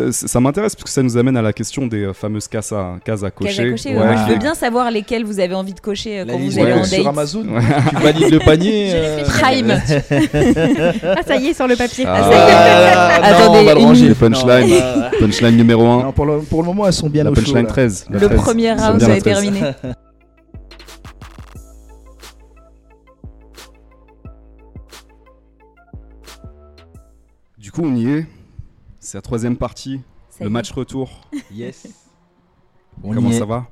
Euh, Ça m'intéresse parce que ça nous amène à la question des euh, fameuses cases à, cases à Cage cocher. à cocher, ouais. Ouais. Moi, je veux bien savoir lesquelles vous avez envie de cocher euh, La quand vous allez ouais, en sur date. Amazon, Ouais. tu valides le panier. euh, Prime. Ah, ça y est, sur le papier. Ah. Ah, Attendez, on va le ranger. minute. Punchline. Non, bah, Punchline numéro 1. non, pour, le, pour le moment, elles sont bien La au chaud. punchline là. 13. la Le 13. premier round ça est 13. terminé. Du coup, on y est. C'est la troisième partie. Ça le est. match retour. Yes. On Comment ça va?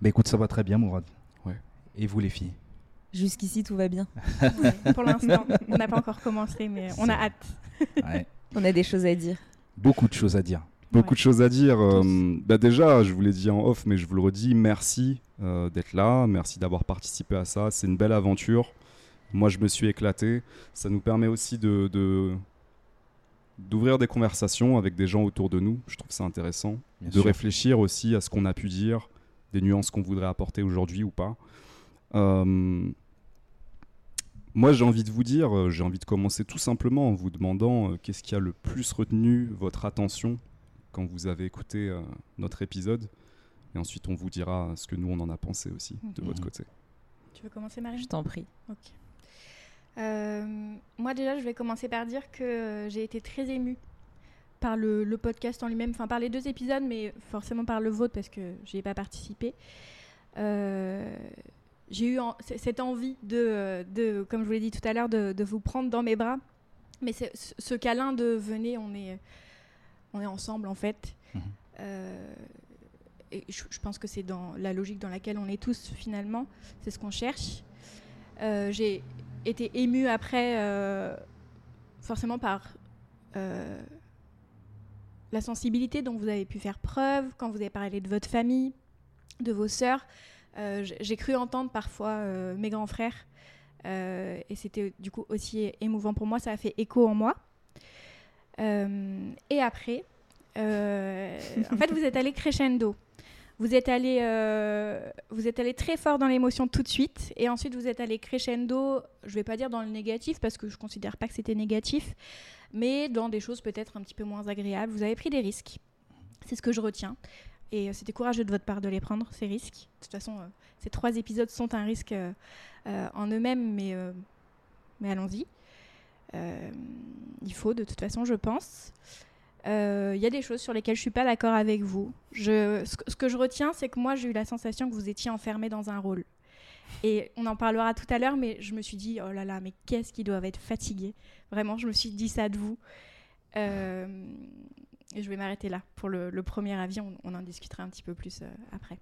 Bah écoute, ça va très bien, Mourad. Ouais. Et vous, les filles? Jusqu'ici, tout va bien. Pour l'instant, on n'a pas encore commencé, mais on a hâte. Ouais. On a des choses à dire. Beaucoup de choses à dire. Beaucoup Ouais. de choses à dire. Euh, bah déjà, je vous l'ai dit en off, mais je vous le redis, merci euh, d'être là, merci d'avoir participé à ça. C'est une belle aventure. Moi, je me suis éclaté. Ça nous permet aussi de de- d'ouvrir des conversations avec des gens autour de nous. Je trouve ça intéressant. Bien de sûr. réfléchir aussi à ce qu'on a pu dire, des nuances qu'on voudrait apporter aujourd'hui ou pas. Euh, moi, j'ai envie de vous dire, euh, j'ai envie de commencer tout simplement en vous demandant euh, qu'est-ce qui a le plus retenu votre attention quand vous avez écouté euh, notre épisode. Et ensuite, on vous dira ce que nous, on en a pensé aussi de Mhm. votre côté. Tu veux commencer, Marine? Je t'en prie. Ok. Euh, moi déjà, je vais commencer par dire que euh, j'ai été très émue par le, le podcast en lui-même, enfin par les deux épisodes, mais forcément par le vôtre parce que j'y ai pas participé. Euh, j'ai eu en- cette envie de, de, comme je vous l'ai dit tout à l'heure, de, de vous prendre dans mes bras. Mais ce ce câlin de venez, on est, on est ensemble en fait. Euh, et je, je pense que c'est dans la logique dans laquelle on est tous finalement. C'est ce qu'on cherche. Euh, j'ai été émue après, euh, forcément par euh, la sensibilité dont vous avez pu faire preuve quand vous avez parlé de votre famille, de vos sœurs. Euh, j'ai cru entendre parfois mes grands frères et c'était du coup aussi émouvant pour moi. Ça a fait écho en moi. Et après, en fait, vous êtes allé crescendo. Vous êtes allé, euh, vous êtes allé très fort dans l'émotion tout de suite, et ensuite vous êtes allé crescendo. Je vais pas dire dans le négatif parce que je considère pas que c'était négatif, mais dans des choses peut-être un petit peu moins agréables. Vous avez pris des risques. C'est ce que je retiens. Et euh, c'était courageux de votre part de les prendre, ces risques. De toute façon, euh, ces trois épisodes sont un risque en eux-mêmes, mais, mais allons-y. Il faut, de toute façon, je pense. Euh, Il y a des choses sur lesquelles je suis pas d'accord avec vous. Ce, que- je retiens, c'est que moi, j'ai eu la sensation que vous étiez enfermé dans un rôle. Et on en parlera tout à l'heure, mais je me suis dit, oh là là, mais qu'est-ce qu'ils doivent être fatigués. Vraiment, je me suis dit ça de vous. Euh, je vais m'arrêter là. Pour le, premier avis, on, on en discutera un petit peu plus euh, après.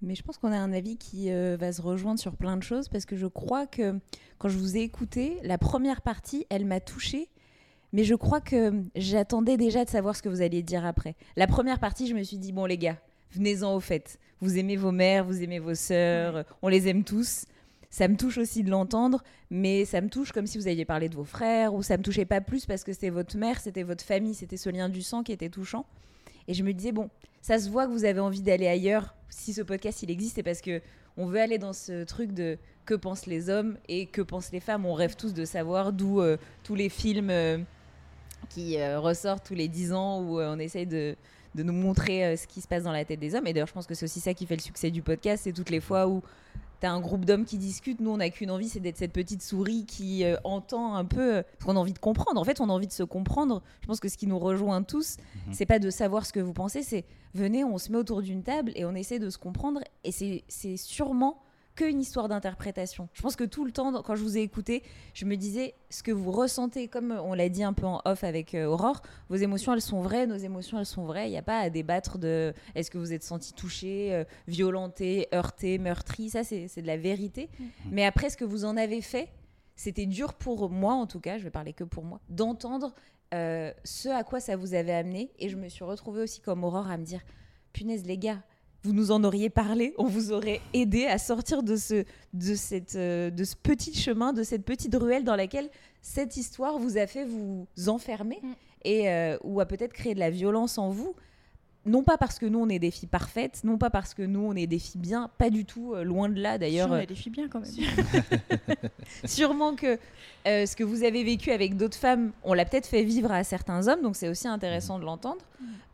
Mais je pense qu'on a un avis qui euh, va se rejoindre sur plein de choses parce que je crois que quand je vous ai écouté, la première partie, elle m'a touchée. Mais je crois que j'attendais déjà de savoir ce que vous alliez dire après. La première partie, je me suis dit, bon les gars, venez-en au fait. Vous aimez vos mères, vous aimez vos sœurs, on les aime tous. Ça me touche aussi de l'entendre, mais ça me touche comme si vous aviez parlé de vos frères, ou ça me touchait pas plus parce que c'était votre mère, c'était votre famille, c'était ce lien du sang qui était touchant. Et je me disais, bon, ça se voit que vous avez envie d'aller ailleurs. Si ce podcast il existe, c'est parce que on veut aller dans ce truc de que pensent les hommes et que pensent les femmes. On rêve tous de savoir d'où euh, tous les films euh, qui euh, ressortent tous les 10 ans où euh, on essaye de, de nous montrer euh, ce qui se passe dans la tête des hommes. Et d'ailleurs, je pense que c'est aussi ça qui fait le succès du podcast, c'est toutes les fois où tu as un groupe d'hommes qui discutent. Nous, on n'a qu'une envie, c'est d'être cette petite souris qui entend un peu, parce qu'on a envie de comprendre. En fait, on a envie de se comprendre. Je pense que ce qui nous rejoint tous, Mhm. c'est pas de savoir ce que vous pensez, c'est venez, on se met autour d'une table et on essaie de se comprendre. Et c'est c'est sûrement qu'une histoire d'interprétation. Je pense que tout le temps, quand je vous ai écouté, je me disais ce que vous ressentez, comme on l'a dit un peu en off avec euh, Aurore, vos émotions elles sont vraies, nos émotions elles sont vraies. Il n'y a pas à débattre de est-ce que vous êtes senti touché, euh, violenté, heurté, meurtri. Ça, c'est c'est de la vérité. Mais après, ce que vous en avez fait, c'était dur pour moi, en tout cas, je vais parler que pour moi, d'entendre euh, ce à quoi ça vous avait amené. Et je me suis retrouvée aussi comme Aurore à me dire punaise, les gars, vous nous en auriez parlé, on vous aurait aidé à sortir de ce, de, cette, euh, de ce petit chemin, de cette petite ruelle dans laquelle cette histoire vous a fait vous enfermer Mm. et euh, ou a peut-être créé de la violence en vous. Non pas parce que nous on est des filles parfaites, non pas parce que nous on est des filles bien, pas du tout, euh, loin de là d'ailleurs. Si, on euh, a des filles bien quand même. Sûrement que euh, ce que vous avez vécu avec d'autres femmes, on l'a peut-être fait vivre à certains hommes, donc c'est aussi intéressant de l'entendre.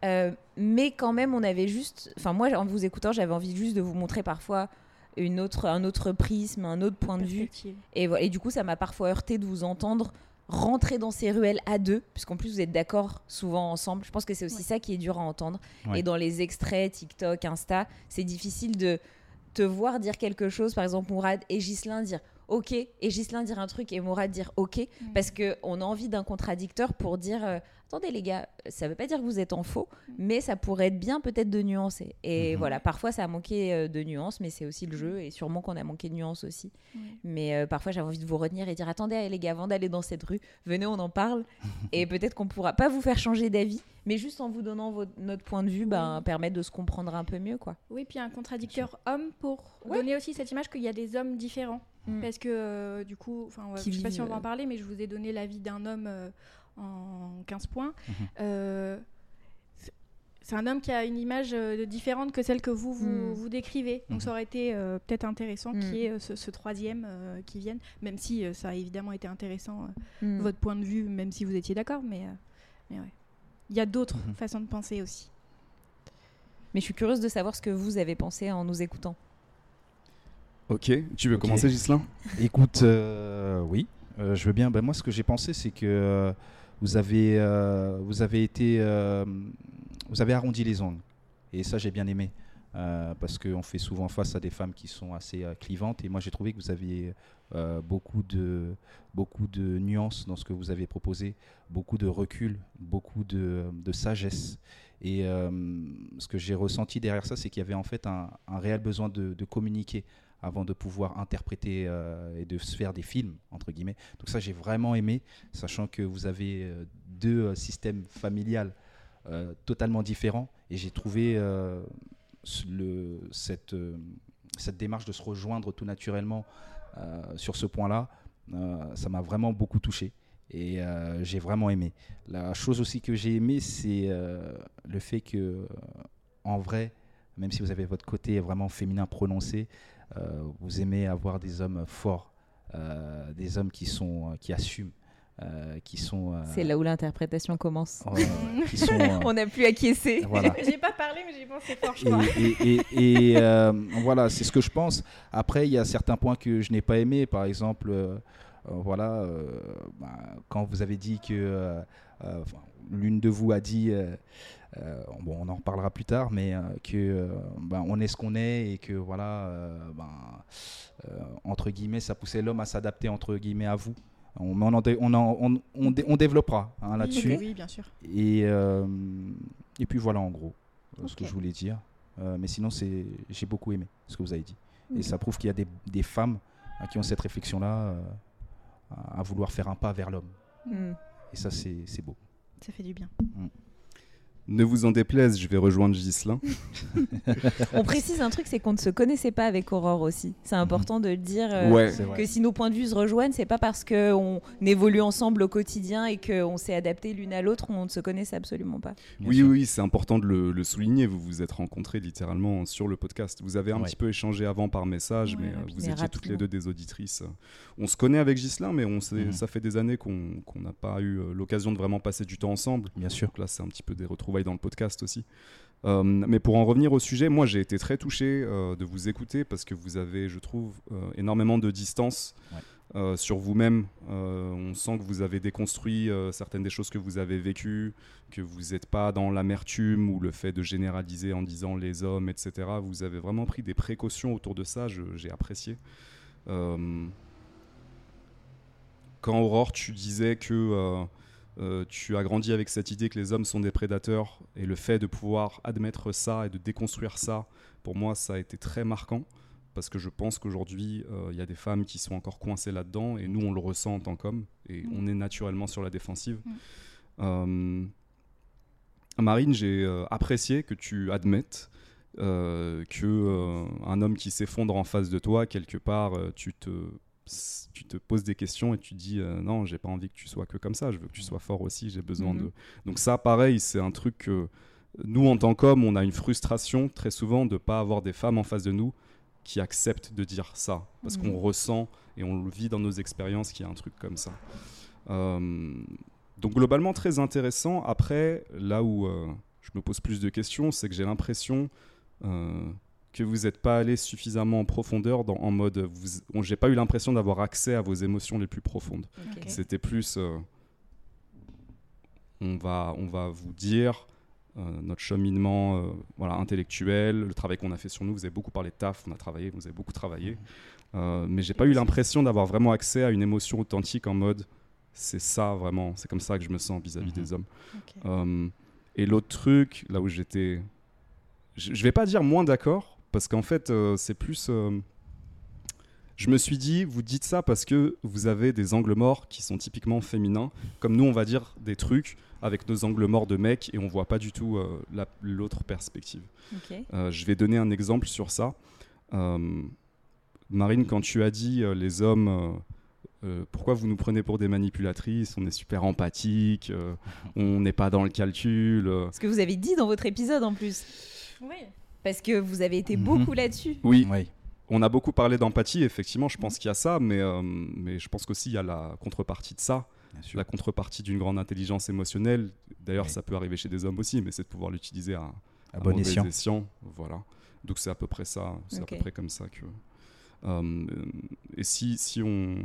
Euh, mais quand même, on avait juste. Enfin, moi, en vous écoutant, j'avais envie juste de vous montrer parfois une autre, un autre prisme, un autre point de vue. Et, voilà. Et du coup, ça m'a parfois heurté de vous entendre rentrer dans ces ruelles à deux, puisqu'en plus vous êtes d'accord souvent ensemble. Je pense que c'est aussi Ouais. ça qui est dur à entendre. Ouais. Et dans les extraits TikTok, Insta, c'est difficile de te voir dire quelque chose, par exemple Mourad et Ghislain dire OK, et Ghislain dire un truc et Mourad dire OK, Mm. parce qu'on a envie d'un contradicteur pour dire euh, attendez les gars, ça veut pas dire que vous êtes en faux, mais ça pourrait être bien peut-être de nuancer. Et Mhm. voilà, parfois ça a manqué euh, de nuances, mais c'est aussi le jeu, et sûrement qu'on a manqué de nuances aussi. Mais euh, parfois, j'avais envie de vous retenir et dire attendez, les gars, avant d'aller dans cette rue, venez, on en parle. et peut-être qu'on pourra pas vous faire changer d'avis, mais juste en vous donnant votre- notre point de vue, ben, Oui. permettre de se comprendre un peu mieux. quoi. Oui, puis un contradicteur homme pour Ouais. donner aussi cette image qu'il y a des hommes différents. Mm. Parce que euh, du coup, enfin, ouais, je sais pas si on va en euh, parler, mais je vous ai donné l'avis d'un homme euh, en 15 points. Mhm. Euh, c'est- un homme qui a une image euh, différente que celle que vous vous, Mm. vous décrivez. Donc Mhm. ça aurait été euh, peut-être intéressant Mm. qu'il y ait ce, ce troisième euh, qui vienne, même si euh, ça a évidemment été intéressant, euh, Mm. votre point de vue, même si vous étiez d'accord. Mais, euh, mais ouais. Il y a d'autres Mhm. façons de penser aussi. Mais je suis curieuse de savoir ce que vous avez pensé en nous écoutant. Ok, tu veux Ok. commencer, Gislain Écoute, euh, oui, euh, je veux bien. Ben, moi, ce que j'ai pensé, c'est que euh, vous avez, vous avez été, vous avez arrondi les angles, et ça, j'ai bien aimé. parce qu'on fait souvent face à des femmes qui sont assez clivantes et moi j'ai trouvé que vous aviez beaucoup, de, beaucoup de nuances dans ce que vous avez proposé, beaucoup de recul, beaucoup de, de sagesse. Et ce que j'ai ressenti derrière ça, c'est qu'il y avait en fait un, un réel besoin de, de communiquer avant de pouvoir interpréter euh, et de se faire des films, entre guillemets. Donc ça, j'ai vraiment aimé, sachant que vous avez euh, deux euh, systèmes familiales totalement différents. Et j'ai trouvé cette, cette démarche de se rejoindre tout naturellement sur ce point-là. ça m'a vraiment beaucoup touché. Et j'ai vraiment aimé. La chose aussi que j'ai aimé, c'est le fait que, en vrai, même si vous avez votre côté vraiment féminin prononcé, vous aimez avoir des hommes forts, euh, des hommes qui sont euh, qui assument, euh, qui sont euh, C'est là où l'interprétation commence. euh, qui sont euh, On n'a plus acquiescé. voilà. J'ai pas parlé, mais j'ai pensé fort, je Et, crois. et- et- et, euh, voilà, c'est ce que je pense. Après, il y a certains points que je n'ai pas aimés. Par exemple, euh, euh, voilà, euh, bah, quand vous avez dit que euh, euh, l'une de vous a dit, euh, euh, bon, on en reparlera plus tard, mais euh, que euh, bah, on est ce qu'on est et que voilà, euh, euh, entre guillemets, ça poussait l'homme à s'adapter entre guillemets à vous. On, on, en dé- on, en- on- on dé- on développera hein, Oui, là-dessus. Oui, bien sûr. Et, euh, et puis voilà en gros euh, ce que je voulais dire. Euh, mais sinon, c'est, j'ai beaucoup aimé ce que vous avez dit. Et ça prouve qu'il y a des, des femmes euh, qui ont cette réflexion-là euh, à, à vouloir faire un pas vers l'homme. Mm. Et ça, c'est, c'est beau. Ça fait du bien. Ne vous en déplaise, je vais rejoindre Gislain. On précise un truc, c'est qu'on ne se connaissait pas avec Aurore aussi. C'est important de le dire. euh, ouais. Que si nos points de vue se rejoignent, c'est pas parce qu'on évolue ensemble au quotidien et qu'on s'est adapté l'une à l'autre, on ne se connaissait absolument pas. Bien oui, sûr. oui, c'est important de le, le souligner. Vous vous êtes rencontrés littéralement sur le podcast. Vous avez un Ouais. petit peu échangé avant par message, Ouais, mais euh, vous étiez toutes les deux des auditrices. On se connaît avec Gislain, mais on Mhm. ça fait des années qu'on qu'on n'a pas eu euh, l'occasion de vraiment passer du temps ensemble. Bien sûr. Donc là, c'est un petit peu des retrouvailles dans le podcast aussi. Euh, mais pour en revenir au sujet, moi j'ai été très touché euh, de vous écouter parce que vous avez, je trouve, euh, énormément de distance Ouais. sur vous-même. On sent que vous avez déconstruit certaines des choses que vous avez vécues, que vous n'êtes pas dans l'amertume ou le fait de généraliser en disant les hommes, etc. Vous avez vraiment pris des précautions autour de ça, j'ai apprécié. Quand Aurore, tu disais que euh, tu as grandi avec cette idée que les hommes sont des prédateurs et le fait de pouvoir admettre ça et de déconstruire ça, pour moi, ça a été très marquant parce que je pense qu'aujourd'hui, euh, il y a des femmes qui sont encore coincées là-dedans et nous, on le ressent en tant qu'hommes et Mm. on est naturellement sur la défensive. Mm. Euh, Marine, j'ai apprécié que tu admettes que euh, un homme qui s'effondre en face de toi, quelque part, tu te tu te poses des questions et tu dis euh, non, j'ai pas envie que tu sois que comme ça, je veux que tu sois fort aussi, j'ai besoin Mhm. de. Donc ça, pareil, c'est un truc que nous, en tant qu'hommes, on a une frustration très souvent de ne pas avoir des femmes en face de nous qui acceptent de dire ça. Parce qu'on Mhm. ressent et on le vit dans nos expériences qu'il y a un truc comme ça. Euh, donc globalement très intéressant. Après, là où euh, je me pose plus de questions, c'est que j'ai l'impression euh, que vous n'êtes pas allé suffisamment en profondeur dans, en mode... J'ai pas eu l'impression d'avoir accès à vos émotions les plus profondes. C'était plus... euh, on, va, on va vous dire euh, notre cheminement euh, voilà, intellectuel, le travail qu'on a fait sur nous. Vous avez beaucoup parlé de taf, on a travaillé, vous avez beaucoup travaillé. Euh, mais j'ai pas eu l'impression d'avoir vraiment accès à une émotion authentique en mode c'est ça vraiment, c'est comme ça que je me sens vis-à-vis Mhm. des hommes. Euh, et l'autre truc, là où j'étais. Je je vais pas dire moins d'accord, parce qu'en fait, euh, c'est plus. euh, je me suis dit, vous dites ça parce que vous avez des angles morts qui sont typiquement féminins, comme nous, on va dire des trucs avec nos angles morts de mecs et on voit pas du tout euh, la- l'autre perspective. Euh, je vais donner un exemple sur ça. Euh, Marine, quand tu as dit euh, les hommes, euh, euh, pourquoi vous nous prenez pour des manipulatrices? On est super empathique, euh, on n'est pas dans le calcul. euh. Ce que vous avez dit dans votre épisode en plus. Oui. Parce que vous avez été Mhm. beaucoup là-dessus. Oui, Oui. on a beaucoup parlé d'empathie, effectivement, je pense qu'il y a ça, mais, euh, mais je pense qu'aussi il y a la contrepartie de ça, Bien sûr. la contrepartie d'une grande intelligence émotionnelle. D'ailleurs, Oui. ça peut arriver chez des hommes aussi, mais c'est de pouvoir l'utiliser à, À à bon escient. Voilà. Donc c'est à peu près ça. C'est à peu près comme ça que. Euh, et si, si on.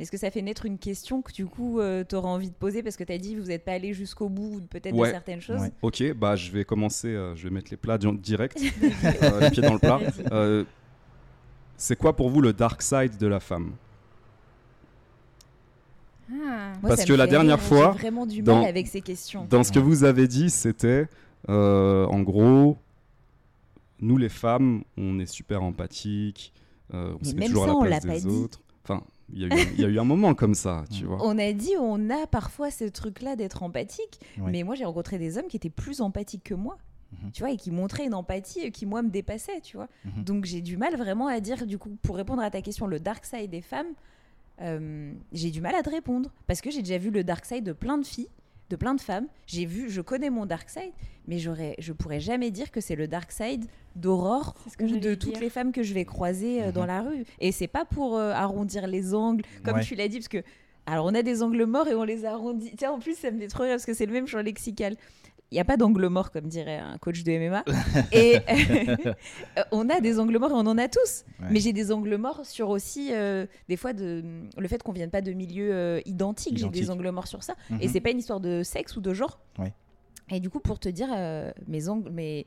Mais est-ce que ça fait naître une question que du coup tu auras envie de poser parce que tu as dit que vous n'êtes pas allé jusqu'au bout peut-être Ouais. de certaines choses Ouais. Ok, bah je vais commencer. euh, je vais mettre les plats di- direct, euh, les pieds dans le plat. Euh, c'est quoi pour vous le dark side de la femme? Ah. Parce que la dernière rire, fois, J'ai vraiment du dans- mal avec ces questions. Dans ce que vous avez dit, c'était euh, en gros, nous les femmes, on est super empathiques, euh, on Mais se met même toujours ça, à on la l'a place pas des dit. autres. Enfin, il y, a eu- il y a eu un moment comme ça, tu vois. On a dit on a parfois ce truc-là d'être empathique, mais moi j'ai rencontré des hommes qui étaient plus empathiques que moi. Mhm. Tu vois, et qui montraient une empathie euh, qui, moi, me dépassait, tu vois. Mhm. Donc, j'ai du mal vraiment à dire, du coup, pour répondre à ta question, le dark side des femmes, euh, j'ai du mal à te répondre. Parce que j'ai déjà vu le dark side de plein de filles, de plein de femmes. J'ai vu, je connais mon dark side, mais j'aurais, je pourrais jamais dire que c'est le dark side d'Aurore ou de toutes dire. les femmes que je vais croiser euh, Mhm. dans la rue. Et c'est pas pour euh, arrondir les angles, comme Ouais. tu l'as dit, parce que alors on a des angles morts et on les arrondit. Tiens, en plus, ça me fait trop rire parce que c'est le même champ lexical. Il n'y a pas d'angle mort, comme dirait un coach de MMA. et on a des angles morts et on en a tous. Ouais. Mais j'ai des angles morts sur aussi, euh, des fois, de, le fait qu'on vienne pas de milieux euh, identiques. J'ai des angles morts sur ça. Mhm. Et c'est pas une histoire de sexe ou de genre. Ouais. Et du coup, pour te dire, euh, mes angles, mais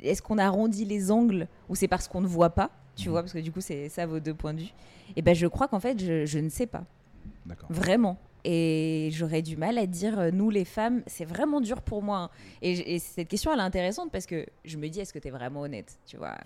est-ce qu'on arrondit les angles ou c'est parce qu'on ne voit pas Tu Mhm. vois, parce que du coup, c'est ça vos deux points de vue? Et ben, je crois qu'en fait, je, je ne sais pas. D'accord. Vraiment. Et j'aurais du mal à dire, euh, nous les femmes, c'est vraiment dur pour moi. hein. Et, cette question, elle est intéressante parce que je me dis, est-ce que tu es vraiment honnête Tu vois,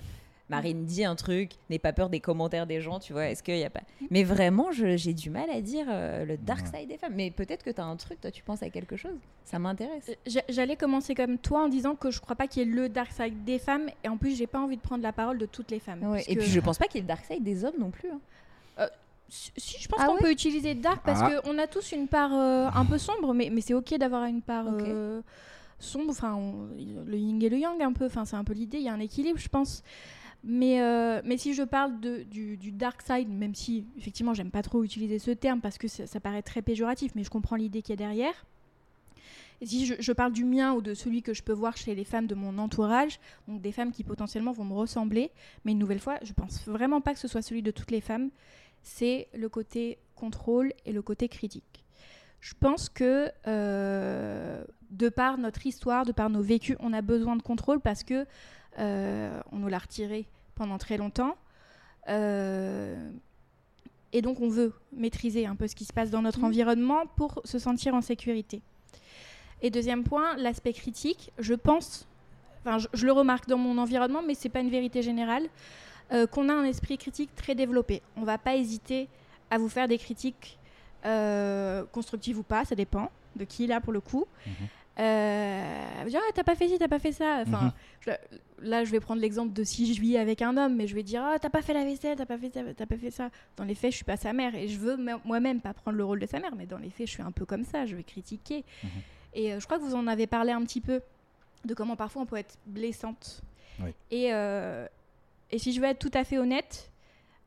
Marine dit un truc, n'aie pas peur des commentaires des gens, tu vois, est-ce qu'il y a pas? Mais vraiment, j'ai du mal à dire euh, le dark side des femmes. Mais peut-être que tu as un truc, toi, tu penses à quelque chose Ça m'intéresse. Euh, j'a- J'allais commencer comme toi en disant que je crois pas qu'il y ait le dark side des femmes et en plus j'ai pas envie de prendre la parole de toutes les femmes. Ouais, Et puis, je pense pas qu'il y ait le dark side des hommes non plus. hein. Si, je pense Ah qu'on ouais peut utiliser dark parce Ah. qu'on a tous une part euh, un peu sombre, mais, mais c'est ok d'avoir une part euh, sombre. Enfin, on- le yin et le yang un peu. Enfin, c'est un peu l'idée. Il y a un équilibre, je pense. Mais, euh, mais si je parle de, du, du dark side, même si effectivement j'aime pas trop utiliser ce terme parce que ça, ça paraît très péjoratif, mais je comprends l'idée qu'il y a derrière. Et si je, je parle du mien ou de celui que je peux voir chez les femmes de mon entourage, donc des femmes qui potentiellement vont me ressembler, mais une nouvelle fois, je pense vraiment pas que ce soit celui de toutes les femmes c'est le côté contrôle et le côté critique. Je pense que euh, de par notre histoire, de par nos vécus, on a besoin de contrôle parce que euh, on nous l'a retiré pendant très longtemps. Euh, et donc on veut maîtriser un peu ce qui se passe dans notre Mhm. environnement pour se sentir en sécurité. Et deuxième point, l'aspect critique. Je pense, enfin je, je le remarque dans mon environnement, mais c'est pas une vérité générale euh, qu'on a un esprit critique très développé. On va pas hésiter à vous faire des critiques euh, constructives ou pas, ça dépend de qui là pour le coup. Mhm. Euh, dire, ah, t'as pas fait ci, t'as pas fait ça. Enfin, Mhm. je- là, je vais prendre l'exemple de si je vis avec un homme, mais je vais dire, ah, t'as pas fait la vaisselle, t'as pas fait ça, t'as pas fait ça. Dans les faits, je suis pas sa mère et je veux me- moi-même pas prendre le rôle de sa mère, mais dans les faits, je suis un peu comme ça, je vais critiquer. Mhm. Et euh, je crois que vous en avez parlé un petit peu de comment parfois on peut être blessante. Oui. Et, euh, et si je veux être tout à fait honnête,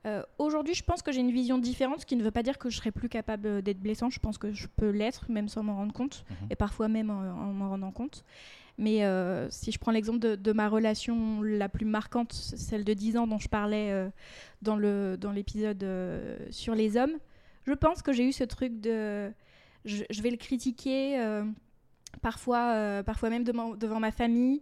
euh, aujourd'hui, je pense que j'ai une vision différente, ce qui ne veut pas dire que je serais plus capable d'être blessante. Je pense que je peux l'être, même sans m'en rendre compte, Mhm. et parfois même en, en m'en rendant compte. Mais euh, si je prends l'exemple de, de ma relation la plus marquante, celle de 10 ans dont je parlais euh, dans le dans l'épisode euh, sur les hommes, je pense que j'ai eu ce truc de... Je, je vais le critiquer euh, parfois, euh, parfois même devant, devant ma famille.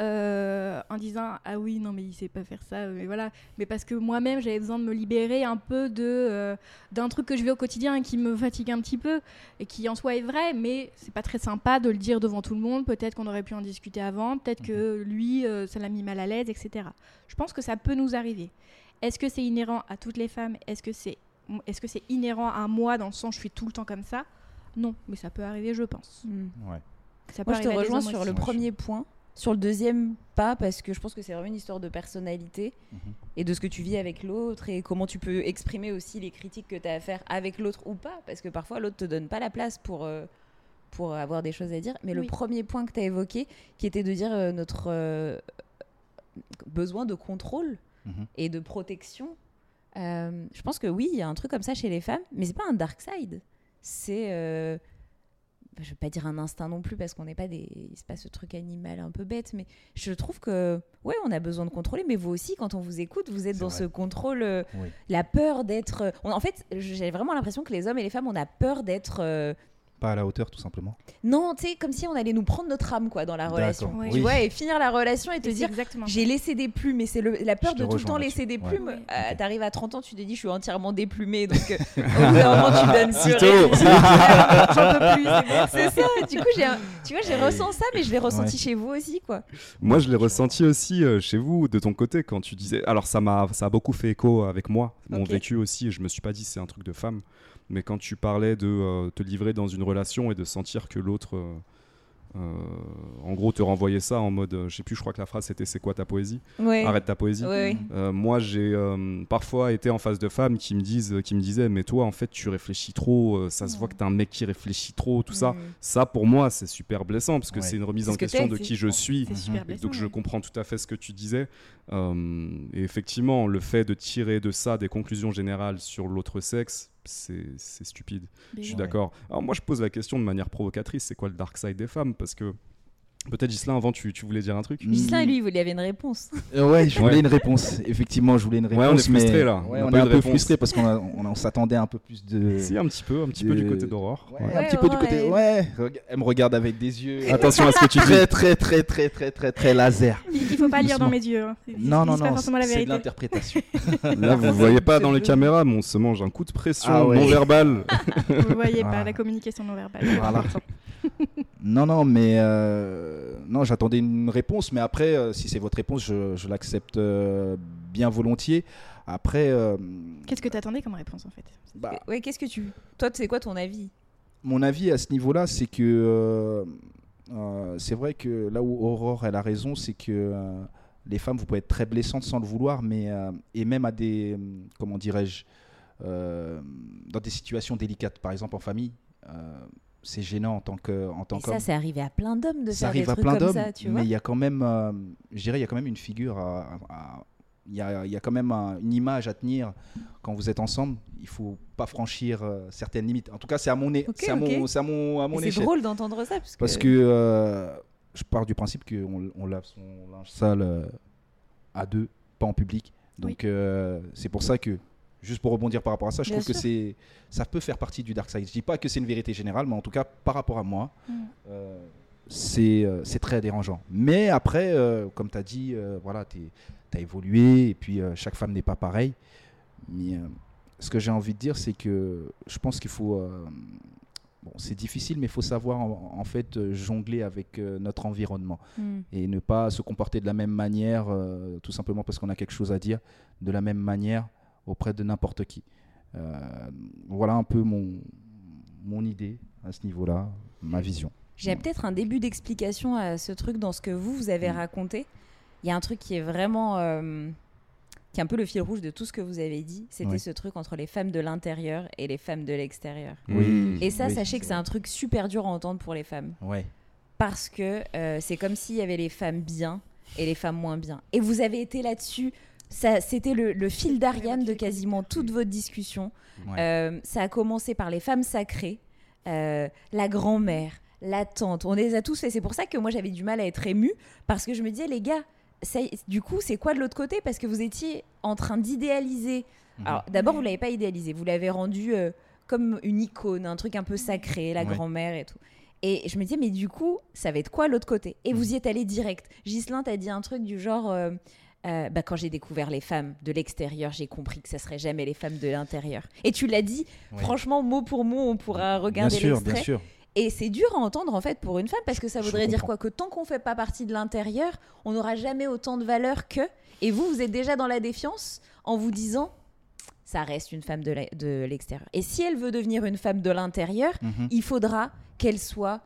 Euh, en disant ah oui non mais il sait pas faire ça mais voilà. Mais parce que moi-même j'avais besoin de me libérer un peu de euh, d'un truc que je vis au quotidien et qui me fatigue un petit peu et qui en soi est vrai mais c'est pas très sympa de le dire devant tout le monde. Peut-être qu'on aurait pu en discuter avant. Peut-être que lui euh, ça l'a mis mal à l'aise etc je pense que ça peut nous arriver. Est-ce que c'est inhérent à toutes les femmes? Est-ce que c'est est-ce que c'est inhérent à moi dans le sens je suis tout le temps comme ça? Non mais ça peut arriver je pense. Ouais. ça peut Moi, je te rejoins sur le premier point. Sur le deuxième, pas, parce que je pense que c'est vraiment une histoire de personnalité Mhm. et de ce que tu vis avec l'autre et comment tu peux exprimer aussi les critiques que tu as à faire avec l'autre ou pas, parce que parfois l'autre te donne pas la place pour, euh, pour avoir des choses à dire. Mais le premier point que tu as évoqué, qui était de dire euh, notre euh, besoin de contrôle Mhm. et de protection, euh, je pense que oui, il y a un truc comme ça chez les femmes, mais c'est pas un dark side. C'est. Je vais pas dire un instinct non plus parce qu'on n'est pas des c'est pas ce truc animal un peu bête mais je trouve que ouais on a besoin de contrôler mais vous aussi quand on vous écoute vous êtes dans vrai. ce contrôle euh, Oui. la peur d'être euh, en fait j'ai vraiment l'impression que les hommes et les femmes on a peur d'être euh, Pas à la hauteur, tout simplement. non tu sais comme si on allait nous prendre notre âme quoi dans la relation Ouais. tu oui. vois et finir la relation et te Et dire exactement j'ai laissé des plumes, mais c'est la peur de tout le temps laisser des plumes. Ouais. Euh. T'arrives à 30 ans, tu te dis, je suis entièrement déplumée. Donc, euh, au bout d'un moment, tu donnes c'est- j'en peux plus c'est bon. C'est ça. Du coup, un- tu vois, j'ai ressenti ça, mais je l'ai ressenti Ouais. chez vous aussi, quoi. Moi, je l'ai ressenti aussi euh, chez vous, de ton côté, quand tu disais. Alors, ça m'a, ça a beaucoup fait écho avec moi, mon vécu aussi. Et je me suis pas dit c'est un truc de femme, mais quand tu parlais de euh, te livrer dans une relation et de sentir que l'autre, euh, euh, en gros, te renvoyait ça en mode, euh, je sais plus, je crois que la phrase c'était c'est quoi ta poésie Ouais. Arrête ta poésie. Ouais, ouais. Euh, moi, j'ai euh, parfois été en face de femmes qui me disent, qui me disaient, mais toi, en fait, tu réfléchis trop. euh, ça se voit que t'es un mec qui réfléchit trop, tout ça. Mm. Ça, pour moi, c'est super blessant parce que Ouais. c'est une remise en question de qui je suis. c'est super Et blessant donc je comprends tout à fait ce que tu disais. Euh, et effectivement, le fait de tirer de ça des conclusions générales sur l'autre sexe, c'est stupide. Mais Je suis d'accord. Alors moi, je pose la question de manière provocatrice, c'est quoi le dark side des femmes? Parce que peut-être Gislain, avant, tu, tu voulais dire un truc Gislain, lui, il avait une réponse. Euh, ouais, je voulais Ouais. une réponse. Effectivement, je voulais une réponse. Ouais, on est frustré, mais- là. On Ouais, est un peu réponse. frustré parce qu'on on, on s'attendait un peu plus de. Si, un petit peu, un petit peu du côté d'Aurore. Ouais, Ouais. un petit peu du côté. elle- Ouais, elle me regarde avec des yeux. Attention à ce que tu dis. très, très, très, très, très, très, très laser. Il, il faut pas lire dans mes yeux. hein. Non, ils non, non, c'est de l'interprétation. Là, vous voyez pas dans les caméras, mais on se mange un coup de pression Ah non verbal. Vous voyez pas la communication non verbale. Voilà. non, non, mais euh, non, j'attendais une réponse, mais après, euh, si c'est votre réponse, je, je l'accepte euh, bien volontiers. Après, euh, Qu'est-ce que tu attendais comme réponse en fait? Bah, Ouais, qu'est-ce que tu. Toi, c'est quoi ton avis? Mon avis à ce niveau-là, c'est que euh, euh, c'est vrai que là où Aurore elle a raison, c'est que euh, les femmes, vous pouvez être très blessantes sans le vouloir, mais euh, et même à des, comment dirais-je, euh, dans des situations délicates, par exemple en famille, euh, c'est gênant en tant que en tant Et ça, c'est arrivé à plein d'hommes de ça faire des arrive à trucs plein comme d'hommes, ça, tu vois. mais il y a quand même, euh, je dirais, il y a quand même une figure, à- à- à- il y a, il y a quand même un- une image à tenir quand vous êtes ensemble. Il faut pas franchir euh, certaines limites. En tout cas, c'est à mon, é- Ok, c'est à mon, c'est à mon, à mon c'est drôle d'entendre ça. Parce que, Parce que euh, je pars du principe qu'on on lave son linge sale euh, à deux, pas en public. Donc euh, c'est pour ça que, juste pour rebondir par rapport à ça, je Bien trouve que c'est, ça peut faire partie du dark side. Je dis pas que c'est une vérité générale, mais en tout cas par rapport à moi, Mm. euh, c'est, euh, c'est très dérangeant. Mais après, euh, comme tu as dit, voilà, tu as évolué et puis chaque femme n'est pas pareille. Mais ce que j'ai envie de dire, c'est que je pense qu'il faut... Bon, c'est difficile, mais il faut savoir en, en fait jongler avec euh, notre environnement Hmm. et ne pas se comporter de la même manière, euh, tout simplement parce qu'on a quelque chose à dire, de la même manière auprès de n'importe qui. Euh, voilà un peu mon, mon idée à ce niveau-là, ma vision. J'ai peut-être un début d'explication à ce truc dans ce que vous, vous avez raconté. Il y a un truc qui est vraiment. euh, qui est un peu le fil rouge de tout ce que vous avez dit. C'était Oui. ce truc entre les femmes de l'intérieur et les femmes de l'extérieur. Oui. Et ça, Oui, sachez que c'est c'est un truc super dur à entendre pour les femmes. Ouais. parce que euh, c'est comme s'il y avait les femmes bien et les femmes moins bien. Et vous avez été là-dessus. C'était le, le fil d'Ariane de quasiment toute votre discussion. Ouais. Euh, ça a commencé par les femmes sacrées, euh, la grand-mère, la tante. On les a tous fait. C'est pour ça que moi j'avais du mal à être émue parce que je me disais les gars, ça du coup c'est quoi de l'autre côté? Parce que vous étiez en train d'idéaliser. Mhm. Alors d'abord vous l'avez pas idéalisé, vous l'avez rendu euh, comme une icône, un truc un peu sacré, la Ouais. grand-mère et tout. Et je me disais, mais du coup, ça va être quoi l'autre côté? Et vous y êtes allé direct. Ghislain t'a dit un truc du genre, euh, bah, quand j'ai découvert les femmes de l'extérieur, j'ai compris que ça serait jamais les femmes de l'intérieur. Et tu l'as dit, franchement, mot pour mot, on pourra Bien regarder sûr, bien sûr. Et c'est dur à entendre en fait pour une femme parce que ça voudrait dire quoi? Que tant qu'on fait pas partie de l'intérieur, on n'aura jamais autant de valeur que. Et vous, vous êtes déjà dans la défiance en vous disant, ça reste une femme de l'extérieur. Et si elle veut devenir une femme de l'intérieur, Mhm. il faudra qu'elle soit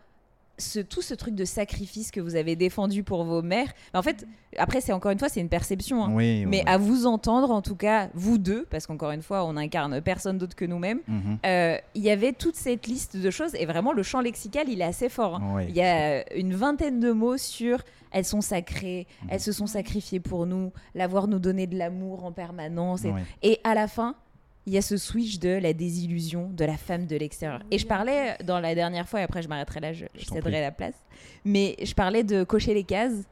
ce, tout ce truc de sacrifice que vous avez défendu pour vos mères. En fait, après, c'est encore une fois, c'est une perception. hein. Oui, Mais oui. à vous entendre, en tout cas, vous deux, parce qu'encore une fois, on incarne personne d'autre que nous-mêmes, Mhm. euh, il y avait toute cette liste de choses. Et vraiment, le champ lexical, il est assez fort. hein. Il y a une vingtaine de mots sur elles sont sacrées, Mhm. elles se sont sacrifiées pour nous, l'avoir nous donné de l'amour en permanence. Et à la fin, il y a ce switch de la désillusion de la femme de l'extérieur. Et je parlais dans la dernière fois, et après je m'arrêterai là, je, céderai la place. Mais je parlais de cocher les cases.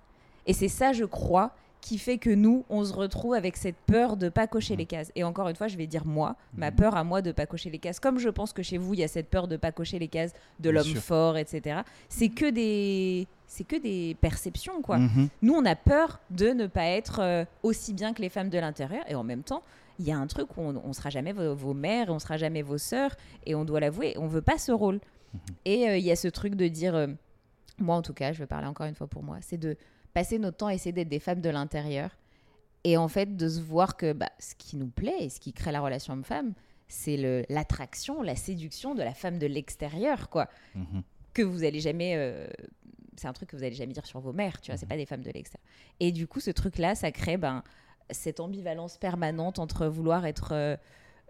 Et c'est ça, je crois, qui fait que nous, on se retrouve avec cette peur de pas cocher les cases. Et encore une fois, je vais dire moi, ma Mhm. peur à moi de pas cocher les cases. Comme je pense que chez vous, il y a cette peur de pas cocher les cases de l'homme fort, etc. C'est que des, c'est que des perceptions, quoi. Mhm. Nous, on a peur de ne pas être euh, aussi bien que les femmes de l'intérieur. Et en même temps, il y a un truc où on, on sera jamais vos, vos mères, on sera jamais vos sœurs. Et on doit l'avouer, on veut pas ce rôle. Et euh, il y a ce truc de dire, euh, moi en tout cas, je vais parler encore une fois pour moi, c'est de passer notre temps à essayer d'être des femmes de l'intérieur. Et en fait, de se voir que bah, ce qui nous plaît et ce qui crée la relation homme-femme, c'est l'attraction, la séduction de la femme de l'extérieur, quoi Mhm. que vous allez jamais euh, c'est un truc que vous allez jamais dire sur vos mères tu vois Mhm. c'est pas des femmes de l'extérieur et du coup ce truc là ça crée ben cette ambivalence permanente entre vouloir être euh,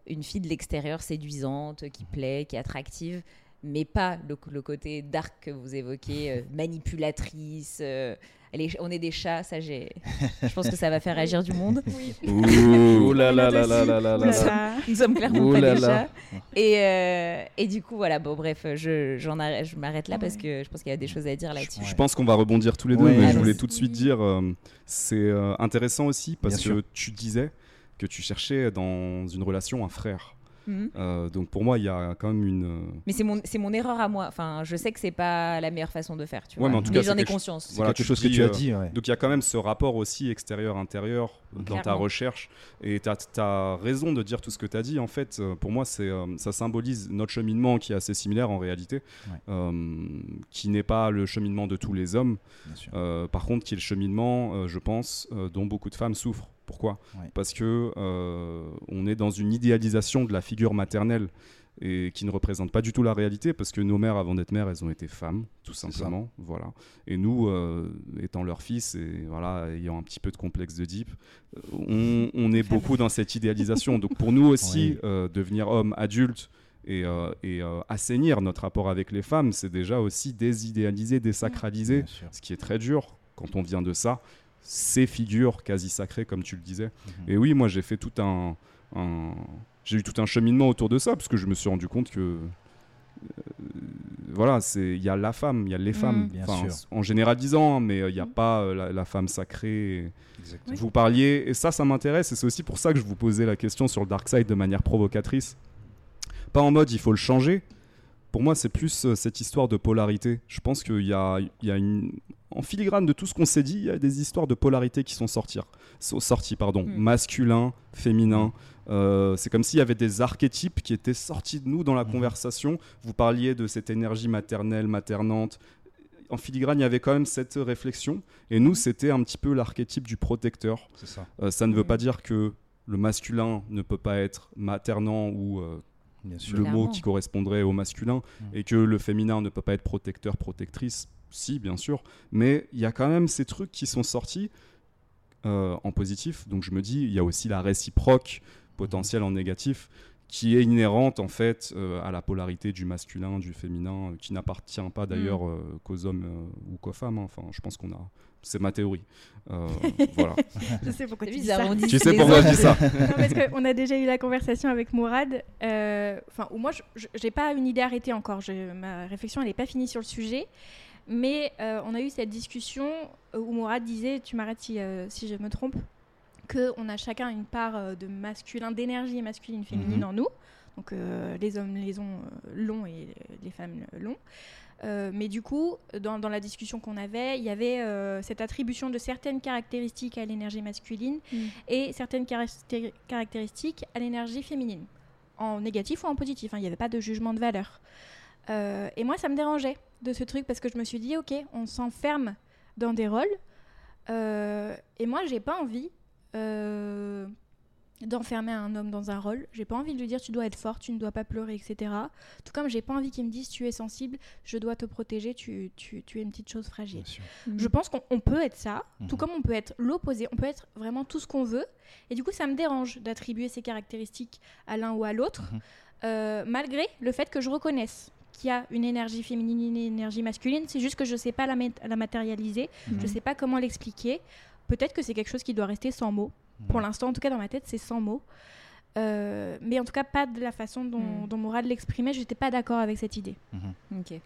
une fille de l'extérieur séduisante qui plaît qui est attractive mais pas le, le côté dark que vous évoquez euh, manipulatrice euh, est- on est des chats ça j'ai je pense que ça va faire agir du monde Oui. Ouh là là là là là là là nous sommes clairement Ouh pas là des là. chats et, euh, et du coup voilà bon bref je, j'en arrête, je m'arrête là parce que je pense qu'il y a des choses à dire là-dessus. Je pense qu'on va rebondir tous les deux, Ouais, mais je voulais tout de suite dire, euh, c'est euh, intéressant aussi parce Bien que sûr. tu disais que tu cherchais dans une relation un frère. Mhm. Euh, donc pour moi, il y a quand même une. euh, Mais c'est mon, c'est mon erreur à moi. Enfin, je sais que c'est pas la meilleure façon de faire, tu Ouais, vois. mais en tout cas, j'en ai conscience. C'est Voilà, quelque chose que tu as euh, dit. ouais. Donc il y a quand même ce rapport aussi extérieur-intérieur dans ta recherche. Et tu as, raison de dire tout ce que tu as dit. En fait, pour moi, c'est euh, ça symbolise notre cheminement qui est assez similaire en réalité, Ouais. euh, qui n'est pas le cheminement de tous les hommes, euh, par contre, qui est le cheminement, euh, je pense, euh, dont beaucoup de femmes souffrent. Pourquoi Ouais. Parce que euh, on est dans une idéalisation de la figure maternelle et qui ne représente pas du tout la réalité parce que nos mères avant d'être mères elles ont été femmes tout simplement voilà. Et nous euh, étant leurs fils et voilà ayant un petit peu de complexe de deep on, on est beaucoup dans cette idéalisation. Donc pour nous aussi Oui. euh, devenir homme adulte et, euh, et euh, assainir notre rapport avec les femmes c'est déjà aussi désidéaliser désacraliser ce qui est très dur quand on vient de ça, ces figures quasi sacrées, comme tu le disais. Mhm. Et oui, moi, j'ai fait tout un, un- j'ai eu tout un cheminement autour de ça, parce que je me suis rendu compte que, euh, voilà, c'est, il y a la femme, il y a les femmes, Mhm. Enfin, sûr. en généralisant, hein, mais euh, il n'y a Mhm. pas euh, la, la femme sacrée. Exactement. Vous parliez, et ça, ça m'intéresse, et c'est aussi pour ça que je vous posais la question sur le dark side de manière provocatrice. Pas en mode il faut le changer. Pour moi, c'est plus euh, cette histoire de polarité. Je pense qu'il y a, il y a une. En filigrane de tout ce qu'on s'est dit, il y a des histoires de polarité qui sont sorties. pardon. Mm. Masculin, féminin. Euh, c'est comme s'il y avait des archétypes qui étaient sortis de nous dans la Mhm. conversation. Vous parliez de cette énergie maternelle, maternante. En filigrane, il y avait quand même cette réflexion. Et nous, c'était un petit peu l'archétype du protecteur. Ça. Euh, ça ne veut Mm. pas dire que le masculin ne peut pas être maternant ou euh, Bien sûr. le mot qui correspondrait au masculin Mm. et que le féminin ne peut pas être protecteur, protectrice. Si, bien sûr. Mais il y a quand même ces trucs qui sont sortis euh, en positif. Donc je me dis, il y a aussi la réciproque potentielle en négatif qui est inhérente en fait euh, à la polarité du masculin, du féminin, euh, qui n'appartient pas d'ailleurs euh, qu'aux hommes euh, ou qu'aux femmes. hein. Enfin, je pense qu'on a. C'est ma théorie. Euh, voilà. Je sais pourquoi tu dis ça. tu sais pourquoi je dis ça Non, parce qu'on a déjà eu la conversation avec Mourad. euh, Enfin, moi, je n'ai pas une idée arrêtée encore. Je- ma réflexion, elle n'est pas finie sur le sujet. Mais euh, on a eu cette discussion euh, où Mourad disait, tu m'arrêtes si, euh, si je me trompe, qu'on a chacun une part de masculin, d'énergie masculine, féminine Mhm. en nous. Donc euh, les hommes les ont euh, longs et les femmes euh, longs. Euh, mais du coup, dans, dans la discussion qu'on avait, il y avait euh, cette attribution de certaines caractéristiques à l'énergie masculine Mm. et certaines caractéri- caractéristiques à l'énergie féminine, en négatif ou en positif. hein, Il n'y avait pas de jugement de valeur. Euh, et moi, ça me dérangeait de ce truc parce que je me suis dit, ok, on s'enferme dans des rôles. et moi, j'ai pas envie d'enfermer un homme dans un rôle. J'ai pas envie de lui dire, tu dois être fort, tu ne dois pas pleurer, etc. Tout comme j'ai pas envie qu'il me dise, tu es sensible, je dois te protéger, tu, tu, tu es une petite chose fragile. Sûr. Je pense qu'on on peut être ça, tout Mhm. comme on peut être l'opposé, on peut être vraiment tout ce qu'on veut. Et du coup, ça me dérange d'attribuer ces caractéristiques à l'un ou à l'autre, Mhm. euh, malgré le fait que je reconnaisse qu'il y a une énergie féminine, une énergie masculine. C'est juste que je ne sais pas la, la matérialiser, je ne sais pas comment l'expliquer. Peut-être que c'est quelque chose qui doit rester sans mots. Pour l'instant, en tout cas, dans ma tête, c'est sans mots. Euh, mais en tout cas, pas de la façon dont, dont Mourad l'exprimait. Je n'étais pas d'accord avec cette idée. Ok.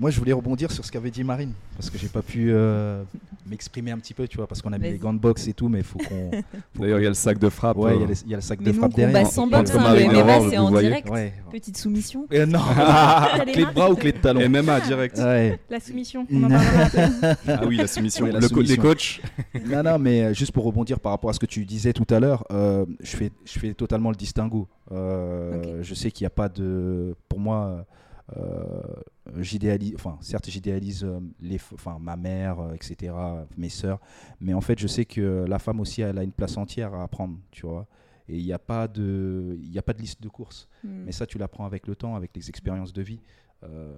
Moi, je voulais rebondir sur ce qu'avait dit Marine, parce que j'ai pas pu euh, m'exprimer un petit peu, tu vois, parce qu'on a mis les gants de boxe et tout, mais il faut qu'on. D'ailleurs, il y a le sac de frappe. qu'on- Ouais, il y, a euh, les- il y a le sac Mais de frappe derrière. combat sans boxe, hein, le MMA, c'est en direct. Ouais. Petite soumission. Non, clé de bras ou clé de talon MMA direct. Ouais. La soumission, on en parlera après. Ah oui, la soumission. Ouais, la Le co- soumission. Les coachs. non, non, mais euh, juste pour rebondir par rapport à ce que tu disais tout à l'heure, euh, je, fais, je fais totalement le distinguo. Euh, Ok. Je sais qu'il n'y a pas de. Pour moi, euh, j'idéalise. Enfin, certes, j'idéalise euh, les, enfin, ma mère, euh, etc., mes sœurs, mais en fait, je sais que la femme aussi, elle a une place entière à apprendre, tu vois. Et il n'y a, pas de- il a pas de liste de courses. Hmm. Mais ça, tu l'apprends avec le temps, avec les expériences de vie. Euh,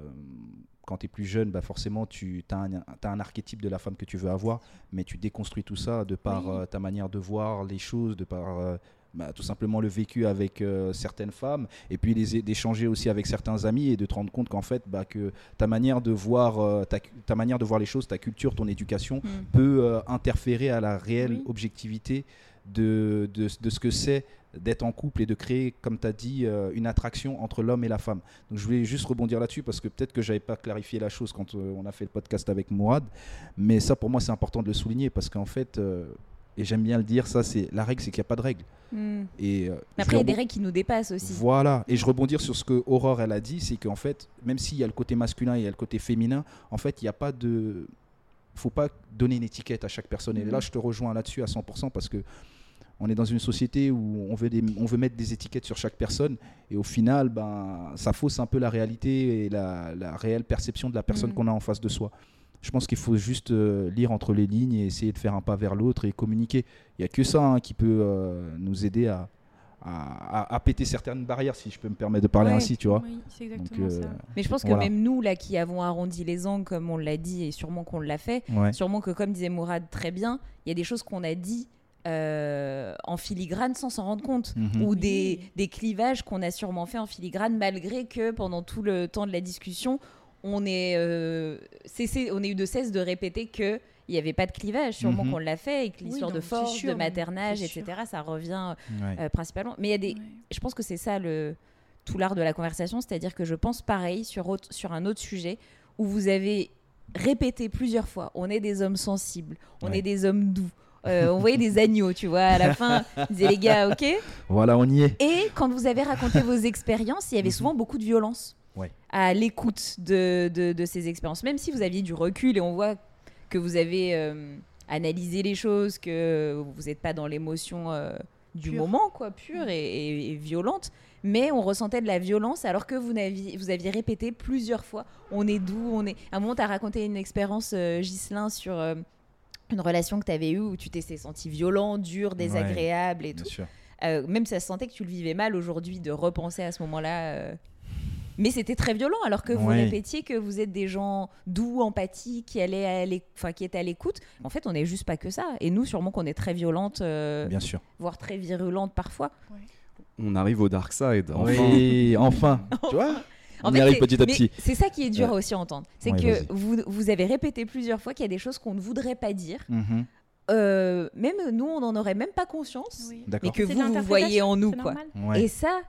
quand tu es plus jeune, bah forcément, tu as un, un archétype de la femme que tu veux avoir, mais tu déconstruis tout ça de par Oui. euh, ta manière de voir les choses, de par euh, bah, tout simplement le vécu avec euh, certaines femmes, et puis d'échanger aussi avec certains amis et de te rendre compte qu'en fait, bah, que ta manière de voir, euh, ta, manière de voir les choses, ta culture, ton éducation, Hmm. peut euh, interférer à la réelle Oui. objectivité de, de, de ce que c'est d'être en couple et de créer, comme tu as dit, euh, une attraction entre l'homme et la femme. Donc je voulais juste rebondir là-dessus parce que peut-être que j'avais pas clarifié la chose quand euh, on a fait le podcast avec Mourad, mais ça pour moi c'est important de le souligner parce qu'en fait, euh, et j'aime bien le dire, ça c'est la règle, c'est qu'il n'y a pas de règle. Hmm. Et euh, Mais Après, il y a des règles qui nous dépassent aussi. voilà, et je rebondir sur ce que Aurore elle a dit, c'est qu'en fait, même s'il y a le côté masculin et il y a le côté féminin, en fait, il n'y a pas de. faut pas donner une étiquette à chaque personne. Et Mhm. là, je te rejoins là-dessus à 100% parce que on est dans une société où on veut, des- on veut mettre des étiquettes sur chaque personne et au final, ben, ça fausse un peu la réalité et la, la réelle perception de la personne Mhm. qu'on a en face de soi. Je pense qu'il faut juste euh, lire entre les lignes et essayer de faire un pas vers l'autre et communiquer. Il n'y a que ça hein, qui peut euh, nous aider à, à, à- à péter certaines barrières, si je peux me permettre de parler Ouais. ainsi, tu vois. Oui, c'est Donc, exactement euh, ça. Mais je pense que Voilà. même nous, là, qui avons arrondi les angles, comme on l'a dit, et sûrement qu'on l'a fait, ouais. sûrement que, comme disait Mourad très bien, il y a des choses qu'on a dit euh, en filigrane sans s'en rendre compte. Mhm. Ou des clivages qu'on a sûrement fait en filigrane, malgré que pendant tout le temps de la discussion, on est, euh, cessé, on est eu de cesse de répéter que il n'y avait pas de clivage, sûrement Mhm. qu'on l'a fait, et que l'histoire de force, sûr, de maternage, etc., ça revient Ouais. euh, principalement. Mais il y a des, Ouais. je pense que c'est ça le tout l'art de la conversation, c'est-à-dire que je pense pareil sur, autre- sur un autre sujet où vous avez répété plusieurs fois, on est des hommes sensibles, on Ouais. est des hommes doux. Euh, on voyait des agneaux, tu vois, à la fin, ils disaient les gars, ok. Voilà, on y est. Et quand vous avez raconté vos expériences, il y avait Mhm. souvent beaucoup de violence Ouais. à l'écoute de, de, de ces expériences. Même si vous aviez du recul et on voit que vous avez euh, analysé les choses, que vous n'êtes pas dans l'émotion euh, du Pure. moment, quoi, pure et, et- et violente. Mais on ressentait de la violence alors que vous aviez, vous aviez répété plusieurs fois on est doux, on est. À un moment, tu as raconté une expérience, euh, Ghislain, sur euh, une relation que tu avais eue où tu t'es senti violent, dur, désagréable et Bien tout. sûr. Euh, même ça se sentait que tu le vivais mal aujourd'hui de repenser à ce moment-là. euh. Mais c'était très violent alors que vous Ouais. répétiez que vous êtes des gens doux, empathiques, qui, allaient à l'éc- enfin, qui étaient à l'écoute. En fait, on n'est juste pas que ça. Et nous, sûrement qu'on est très violente, euh, Bien sûr. voire très virulente parfois. on arrive au dark side. Enfin. Oui, enfin. tu vois En On fait, y arrive c'est- petit à petit. C'est ça qui est dur Ouais. à aussi entendre. C'est Ouais, que vous, vous avez répété plusieurs fois qu'il y a des choses qu'on ne voudrait pas dire. Mhm. Euh, même nous, on n'en aurait même pas conscience. Oui. Mais que vous, voyez en nous, quoi. Ouais. Et ça,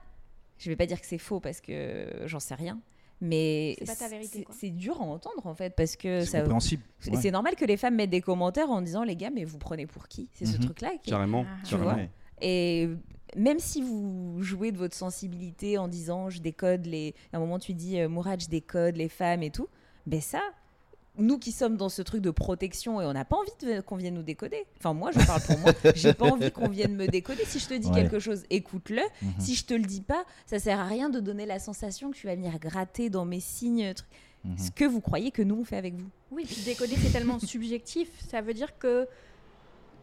je vais pas dire que c'est faux parce que j'en sais rien. Mais C'est dur à entendre en fait parce que C'est compréhensible. C'est Ouais. c'est normal que les femmes mettent des commentaires en disant les gars, mais vous prenez pour qui? C'est ce Mhm. truc-là. qui est- Carrément. Ah, Tu carrément. vois. Et même si vous jouez de votre sensibilité en disant je décode les. À un moment, tu dis euh, Mourad, je décode les femmes et tout. Ben ça, nous qui sommes dans ce truc de protection et on n'a pas envie qu'on vienne nous décoder. Enfin, moi, je parle pour moi. J'ai pas envie qu'on vienne me décoder. Si je te dis Ouais. quelque chose, écoute-le. Mhm. Si je te le dis pas, ça sert à rien de donner la sensation que tu vas venir gratter dans mes signes. Mhm. Ce que vous croyez que nous on fait avec vous. Oui, puis décoder, c'est tellement subjectif. Ça veut dire que,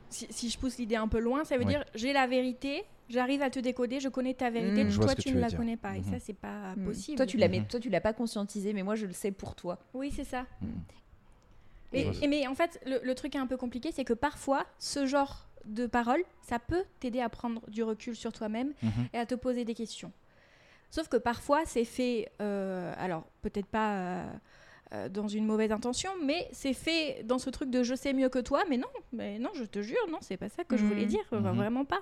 si, si je pousse l'idée un peu loin, ça veut Ouais. dire j'ai la vérité, j'arrive à te décoder, je connais ta vérité, Mm. Vois toi tu tu ne la dire. connais pas. Et Mhm. ça, c'est pas possible. Toi, tu l'as, mais toi, tu l'as pas conscientisé, mais moi, je le sais pour toi. Oui, c'est ça. Mais, et mais en fait, le, le truc est un peu compliqué, c'est que parfois, ce genre de parole, ça peut t'aider à prendre du recul sur toi-même Mhm. et à te poser des questions. Sauf que parfois, c'est fait, euh, alors peut-être pas euh, euh, dans une mauvaise intention, mais c'est fait dans ce truc de je sais mieux que toi, mais non, mais non, je te jure, non, c'est pas ça que je voulais Mhm. dire, enfin, Mhm. vraiment pas.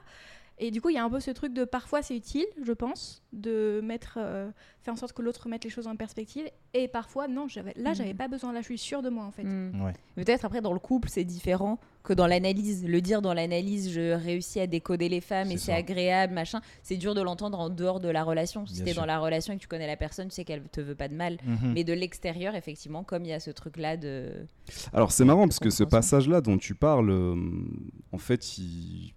Et du coup, il y a un peu ce truc de parfois c'est utile, je pense, de mettre, euh, faire en sorte que l'autre mette les choses en perspective, et parfois non, j'avais, là, j'avais pas besoin, là, je suis sûre de moi en fait. Ouais. Peut-être après dans le couple c'est différent que dans l'analyse. Le dire dans l'analyse, je réussis à décoder les femmes et C'est agréable, machin. C'est dur de l'entendre en dehors de la relation. Si t'es dans la relation et que tu connais la personne, tu sais qu'elle te veut pas de mal. Mhm. Mais de l'extérieur, effectivement, comme il y a ce truc-là de. Alors c'est marrant parce que ce passage-là dont tu parles, euh, en fait, il,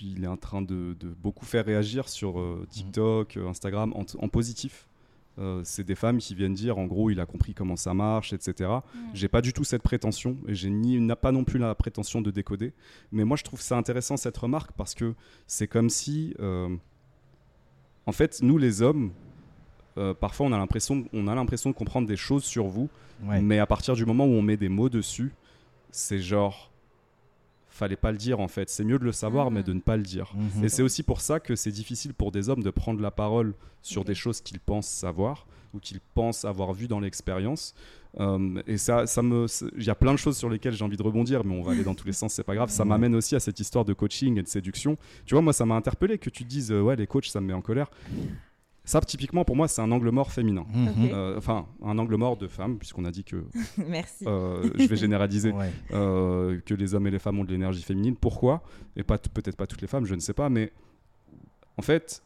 il est en train de, de beaucoup faire réagir sur euh, TikTok, euh, Instagram, en, en positif. Euh, c'est des femmes qui viennent dire, en gros, il a compris comment ça marche, etc. Mm. J'ai pas du tout cette prétention et j'ai ni n'a pas non plus la prétention de décoder. Mais moi, je trouve ça intéressant cette remarque parce que c'est comme si, euh, en fait, nous les hommes, euh, parfois on a l'impression, on a l'impression de comprendre des choses sur vous, Ouais. mais à partir du moment où on met des mots dessus, c'est genre, fallait pas le dire en fait. C'est mieux de le savoir, Mhm. mais de ne pas le dire. Mhm. Et c'est aussi pour ça que c'est difficile pour des hommes de prendre la parole sur des choses qu'ils pensent savoir ou qu'ils pensent avoir vu dans l'expérience. Euh, et ça, ça me, il y a plein de choses sur lesquelles j'ai envie de rebondir, mais on va aller dans tous les sens, c'est pas grave. Ça m'amène aussi à cette histoire de coaching et de séduction. Tu vois, moi, ça m'a interpellé que tu dises, euh, ouais, les coachs, ça me met en colère. Ça, typiquement, pour moi, c'est un angle mort féminin. Mhm. Euh, Enfin, un angle mort de femme, puisqu'on a dit que Merci. euh, je vais généraliser Ouais. euh, que les hommes et les femmes ont de l'énergie féminine. Pourquoi? Et pas peut-être pas toutes les femmes, je ne sais pas, mais en fait,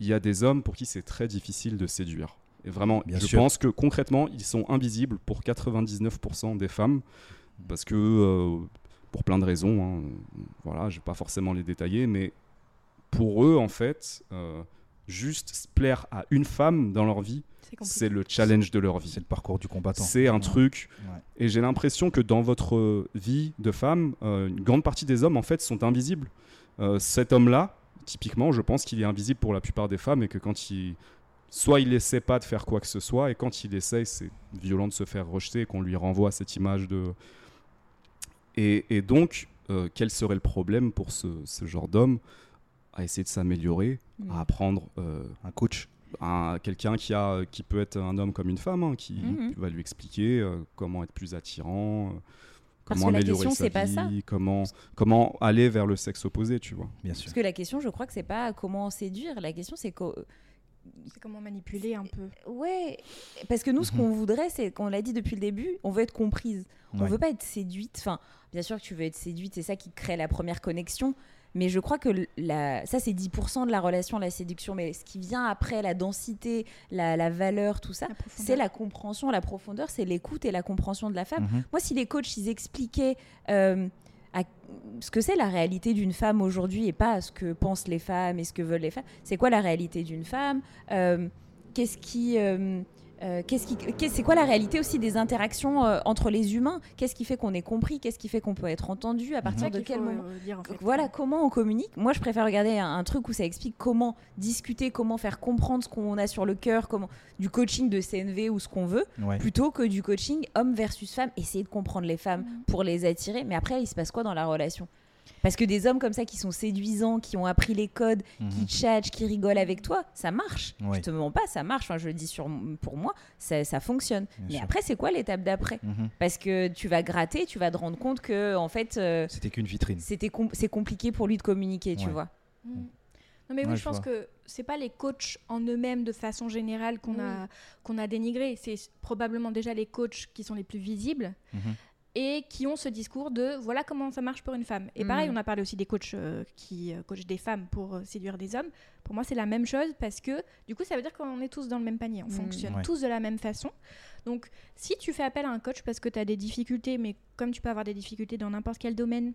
il y a des hommes pour qui c'est très difficile de séduire. Et vraiment, Bien je sûr. pense que concrètement, ils sont invisibles pour 99% des femmes, parce que euh, pour plein de raisons, hein, voilà, je vais pas forcément les détailler, mais pour eux, en fait, euh, juste se plaire à une femme dans leur vie, C'est le challenge de leur vie. C'est le parcours du combattant. C'est un Ouais. truc Ouais. et j'ai l'impression que dans votre vie de femme, euh, une grande partie des hommes en fait sont invisibles. Euh, cet homme-là, typiquement, je pense qu'il est invisible pour la plupart des femmes et que quand il, soit il essaie pas de faire quoi que ce soit et quand il essaye, c'est violent de se faire rejeter et qu'on lui renvoie cette image de. Et, et donc, euh, quel serait le problème pour ce, ce genre d'homme? À essayer de s'améliorer, Mm. à apprendre euh, Un coach. un- quelqu'un qui a qui peut être un homme comme une femme hein, qui Mhm. va lui expliquer euh, comment être plus attirant euh, Parce comment que la améliorer question, sa c'est pas ça. vie comment comment aller vers le sexe opposé tu vois Bien sûr. Parce que la question, je crois que c'est pas comment séduire. La question, c'est co- C'est comment manipuler un peu. Ouais, parce que nous, ce Mhm. qu'on voudrait, c'est, qu'on l'a dit depuis le début, on veut être comprise. On Ouais. veut pas être séduite. Enfin, bien sûr que tu veux être séduite, c'est ça qui crée la première connexion. Mais je crois que la, ça, c'est 10% de la relation, la séduction. Mais ce qui vient après, la densité, la, la valeur, tout ça, c'est la compréhension, la profondeur, c'est l'écoute et la compréhension de la femme. Mhm. Moi, si les coachs, ils expliquaient euh, à- ce que c'est la réalité d'une femme aujourd'hui et pas ce que pensent les femmes et ce que veulent les femmes, c'est quoi la réalité d'une femme? Euh, Qu'est-ce qui... euh, euh, qu'est-ce qui, c'est quoi la réalité aussi des interactions euh, entre les humains? Qu'est-ce qui fait qu'on est compris? Qu'est-ce qui fait qu'on peut être entendu? À partir de quel moment euh, dire, en fait. voilà comment on communique? Moi, je préfère regarder un, un truc où ça explique comment discuter, comment faire comprendre ce qu'on a sur le cœur, comment du coaching de CNV ou ce qu'on veut, Ouais. plutôt que du coaching homme versus femme. Essayer de comprendre les femmes Mhm. pour les attirer. Mais après, il se passe quoi dans la relation? Parce que des hommes comme ça qui sont séduisants, qui ont appris les codes, qui Mhm. tchatchent, qui rigolent avec toi, ça marche. Ouais. Je te mens pas, ça marche. Enfin, je le dis sur, pour moi, ça, ça fonctionne. Bien Mais sûr. après, c'est quoi l'étape d'après Mhm. Parce que tu vas gratter, tu vas te rendre compte que en fait, euh, C'était qu'une vitrine. c'était com- c'est compliqué pour lui de communiquer, tu vois. Mm. Non mais oui, je pense vois. que c'est pas les coachs en eux-mêmes de façon générale qu'on a qu'on a dénigré. C'est probablement déjà les coachs qui sont les plus visibles Mhm. Et qui ont ce discours de voilà comment ça marche pour une femme. Et pareil, Mhm. on a parlé aussi des coachs euh, qui euh, coachent des femmes pour euh, séduire des hommes. Pour moi, c'est la même chose parce que du coup, ça veut dire qu'on est tous dans le même panier. On Mhm. fonctionne Ouais. tous de la même façon. Donc, si tu fais appel à un coach parce que tu as des difficultés, mais comme tu peux avoir des difficultés dans n'importe quel domaine,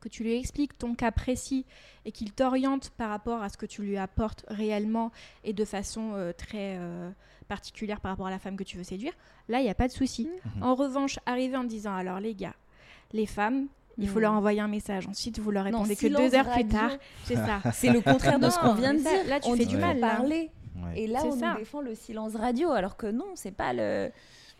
que tu lui expliques ton cas précis et qu'il t'oriente par rapport à ce que tu lui apportes réellement et de façon euh, très euh, particulière par rapport à la femme que tu veux séduire, là, il n'y a pas de souci. Mhm. En revanche, arriver en disant alors les gars, les femmes, il faut Mhm. leur envoyer un message. Ensuite, vous leur Non, répondez que silence deux heures plus tard. C'est ça. C'est le contraire de ce qu'on Non, vient de dire. là, tu on fais du mal, là. parler. Ouais. Et là, on ça. nous défend le silence radio, alors que non, c'est pas le.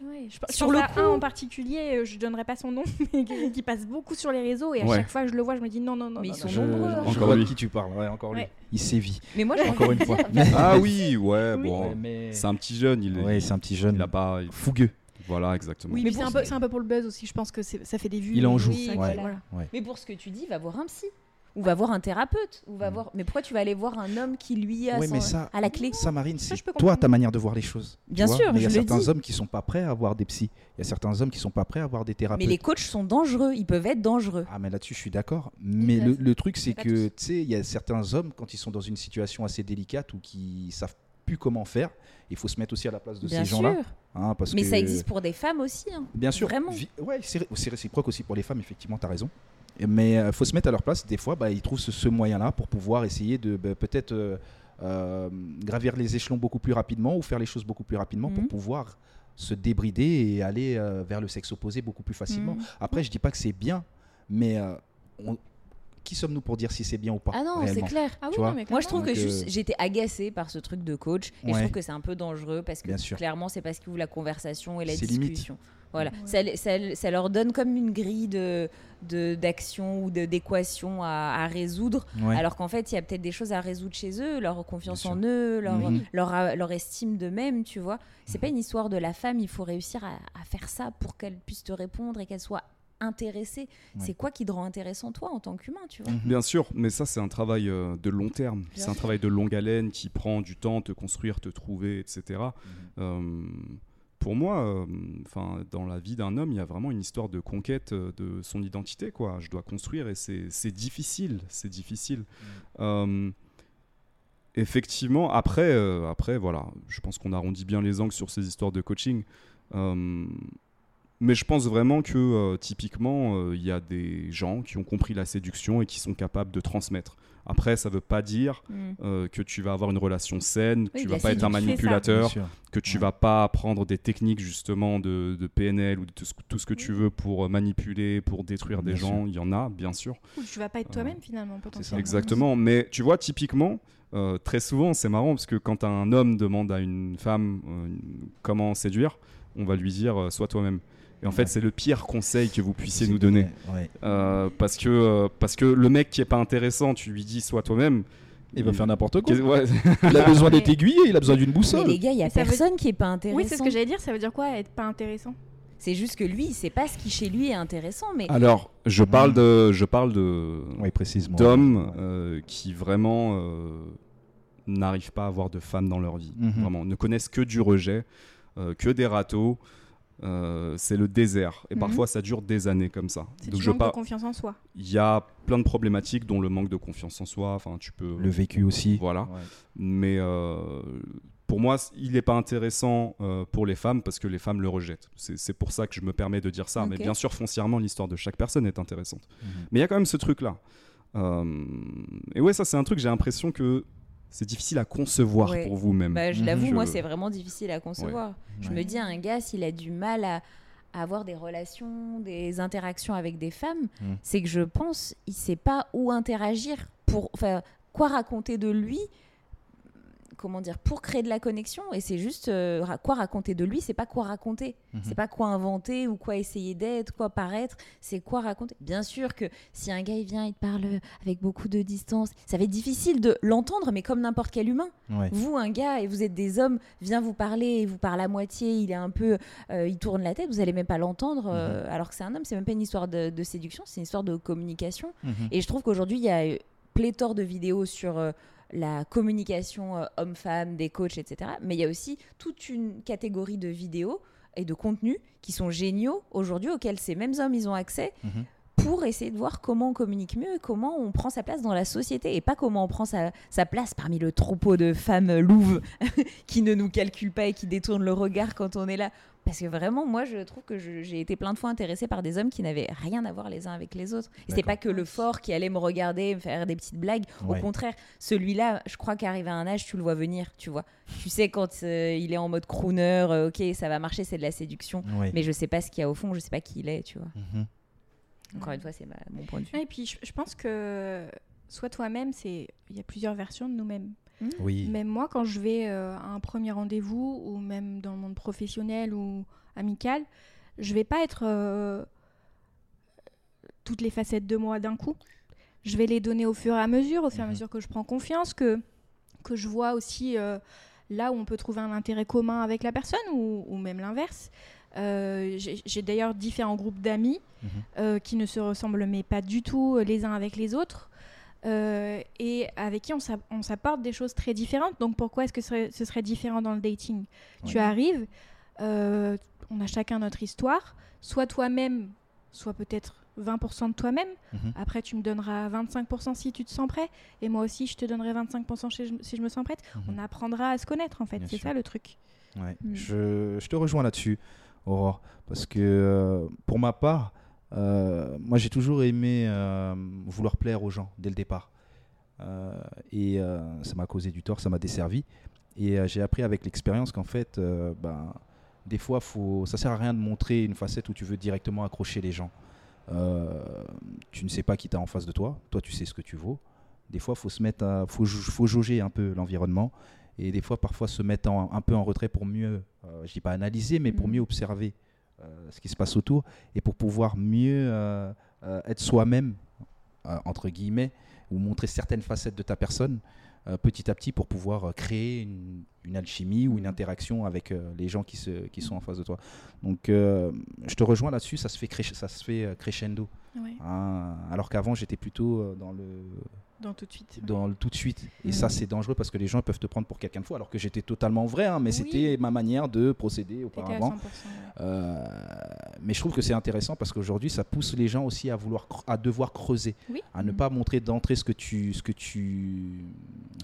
Ouais, je, je Sur le coup- un en particulier, euh, je donnerai pas son nom, mais qui, qui passe beaucoup sur les réseaux et à Ouais. chaque fois que je le vois, je me dis non, non, non. Mais non, ils sont Je, nombreux, je Encore lui. de qui tu parles. Ouais, encore lui. Il sévit. Mais moi, j'ai Encore une fois. dire- Ah oui, ouais, Oui. bon. Mais- C'est un petit jeune, il, Ouais, c'est un petit jeune il a pas. fougueux. Voilà, exactement. Oui, Mais c'est un, ce- peu, c'est un peu pour le buzz aussi, je pense que c'est- ça fait des vues. Il en joue, ça, ouais. voilà. Mais pour ce que tu dis, va voir un psy. Ou va voir un thérapeute. Ou va Mm. voir... Mais pourquoi tu vas aller voir un homme qui, lui, a son- mais ça, à la clé? ça, Marine, c'est toi, ta manière de voir les choses. Bien sûr, mais il y a certains dis. hommes qui sont pas prêts à avoir des psys. Il y a certains hommes qui sont pas prêts à avoir des Mais thérapeutes. les coachs sont dangereux. Ils peuvent être dangereux. Ah, mais là-dessus, je suis d'accord. Mais le, truc, c'est que, tu sais, il y a certains hommes, quand ils sont dans une situation assez délicate ou qui savent plus comment faire, il faut se mettre aussi à la place de Bien ces gens-là. sûr. hein, Mais que- ça existe pour des femmes aussi. hein. Bien sûr. Vraiment. Vi- Ouais, c'est réciproque aussi pour les femmes, effectivement, tu as raison. Mais il faut se mettre à leur place. Des fois, bah, ils trouvent ce, ce moyen-là pour pouvoir essayer de bah, peut-être euh, euh, gravir les échelons beaucoup plus rapidement ou faire les choses beaucoup plus rapidement Mhm. pour pouvoir se débrider et aller euh, vers le sexe opposé beaucoup plus facilement. Mm. Après, je dis pas que c'est bien, mais euh, on- qui sommes-nous pour dire si c'est bien ou pas Ah non, c'est clair. Ah oui, Tu vois? non, mais Moi, je trouve Donc, que euh, j'étais agacée par ce truc de coach et je trouve que c'est un peu dangereux parce que Bien clairement, c'est parce qu'ils ouvrent la conversation et la limite. Voilà, Ouais. ça, ça- ça leur donne comme une grille de de- d'action ou d'équation à, à résoudre, Ouais. alors qu'en fait, il y a peut-être des choses à résoudre chez eux, leur confiance en eux, leur, Mhm. leur, leur estime d'eux-mêmes, tu vois. C'est pas une histoire de la femme, il faut réussir à, à faire ça pour qu'elle puisse te répondre et qu'elle soit intéressée. Ouais. C'est quoi qui te rend intéressant, toi, en tant qu'humain, tu vois Mhm. Bien sûr, mais ça c'est un travail euh, de long terme. C'est un travail de longue haleine qui prend du temps, te construire, te trouver, etc. Mhm. Euh, pour moi, euh, dans la vie d'un homme, il y a vraiment une histoire de conquête euh, de son identité. Quoi. Je dois construire et c'est difficile. C'est difficile. Euh, effectivement, après, euh, après, voilà, je pense qu'on arrondit bien les angles sur ces histoires de coaching. Mais je pense vraiment que typiquement, il y a des gens qui ont compris la séduction et qui sont capables de transmettre. Après, ça ne veut pas dire Mm. euh, que tu vas avoir une relation saine, que Oui, tu vas pas être un manipulateur, que tu Ouais. vas pas apprendre des techniques justement de, de PNL ou de tout ce, tout ce que tu veux pour euh, manipuler, pour détruire des sûr. gens. Il y en a, bien sûr. Ou tu vas pas être Euh, toi-même finalement, potentiellement. Exactement. Mais tu vois, typiquement, euh, très souvent, c'est marrant parce que quand un homme demande à une femme euh, comment séduire, on va lui dire euh, sois toi-même. Et en fait, Ouais. c'est le pire conseil que vous puissiez C'est nous donner. Ouais. Euh, parce, que, euh, parce que le mec qui est pas intéressant, tu lui dis sois toi-même. Il va faire n'importe quoi. Ouais, Il a besoin d'être aiguillé, il a besoin d'une Mais boussole. les gars, il y a veut- personne qui est pas intéressant. Oui, c'est ce que j'allais dire. Ça veut dire quoi être pas intéressant? C'est juste que lui, il sait pas ce qui chez lui est intéressant, mais Alors, je parle de, je parle de Oui, précisément. d'hommes Ouais. euh, qui vraiment euh, n'arrivent pas à avoir de femmes dans leur vie. Mhm. Vraiment, ne connaissent que du rejet, euh, que des râteaux. Euh, c'est le désert. Et Mhm. parfois, ça dure des années comme ça. C'est Donc, du je manque pas. de confiance en soi. Il y a plein de problématiques, dont le manque de confiance en soi. Enfin, tu peux. Le vécu aussi. Voilà. Ouais. Mais euh, pour moi, il n'est pas intéressant euh, pour les femmes parce que les femmes le rejettent. C'est c'est pour ça que je me permets de dire ça. Mais bien sûr, foncièrement, l'histoire de chaque personne est intéressante. Mhm. Mais il y a quand même ce truc-là. Euh, et ouais, ça, c'est un truc, j'ai l'impression que c'est difficile à concevoir Ouais. pour vous-même. bah, je Mhm. l'avoue, Je- moi, c'est vraiment difficile à concevoir. Je Ouais. me dis, un gars, s'il a du mal à, à avoir des relations, des interactions avec des femmes, Mhm. c'est que je pense, il sait pas où interagir pour, enfin, quoi raconter de lui comment dire, pour créer de la connexion. Et c'est juste euh, quoi raconter de lui, c'est pas quoi raconter. Mhm. C'est pas quoi inventer ou quoi essayer d'être, quoi paraître, c'est quoi raconter. Bien sûr que si un gars il vient, il te parle avec beaucoup de distance, ça va être difficile de l'entendre, mais comme n'importe quel humain. Ouais. Vous, un gars, et vous êtes des hommes, vient vous parler, et vous parle à moitié, il est un peu, euh, il tourne la tête, vous allez même pas l'entendre, euh, alors que c'est un homme, c'est même pas une histoire de, de séduction, c'est une histoire de communication. Mhm. Et je trouve qu'aujourd'hui, il y a euh, pléthore de vidéos sur euh, la communication euh, homme-femme, des coachs, etc. Mais il y a aussi toute une catégorie de vidéos et de contenus qui sont géniaux aujourd'hui, auxquels ces mêmes hommes, ils ont accès Mhm. Pour essayer de voir comment on communique mieux et comment on prend sa place dans la société et pas comment on prend sa, sa place parmi le troupeau de femmes louves qui ne nous calculent pas et qui détournent le regard quand on est là. Parce que vraiment, moi, je trouve que j'ai été plein de fois intéressée par des hommes qui n'avaient rien à voir les uns avec les autres. Et C'était pas que le fort qui allait me regarder, me faire des petites blagues. Ouais. Au contraire, celui-là, je crois qu'arrivé à un âge, tu le vois venir, tu vois. Tu sais quand euh, il est en mode crooner, euh, ok, ça va marcher, c'est de la séduction. Ouais. Mais je sais pas ce qu'il y a au fond, je sais pas qui il est, tu vois. Mhm. Encore une fois, c'est ma- mon point de vue. Ouais, Et puis je, je pense que soit toi-même, c'est il y a plusieurs versions de nous-mêmes. Oui. Même moi, quand je vais euh, à un premier rendez-vous ou même dans le monde professionnel ou amical, je vais pas être euh, toutes les facettes de moi d'un coup. Je vais les donner au fur et à mesure, au fur et à Mhm. mesure que je prends confiance, que, que je vois aussi euh, là où on peut trouver un intérêt commun avec la personne ou, ou même l'inverse. Euh, J'ai d'ailleurs différents groupes d'amis Mhm. euh, qui ne se ressemblent mais pas du tout euh, les uns avec les autres. euh, et avec qui on s'a- on s'apporte des choses très différentes. Donc pourquoi est-ce que ce serait, ce serait différent dans le dating? Tu arrives, euh, on a chacun notre histoire, soit toi-même, soit peut-être 20% de toi-même. Mhm. Après, tu me donneras 25% si tu te sens prêt, et moi aussi, je te donnerai 25% si je, si je me sens prête. Mhm. On apprendra à se connaître, en fait. C'est ça le truc. Ouais. Mm. Je, je te rejoins là-dessus, Aurore, parce que euh, pour ma part, euh, moi j'ai toujours aimé euh, vouloir plaire aux gens dès le départ. Et ça m'a causé du tort, ça m'a desservi. Et j'ai appris avec l'expérience qu'en fait, ben, des fois, faut, ça sert à rien de montrer une facette où tu veux directement accrocher les gens. Tu ne sais pas qui t'as en face de toi, toi tu sais ce que tu vaux. Des fois, faut se mettre, faut, faut jauger un peu l'environnement et des fois parfois se mettre en- un peu en retrait pour mieux, euh, je dis pas analyser, mais pour Mhm. mieux observer euh, ce qui se passe autour et pour pouvoir mieux euh, euh, être soi-même entre guillemets ou montrer certaines facettes de ta personne petit à petit pour pouvoir créer une, une alchimie ou une interaction avec les gens qui, se, qui sont en face de toi. Donc je te rejoins là-dessus, ça se fait, ça se fait crescendo. hein. alors qu'avant j'étais plutôt dans le Dans tout de suite. dans le tout de suite. Et Mm. ça, c'est dangereux parce que les gens peuvent te prendre pour quelqu'un de fou, alors que j'étais totalement vrai, hein, mais Oui. c'était ma manière de procéder auparavant. 100%. ouais. Euh, mais je trouve que c'est intéressant parce qu'aujourd'hui, ça pousse les gens aussi à vouloir, à devoir creuser, Oui. à ne Mm. pas montrer d'entrée ce que tu, ce que tu,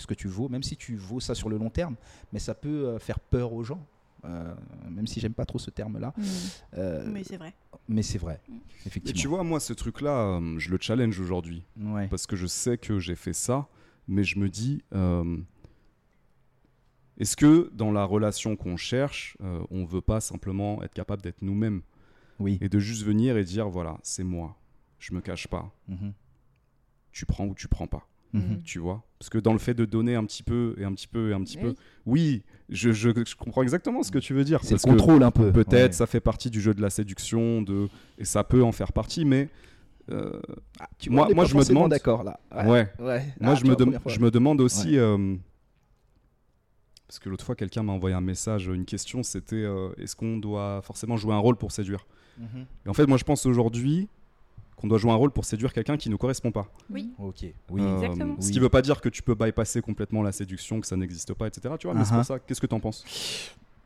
ce que tu vaux, même si tu vaux ça sur le long terme, mais ça peut euh, faire peur aux gens. Euh, même si j'aime pas trop ce terme-là, Mm. Euh, Mais c'est vrai. mais c'est vrai, Mm. Mais effectivement. tu vois, moi, ce truc-là, euh, je le challenge aujourd'hui. Ouais. Parce que je sais que j'ai fait ça, mais je me dis, euh, est-ce que dans la relation qu'on cherche, euh, on veut pas simplement être capable d'être nous-mêmes Oui. et de juste venir et dire, voilà, c'est moi, je me cache pas, Mhm. tu prends ou tu prends pas, Mhm. tu vois Parce que dans le fait de donner un petit peu et un petit peu et un petit Oui. peu, oui, je, je- je comprends exactement ce que tu veux dire. C'est le contrôle un peu. Peut-être Ouais. ça fait partie du jeu de la séduction, de... et ça peut en faire partie, mais euh, Tu Moi- vois, moi, je me demande- d'accord là. ouais. Ouais. Moi, Ah, je, me je me demande aussi. euh, parce que l'autre fois, quelqu'un m'a envoyé un message, une question c'était euh, est-ce qu'on doit forcément jouer un rôle pour séduire? Mhm. Et en fait, moi, je pense aujourd'hui qu'on doit jouer un rôle pour séduire quelqu'un qui ne correspond pas. Oui. Ok. Oui. Euh, Exactement. Ce Oui. qui veut pas dire que tu peux bypasser complètement la séduction, que ça n'existe pas, etc. Tu vois, mais c'est Uh-huh. pour ça. Qu'est-ce que t'en penses?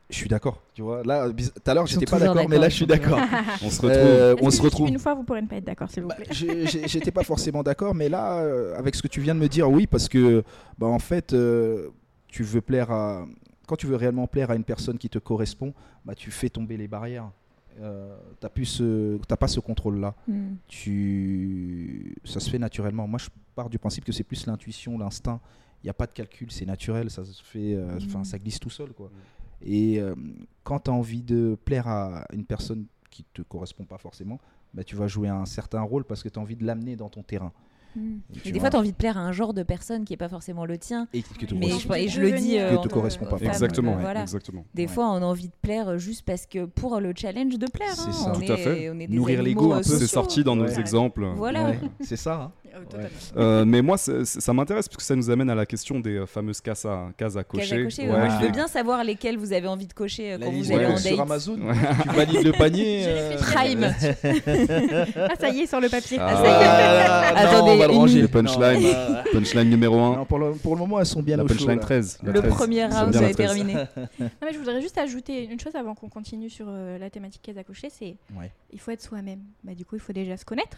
Je suis d'accord. Tu vois, là, tout à l'heure, j'étais pas d'accord, mais là, je suis d'accord. On se retrouve. Euh, on se retrouve. Une fois, vous pourrez ne pas être d'accord, s'il vous Bah, plaît. je- j'ai- J'étais pas forcément d'accord, mais là, euh, avec ce que tu viens de me dire, oui, parce que, bah, en fait, euh, tu veux plaire à. Quand tu veux réellement plaire à une personne qui te correspond, bah, tu fais tomber les barrières. Euh, t'as plus ce, t'as pas ce contrôle-là. Mm. Tu, ça se fait naturellement. Moi, je pars du principe que c'est plus l'intuition, l'instinct. Il n'y a pas de calcul, c'est naturel, ça se fait, euh, enfin, Mhm. ça glisse tout seul, quoi. Et euh, quand tu as envie de plaire à une personne qui te correspond pas forcément, bah, tu vas jouer un certain rôle parce que tu as envie de l'amener dans ton terrain. Mm. Et Et tu des vois. fois, tu as envie de plaire à un genre de personne qui est pas forcément le tien. Et que te Mais correspond. je, et je le dis. euh, Que te correspond pas euh, voilà. exactement. Des Ouais. fois, on a envie de plaire juste parce que pour le challenge de plaire. C'est hein. ça. On Tout est, à fait. On est des Nourrir l'ego un peu. C'est sorti dans nos Ouais. exemples. Voilà. Ouais, c'est ça. hein. Totalement. Euh, mais moi, ça m'intéresse parce que ça nous amène à la question des euh, fameuses cases à, cases à Case cocher. à cocher, Ouais, ouais. Moi, je veux bien savoir lesquelles vous avez envie de cocher euh, La quand vous allez ouais. en sur date. Amazon, Ouais. tu valides le panier. euh, Prime. Ah, ça y est, sur le papier. Ah, ça y est. Ah, non, Attendez, on va le ranger. minute. Punchline. Non, Punchline numéro 1, non, pour, le, pour le moment, elles sont bien la punchline là. 13. la Le 13. premier round est 13. terminé. Non, mais je voudrais juste ajouter une chose avant qu'on continue sur euh, la thématique case à cocher, c'est Ouais. il faut être soi-même. Bah, du coup, il faut déjà se connaître.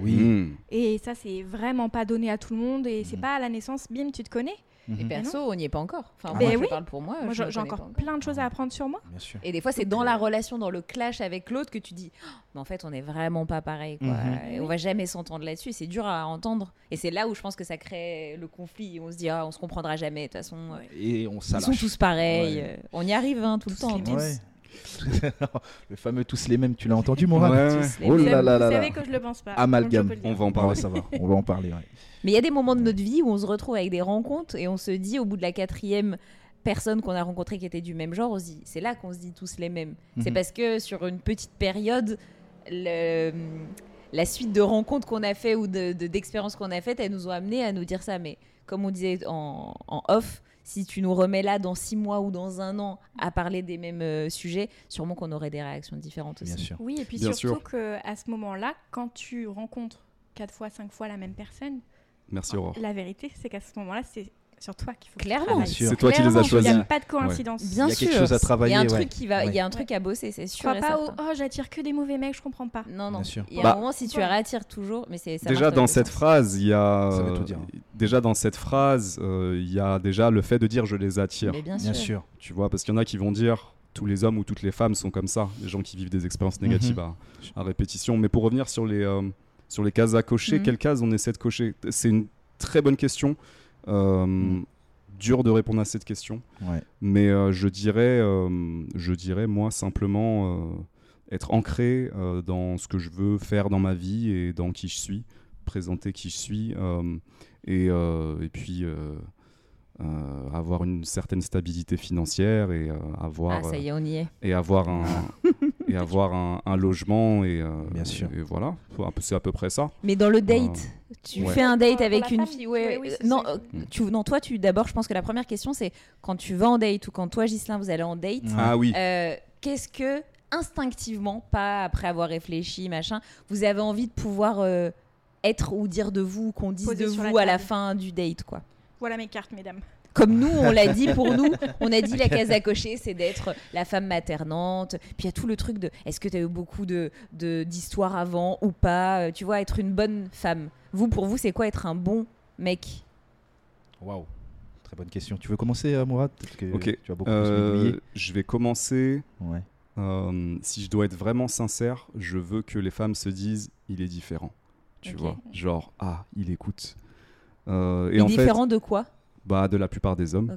Oui. Mm. Et ça, c'est vraiment pas donné à tout le monde. Et c'est Mhm. pas à la naissance, bim, tu te connais. Mhm. Et perso, on n'y est pas encore. Enfin, Ah moi, ouais. je oui. parle pour moi. Moi, j'ai encore plein de choses à apprendre sur moi. Bien sûr. Et des fois, c'est dans la relation, dans le clash avec l'autre que tu dis, Oh, mais en fait, on n'est vraiment pas pareil. Quoi. Mhm. Et on va jamais s'entendre là-dessus. C'est dur à entendre. Et c'est là où je pense que ça crée le conflit. On se dit, ah, on se comprendra jamais. De toute façon, Et on ils sont tous pareils. Ouais. On y arrive hein, tout le Tous temps. Le fameux tous les mêmes, tu l'as entendu, Mourad Ouais, Oh là là là Vous savez que je le pense pas. Amalgame. On va en parler. ça va, on va en parler. ouais. Mais il y a des moments de notre vie où on se retrouve avec des rencontres et on se dit, au bout de la quatrième personne qu'on a rencontrée qui était du même genre, on se dit, c'est là qu'on se dit tous les mêmes. C'est Mhm. parce que sur une petite période, le- la suite de rencontres qu'on a fait ou de- de- d'expériences qu'on a faites, elles nous ont amené à nous dire ça. Mais comme on disait en, en off, si tu nous remets là dans six mois ou dans un an à parler des mêmes euh, sujets, sûrement qu'on aurait des réactions différentes aussi. Bien sûr. Oui, et puis Bien surtout qu'à ce moment-là, quand tu rencontres quatre fois, cinq fois la même personne, Merci Aurore. la vérité, c'est qu'à ce moment-là, c'est sur toi qu'il faut Clairement. sûr. C'est toi qui les as je Il choisis. n'y a pas de coïncidence. Bien Il y a quelque sûr. chose à travailler, Il y a un ouais. truc qui va, il y a un Ouais. truc à bosser, c'est sûr. crois pas au oh j'attire que des mauvais mecs, je comprends pas. Non, non. Bien sûr. Il y a Bah, un moment, si tu attires toujours, mais c'est Déjà dans cette phrase, il y a Ça veut tout dire. déjà dans cette phrase, il y a déjà le fait de dire je les attire. Bien, sûr. sûr. Tu vois, parce qu'il y en a qui vont dire tous les hommes ou toutes les femmes sont comme ça, les gens qui vivent des expériences négatives Mhm. à, à répétition. Mais pour revenir sur les euh, sur les cases à cocher, Mhm. quelles cases on essaie de cocher? C'est une très bonne question. Euh, Mhm. Dur de répondre à cette question. Ouais. Mais euh, je dirais, euh, je dirais moi simplement euh, être ancré euh, dans ce que je veux faire dans ma vie et dans qui je suis, présenter qui je suis, euh, et, euh, et puis euh, euh, avoir une certaine stabilité financière et euh, avoir Ah, ça y est, on y est. et avoir un et avoir un, un logement et euh, Bien sûr. et voilà, c'est à peu près ça. Mais dans le date, tu ouais. fais un date avec une fille. Ouais, oui, euh, non, ça. euh, tu, non, toi, tu d'abord, je pense que la première question, c'est quand tu vas en date ou quand toi, Gislin, vous allez en date. Ah oui. euh, qu'est-ce que instinctivement, pas après avoir réfléchi, machin, vous avez envie de pouvoir euh, être ou dire de vous, qu'on dise Poser de vous à la fin du date, quoi? Voilà mes cartes, mesdames. Comme nous, on l'a dit pour nous, on a dit la case à cocher, c'est d'être la femme maternante. Puis il y a tout le truc de est-ce que tu as eu beaucoup de de- d'histoires avant ou pas? Euh, Tu vois, être une bonne femme. Vous, pour vous, c'est quoi être un bon mec? Waouh. Très bonne question. Tu veux commencer, euh, Mourad? Que Ok. Tu as beaucoup Euh, plus je vais commencer. Ouais. Euh, si je dois être vraiment sincère, je veux que les femmes se disent il est différent. Tu vois, genre ah il écoute. Euh, et Et en différent de quoi? Bah de la plupart des hommes.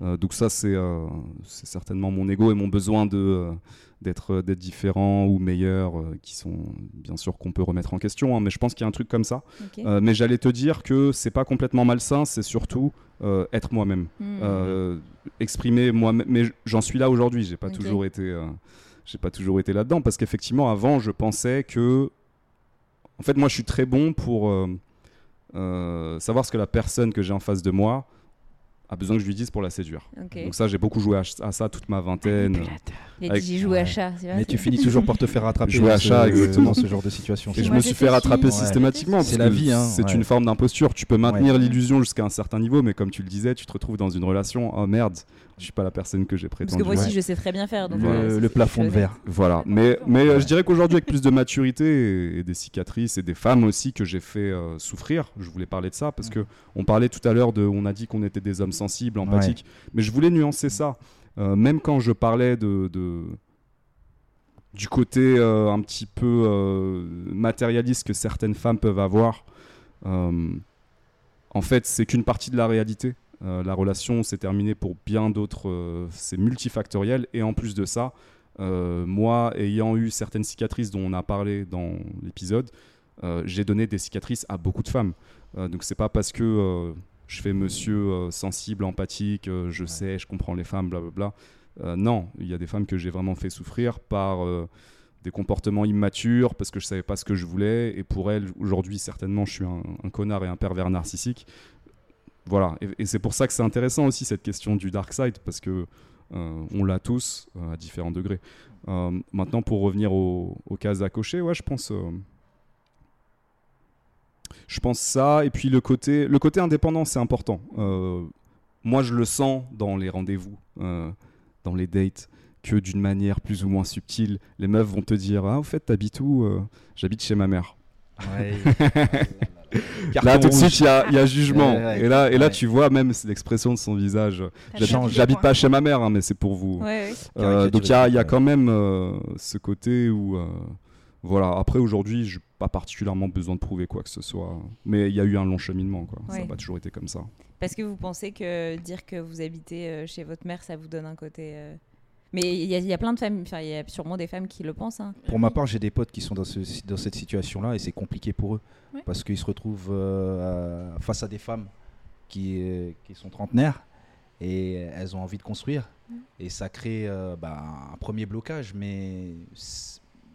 Euh, donc ça c'est euh, c'est certainement mon ego et mon besoin de euh, d'être d'être différent ou meilleur, euh, qui sont bien sûr qu'on peut remettre en question. hein, mais je pense qu'il y a un truc comme ça. Euh, mais j'allais te dire que c'est pas complètement malsain, c'est surtout euh, être moi-même. Hmm. Euh, exprimer moi-même. Mais j'en suis là aujourd'hui. J'ai pas Ok. toujours été, euh, j'ai pas toujours été là-dedans parce qu'effectivement avant je pensais que, en fait moi je suis très bon pour euh, euh, savoir ce que la personne que j'ai en face de moi a besoin que je lui dise pour la séduire. Donc ça j'ai beaucoup joué à, à ça toute ma vingtaine. Il a avec- dit j'ai joué à chat. vois, Mais c'est- tu finis toujours par te faire rattraper Jouer à chat, exactement. dans ce genre de situation. Et je me vrai. suis fait rattraper. Ouais. systématiquement. C'est parce la vie, hein, C'est ouais. une forme d'imposture. Tu peux maintenir Ouais. l'illusion jusqu'à un certain niveau, mais comme tu le disais, tu te retrouves dans une relation. Oh merde, je suis pas la personne que j'ai Parce prétendu. que moi aussi, Ouais. je sais très bien faire. Donc Le, plafond de verre. Voilà, mais, mais euh, je dirais qu'aujourd'hui, avec plus de maturité et, et des cicatrices et des femmes aussi que j'ai fait euh, souffrir, je voulais parler de ça parce que on parlait tout à l'heure de, on a dit qu'on était des hommes sensibles, empathiques, mais je voulais nuancer ça. Euh, même quand je parlais de, de- du côté euh, un petit peu euh, matérialiste que certaines femmes peuvent avoir, en fait, c'est qu'une partie de la réalité. La relation s'est terminée pour bien d'autres, c'est multifactoriel et en plus de ça, moi, ayant eu certaines cicatrices dont on a parlé dans l'épisode, j'ai donné des cicatrices à beaucoup de femmes. Donc c'est pas parce que je fais monsieur euh, sensible, empathique, euh, je sais, je comprends les femmes, blablabla. Euh, non, il y a des femmes que j'ai vraiment fait souffrir par des comportements immatures, parce que je savais pas ce que je voulais. Et pour elles, aujourd'hui, certainement, je suis un, un connard et un pervers narcissique. Voilà. Et, et c'est pour ça que c'est intéressant aussi cette question du dark side, parce que euh, on l'a tous euh, à différents degrés. Euh, maintenant, pour revenir aux, aux cases à cocher, ouais, je pense. Je pense ça, et puis le côté, le côté indépendant, c'est important. Euh, moi, je le sens dans les rendez-vous, euh, dans les dates, que d'une manière plus ou moins subtile, les meufs vont te dire Ah, au fait, t'habites où Euh, J'habite chez ma mère. Ouais. là, tout de suite, il y a, il y a jugement. Ouais, ouais, et là, et là ouais. tu vois même l'expression de son visage. J'habite- pas chez ma mère, hein, mais c'est pour vous. Ouais, ouais. Euh, Caricaturé, donc il y a, il y a quand même euh, ce côté où euh, voilà après aujourd'hui j'ai pas particulièrement besoin de prouver quoi que ce soit mais il y a eu un long cheminement quoi ça n'a pas toujours été comme ça Parce que vous pensez que dire que vous habitez euh, chez votre mère, ça vous donne un côté. euh, Mais il y, a- il y a plein de femmes, enfin, il y a sûrement des femmes qui le pensent. hein. Pour ma part, j'ai des potes qui sont dans, ce- dans cette situation-là et c'est compliqué pour eux Ouais. parce qu'ils se retrouvent euh, face à des femmes qui, euh, qui sont trentenaires et elles ont envie de construire et ça crée euh, bah, un premier blocage, mais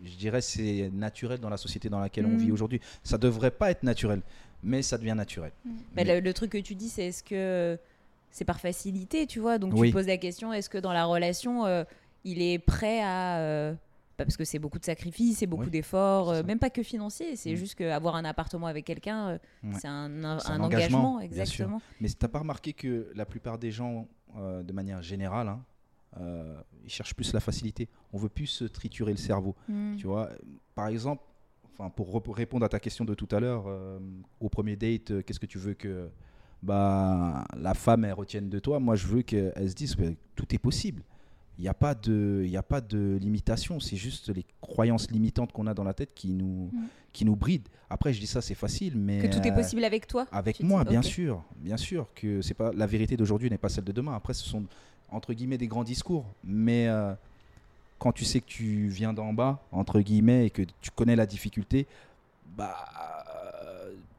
je dirais c'est naturel dans la société dans laquelle on Mm. vit aujourd'hui. Ça devrait pas être naturel, mais ça devient naturel. Mm. Mais le, le truc que tu dis, c'est est-ce que c'est par facilité, tu vois? Donc Oui. tu poses la question est-ce que dans la relation, euh, il est prêt à. euh, parce que c'est beaucoup de sacrifices, c'est beaucoup Oui, d'efforts, euh, même pas que financier, c'est Mm. juste qu'avoir un appartement avec quelqu'un, euh, Ouais. c'est un, un- C'est un un engagement, exactement. Mais t'as pas remarqué que la plupart des gens, euh, de manière générale, hein, euh, ils cherchent plus la facilité. On veut plus se triturer le cerveau. Mm. Tu vois, par exemple, enfin pour répondre à ta question de tout à l'heure, euh, au premier date, euh, qu'est-ce que tu veux que bah, la femme elle retienne de toi? Moi, je veux qu'elle se dise que tout est possible. Il n'y a pas de, il a pas de limitation. C'est juste les croyances limitantes qu'on a dans la tête qui nous, Mm. qui nous brident. Après, je dis ça, c'est facile, mais Que tout est possible avec toi avec dis, moi, bien sûr, bien sûr que c'est pas la vérité d'aujourd'hui n'est pas celle de demain. Après, ce sont entre guillemets des grands discours, mais euh, quand tu sais que tu viens d'en bas entre guillemets et que tu connais la difficulté, bah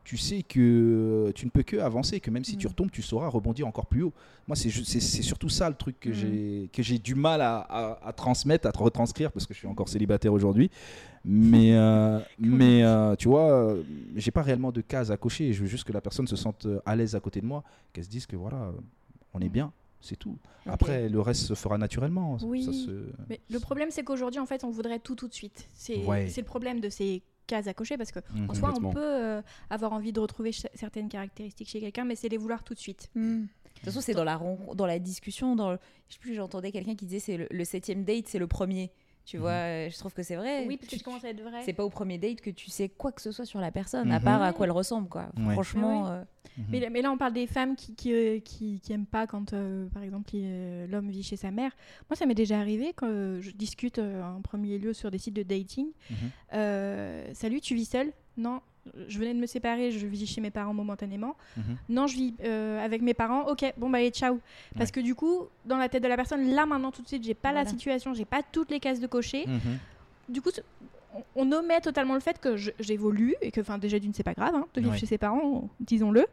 tu sais que tu ne peux que avancer, que même si tu Mm. retombes, tu sauras rebondir encore plus haut. Moi, c'est surtout ça le truc que Mm. j'ai que j'ai du mal à, à- à transmettre, à te retranscrire parce que je suis encore célibataire aujourd'hui. Mais euh, mais euh, tu vois, j'ai pas réellement de case à cocher. Je veux juste que la personne se sente à l'aise à côté de moi, qu'elle se dise que voilà, on est bien, c'est tout. Après, le reste se fera naturellement. Ça Oui. se- Mais le problème, c'est qu'aujourd'hui, en fait, on voudrait tout tout de suite. C'est Ouais. c'est le problème de ces cases à cocher parce que Mhm. en soi, on peut euh, avoir envie de retrouver ch- certaines caractéristiques chez quelqu'un, mais c'est les vouloir tout de suite. Mm. De toute façon, c'est dans la, dans la discussion. Dans le... Je sais plus, j'entendais quelqu'un qui disait c'est le, le septième date, c'est le premier. Tu Mhm. vois, euh, je trouve que c'est vrai. Oui, parce que Tu- je commence à être vrai. C'est pas au premier date que tu sais quoi que ce soit sur la personne, à Mhm. part à quoi elle ressemble, quoi. Ouais. Franchement, Mais euh, Mhm. Mais, là- mais là, on parle des femmes qui, qui, euh, qui, qui aiment pas quand, euh, par exemple, l'homme vit chez sa mère. Moi, ça m'est déjà arrivé quand je discute en premier lieu sur des sites de dating. Mhm. Euh, Salut, tu vis seule? Non, je venais de me séparer, je vis chez mes parents momentanément. Mhm. Non, je vis euh, avec mes parents. Ok, bon bah allez, ciao. Parce que du coup, dans la tête de la personne, là maintenant tout de suite, j'ai pas la situation, j'ai pas toutes les cases de cocher. Mhm. Du coup, on, on omet totalement le fait que j'évolue et que, enfin, déjà d'une, c'est pas grave hein, de vivre Ouais. chez ses parents, disons-le.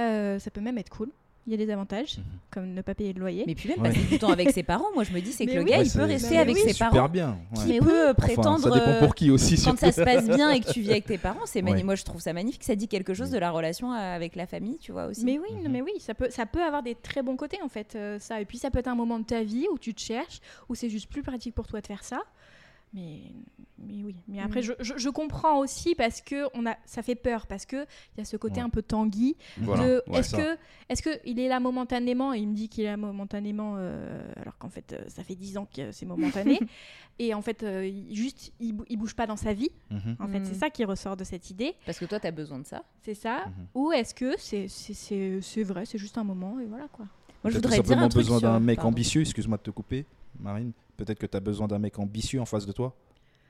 Euh, ça peut même être cool. Il y a des avantages, Mhm. comme ne pas payer de loyer. mais puis même Ouais. passer du temps avec ses parents, moi je me dis c'est que Mais le oui. gars il peut rester avec oui, ses Super parents. bien. Qui peut euh, Enfin, prétendre ça dépend euh, pour qui aussi. quand ça se passe bien et que tu vis avec tes parents, c'est magnifique. Ouais. Moi je trouve ça magnifique. Ça dit quelque chose de la relation euh, avec la famille, tu vois aussi. Mais oui, non, Mhm. mais oui, ça peut, ça peut avoir des très bons côtés en fait, euh, ça. Et puis ça peut être un moment de ta vie où tu te cherches, où c'est juste plus pratique pour toi de faire ça. Mais, mais oui. Mais après, Mhm. je, je- je comprends aussi parce que on a, ça fait peur parce que il y a ce côté Ouais. un peu tanguy. Voilà. de ouais, est-ce ça. que, est-ce que il est là momentanément et il me dit qu'il est là momentanément euh, alors qu'en fait euh, ça fait 10 ans que c'est momentané et en fait euh, il- juste il, il bouge pas dans sa vie. Mhm. En fait, c'est ça qui ressort de cette idée. Parce que toi tu as besoin de ça. C'est ça. Mhm. Ou est-ce que c'est c'est- c'est c'est vrai, c'est juste un moment et voilà quoi. Moi je voudrais dire simplement un truc besoin d'un mec pardon. ambitieux, excuse-moi de te couper, Marine. Peut-être que tu as besoin d'un mec ambitieux en face de toi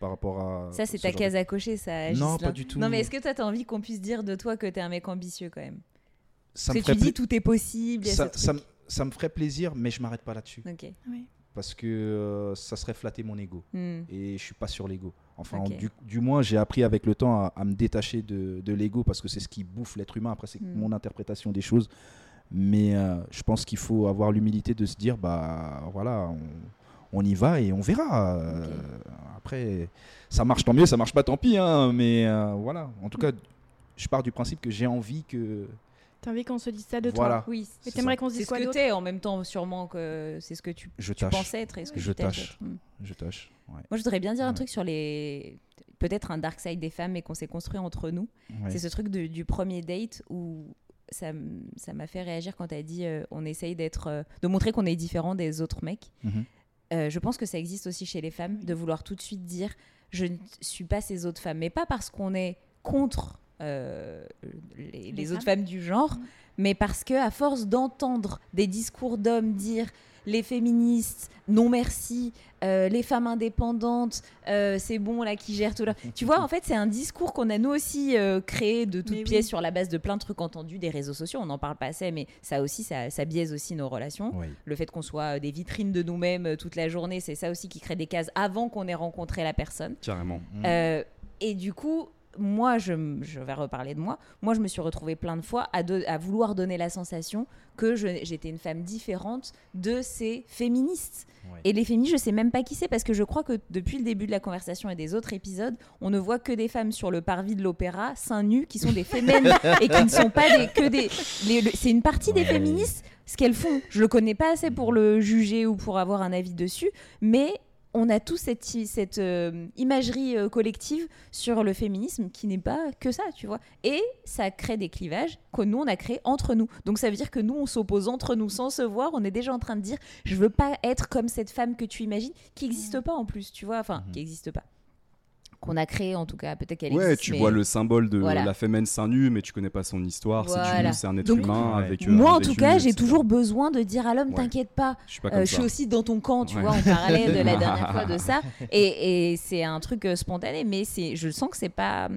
par rapport à. Ça c'est ce ta case à cocher, ça. Non, Ghislain. pas du tout. Non mais est-ce que toi t'as envie qu'on puisse dire de toi que t'es un mec ambitieux quand même? Ça Parce me que tu dis tout est possible. ça, me- truc. ça me ferait plaisir, mais je m'arrête pas là-dessus. Ok. Parce que euh, ça serait flatter mon ego. Hmm. Et je suis pas sur l'ego. Enfin, du, du moins, j'ai appris avec le temps à, à me détacher de, de l'ego parce que c'est ce qui bouffe l'être humain. Après, c'est Mm. mon interprétation des choses. Mais euh, je pense qu'il faut avoir l'humilité de se dire, bah voilà, on, on y va et on verra. Euh. Après, ça marche tant mieux, ça marche pas tant pis. hein, mais euh, voilà, en tout cas, je pars du principe que j'ai envie que. T'as envie qu'on se dise ça de Voilà. toi Oui, Mais C'est t'aimerais qu'on se c'est dise ce quoi que d'autre t'es en même temps, sûrement que c'est ce que tu, Je tu tâche. pensais être et ce que Je tu tâche. être. Je tâche. ouais. Moi, je voudrais bien dire un truc sur les. Peut-être un dark side des femmes, mais qu'on s'est construit entre nous. Ouais. C'est ce truc de- du premier date où ça m'a fait réagir quand tu as dit euh, on essaye d'être. euh, de montrer qu'on est différent des autres mecs. Mhm. Euh, je pense que ça existe aussi chez les femmes, de vouloir tout de suite dire je ne suis pas ces autres femmes. Mais pas parce qu'on est contre euh, les, les autres femmes du genre, Mhm. mais parce que à force d'entendre des discours d'hommes dire les féministes, non merci, euh, les femmes indépendantes, euh, c'est bon là qui gère tout là. tu vois, en fait, c'est un discours qu'on a nous aussi euh, créé de toutes oui. pièces sur la base de plein de trucs entendus des réseaux sociaux. On n'en parle pas assez, mais ça aussi, ça, ça biaise aussi nos relations. Le fait qu'on soit des vitrines de nous-mêmes toute la journée, c'est ça aussi qui crée des cases avant qu'on ait rencontré la personne. Carrément. Et du coup, moi, je, vais reparler de moi. Moi, je me suis retrouvée plein de fois à, vouloir donner la sensation que j'étais une femme différente de ces féministes. Et les féministes, je sais même pas qui c'est parce que je crois que depuis le début de la conversation et des autres épisodes, on ne voit que des femmes sur le parvis de l'opéra, seins nus, qui sont des fémènes et qui ne sont pas des, que des. le- c'est une partie des féministes, ce qu'elles font. Je le connais pas assez pour le juger ou pour avoir un avis dessus, mais on a tous cette, cette euh, imagerie euh, collective sur le féminisme qui n'est pas que ça, tu vois. Et ça crée des clivages que nous, on a créés entre nous. Donc ça veut dire que nous, on s'oppose entre nous sans se voir. On est déjà en train de dire, je veux pas être comme cette femme que tu imagines, qui n'existe pas en plus, tu vois. Enfin, Mhm. qui n'existe pas. Qu'on a créé en tout cas, peut-être qu'elle Ouais, existe. tu mais- vois le symbole de Voilà. la fémène seins nus, mais tu connais pas son histoire. C'est Voilà. du- c'est un être Donc, humain Ouais. avec. euh, Moi, en tout cas, j'ai toujours besoin de dire à l'homme, Ouais. t'inquiète pas, Je suis pas Euh, je suis aussi dans ton camp, tu Ouais. vois, on parlait de la dernière fois de ça. Et, et c'est un truc euh, spontané, mais c'est, je sens que c'est pas,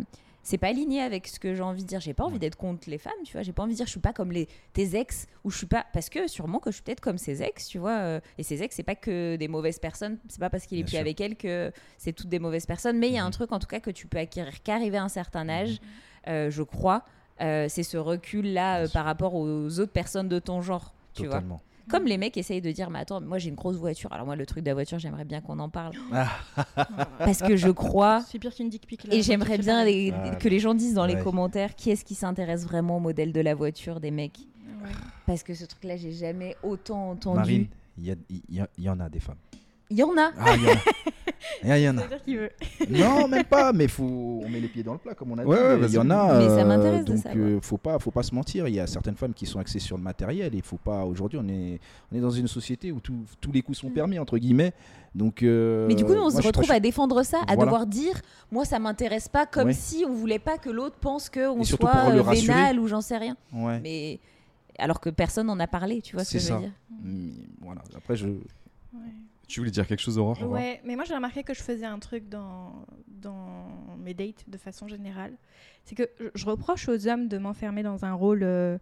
c'est pas aligné avec ce que j'ai envie de dire. J'ai pas envie d'être contre les femmes, tu vois. J'ai pas envie de dire je suis pas comme les, tes ex, ou je suis pas. Parce que sûrement que je suis peut-être comme ses ex, tu vois. euh, Et ses ex, c'est pas que des mauvaises personnes. C'est pas parce qu'il est Bien plus sûr. avec elles que c'est toutes des mauvaises personnes. Mais il y a un Mhm. truc, en tout cas, que tu peux acquérir qu'arriver à un certain âge, euh, je crois. Euh, c'est ce recul-là euh, Bien sûr. par rapport aux autres personnes de ton genre, tu vois. Comme les mecs essayent de dire, mais attends, moi j'ai une grosse voiture. Alors moi, le truc de la voiture, j'aimerais bien qu'on en parle. Parce que je crois, C'est pire qu'une dick pic. là. et j'aimerais bien pareil. les- Voilà. que les gens disent dans les commentaires qui est-ce qui s'intéresse vraiment au modèle de la voiture des mecs. Ouais. Parce que ce truc-là, j'ai jamais autant entendu. Marine, il y, a- il y a- il y en a des femmes. Il y en a. Ah, il y en a. Il y a- il y en Ça a. veut dire qu'il veut. Non, même pas, mais faut... on met les pieds dans le plat, comme on a Ouais, dit. ouais, il y en a. Mais ça euh, m'intéresse de donc, savoir. euh, faut pas, faut pas se mentir. Il y a certaines femmes qui sont axées sur le matériel. Il faut pas. Aujourd'hui, on est, on est dans une société où tout- tous les coups sont permis entre guillemets. Donc. euh, Mm. Mais du coup, nous, on moi, se retrouve à défendre ça, à Voilà. devoir dire, moi, ça m'intéresse pas, comme Ouais. si on voulait pas que l'autre pense qu'on Et soit euh, vénal ou j'en sais rien. Ouais. Mais alors que personne n'en a parlé, tu vois ce que C'est je veux ça. dire. Mm, Voilà. Après, je. Tu voulais dire quelque chose, Aurore. Ouais, mais moi j'ai remarqué que je faisais un truc dans, dans mes dates de façon générale. C'est que je, reproche aux hommes de m'enfermer dans un rôle euh,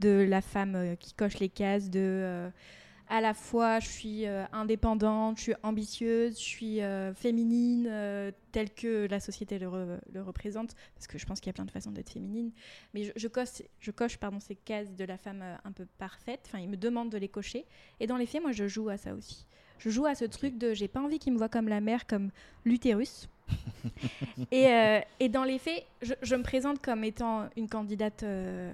de la femme euh, qui coche les cases de euh, à la fois je suis indépendante, je suis ambitieuse, je suis féminine, telle que la société le, re- le représente, parce que je pense qu'il y a plein de façons d'être féminine. Mais je, coche, je coche pardon, ces cases de la femme un peu parfaite, enfin ils me demandent de les cocher. Et dans les faits, moi je joue à ça aussi. Je joue à ce truc de j'ai pas envie qu'ils me voient comme la mère, comme l'utérus. et, euh, et dans les faits, je, je me présente comme étant une candidate euh,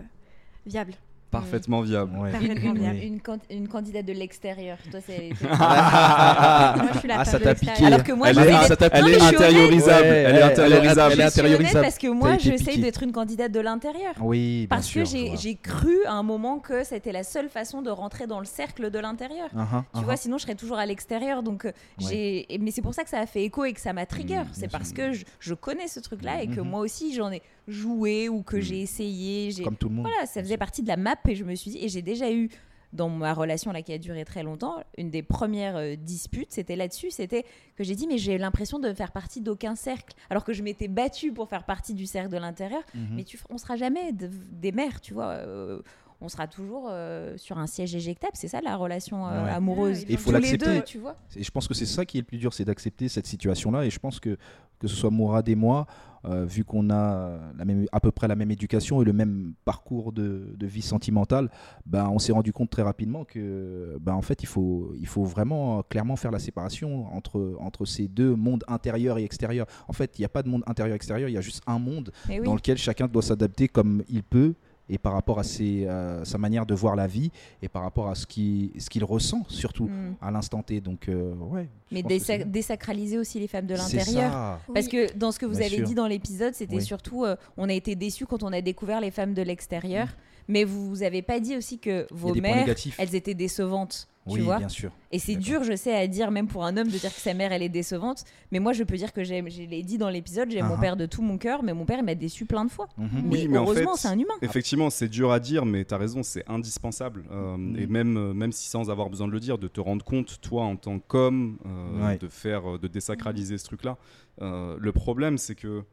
viable. Parfaitement viable. Ouais. Parfaitement Une, viable. Oui. une can- une candidate de l'extérieur. Toi, c'est. Moi, je suis la Ah, ça de t'a piqué. Alors que moi, Elle est- ça Non, Elle est je suis honnête. intériorisable. Ouais, Elle est elle est intériorisable. Elle est parce que moi, j'essaye d'être une candidate de l'intérieur. Oui, bien Parce sûr, que j'ai cru à un moment que c'était la seule façon de rentrer dans le cercle de l'intérieur. Uh-huh, Tu uh-huh. vois, sinon je serais toujours à l'extérieur. Donc, euh, j'ai. Mais c'est pour ça que ça a fait écho et que ça m'a trigger. Mm, c'est parce que je, connais ce truc-là et que Mhm. moi aussi j'en ai joué ou que Mm. j'ai essayé. Comme tout le monde. Voilà, ça faisait partie de la map et je me suis dit, et j'ai déjà eu dans ma relation là qui a duré très longtemps, une des premières euh, disputes, c'était là-dessus, c'était que j'ai dit mais j'ai l'impression de faire partie d'aucun cercle, alors que je m'étais battue pour faire partie du cercle de l'intérieur, Mhm. mais tu, on sera jamais de- des mères, tu vois. euh, on sera toujours euh, sur un siège éjectable. C'est ça la relation euh, Ouais. amoureuse. Ouais, il faut l'accepter. tu vois. Et je pense que c'est ça qui est le plus dur, c'est d'accepter cette situation-là. Et je pense que que ce soit Mourad et moi, euh, vu qu'on a la même, à peu près la même éducation et le même parcours de, de vie sentimentale, ben, on s'est rendu compte très rapidement que, ben, en fait, il faut, il faut vraiment euh, clairement faire la séparation entre, entre ces deux mondes intérieur et extérieur. En fait, il n'y a pas de monde intérieur-extérieur, il y a juste un monde oui. dans lequel chacun doit s'adapter comme il peut et par rapport à ses, euh, sa manière de voir la vie et par rapport à ce qu'il ce qu'il ressent surtout Mm. à l'instant T. Donc, euh, ouais. Mais désa- désacraliser aussi les femmes de l'intérieur. Parce que dans ce que vous Bien avez sûr. dit dans l'épisode, c'était Oui. surtout euh, on a été déçus quand on a découvert les femmes de l'extérieur. Mais vous vous avez pas dit aussi que vos mères, elles étaient décevantes. Tu oui, vois bien sûr. Et c'est dur, je sais, à dire, même pour un homme, de dire que sa mère, elle est décevante. Mais moi, je peux dire que j'aime, je l'ai dit dans l'épisode, j'aime mon père de tout mon cœur, mais mon père, il m'a déçu plein de fois. Mhm. Mais, Oui, mais en heureusement, fait, c'est un humain. Effectivement, c'est dur à dire, mais tu as raison, c'est indispensable. Euh, Mhm. Et même, euh, même si sans avoir besoin de le dire, de te rendre compte, toi, en tant qu'homme, euh, Ouais. de faire, de désacraliser ce truc-là. Euh, le problème, c'est que.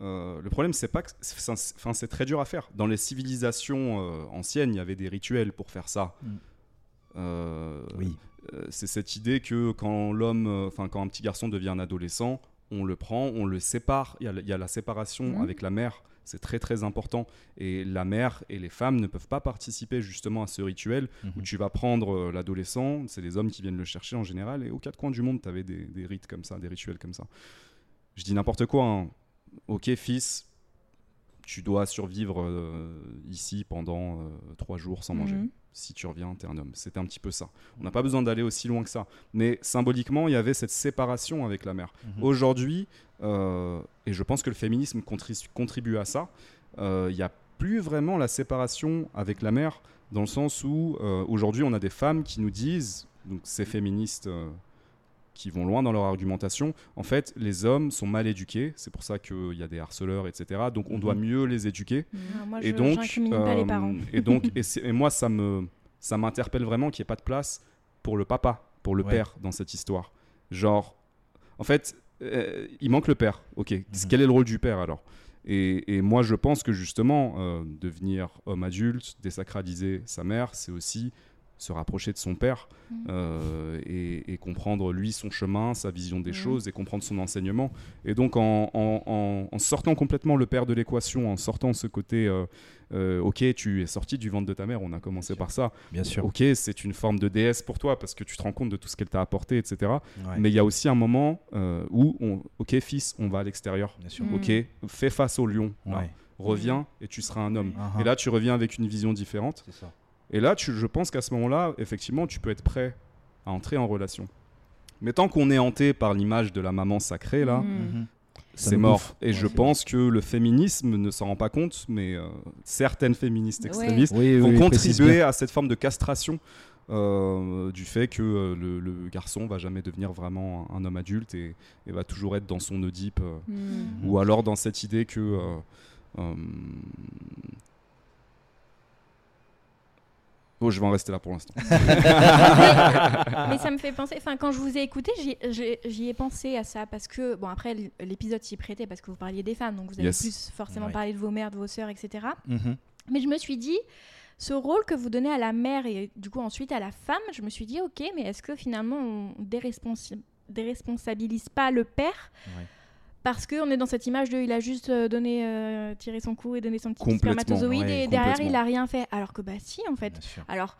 Euh, le problème, c'est pas que. Enfin, c'est très dur à faire. Dans les civilisations euh, anciennes, il y avait des rituels pour faire ça. Mhm. Euh, Oui. c'est cette idée que quand l'homme, enfin quand un petit garçon devient un adolescent, on le prend, on le sépare. Il y a, il y a la séparation Mhm. avec la mère. C'est très très important. Et la mère et les femmes ne peuvent pas participer justement à ce rituel où Mhm. tu vas prendre l'adolescent, c'est les hommes qui viennent le chercher en général, et aux quatre coins du monde, tu avais des, des rites comme ça, des rituels comme ça. Je dis n'importe quoi. hein. Ok, fils, tu dois survivre euh, ici pendant euh, trois jours sans manger Mhm. si tu reviens, t'es un homme. C'était un petit peu ça. On n'a pas besoin d'aller aussi loin que ça. Mais symboliquement, il y avait cette séparation avec la mère. Mhm. Aujourd'hui, euh, et je pense que le féminisme contri- contribue à ça, euh, il n'y a plus vraiment la séparation avec la mère, dans le sens où euh, aujourd'hui, on a des femmes qui nous disent, donc ces féministes euh, qui vont loin dans leur argumentation, en fait, les hommes sont mal éduqués, c'est pour ça qu'il y a des harceleurs, etc. Donc on doit Mhm. mieux les éduquer. Moi, Et je donc, n'incrimine pas les euh, parents. et donc, et, moi, ça me, ça m'interpelle vraiment qu'il n'y ait pas de place pour le papa, pour le Ouais. père dans cette histoire. Genre, en fait, euh, il manque le père. Ok, Mhm. quel est le rôle du père alors? Et, et moi, je pense que justement, euh, devenir homme adulte, désacraliser sa mère, c'est aussi se rapprocher de son père Mhm. euh, et, et comprendre lui son chemin, sa vision des Mhm. choses et comprendre son enseignement. Et donc en, en- en- en sortant complètement le père de l'équation, en sortant ce côté, euh, euh, ok, tu es sorti du ventre de ta mère, on a commencé par ça. Bien sûr. Ok, c'est une forme de déesse pour toi parce que tu te rends compte de tout ce qu'elle t'a apporté, etc. Ouais, Mais il y a aussi un moment euh, où, on, ok, fils, on va à l'extérieur. Bien sûr. Mm. Ok, fais face au lion. Ouais. Reviens et tu seras un homme. Ah, Et là, tu reviens avec une vision différente. c'est ça. Et là, tu- je pense qu'à ce moment-là, effectivement, tu peux être prêt à entrer en relation. Mais tant qu'on est hanté par l'image de la maman sacrée, là, Mhm. Mhm. C'est mort. bouffe. Et je pense que le féminisme ne s'en rend pas compte, mais euh, certaines féministes extrémistes Oui, vont oui, contribuer à cette forme de castration euh, du fait que euh, le, le garçon va jamais devenir vraiment un, un homme adulte et, et va toujours être dans son Oedipe, euh, Mhm. ou alors dans cette idée que euh, euh, Oh, je vais en rester là pour l'instant. Mais ça me fait penser, enfin quand je vous ai écouté, j'y- ai pensé à ça parce que, bon après l'épisode s'y prêtait parce que vous parliez des femmes, donc vous avez Yes. plus forcément Ouais. parlé de vos mères, de vos sœurs, etc. Mhm. Mais je me suis dit, ce rôle que vous donnez à la mère et du coup ensuite à la femme, je me suis dit, ok, mais est-ce que finalement on déresponsabilise déresponsabilise pas le père Ouais. Parce qu'on est dans cette image de il a juste euh, donné, euh, tiré son coup et donné son petit spermatozoïde ouais, et derrière il a rien fait. Alors que bah si en fait. Alors,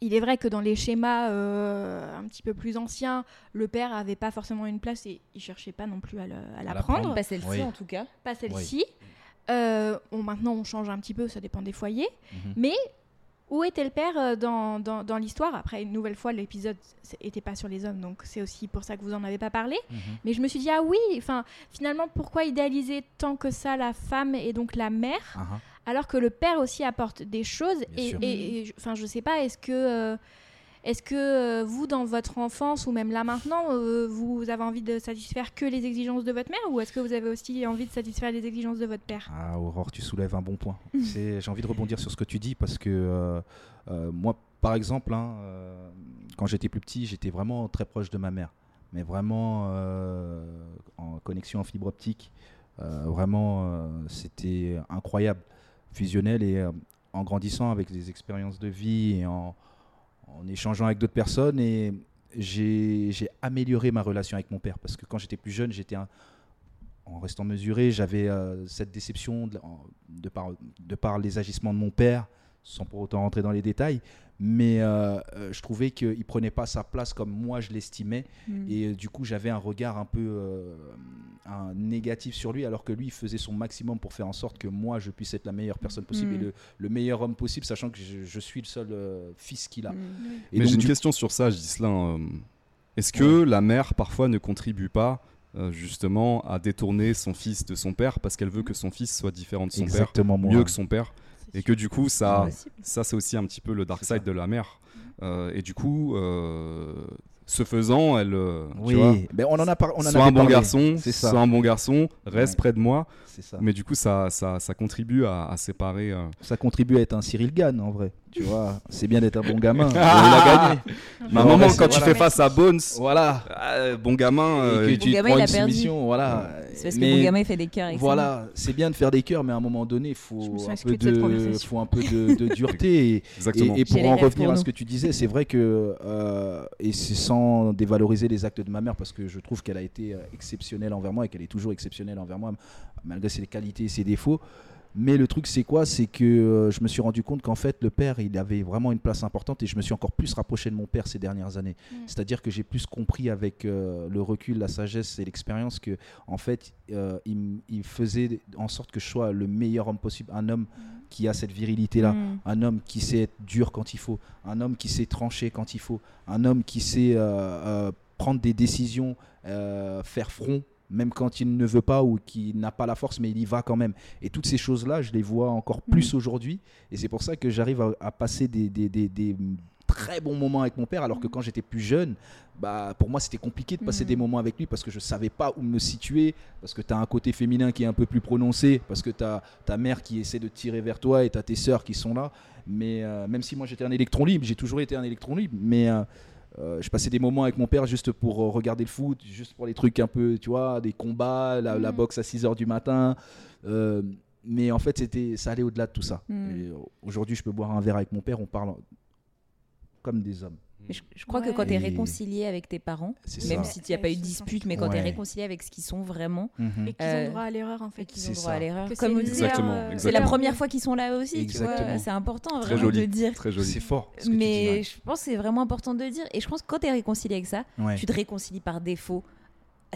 il est vrai que dans les schémas euh, un petit peu plus anciens, le père avait pas forcément une place et il cherchait pas non plus à le- à la, la prendre, prendre. Pas celle-ci Oui. en tout cas. pas celle-ci. Euh, on, maintenant, on change un petit peu, ça dépend des foyers. Mhm. Mais où était le père euh, dans, dans, dans l'histoire? Après, une nouvelle fois, l'épisode n'était pas sur les hommes, donc c'est aussi pour ça que vous en avez pas parlé. Mhm. Mais je me suis dit, ah oui, enfin, finalement, pourquoi idéaliser tant que ça la femme et donc la mère Ah, ah. alors que le père aussi apporte des choses Bien et, je- enfin je sais pas est-ce que euh, est-ce que euh, vous dans votre enfance ou même là maintenant euh, vous avez envie de satisfaire que les exigences de votre mère ou est-ce que vous avez aussi envie de satisfaire les exigences de votre père? Ah, Aurore, tu soulèves un bon point. C'est- J'ai envie de rebondir sur ce que tu dis parce que euh, moi, par exemple, hein, quand j'étais plus petit, j'étais vraiment très proche de ma mère. Mais vraiment en connexion en fibre optique. Vraiment, c'était incroyable, fusionnel. Et en grandissant avec des expériences de vie et en, en échangeant avec d'autres personnes, et j'ai amélioré ma relation avec mon père. Parce que quand j'étais plus jeune, j'étais en restant mesuré, j'avais euh, cette déception par, de par les agissements de mon père, sans pour autant rentrer dans les détails. Mais euh, euh, je trouvais qu'il ne prenait pas sa place comme moi je l'estimais. Mm. Et euh, du coup, j'avais un regard un peu euh, un négatif sur lui, alors que lui, il faisait son maximum pour faire en sorte que moi, je puisse être la meilleure personne possible Mm. et le, le meilleur homme possible, sachant que je, je suis le seul euh, fils qu'il a. Mm. Et Mais j'ai une du- question sur ça, Gislain. Est-ce que la mère parfois ne contribue pas euh, justement à détourner son fils de son père parce qu'elle veut que son fils soit différent de son Exactement, père, moi. mieux que son père, et que du coup ça, ça c'est aussi un petit peu le dark side de la mère. Euh, et du coup, euh, ce faisant, elle, euh, tu Oui, vois, ben on en a, par- on en soit un bon parlé. garçon, C'est ça. soit un bon garçon, reste Ouais. près de moi. C'est ça. Mais du coup, ça, ça, ça contribue à, à séparer. euh, Ça contribue à être un Cyril Gann en vrai. Tu vois, c'est bien d'être un bon gamin. il Ah. a gagné. Non, moment, mais quand tu voilà. fais face à Bones, Voilà. ah, bon gamin, euh, et Bon que tu gamin, prends il a une perdu. soumission, voilà. C'est parce que Mais mon gamin il fait des cœurs voilà, c'est bien de faire des cœurs, mais à un moment donné, il faut un peu de cette de, conversation. faut un peu de, de dureté. Et, exactement. Et, pour en revenir pour à ce que tu disais, c'est vrai que, euh, et c'est sans dévaloriser les actes de ma mère, parce que je trouve qu'elle a été euh, exceptionnelle envers moi et qu'elle est toujours exceptionnelle envers moi, malgré ses qualités et ses défauts. Mais le truc, c'est quoi? C'est que euh, je me suis rendu compte qu'en fait, le père, il avait vraiment une place importante et je me suis encore plus rapproché de mon père ces dernières années. Mm. C'est-à-dire que j'ai plus compris avec euh, le recul, la sagesse et l'expérience que, en fait, euh, il, faisait en sorte que je sois le meilleur homme possible, un homme qui a cette virilité-là, Mm. un homme qui sait être dur quand il faut, un homme qui sait trancher quand il faut, un homme qui sait prendre des décisions, faire front, même quand il ne veut pas ou qui n'a pas la force, mais il y va quand même. Et toutes ces choses-là, je les vois encore plus aujourd'hui. Et c'est pour ça que j'arrive à, à passer des, des- des- des très bons moments avec mon père, alors que quand j'étais plus jeune, bah, pour moi c'était compliqué de passer Mhm. des moments avec lui parce que je savais pas où me situer, parce que tu as un côté féminin qui est un peu plus prononcé, parce que tu as ta mère qui essaie de tirer vers toi et tu as tes sœurs qui sont là. Mais euh, même si moi j'étais un électron libre, j'ai toujours été un électron libre, mais euh, euh, je passais des moments avec mon père juste pour euh, regarder le foot, juste pour les trucs un peu, tu vois, des combats, la, la Mhm. boxe à 6h du matin. euh, mais en fait, c'était, ça allait au-delà de tout ça. Euh, Aujourd'hui, je peux boire un verre avec mon père, on parle comme des hommes. Mais je, je crois que Ouais. quand tu es Et- réconcilié avec tes parents, même ça. si tu n'y a pas eu de dispute, mais quand tu es Ouais. réconcilié avec ce qu'ils sont vraiment, Mhm. Et qu'ils Euh, ont droit à l'erreur en fait. qu'ils ont droit ça. à l'erreur. Comme Exactement, euh, exactement. c'est la première fois qu'ils sont là aussi, tu vois. Exactement. C'est important Très vraiment de joli. dire. Très joli. C'est fort. ce que tu Mais je pense que c'est vraiment important de le dire. Et je pense que quand tu es réconcilié avec ça, ouais. Ouais. tu te réconcilies par défaut.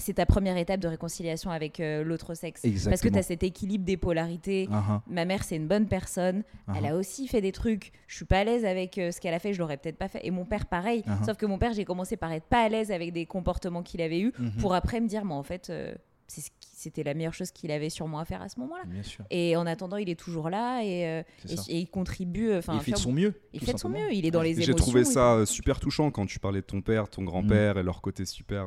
C'est ta première étape de réconciliation avec euh, l'autre sexe. Parce que tu as cet équilibre des polarités. Ah, Ma mère, c'est une bonne personne. Elle ah. a aussi fait des trucs. Je suis pas à l'aise avec euh, ce qu'elle a fait. Je l'aurais peut-être pas fait. Et mon père, pareil. Ah. Sauf que mon père, j'ai commencé par être pas à l'aise avec des comportements qu'il avait eu Mhm. pour après me dire, mais en fait, euh, c'était la meilleure chose qu'il avait sûrement à faire à ce moment-là. Et en attendant, il est toujours là et, euh, il contribue. Enfin, il fait de son mieux. il fait de son mieux. Il est dans les émotions. J'ai trouvé ça super touchant quand tu parlais de ton père, ton grand-père et leur côté super.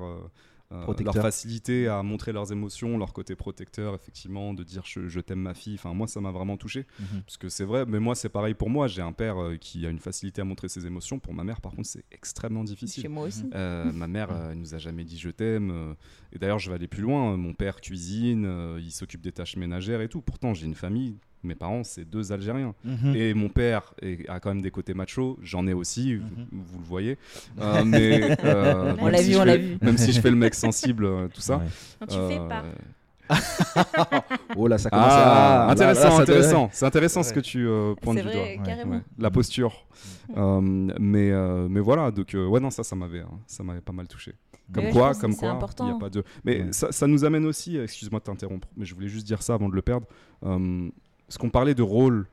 Euh, Protecteur. leur facilité à montrer leurs émotions, leur côté protecteur, effectivement, de dire je, je t'aime ma fille. Enfin, moi, ça m'a vraiment touché. Mhm. Parce que c'est vrai, mais moi, c'est pareil pour moi. J'ai un père euh, qui a une facilité à montrer ses émotions. Pour ma mère, par contre, c'est extrêmement difficile. Chez moi aussi. Euh, ma mère euh, elle nous a jamais dit je t'aime. et d'ailleurs, je vais aller plus loin. Mon père cuisine, euh, il s'occupe des tâches ménagères et tout. Pourtant, j'ai une famille. Mes parents, c'est deux Algériens. Mhm. Et mon père est- a quand même des côtés machos. J'en ai aussi, vous, Mhm. vous le voyez. Euh, mais euh, On l'a si vu, on l'a vu. Même si je fais le mec sensible, euh, tout ça. Ouais. Non, tu fais pas. Oh là, ça commence Ah, à. intéressant, là, là, ça intéressant. C'est intéressant ce que tu euh, pointes C'est du doigt. vrai, Ouais, carrément. Ouais, la posture. Euh, mais, euh, mais voilà, donc euh, ouais, non, ça, ça m'avait, hein, ça m'avait pas mal touché. Comme Ouais, quoi, comme c'est quoi, il important. n'y a pas de. Mais Ouais. ça, ça nous amène aussi, excuse-moi de t'interrompre, mais je voulais juste dire ça avant de le perdre. Euh, parce qu'on parlait de rôle.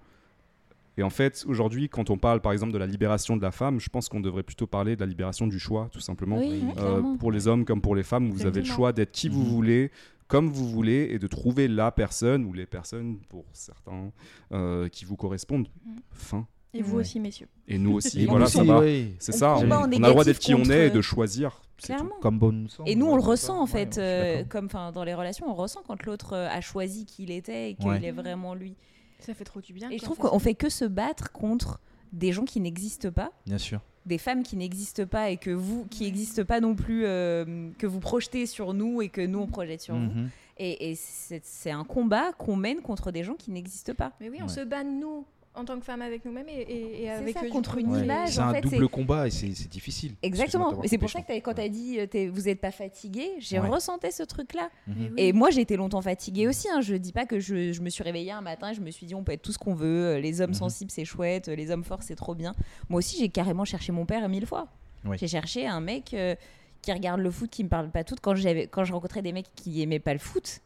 Et en fait, aujourd'hui, quand on parle par exemple de la libération de la femme, je pense qu'on devrait plutôt parler de la libération du choix, tout simplement. Oui. Euh, pour les hommes comme pour les femmes, vous avez le choix d'être qui vous Mhm. voulez, comme vous voulez, et de trouver la personne ou les personnes, pour certains, euh, qui vous correspondent. Mhm. Fin. Et vous aussi, messieurs. Et nous aussi, Et voilà, ça va. C'est On ça, on, a le droit d'être qui on est et de choisir. Clairement. Comme bon nous. Et nous, on le ressent en fait, euh, comme dans les relations, on ressent quand l'autre euh, a choisi qui il était et qu'il Ouais. est vraiment lui. Ça fait trop du bien. Et je trouve qu'on fait que se battre contre des gens qui n'existent pas, Bien sûr. des femmes qui n'existent pas et que vous, qui n'existent pas non plus, euh, que vous projetez sur nous et que nous on projette sur vous. Mhm. Et, et c'est c'est un combat qu'on mène contre des gens qui n'existent pas. Mais oui, on Ouais. se bat nous en tant que femme avec nous-mêmes et, et- et C'est avec ça, eux, contre une Ouais. image, C'est un fait, double combat et c'est difficile. Exactement. Et c'est pour ça que quand tu as dit euh, vous n'êtes pas fatigué, j'ai Ouais. ressenti ce truc-là. Mhm. oui. Et moi, j'ai été longtemps fatiguée aussi. Hein. Je dis pas que je, je me suis réveillée un matin et je me suis dit on peut être tout ce qu'on veut. euh, Les hommes Mhm. sensibles, c'est chouette. euh, Les hommes forts, c'est trop bien. Moi aussi, j'ai carrément cherché mon père mille fois. Oui. J'ai cherché un mec euh, qui regarde le foot, qui me parle pas tout. Quand, je rencontrais des mecs qui aimaient pas le foot,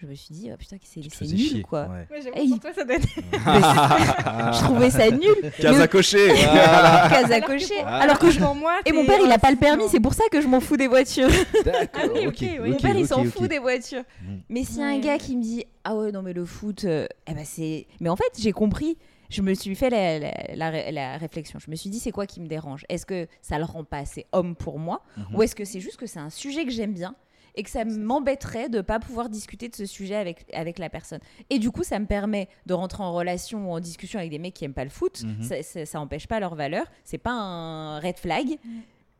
je me suis dit oh, putain, c'est nul chier. quoi. Ouais. Hey. pour toi, ça doit être- je trouvais ça nul. Case à cocher Case à cocher. pour- Alors que je pour moi, et mon père, il a pas le permis, c'est pour ça que je m'en fous des voitures. D'accord. Ah. Mon père, il s'en fout des voitures. Mm. Mais si un gars qui me dit Ah ouais, non, mais le foot, euh, eh ben c'est. Mais en fait, j'ai compris. Je me suis fait la, la- la ré- la réflexion. Je me suis dit C'est quoi qui me dérange? Est-ce que ça le rend pas assez homme pour moi? Mhm. Ou est-ce que c'est juste que c'est un sujet que j'aime bien et que ça m'embêterait de pas pouvoir discuter de ce sujet avec, avec la personne Et du coup, ça me permet de rentrer en relation ou en discussion avec des mecs qui aiment pas le foot. Mhm. Ça, ça, ça empêche pas leur valeur. C'est pas un red flag.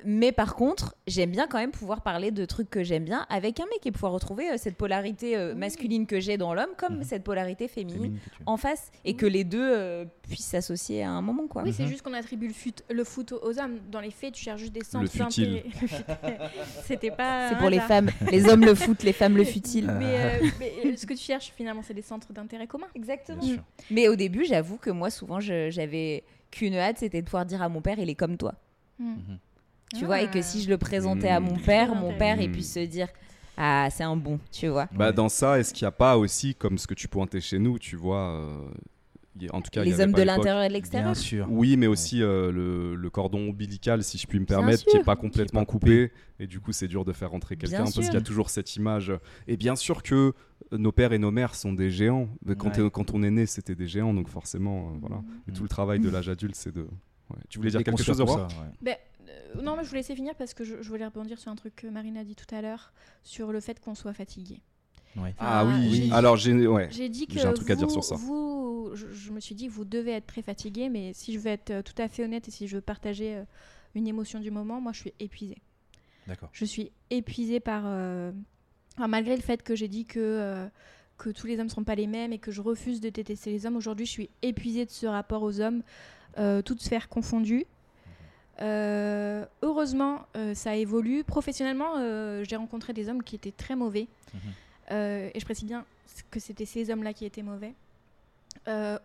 Mais par contre, j'aime bien quand même pouvoir parler de trucs que j'aime bien avec un mec et pouvoir retrouver euh, cette polarité euh, masculine que j'ai dans l'homme comme Mhm. cette polarité féminine en face et que les deux euh, puissent s'associer à un moment quoi. Oui, c'est Mhm. juste qu'on attribue le, fut- le foot aux hommes. Dans les faits, tu cherches juste des d'intérêt. Le futile. C'était pas. C'est pour les femmes, les hommes le foot, les femmes le futile. Mais, euh, mais, euh, ce que tu cherches finalement, c'est des centres d'intérêt commun. Exactement. Mais au début, j'avoue que moi souvent j'avais qu'une hâte, c'était de pouvoir dire à mon père il est comme toi. Mhm. Tu vois et que si je le présentais à mon Mmh. père, mon père il puisse se dire ah c'est un bon, tu vois. Bah, Ouais. dans ça, est-ce qu'il n'y a pas aussi, comme ce que tu pointais chez nous, tu vois, euh, y- en tout cas, y les hommes de l'intérieur et de Bien l'extérieur. sûr. Oui, mais aussi euh, le, le cordon ombilical, si je puis me Bien permettre, qui n'est pas complètement pas coupé. Et du coup, c'est dur de faire rentrer Bien quelqu'un parce qu'il y a toujours cette image. Et bien sûr que nos pères et nos mères sont des géants. Mais Quand, Ouais. euh, quand on est né, c'était des géants, donc forcément, euh, voilà. Et tout le travail de l'âge adulte, c'est de. ouais. Tu voulais dire quelque chose, Aurore? ça, ouais. Ben, euh, non, mais je vous laissais finir parce que je, je voulais rebondir sur un truc que Marine a dit tout à l'heure sur le fait qu'on soit fatigué. Ouais. Ah Ah, oui, oui. alors j'ai. Ouais. Dit que J'ai un truc à dire sur ça. Vous, je, je me suis dit, vous devez être très fatigué, mais si je veux être euh, tout à fait honnête et si je veux partager euh, une émotion du moment, moi je suis épuisée. D'accord. Je suis épuisée par. euh, enfin, malgré le fait que j'ai dit que, euh, que tous les hommes ne sont pas les mêmes et que je refuse de détester les hommes, aujourd'hui je suis épuisée de ce rapport aux hommes, euh, toutes sphères confondues. Euh, heureusement, euh, ça évolue. Professionnellement, euh, j'ai rencontré des hommes qui étaient très mauvais. Mhm. Euh, et je précise bien que c'était ces hommes-là qui étaient mauvais.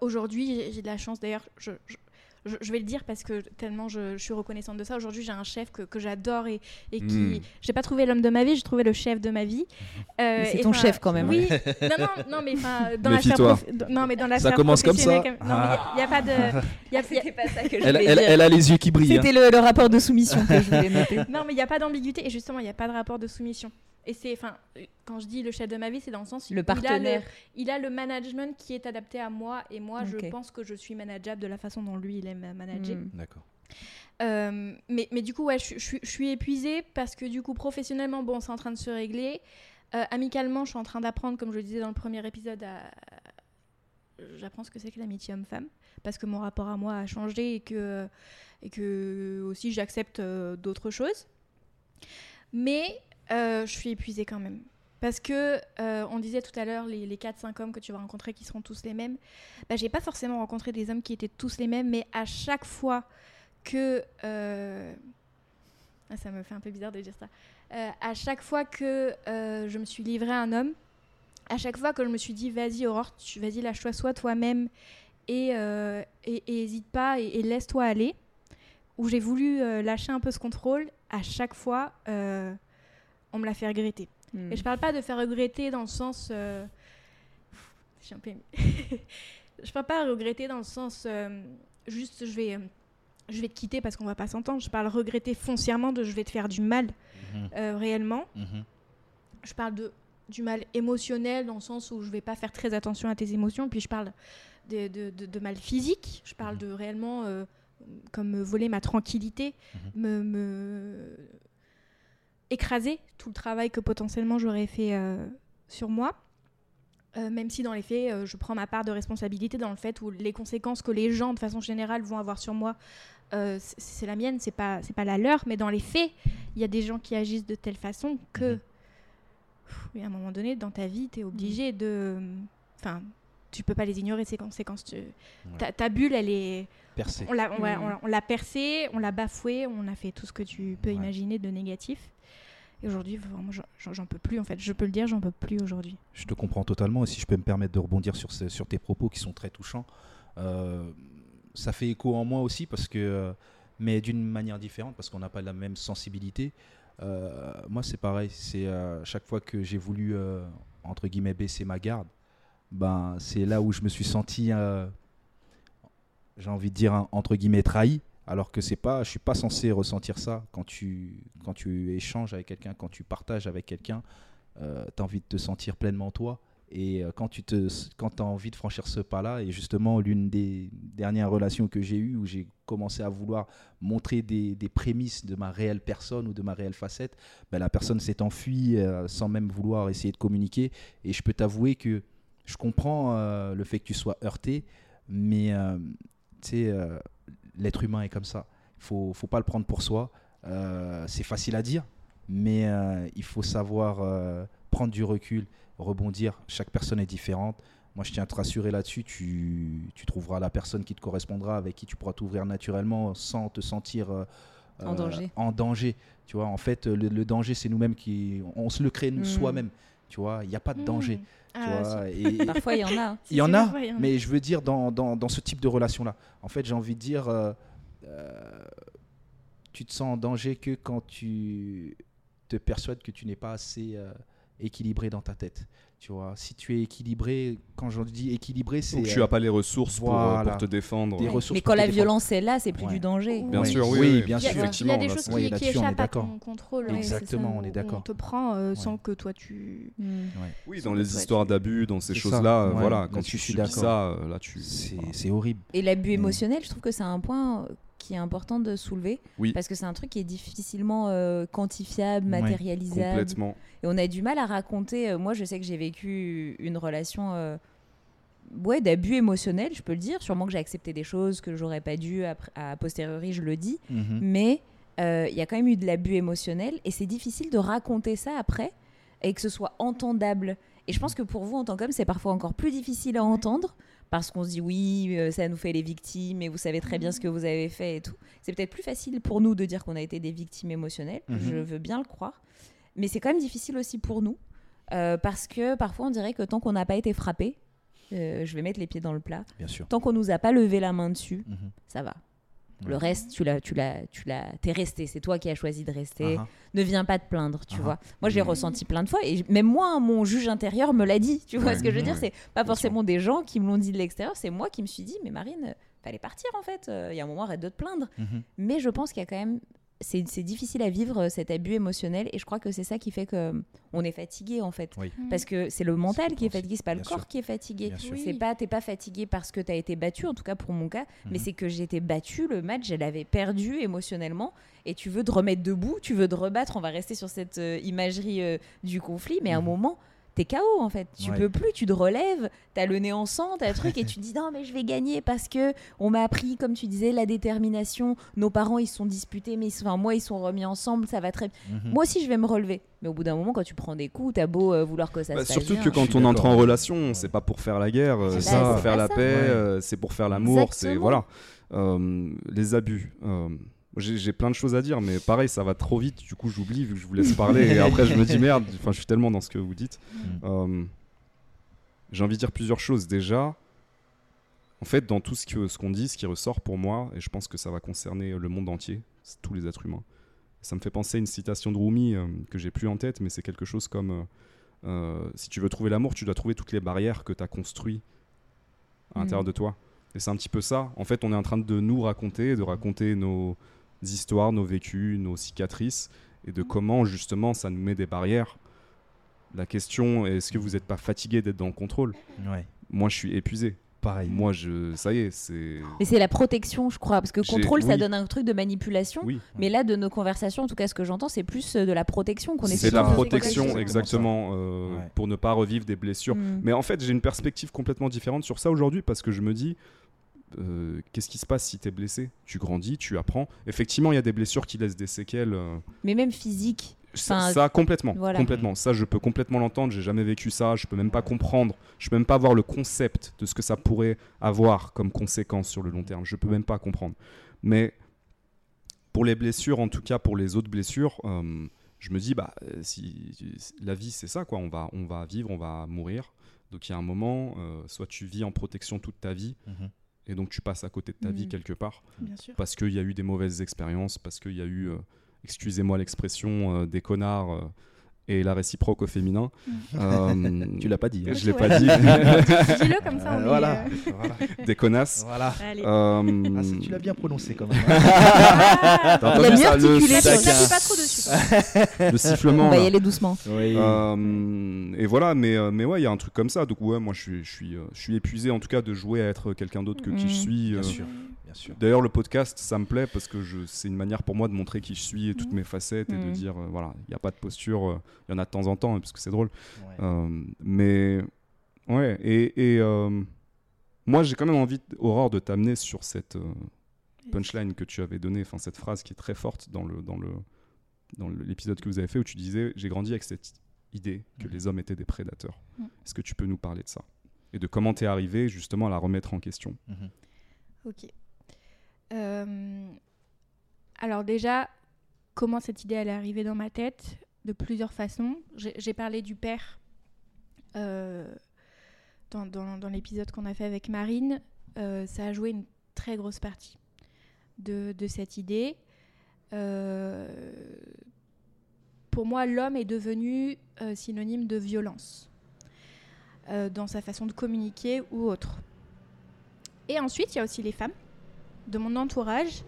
Aujourd'hui, j'ai- j'ai de la chance. D'ailleurs, je, je- je- je vais le dire parce que tellement je, je suis reconnaissante de ça. Aujourd'hui, j'ai un chef que, que j'adore et, et qui. Mm. J'ai pas trouvé l'homme de ma vie, j'ai trouvé le chef de ma vie. Euh, c'est et ton chef quand même. Oui, non, non, non, mais dans la prof- non, mais dans la Ça commence comme ça. Non, il n'y a, pas de. y a- y a- C'était pas ça que je Elle, voulais elle- dire. elle a les yeux qui brillent. hein. C'était le, le rapport de soumission que je voulais noter. Non, mais il n'y a pas d'ambiguïté et justement, il n'y a pas de rapport de soumission. Et c'est, enfin, quand je dis le chef de ma vie, c'est dans le sens Le il a partenaire. il a le management qui est adapté à moi et moi, je pense que je suis manageable de la façon dont lui il aime manager. Mm. D'accord. Euh, mais, mais du coup, ouais, je, je suis- je suis épuisée parce que du coup, professionnellement, bon, c'est en train de se régler. Euh, amicalement, je suis en train d'apprendre, comme je le disais dans le premier épisode, à... j'apprends ce que c'est que l'amitié homme-femme parce que mon rapport à moi a changé et que, et que aussi j'accepte euh, d'autres choses. Mais euh, je suis épuisée quand même. Parce que, euh, on disait tout à l'heure, les, les 4-5 hommes que tu vas rencontrer qui seront tous les mêmes, bah, j'ai pas forcément rencontré des hommes qui étaient tous les mêmes, mais à chaque fois que. euh, ah, ça me fait un peu bizarre de dire ça. À chaque fois que je me suis livrée à un homme, à chaque fois que je me suis dit, vas-y, Aurore, tu, vas-y, lâche-toi, sois toi-même et, hésite pas et, et laisse-toi aller, où j'ai voulu lâcher un peu ce contrôle, à chaque fois, on me l'a fait regretter. Mm. Et je parle pas de faire regretter dans le sens. euh, Je suis un peu je parle pas regretter dans le sens. euh, juste, je vais, euh, je vais te quitter parce qu'on va pas s'entendre. Je parle regretter foncièrement de je vais te faire du mal Mhm. euh, réellement. Mhm. Je parle de du mal émotionnel dans le sens où je vais pas faire très attention à tes émotions. Puis je parle de, de, de- de mal physique. Je parle Mhm. de réellement euh, comme me voler ma tranquillité, me, me écraser tout le travail que potentiellement j'aurais fait euh, sur moi. Euh, même si dans les faits, euh, je prends ma part de responsabilité dans le fait où les conséquences que les gens, de façon générale, vont avoir sur moi, euh, c'est la mienne, c'est pas, c'est pas la leur. Mais dans les faits, il y a des gens qui agissent de telle façon que, Mhm. Pff, à un moment donné, dans ta vie, tu es obligé de. Enfin, tu peux pas les ignorer ces conséquences. Tu- ta, ta bulle, elle est, Percé. on l'a, on l'a- percée, on l'a bafouée, on a fait tout ce que tu peux Ouais. imaginer de négatif. Et aujourd'hui, vraiment, j'en- peux plus. En fait, je peux le dire, j'en peux plus aujourd'hui. Je te comprends totalement. Et si je peux me permettre de rebondir sur, tes propos qui sont très touchants, euh, ça fait écho en moi aussi, parce que, euh, mais d'une manière différente, parce qu'on n'a pas la même sensibilité. Euh, moi, c'est pareil. C'est chaque fois que j'ai voulu, entre guillemets, baisser ma garde, ben, c'est là où je me suis senti, j'ai envie de dire, entre guillemets, trahi. Alors que c'est pas, je suis pas censé ressentir ça quand tu, quand tu échanges avec quelqu'un, quand tu partages avec quelqu'un tu as envie de te sentir pleinement toi. Et euh, quand tu te, quand as envie de franchir ce pas-là, et justement, l'une des dernières relations que j'ai eues où j'ai commencé à vouloir montrer des, des prémices de ma réelle personne ou de ma réelle facette, ben, la personne s'est enfuie euh, sans même vouloir essayer de communiquer. Et je peux t'avouer que je comprends euh, le fait que tu sois heurté, mais euh, tu sais, euh, l'être humain est comme ça. Il faut, faut pas le prendre pour soi. Euh, c'est facile à dire, mais euh, il faut savoir euh, prendre du recul, rebondir. Chaque personne est différente. Moi, je tiens à te rassurer là-dessus. Tu, tu trouveras la personne qui te correspondra, avec qui tu pourras t'ouvrir naturellement sans te sentir En danger. en danger. Tu vois, en fait, le, le danger, c'est nous-mêmes qui. On se le crée nous Mm. soi-même. Tu vois, il n'y a pas de danger. Mmh. Tu Ah, vois, si- et- Parfois, il y en a. si, il y en si, a, parfois, il y en a. mais je veux dire dans, dans, dans ce type de relation-là. En fait, j'ai envie de dire, euh, euh, tu te sens en danger que quand tu te persuades que tu n'es pas assez euh, équilibré dans ta tête. Tu vois, si tu es équilibré, quand je dis équilibré, c'est Donc tu n'as pas les ressources pour, euh, voilà. pour te défendre. Des ressources Mais quand la violence est là, c'est plus Ouais. du danger. Bien Ouais. sûr, oui, Oui, oui, bien sûr. il y a Effectivement, des choses qui, échappent à ton contrôle. Exactement, ça, on est d'accord. On te prend euh, sans Ouais. que toi tu. Mm. Oui, dans les toi, histoires tu- d'abus, dans ces choses-là, euh, ouais, voilà, quand tu subis d'accord. ça, là tu. C'est horrible. Et l'abus Mm. émotionnel, je trouve que c'est un point qui est important de soulever. Oui. Parce que c'est un truc qui est difficilement euh, quantifiable, Ouais. matérialisable. Complètement. Et on a du mal à raconter. euh, moi, je sais que j'ai vécu une relation euh, ouais, d'abus émotionnel, je peux le dire. Sûrement que j'ai accepté des choses que j'aurais pas dû. après- à posteriori, je le dis. Mhm. Mais euh, il y a quand même eu de l'abus émotionnel. Et c'est difficile de raconter ça après et que ce soit entendable. Et je pense que pour vous, en tant qu'homme, c'est parfois encore plus difficile à entendre. Parce qu'on se dit oui, euh, ça nous fait les victimes et vous savez très bien ce que vous avez fait et tout. C'est peut-être plus facile pour nous de dire qu'on a été des victimes émotionnelles. Mhm. Je veux bien le croire. Mais c'est quand même difficile aussi pour nous. euh, parce que parfois on dirait que tant qu'on n'a pas été frappé, euh, je vais mettre les pieds dans le plat, Bien sûr. tant qu'on nous a pas levé la main dessus, Mhm. ça va. Le reste, tu l'as, tu l'as, tu l'as, t'es resté. C'est toi qui as choisi de rester. Ah, ah. Ne viens pas te plaindre, tu Ah. vois. Moi, j'ai ressenti plein de fois, et même moi, mon juge intérieur me l'a dit. Tu vois Ouais. ce que je veux dire. C'est pas forcément des gens qui me l'ont dit de l'extérieur. C'est moi qui me suis dit, mais Marine, euh, fallait partir en fait. Euh, Il y a un moment, arrête de te plaindre. Mhm. Mais je pense qu'il y a quand même, c'est, c'est difficile à vivre euh, cet abus émotionnel, et je crois que c'est ça qui fait que euh, on est fatigué en fait. Oui. Parce que c'est le mental C'est qui est fatigué, c'est pas le corps sûr. qui est fatigué. C'est pas, t'es pas fatigué parce que t'as été battu, en tout cas pour mon cas, mais Mhm. c'est que j'ai été battu, le match, je l'avais perdu émotionnellement, et tu veux te remettre debout, tu veux te rebattre, on va rester sur cette euh, imagerie euh, du conflit, mais à un Mhm. moment, t'es KO en fait, tu Ouais. peux plus, tu te relèves, t'as le nez en sang, t'as le truc, et tu te dis non mais je vais gagner parce que on m'a appris, comme tu disais, la détermination, nos parents ils se sont disputés, mais ils sont- enfin, moi ils sont remis ensemble, ça va très Mhm. Moi aussi je vais me relever, mais au bout d'un moment quand tu prends des coups, t'as beau euh, vouloir que ça Bah, se passe surtout bien. que quand on entre en relation, c'est pas pour faire la guerre, euh, C'est c'est ça, pour faire la ça. paix, Ouais. euh, c'est pour faire l'amour, c'est voilà. Euh, les abus. J'ai plein de choses à dire, mais pareil, ça va trop vite. Du coup, j'oublie vu que je vous laisse parler. et après, je me dis merde. Enfin, je suis tellement dans ce que vous dites. Mhm. Euh, j'ai envie de dire plusieurs choses. Déjà, en fait, dans tout ce que ce qu'on dit, ce qui ressort pour moi, et je pense que ça va concerner le monde entier, tous les êtres humains. Ça me fait penser à une citation de Rumi euh, que j'ai plus en tête, mais c'est quelque chose comme euh, si tu veux trouver l'amour, tu dois trouver toutes les barrières que tu as construites à l'intérieur de toi. Et c'est un petit peu ça. En fait, on est en train de nous raconter, de raconter nos histoires, nos vécus, nos cicatrices, et de comment justement ça nous met des barrières. La question est est-ce que vous n'êtes pas fatigué d'être dans le contrôle? Ouais. Moi, je suis épuisé. Pareil. Moi, je, ça y est, c'est. Mais c'est la protection, je crois, parce que contrôle, ça donne un truc de manipulation. Oui, Mais là, de nos conversations, en tout cas, ce que j'entends, c'est plus euh, de la protection qu'on c'est essaie de la protection, exactement exactement, euh, Ouais. pour ne pas revivre des blessures. Mm. Mais en fait, j'ai une perspective complètement différente sur ça aujourd'hui parce que je me dis, euh, qu'est-ce qui se passe si tu es blessé? Tu grandis, tu apprends. Effectivement, il y a des blessures qui laissent des séquelles. euh, Mais même physique. Ça, Enfin, ça, complètement, voilà. complètement. Ça, je peux complètement l'entendre. J'ai jamais vécu ça. Je peux même pas comprendre. Je peux même pas avoir le concept de ce que ça pourrait avoir comme conséquence sur le long terme. Je peux même pas comprendre. Mais pour les blessures, en tout cas pour les autres blessures, euh, je me dis bah si la vie c'est ça quoi. On va on va vivre, on va mourir. Donc il y a un moment, euh, soit tu vis en protection toute ta vie Mhm. Et donc tu passes à côté de ta vie Mhm. quelque part Bien sûr. parce qu'il y a eu des mauvaises expériences, parce qu'il y a eu, euh, excusez-moi l'expression, euh, des connards euh, et la réciproque au féminin. Euh, Tu l'as pas dit. hein. Je l'ai Ouais. pas dit. Dis-le comme ça, on est, voilà. euh, voilà. des connasses. Voilà. Euh, Ah, tu l'as bien prononcé quand même. Ah, t'as entendu ça, le, sac- le sifflement. On va là. y aller doucement. oui. Euh, et voilà, mais, euh, mais ouais, il y a un truc comme ça. Donc ouais, moi je suis, je suis, euh, je suis épuisé en tout cas de jouer à être quelqu'un d'autre que qui je Mhm. suis. Bien euh, sûr. Bien sûr. D'ailleurs, le podcast, ça me plaît parce que je, c'est une manière pour moi de montrer qui je suis et toutes Mhm. mes facettes et de Mhm. dire, euh, voilà, il n'y a pas de posture, euh, il y en a de temps en temps, hein, parce que c'est drôle. Ouais. Euh, mais ouais, et, et, euh, moi j'ai quand même envie, Aurore, de t'amener sur cette euh, punchline que tu avais donnée, enfin cette phrase qui est très forte dans le dans le dans l'épisode que vous avez fait où tu disais j'ai grandi avec cette idée que les hommes étaient des prédateurs. Est-ce que tu peux nous parler de ça et de comment t'es arrivé justement à la remettre en question? Mhm. Ok. Euh, alors déjà, comment cette idée elle est arrivée dans ma tête? De plusieurs façons. J'ai j'ai parlé du père euh, dans, dans- dans l'épisode qu'on a fait avec Marine. Euh, ça a joué une très grosse partie de, de cette idée. Euh, pour moi, l'homme est devenu euh, synonyme de violence euh, dans sa façon de communiquer ou autre. Et ensuite, il y a aussi les femmes de mon entourage.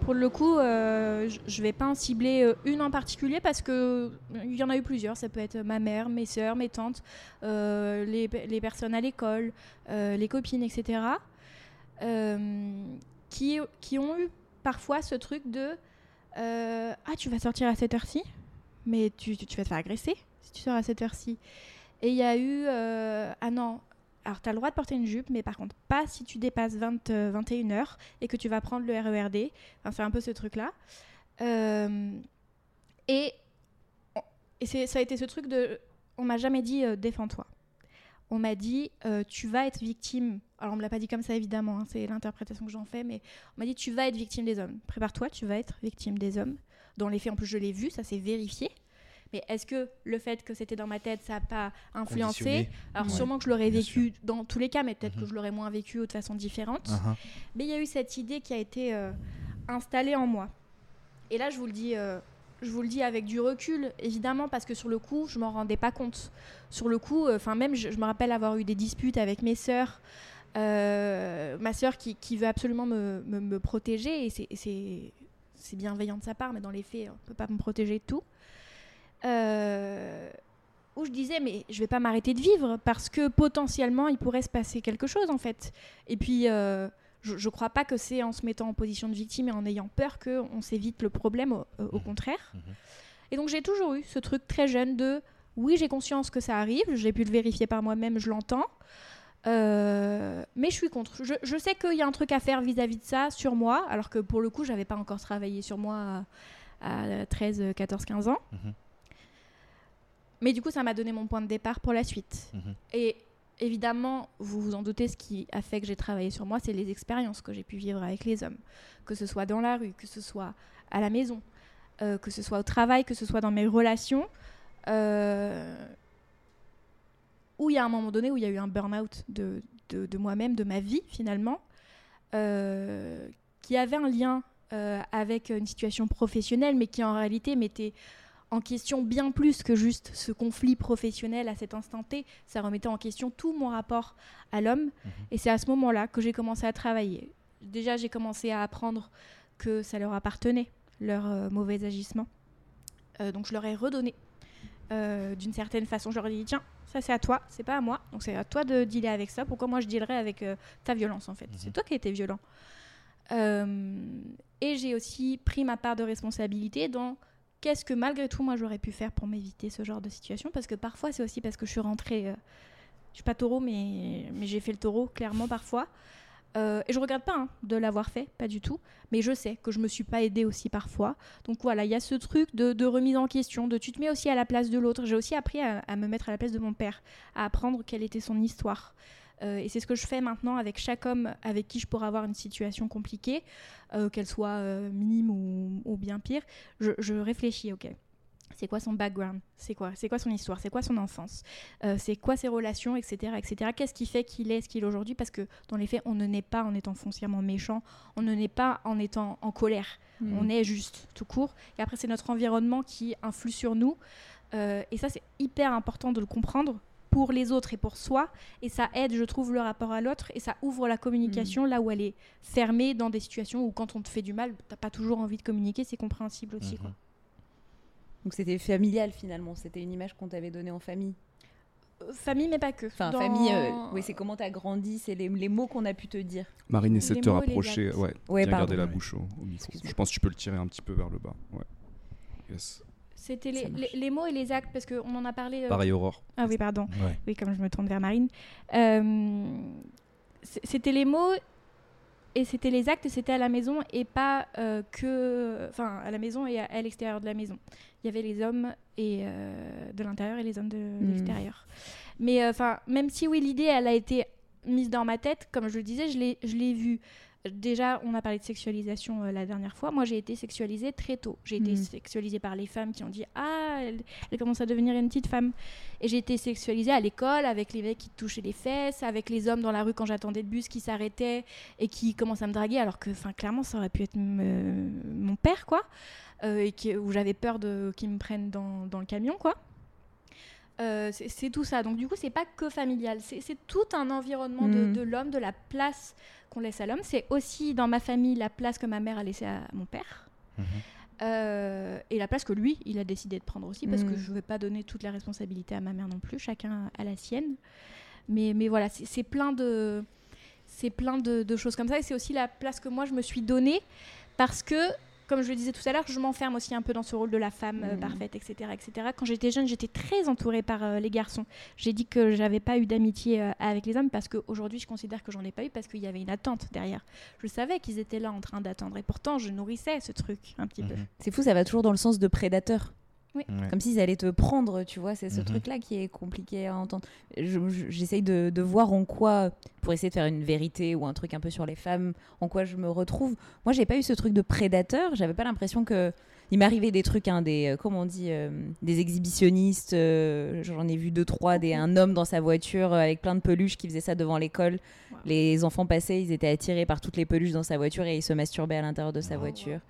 Pour le coup, je ne vais pas en cibler une en particulier parce que il y en a eu plusieurs. Ça peut être ma mère, mes sœurs, mes tantes, les, personnes à l'école, les copines, etc. qui, qui ont eu parfois ce truc de euh, Ah, tu vas sortir à cette heure-ci? Mais tu, vas te faire agresser si tu sors à cette heure-ci. Et il y a eu euh, Ah non, alors, tu as le droit de porter une jupe, mais par contre, pas si tu dépasses 20, euh, 21 heures et que tu vas prendre le RERD. Enfin, c'est un peu ce truc-là. Euh, et et ça a été ce truc de. On m'a jamais dit euh, défends-toi. On m'a dit euh, tu vas être victime. Alors, on me l'a pas dit comme ça, évidemment, hein, c'est l'interprétation que j'en fais, mais on m'a dit tu vas être victime des hommes. Prépare-toi, tu vas être victime des hommes. Dans les faits, en plus, je l'ai vu, ça s'est vérifié. Mais est-ce que le fait que c'était dans ma tête, ça n'a pas influencé alors Ouais, sûrement que je l'aurais vécu dans tous les cas, mais peut-être Mhm. que je l'aurais moins vécu de façon différente. Uh-huh. Mais il y a eu cette idée qui a été euh, installée en moi. Et là, je vous le dis, euh, je vous le dis avec du recul, évidemment, parce que sur le coup, je m'en rendais pas compte. Sur le coup, enfin même, je, je me rappelle avoir eu des disputes avec mes sœurs. Euh, ma sœur qui, qui veut absolument me, me- me protéger et c'est- bienveillant de sa part, mais dans les faits, on peut pas me protéger de tout. Euh, où je disais mais je vais pas m'arrêter de vivre parce que potentiellement il pourrait se passer quelque chose en fait. Et puis euh, je, je crois pas que c'est en se mettant en position de victime et en ayant peur qu'on s'évite le problème, au, au Mhm. contraire. Mhm. Et donc j'ai toujours eu ce truc très jeune de oui j'ai conscience que ça arrive, j'ai pu le vérifier par moi-même, je l'entends. Euh, mais je suis contre. Je, je sais qu'il y a un truc à faire vis-à-vis de ça sur moi, alors que pour le coup, j'avais pas encore travaillé sur moi à, à 13, 14, 15 ans. Mhm. Mais du coup, ça m'a donné mon point de départ pour la suite. Mhm. Et évidemment, vous vous en doutez, ce qui a fait que j'ai travaillé sur moi, c'est les expériences que j'ai pu vivre avec les hommes. Que ce soit dans la rue, que ce soit à la maison, euh, que ce soit au travail, que ce soit dans mes relations. euh, où il y a un moment donné où il y a eu un burn-out de, de, de moi-même, de ma vie finalement, euh, qui avait un lien euh, avec une situation professionnelle, mais qui en réalité mettait en question bien plus que juste ce conflit professionnel à cet instant T. Ça remettait en question tout mon rapport à l'homme. Mhm. Et c'est à ce moment-là que j'ai commencé à travailler. Déjà, j'ai commencé à apprendre que ça leur appartenait, leur euh, mauvais agissement. Euh, donc je leur ai redonné euh, d'une certaine façon. Je leur dit, tiens, ça c'est à toi, c'est pas à moi. Donc c'est à toi de dealer avec ça. Pourquoi moi je dealerais avec euh, ta violence en fait? C'est Mhm. toi qui étais violent. Euh, et j'ai aussi pris ma part de responsabilité dans qu'est-ce que malgré tout moi j'aurais pu faire pour m'éviter ce genre de situation. Parce que parfois c'est aussi parce que je suis rentrée... je suis pas taureau, mais, mais j'ai fait le taureau clairement parfois. Euh, et je regrette pas hein, de l'avoir fait, pas du tout. Mais je sais que je me suis pas aidée aussi parfois. Donc voilà, il y a ce truc de, remise en question, de tu te mets aussi à la place de l'autre. J'ai aussi appris à, me mettre à la place de mon père, à apprendre quelle était son histoire. Euh, et c'est ce que je fais maintenant avec chaque homme avec qui je pourrais avoir une situation compliquée, euh, qu'elle soit minime ou, bien pire. Je, je réfléchis, ok c'est quoi son background, c'est quoi, c'est quoi son histoire, c'est quoi son enfance, euh, c'est quoi ses relations, etc., etc. Qu'est-ce qui fait qu'il est ce qu'il est aujourd'hui? Parce que dans les faits, on ne naît pas en étant foncièrement méchant, on ne naît pas en étant en colère, hmm. on est juste tout court. Et après, c'est notre environnement qui influe sur nous. Euh, et ça, c'est hyper important de le comprendre pour les autres et pour soi. Et ça aide, je trouve, le rapport à l'autre et ça ouvre la communication hmm. là où elle est fermée dans des situations où quand on te fait du mal, t'as pas toujours envie de communiquer, c'est compréhensible aussi. Mhm. Donc c'était familial finalement, c'était une image qu'on t'avait donnée en famille. Euh, famille, mais pas que. Enfin, famille, euh, oui, c'est comment t'as grandi, c'est les, mots qu'on a pu te dire. Marine, essaie de te rapprocher, ouais, ouais garder la bouche au, micro. Je pense que tu peux le tirer un petit peu vers le bas. Ouais. Yes. C'était les, les, mots et les actes, parce qu'on en a parlé. Euh, Pareil, Aurore. Ah oui, pardon. Oui, comme je me tourne vers Marine. c'était les mots et c'était les actes, c'était à la maison et pas que. Enfin, à la maison et à l'extérieur de la maison il y avait les hommes et, euh, de l'intérieur et les hommes de hmm. l'extérieur. Mais euh, enfin, même si oui, l'idée, elle a été mise dans ma tête, comme je le disais, je l'ai vue Déjà, on a parlé de sexualisation euh, la dernière fois. Moi, j'ai été sexualisée très tôt. J'ai été hmm. sexualisée par les femmes qui ont dit Ah, elle, commence à devenir une petite femme. Et j'ai été sexualisée à l'école avec les mecs qui touchaient les fesses, avec les hommes dans la rue quand j'attendais le bus qui s'arrêtaient et qui commençaient à me draguer, alors que, clairement, ça aurait pu être mon père, quoi. Euh, et où j'avais peur de qu'ils me prennent dans, dans, le camion, quoi. Euh, c'est tout ça. Donc du coup, c'est pas que familial, c'est tout un environnement de, mm. l'homme, de la place qu'on laisse à l'homme. C'est aussi dans ma famille la place que ma mère a laissée à mon père. Mhm. Euh, et la place que lui, il a décidé de prendre aussi, parce que mm. je ne vais pas donner toute la responsabilité à ma mère non plus, chacun a la sienne. Mais, mais voilà, c'est plein de, c'est plein de, de, choses comme ça. Et c'est aussi la place que moi, je me suis donnée, parce que comme je le disais tout à l'heure, je m'enferme aussi un peu dans ce rôle de la femme euh, mm. parfaite, etc., etc. Quand j'étais jeune, j'étais très entourée par euh, les garçons. J'ai dit que j'avais pas eu d'amitié euh, avec les hommes parce qu'aujourd'hui, je considère que j'en ai pas eu parce qu'il y avait une attente derrière. Je savais qu'ils étaient là en train d'attendre et pourtant, je nourrissais ce truc un petit peu. Mhm. C'est fou, ça va toujours dans le sens de prédateur. Comme s'ils allaient te prendre, tu vois, c'est ce mhm. truc-là qui est compliqué à entendre. J'essaye de, de, voir en quoi, pour essayer de faire une vérité ou un truc un peu sur les femmes, en quoi je me retrouve. Moi, j'ai pas eu ce truc de prédateur, j'avais pas l'impression que. Il m'arrivait des trucs, hein, des, euh, comment on dit, euh, des exhibitionnistes. Euh, j'en ai vu deux, trois, des, un homme dans sa voiture avec plein de peluches qui faisait ça devant l'école. Les enfants passaient, ils étaient attirés par toutes les peluches dans sa voiture et ils se masturbaient à l'intérieur de sa oh. voiture.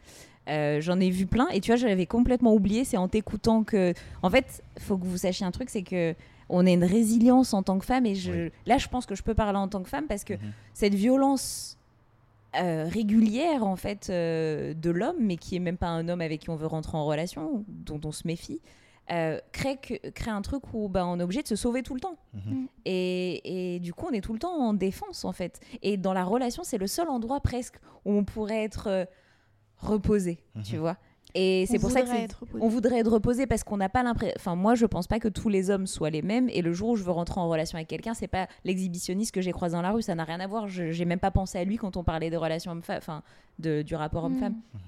Euh, j'en ai vu plein et tu vois, j'avais complètement oublié. C'est en t'écoutant que. En fait, il faut que vous sachiez un truc c'est que on a une résilience en tant que femme et je... là, je pense que je peux parler en tant que femme parce que mhm. cette violence. Euh, régulière en fait euh, de l'homme mais qui est même pas un homme avec qui on veut rentrer en relation dont on se méfie crée, que, crée un truc où bah, on est obligé de se sauver tout le temps. Mhm. Mm. Et, et, du coup, on est tout le temps en défense, en fait. Et dans la relation, c'est le seul endroit presque où on pourrait être reposer, tu mhm. vois. Et c'est pour ça que on voudrait être reposé parce qu'on n'a pas l'impression. Enfin, moi, je pense pas que tous les hommes soient les mêmes. Et le jour où je veux rentrer en relation avec quelqu'un, c'est pas l'exhibitionniste que j'ai croisé dans la rue. Ça n'a rien à voir. Je j'ai même pas pensé à lui quand on parlait de relations homme-femme, enfin, du rapport homme-femme. Mhm.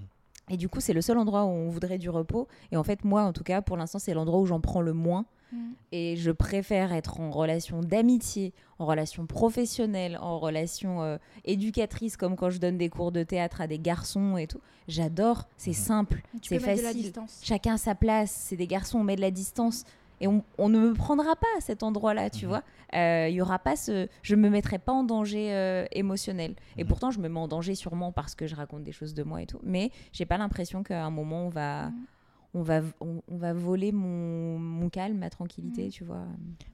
Et du coup, c'est le seul endroit où on voudrait du repos. Et en fait, moi, en tout cas, pour l'instant, c'est l'endroit où j'en prends le moins. Mm. Et je préfère être en relation d'amitié, en relation professionnelle, en relation euh, éducatrice, comme quand je donne des cours de théâtre à des garçons et tout. J'adore, c'est mm. simple, c'est facile. Chacun sa place, c'est des garçons, on met de la distance. Et on, ne me prendra pas à cet endroit-là, tu mm-hmm. vois. Euh, il y aura pas ce, je me mettrai pas en danger euh, émotionnel. Et mm-hmm. pourtant, je me mets en danger sûrement parce que je raconte des choses de moi et tout. Mais j'ai pas l'impression qu'à un moment on va, mm on va, on, va voler mon, mon, calme, ma tranquillité, tu vois.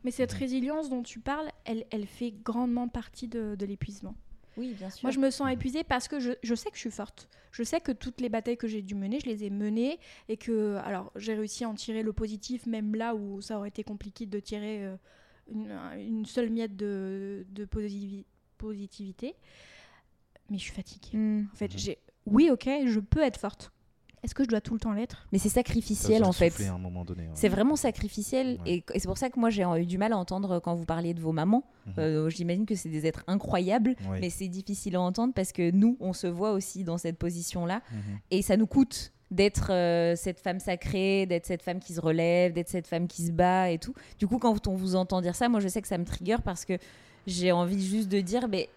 Mais cette résilience dont tu parles, elle, elle fait grandement partie de, de l'épuisement. Oui, bien sûr. Moi, je me sens épuisée parce que je, je, sais que je suis forte. Je sais que toutes les batailles que j'ai dû mener, je les ai menées et que, alors, j'ai réussi à en tirer le positif, même là où ça aurait été compliqué de tirer euh, une, une, seule miette de, de positivité. Mais je suis fatiguée. Mm. En fait, j'ai, oui, ok, je peux être forte Est-ce que je dois tout le temps l'être? Mais c'est sacrificiel ça en fait. à un moment donné. ouais. C'est vraiment sacrificiel. Ouais. Et, et c'est pour ça que moi, j'ai eu du mal à entendre quand vous parliez de vos mamans. Mhm. Euh, J'imagine que c'est des êtres incroyables, Ouais. mais c'est difficile à entendre parce que nous, on se voit aussi dans cette position-là. Mhm. Et ça nous coûte d'être euh, cette femme sacrée, d'être cette femme qui se relève, d'être cette femme qui se bat et tout. Du coup, quand on vous entend dire ça, moi, je sais que ça me trigger parce que j'ai envie juste de dire, mais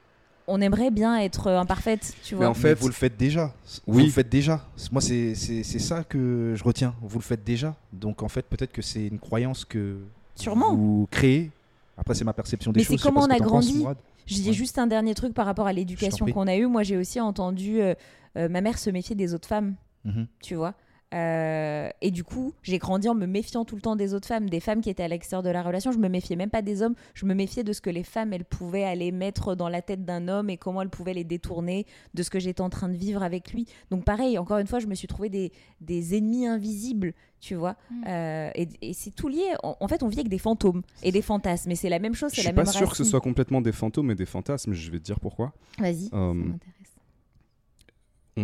on aimerait bien être imparfaite, tu Mais vois. en fait- Mais vous le faites déjà. Vous Oui. le faites déjà. Moi, c'est c'est- c'est ça que je retiens. Vous le faites déjà. Donc, en fait, peut-être que c'est une croyance que Sûrement. vous créez. Après, c'est ma perception des Mais c'est choses. je sais comment on a penses, grandi. Je dis Ouais. juste un dernier truc par rapport à l'éducation qu'on a eue. Moi, j'ai aussi entendu euh, euh, ma mère se méfier des autres femmes, Mhm. tu vois. Euh, et du coup, j'ai grandi en me méfiant tout le temps des autres femmes, des femmes qui étaient à l'extérieur de la relation. Je me méfiais même pas des hommes, je me méfiais de ce que les femmes, elles pouvaient aller mettre dans la tête d'un homme et comment elles pouvaient les détourner de ce que j'étais en train de vivre avec lui. Donc pareil, encore une fois, je me suis trouvé des, des ennemis invisibles, tu vois. Mm. Euh, et et c'est tout lié. En, en fait, on vit avec des fantômes et des fantasmes. Et c'est la même chose, Je suis la pas même sûr que ce soit complètement des fantômes et des fantasmes, je vais te dire pourquoi. Vas-y, ça Euh, m'intéresse.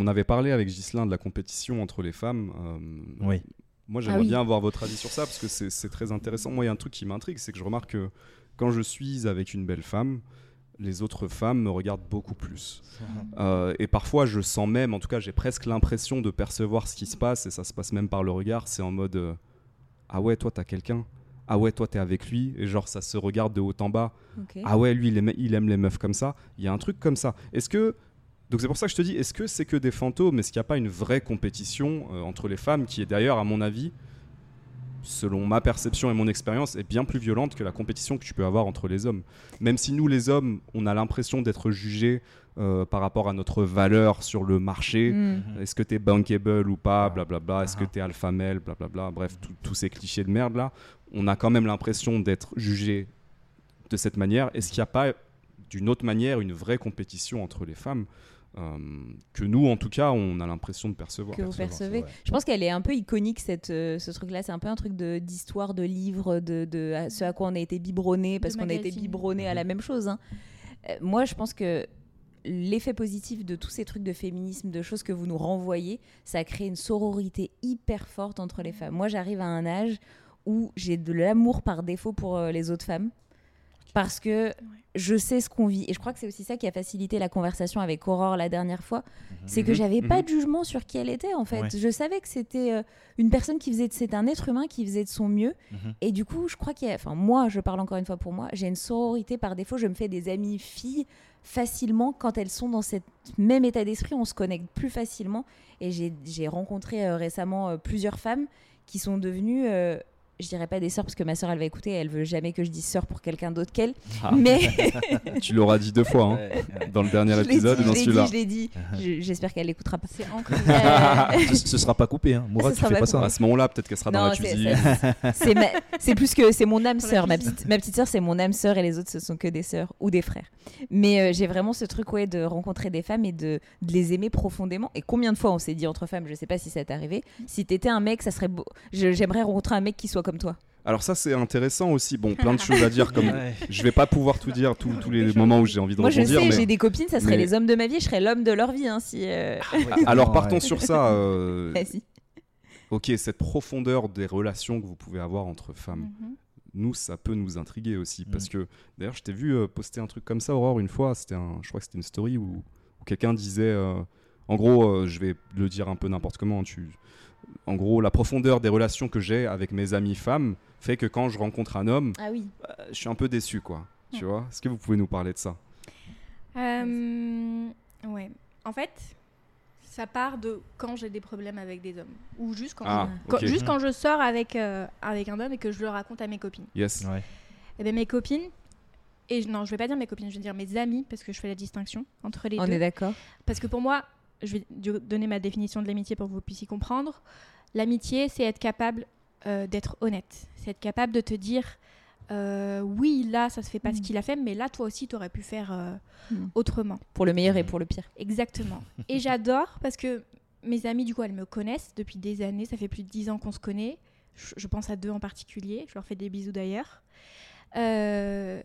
On avait parlé avec Ghislain de la compétition entre les femmes. euh, Oui. Moi, j'aimerais Ah oui. bien avoir votre avis sur ça parce que c'est très intéressant. Moi, il y a un truc qui m'intrigue, c'est que je remarque que quand je suis avec une belle femme, les autres femmes me regardent beaucoup plus. Euh, et parfois, je sens même, en tout cas, j'ai presque l'impression de percevoir ce qui se passe, et ça se passe même par le regard. C'est en mode euh, Ah ouais, toi, t'as quelqu'un Ah ouais, toi, t'es avec lui Et genre, ça se regarde de haut en bas. Ah ouais, lui, il aime, il aime les meufs comme ça. Il y a un truc comme ça. Est-ce que. Donc, c'est pour ça que je te dis est-ce que c'est que des fantômes? Est-ce qu'il n'y a pas une vraie compétition euh, entre les femmes qui est d'ailleurs, à mon avis, selon ma perception et mon expérience, est bien plus violente que la compétition que tu peux avoir entre les hommes? Même si nous, les hommes, on a l'impression d'être jugés euh, par rapport à notre valeur sur le marché. Mm. Est-ce que t'es bankable ou pas, blablabla. Est-ce que Ah. t'es alpha male, blablabla. Bref, tous ces clichés de merde là. On a quand même l'impression d'être jugé de cette manière. Est-ce qu'il n'y a pas d'une autre manière une vraie compétition entre les femmes? Euh, que nous, en tout cas, on a l'impression de percevoir que vous percevez. Je pense qu'elle est un peu iconique cette, euh, ce truc-là. C'est un peu un truc de- d'histoire, de, livre, de, de à ce à quoi on a été biberonné, parce qu'on a été biberonné à la même chose. hein. Euh, moi, je pense que l'effet positif de tous ces trucs de féminisme, de choses que vous nous renvoyez, ça a créé une sororité hyper forte entre les femmes. Moi, j'arrive à un âge où j'ai de l'amour par défaut pour euh, les autres femmes. Parce que je sais ce qu'on vit. Et je crois que c'est aussi ça qui a facilité la conversation avec Aurore la dernière fois. C'est que Mhm, j'avais pas mhm. de jugement sur qui elle était en fait. Ouais. Je savais que c'était euh, une personne qui faisait, c'est un être humain qui faisait de son mieux. Mhm. Et du coup, je crois qu'il y a, enfin moi, je parle encore une fois pour moi, j'ai une sororité par défaut. Je me fais des amies filles facilement quand elles sont dans cet même état d'esprit. On se connecte plus facilement. Et j'ai j'ai rencontré euh, récemment euh, plusieurs femmes qui sont devenues euh, je dirais pas des sœurs parce que ma sœur elle va écouter, elle veut jamais que je dise sœur pour quelqu'un d'autre qu'elle. Ah. Mais Tu l'auras dit deux fois, hein, dans le dernier dit, épisode et je dans l'ai dit, celui-là. je l'ai dit. Je- J'espère qu'elle l'écoutera pas. C'est ancré. Euh, ce, ce sera pas coupé, hein. Mourad, Ce tu fais pas pas ça. À ce moment-là, peut-être qu'elle sera dans la cuisine. c'est- ma- plus que c'est mon âme sœur. Ma petite, ma petite sœur, c'est mon âme sœur et les autres, ce sont que des sœurs ou des frères. Mais euh, j'ai vraiment ce truc ouais, de rencontrer des femmes et de, de les aimer profondément. Et combien de fois on s'est dit entre femmes, je sais pas si ça t'est arrivé, si t'étais un mec, ça serait beau. J'aimerais rencontrer un mec qui soit comme toi. Alors ça, c'est intéressant aussi. Bon, plein de choses à dire. Comme Ouais. je vais pas pouvoir tout dire tous tous les moments où j'ai envie de Moi, je rebondir. sais, mais- j'ai des copines, ça serait mais- les hommes de ma vie, je serais l'homme de leur vie. Hein, si, euh, Alors Ouais. partons sur ça. euh. Ok, cette profondeur des relations que vous pouvez avoir entre femmes, Mhm. nous, ça peut nous intriguer aussi. Mm. Parce que, d'ailleurs, je t'ai vu euh, poster un truc comme ça, Aurore, une fois. C'était un, je crois que c'était une story où, où quelqu'un disait, euh, en gros, euh, je vais le dire un peu n'importe comment. Tu, en gros, la profondeur des relations que j'ai avec mes amies femmes fait que quand je rencontre un homme, Ah oui. euh, je suis un peu déçu, quoi. Tu Ouais. vois Est-ce que vous pouvez nous parler de ça? Euh, ouais. En fait, ça part de quand j'ai des problèmes avec des hommes. Ou juste quand, Ah, je, quand- juste quand je sors avec, euh, avec un homme et que je le raconte à mes copines. Yes. Ouais. Et bien mes copines, et je- non, je vais pas dire mes copines, je vais dire mes amis, parce que je fais la distinction entre les On deux. est d'accord. Parce que pour moi, je vais donner ma définition de l'amitié pour que vous puissiez comprendre. L'amitié, c'est être capable euh, d'être honnête. C'est être capable de te dire euh, oui, là, ça se fait pas ce Mm. qu'il a fait, mais là, toi aussi, tu aurais pu faire euh, Mm. autrement. Pour le meilleur et pour le pire. Exactement. et j'adore parce que mes amis, du coup, elles me connaissent depuis des années. Ça fait plus de dix ans qu'on se connaît. Je, je pense à deux en particulier. Je leur fais des bisous d'ailleurs. Euh,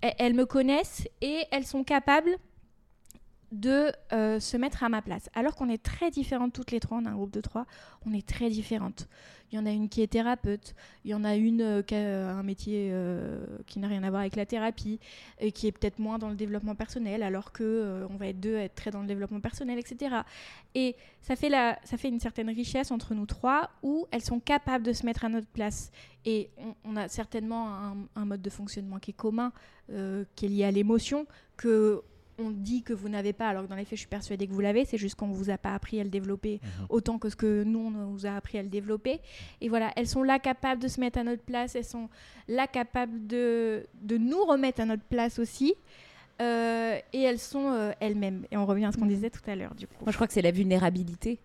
elles me connaissent et elles sont capables de euh, se mettre à ma place. Alors qu'on est très différentes toutes les trois, on a un groupe de trois, on est très différentes. Il y en a une qui est thérapeute, il y en a une euh, qui a euh, un métier qui n'a rien à voir avec la thérapie et qui est peut-être moins dans le développement personnel, alors que on va être deux à être très dans le développement personnel, etc. Et ça fait, la, ça fait une certaine richesse entre nous trois où elles sont capables de se mettre à notre place. Et on, a certainement un, un, mode de fonctionnement qui est commun, qui est lié à l'émotion, que on dit que vous n'avez pas, alors que dans les faits, je suis persuadée que vous l'avez. C'est juste qu'on ne vous a pas appris à le développer mhm. autant que ce que nous, on nous a appris à le développer. Et voilà, elles sont là capables de se mettre à notre place. Elles sont là capables de, de nous remettre à notre place aussi. Euh, et elles sont euh, elles-mêmes. Et on revient à ce qu'on mhm. disait tout à l'heure, du coup. Moi, je crois que c'est la vulnérabilité.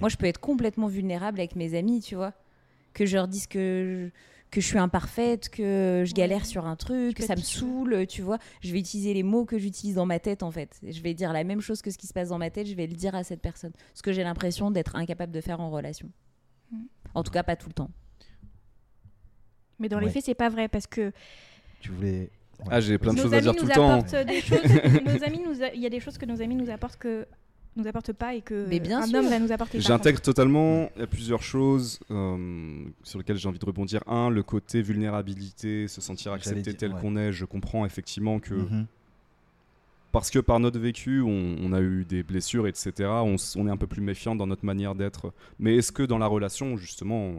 Moi, je peux être complètement vulnérable avec mes amis, tu vois. Que je leur dise que que je suis imparfaite, que je galère sur un truc, que ça me saoule, tu vois. Je vais utiliser les mots que j'utilise dans ma tête, en fait. Je vais dire la même chose que ce qui se passe dans ma tête, je vais le dire à cette personne. Ce que j'ai l'impression d'être incapable de faire en relation. Mm. En tout cas, pas tout le temps. Mais dans les faits, c'est pas vrai parce que. Tu voulais. Ah, j'ai plein de choses à dire tout le temps. nos amis, il y a des choses que nos amis nous apportent que nous apporte pas et que un homme va nous apporter. J'intègre totalement. Il y a plusieurs choses euh, sur lesquelles j'ai envie de rebondir. Un, le côté vulnérabilité, se sentir accepté tel qu'on est. Je comprends effectivement que mhm. parce que par notre vécu, on, a eu des blessures, etc. On, est un peu plus méfiant dans notre manière d'être. Mais est-ce que dans la relation, justement,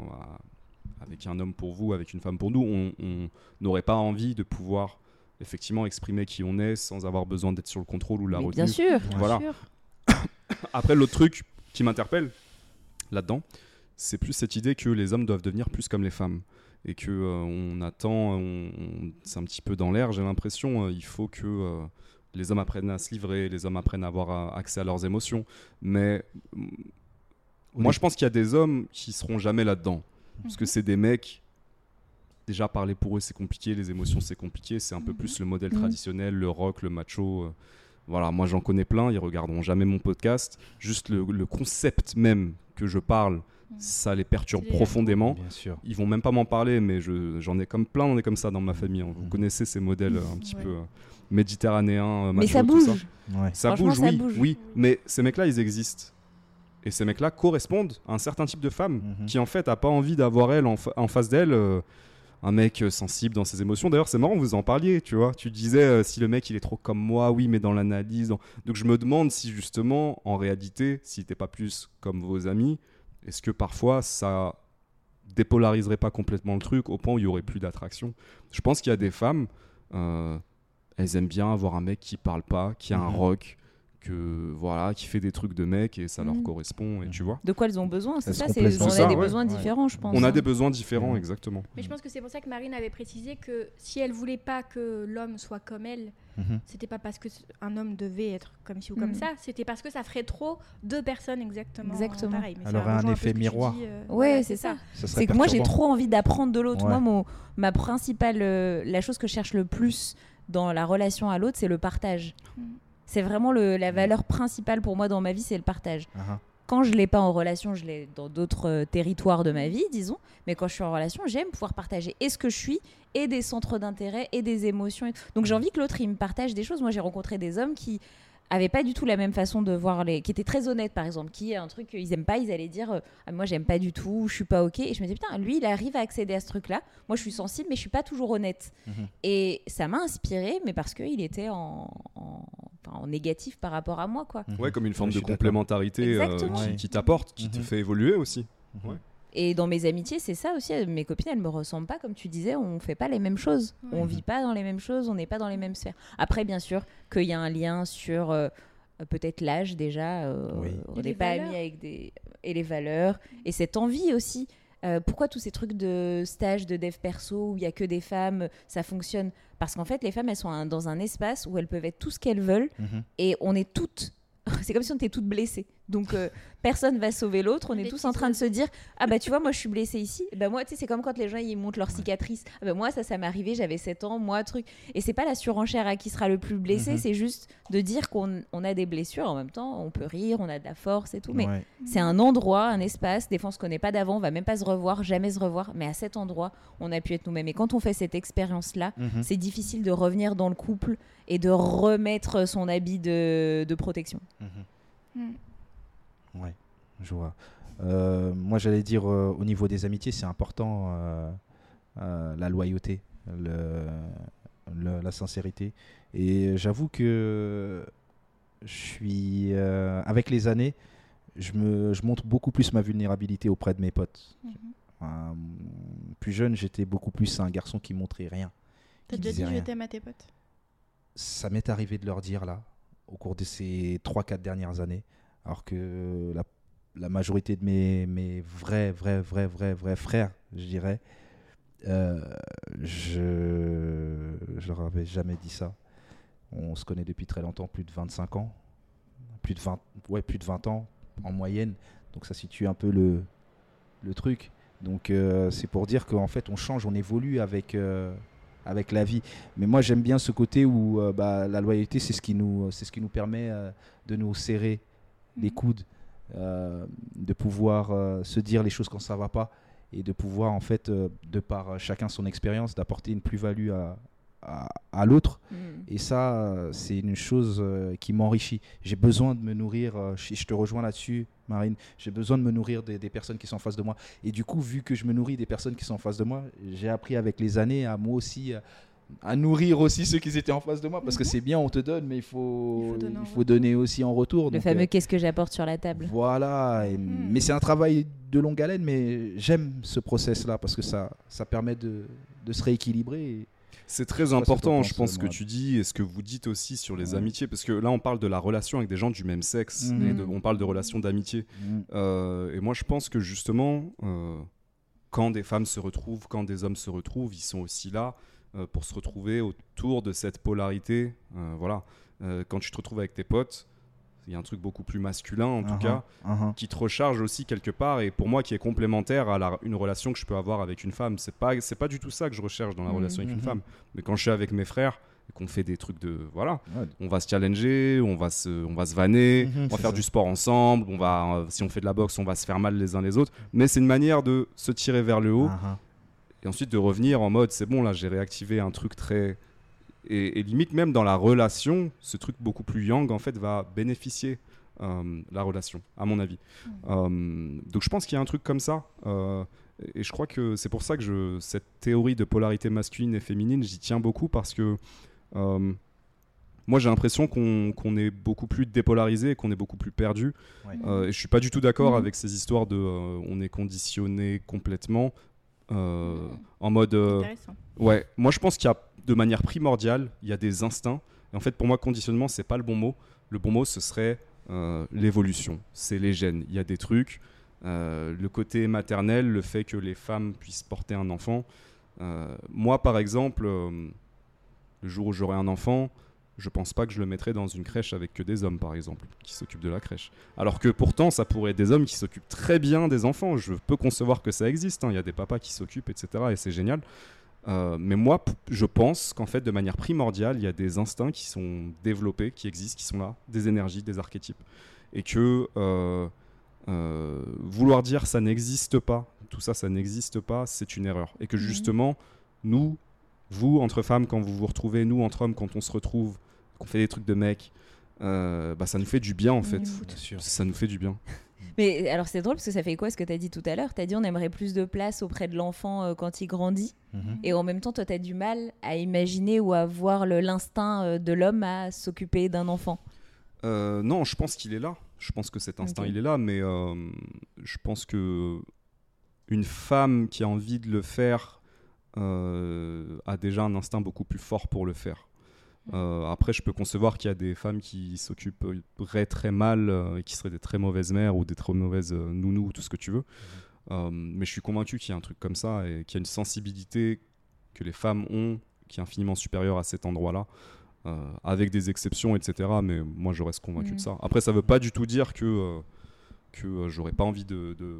avec un homme pour vous, avec une femme pour nous, on n'aurait pas envie de pouvoir effectivement exprimer qui on est sans avoir besoin d'être sur le contrôle ou la retenue. Bien sûr. Voilà. Bien sûr. Après, l'autre truc qui m'interpelle là-dedans, c'est plus cette idée que les hommes doivent devenir plus comme les femmes et que euh, on attend, c'est un petit peu dans l'air, j'ai l'impression. Euh, il faut que euh, les hommes apprennent à se livrer, les hommes apprennent à avoir accès à leurs émotions. Mais moi, je pense qu'il y a des hommes qui seront jamais là-dedans, parce que mhm. c'est des mecs. Déjà parler pour eux c'est compliqué, les émotions c'est compliqué, c'est un peu mhm. plus le modèle traditionnel, le rock, le macho. Voilà, moi j'en connais plein, ils regarderont jamais mon podcast. Juste le, concept même que je parle, mm. ça les perturbe profondément. Bien sûr. Ils vont même pas m'en parler, mais j'en ai comme plein, on est comme ça dans ma famille. Hein. Vous mm. connaissez ces modèles un petit peu euh, méditerranéens. Euh, mais ça bouge. Ça, bouge, oui, oui. Mais ces mecs-là, ils existent. Et ces mecs-là correspondent à un certain type de femme mm-hmm. qui en fait a pas envie d'avoir elle en, face d'elle. Un mec euh, sensible dans ses émotions. D'ailleurs, c'est marrant, vous en parliez, tu vois. Tu disais euh, si le mec il est trop comme moi, oui, mais dans l'analyse. Donc je me demande si justement, en réalité, si t'es pas plus comme vos amis, est-ce que parfois ça dépolariserait pas complètement le truc au point où il y aurait plus d'attraction? Je pense qu'il y a des femmes, euh, elles aiment bien avoir un mec qui parle pas, qui a un mhm. rock, que voilà, qui fait des trucs de mec et ça leur mm. correspond et tu vois. De quoi elles ont besoin, c'est ça, c'est on a des besoins différents, je pense. On a des besoins différents, exactement. Mais je pense que c'est pour ça que Marine avait précisé que si elle voulait pas que l'homme soit comme elle, mhm. c'était pas parce que un homme devait être comme ci ou comme mm. ça, c'était parce que ça ferait trop deux personnes exactement, exactement. pareil. Mais Alors un effet miroir. Euh, ouais, c'est ça. c'est que moi j'ai trop envie d'apprendre de l'autre. Moi, mon, ma principale, euh, la chose que je cherche le plus dans la relation à l'autre, c'est le partage. Mm. C'est vraiment la valeur principale pour moi dans ma vie, c'est le partage. Uh-huh. Quand je l'ai pas en relation, je l'ai dans d'autres euh, territoires de ma vie, disons. Mais quand je suis en relation, j'aime pouvoir partager et ce que je suis, et des centres d'intérêt, et des émotions. Donc j'ai envie que l'autre, il me partage des choses. Moi, j'ai rencontré des hommes qui avaient pas du tout la même façon de voir les qui étaient très honnêtes par exemple qui un truc qu'ils aiment pas ils allaient dire ah, moi j'aime pas du tout je suis pas ok et je me dis putain lui il arrive à accéder à ce truc là moi je suis sensible mais je suis pas toujours honnête mhm. et ça m'a inspiré mais parce qu'il était en, en, négatif par rapport à moi quoi ouais comme une forme de complémentarité euh, qui, t'apporte qui te mhm. fait évoluer aussi mhm. ouais. Et dans mes amitiés, c'est ça aussi. Mes copines, elles me ressemblent pas, comme tu disais, on fait pas les mêmes choses. On vit pas dans les mêmes choses, on n'est pas dans les mêmes sphères. Après, bien sûr, qu'il y a un lien sur euh, peut-être l'âge déjà. Euh, on n'est pas amis avec des. Et les valeurs. Et cette envie aussi. Euh, pourquoi tous ces trucs de stage de dev perso où il y a que des femmes, ça fonctionne? Parce qu'en fait, les femmes, elles sont dans un espace où elles peuvent être tout ce qu'elles veulent. Mhm. Et on est toutes c'est comme si on était toutes blessées. Donc euh, personne va sauver l'autre. On est tous en train de se dire ah bah tu vois moi je suis blessée ici. Bah moi tu sais c'est comme quand les gens ils montent leurs cicatrices. Ah bah moi ça ça m'est arrivé j'avais 7 ans moi truc. Et c'est pas la surenchère à qui sera le plus blessé. Mhm. C'est juste de dire qu'on on a des blessures en même temps. On peut rire, on a de la force et tout. Mais Ouais. c'est un endroit, un espace. Des fois on se connaît pas d'avant, on va même pas se revoir, jamais se revoir. Mais à cet endroit on a pu être nous-mêmes. Et quand on fait cette expérience là Mhm. c'est difficile de revenir dans le couple et de remettre son habit de, de protection. Mhm. Mm. Ouais, je vois. Euh, moi, j'allais dire euh, au niveau des amitiés, c'est important euh, la loyauté, le- le- la sincérité. Et j'avoue que je suis, avec les années, je, me, je montre beaucoup plus ma vulnérabilité auprès de mes potes. Mhm. Plus jeune, j'étais beaucoup plus un garçon qui montrait rien. T'as déjà dit je rien. t'aime à tes potes? Ça m'est arrivé de leur dire là, au cours de ces 3-4 dernières années, alors que la, la majorité de mes, mes vrais, vrais, vrais, vrais, vrais frères, je dirais, euh, je, je leur avais jamais dit ça. On se connaît depuis très longtemps, plus de 25 ans, plus de 20, ouais, plus de 20 ans en moyenne, donc ça situe un peu le, le truc. Donc euh, c'est pour dire qu'en fait on change, on évolue avec, euh, avec la vie. Mais moi j'aime bien ce côté où euh, bah, la loyauté c'est ce qui nous, c'est ce qui nous permet euh, de nous serrer les Mhm. coudes, euh, de pouvoir euh, se dire les choses quand ça va pas et de pouvoir en fait euh, de par chacun son expérience d'apporter une plus-value à, à, à l'autre. Et ça, c'est une chose qui m'enrichit. J'ai besoin de me nourrir, je, je te rejoins là-dessus, Marine, j'ai besoin de me nourrir des, des personnes qui sont en face de moi. Et du coup, vu que je me nourris des personnes qui sont en face de moi, j'ai appris avec les années à moi aussi, à nourrir aussi ceux qui étaient en face de moi. Parce que Mhm. c'est bien, on te donne, mais il faut, Il faut donner en il faut donner aussi en retour. Le Donc, fameux euh, qu'est-ce que j'apporte sur la table. voilà, et- Mhm. mais c'est un travail de longue haleine, mais j'aime ce process-là parce que ça, ça permet de, de se rééquilibrer. C'est très important, je pense, ce que tu dis et ce que vous dites aussi sur les Ouais. amitiés, parce que là, on parle de la relation avec des gens du même sexe, Mhm. et de- on parle de relations d'amitié. Euh, et moi, je pense que justement, euh, quand des femmes se retrouvent, quand des hommes se retrouvent, ils sont aussi là pour se retrouver autour de cette polarité. Euh, voilà. Euh, quand tu te retrouves avec tes potes, il y a un truc beaucoup plus masculin, en tout Uh-huh, cas, uh-huh. qui te recharge aussi quelque part et pour moi qui est complémentaire à la- une relation que je peux avoir avec une femme. C'est pas c'est pas du tout ça que je recherche dans la relation avec une Mhm. femme. Mais quand je suis avec mes frères et qu'on fait des trucs de voilà, Ouais. on va se challenger, on va se on va se vanner, Mhm, on va faire ça. du sport ensemble, on va euh, si on fait de la boxe, on va se faire mal les uns les autres, mais c'est une manière de se tirer vers le haut Uh-huh. Et ensuite de revenir en mode c'est bon là j'ai réactivé un truc très et, et limite même dans la relation ce truc beaucoup plus yang en fait va bénéficier euh, la relation à mon avis Euh, donc je pense qu'il y a un truc comme ça euh, et je crois que c'est pour ça que je, cette théorie de polarité masculine et féminine j'y tiens beaucoup parce que euh, moi j'ai l'impression qu'on qu'on est beaucoup plus dépolarisé et qu'on est beaucoup plus perdu Ouais. euh, et je suis pas du tout d'accord Mhm. avec ces histoires de euh, on est conditionné complètement euh, en mode euh, ouais moi je pense qu'il y a de manière primordiale il y a des instincts. Et en fait pour moi conditionnement c'est pas le bon mot. Le bon mot ce serait euh, l'évolution. C'est les gènes. Il y a des trucs le côté maternel le fait que les femmes puissent porter un enfant. Moi par exemple le jour où j'aurai un enfant je pense pas que je le mettrai dans une crèche avec que des hommes, par exemple, qui s'occupent de la crèche. Alors que pourtant, ça pourrait être des hommes qui s'occupent très bien des enfants. Je peux concevoir que ça existe. hein. Il y a des papas qui s'occupent, etc. Et c'est génial. Euh, mais moi, je pense qu'en fait, de manière primordiale, il y a des instincts qui sont développés, qui existent, qui sont là, des énergies, des archétypes. Et que euh, euh, vouloir dire ça n'existe pas, tout ça, ça n'existe pas, c'est une erreur. Et que Mhm. justement, nous, vous, entre femmes, quand vous vous retrouvez, nous, entre hommes, quand on se retrouve, qu'on fait des trucs de mecs, euh, bah, ça nous fait du bien, en fait. Bien sûr. Ça nous fait du bien. Mais alors c'est drôle parce que ça fait quoi ce que tu as dit tout à l'heure? Tu as dit on aimerait plus de place auprès de l'enfant euh, quand il grandit. Mhm. Et en même temps, toi, tu as du mal à imaginer ou à voir l'instinct euh, de l'homme à s'occuper d'un enfant. Euh, non, je pense qu'il est là. Je pense que cet instinct, il est là, mais euh, je pense que une femme qui a envie de le faire a déjà un instinct beaucoup plus fort pour le faire. Euh, après, je peux concevoir qu'il y a des femmes qui s'occuperaient très mal euh, et qui seraient des très mauvaises mères ou des très mauvaises euh, nounous, tout ce que tu veux. Euh, mais je suis convaincu qu'il y a un truc comme ça et qu'il y a une sensibilité que les femmes ont qui est infiniment supérieure à cet endroit-là. euh, avec des exceptions, etc. Mais moi, je reste convaincu de ça. Après, ça veut pas du tout dire que, euh, que euh, j'aurais pas envie de, de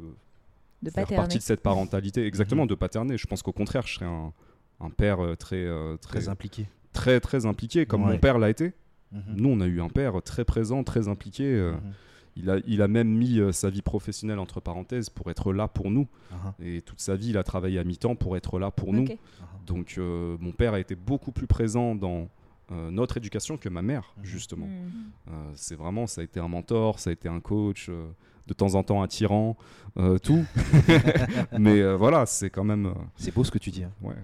De faire paterner. partie de cette parentalité. Exactement, de paterner. Je pense qu'au contraire, je serais un, un père euh, très, euh, très, Très impliqué. très, très impliqué, comme Ouais. mon père l'a été. Mhm. Nous, on a eu un père très présent, très impliqué. euh, Mhm. il, a, il a même mis euh, sa vie professionnelle entre parenthèses pour être là pour nous. Aha. Et toute sa vie, il a travaillé à mi-temps pour être là pour nous. Donc, euh, mon père a été beaucoup plus présent dans euh, notre éducation que ma mère, Mhm. justement. Mm. Euh, c'est vraiment, ça a été un mentor, ça a été un coach, euh, de temps en temps un tyran, euh, tout. Mais euh, voilà, c'est quand même. euh, C'est beau ce que tu dis. hein. ouais.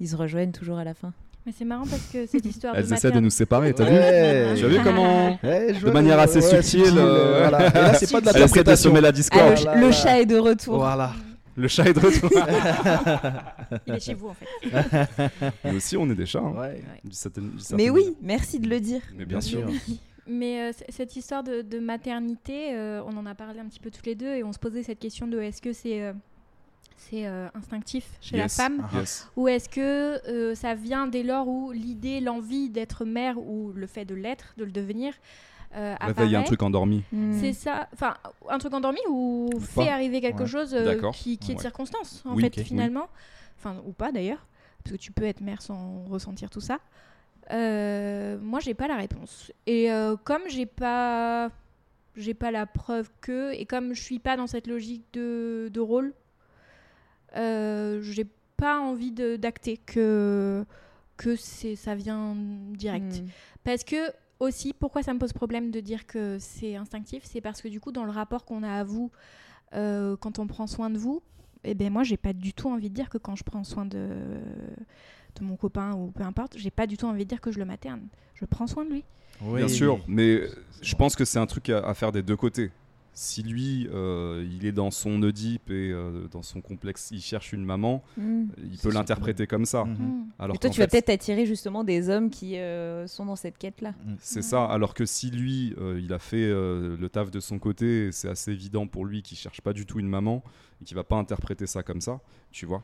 Ils se rejoignent toujours à la fin. Mais c'est marrant parce que cette histoire Elles de essaient de nous séparer, t'as vu Ouais. Tu as vu comment Ouais, De manière le- assez ouais, subtile, euh, voilà. Et là, c'est pas de semer la Ah, discorde. le, là le là. chat est de retour. Voilà. Le chat est de retour. Il est chez vous en fait. Nous aussi, on est des chats. hein. Ouais. Mais oui, merci de le dire. Mais bien sûr. Mais euh, cette histoire de, de maternité, euh, on en a parlé un petit peu toutes les deux et on se posait cette question de est-ce que c'est euh, c'est euh, instinctif chez Yes. la femme Ah. Yes. ou est-ce que euh, ça vient dès lors où l'idée, l'envie d'être mère ou le fait de l'être, de le devenir, euh, Réveille un apparaît truc endormi. Mm. C'est ça, enfin un truc endormi ou, Ou fait arriver quelque Ouais. chose euh, qui, qui est de Ouais. circonstance en Oui, fait finalement, enfin ou pas d'ailleurs, parce que tu peux être mère sans ressentir tout ça. Euh, moi j'ai pas la réponse et euh, comme j'ai pas j'ai pas la preuve que et comme je suis pas dans cette logique de, de rôle, euh, j'ai pas envie d'acter que que c'est ça vient direct. Mm. Parce que aussi, pourquoi ça me pose problème de dire que c'est instinctif, c'est parce que du coup, dans le rapport qu'on a à vous, euh, quand on prend soin de vous, eh ben moi, j'ai pas du tout envie de dire que quand je prends soin de de mon copain ou peu importe, j'ai pas du tout envie de dire que je le materne. Je prends soin de lui. Bien sûr, mais je pense que c'est un truc à, à faire des deux côtés. Si lui, euh, il est dans son Oedipe et euh, dans son complexe, il cherche une maman, Mm. il peut l'interpréter comme ça. Mhm. Mm. Alors Et toi, tu vas fait, peut-être attirer justement des hommes qui euh, sont dans cette quête-là. C'est ça, alors que si lui, euh, il a fait euh, le taf de son côté, c'est assez évident pour lui qu'il cherche pas du tout une maman, et qu'il va pas interpréter ça comme ça, tu vois.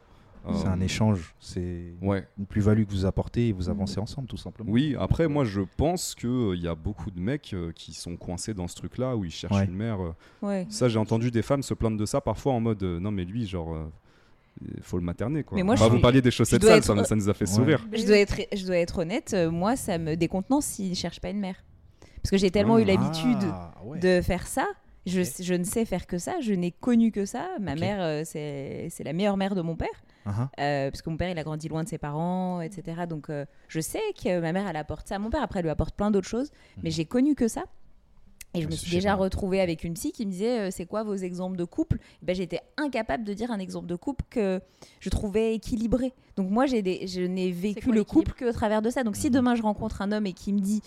C'est Euh, un échange. C'est Ouais. une plus-value que vous apportez et vous avancez ensemble, tout simplement. Oui, après, moi, je pense qu'il y a beaucoup de mecs euh, qui sont coincés dans ce truc-là, où ils cherchent Ouais. une mère. euh. Ouais. Ça, j'ai entendu des femmes se plaindre de ça parfois en mode euh, non, mais lui, genre, euh, il faut le materner, quoi. Mais moi, Bah, je vous suis- parliez des chaussettes sales, être- ça, ça nous a fait Ouais. sourire. Je dois être, je dois être honnête, euh, moi, ça me décontenance s'il ne cherche pas une mère. Parce que j'ai tellement eu l'habitude Ah, ouais. de faire ça. Je, je ne sais faire que ça. Je n'ai connu que ça. Ma mère, euh, c'est c'est la meilleure mère de mon père. Uh-huh. Euh, parce que mon père, il a grandi loin de ses parents, etc. Donc, euh, je sais que ma mère, elle apporte ça. Mon père, après, elle lui apporte plein d'autres choses. Mais Mhm. j'ai connu que ça. Et je me suis déjà retrouvée avec une psy qui me disait euh, c'est quoi vos exemples de couple? Ben, J'étais incapable de dire un exemple de couple que je trouvais équilibré. Donc moi, j'ai des, je n'ai vécu quoi le couple qu'au travers de ça. Donc si Mhm. demain je rencontre un homme et qui me dit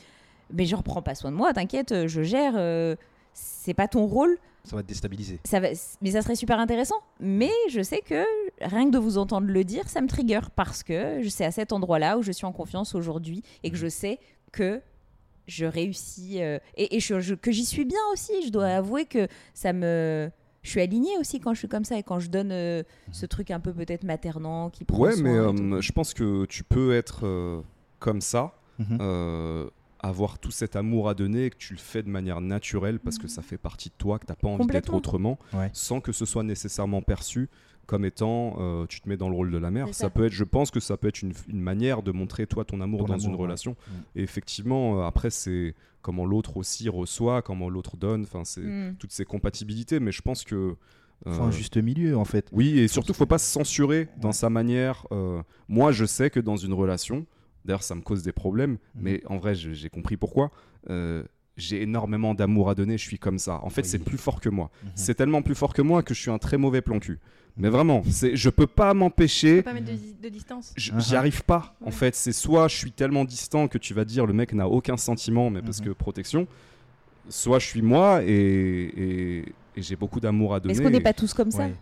mais je reprends pas soin de moi, t'inquiète, je gère, euh, c'est pas ton rôle, Ça va te déstabiliser. ça va, mais ça serait super intéressant. Mais je sais que rien que de vous entendre le dire, ça me trigger parce que je- c'est à cet endroit-là où je suis en confiance aujourd'hui et que je sais que je réussis euh, et, et je- je- que j'y suis bien aussi. Je dois avouer que ça me. Je suis alignée aussi quand je suis comme ça et quand je donne euh, ce truc un peu peut-être maternant qui prend Ouais, soin mais euh, je pense que tu peux être euh, comme ça, Mhm. euh, avoir tout cet amour à donner, et que tu le fais de manière naturelle parce que ça fait partie de toi, que t'as pas envie d'être autrement, Ouais. sans que ce soit nécessairement perçu comme étant euh, tu te mets dans le rôle de la mère. Ça. ça. peut être, je pense que ça peut être une, une manière de montrer toi ton amour Ton dans amour, une ouais. relation. Mm. Et effectivement, euh, après c'est comment l'autre aussi reçoit, comment l'autre donne. Enfin, c'est Mm. toutes ces compatibilités. Mais je pense que Faut un euh, juste milieu, en fait. oui, et surtout, faut pas se censurer dans Ouais. sa manière. euh, moi, je sais que dans une relation, d'ailleurs, ça me cause des problèmes, Mhm. mais en vrai, je- j'ai compris pourquoi. euh, j'ai énormément d'amour à donner, je suis comme ça. En fait, Oui. c'est plus fort que moi. Mhm. C'est tellement plus fort que moi que je suis un très mauvais plan cul. Mais vraiment, c'est, je peux pas m'empêcher. Je peux pas mettre de, de distance. Mhm. J'y arrive pas, en fait. C'est soit je suis tellement distant que tu vas dire le mec n'a aucun sentiment, mais parce Mhm. que protection. Soit je suis moi et, et- et j'ai beaucoup d'amour à donner. Est-ce qu'on n'est pas tous comme ça Ouais.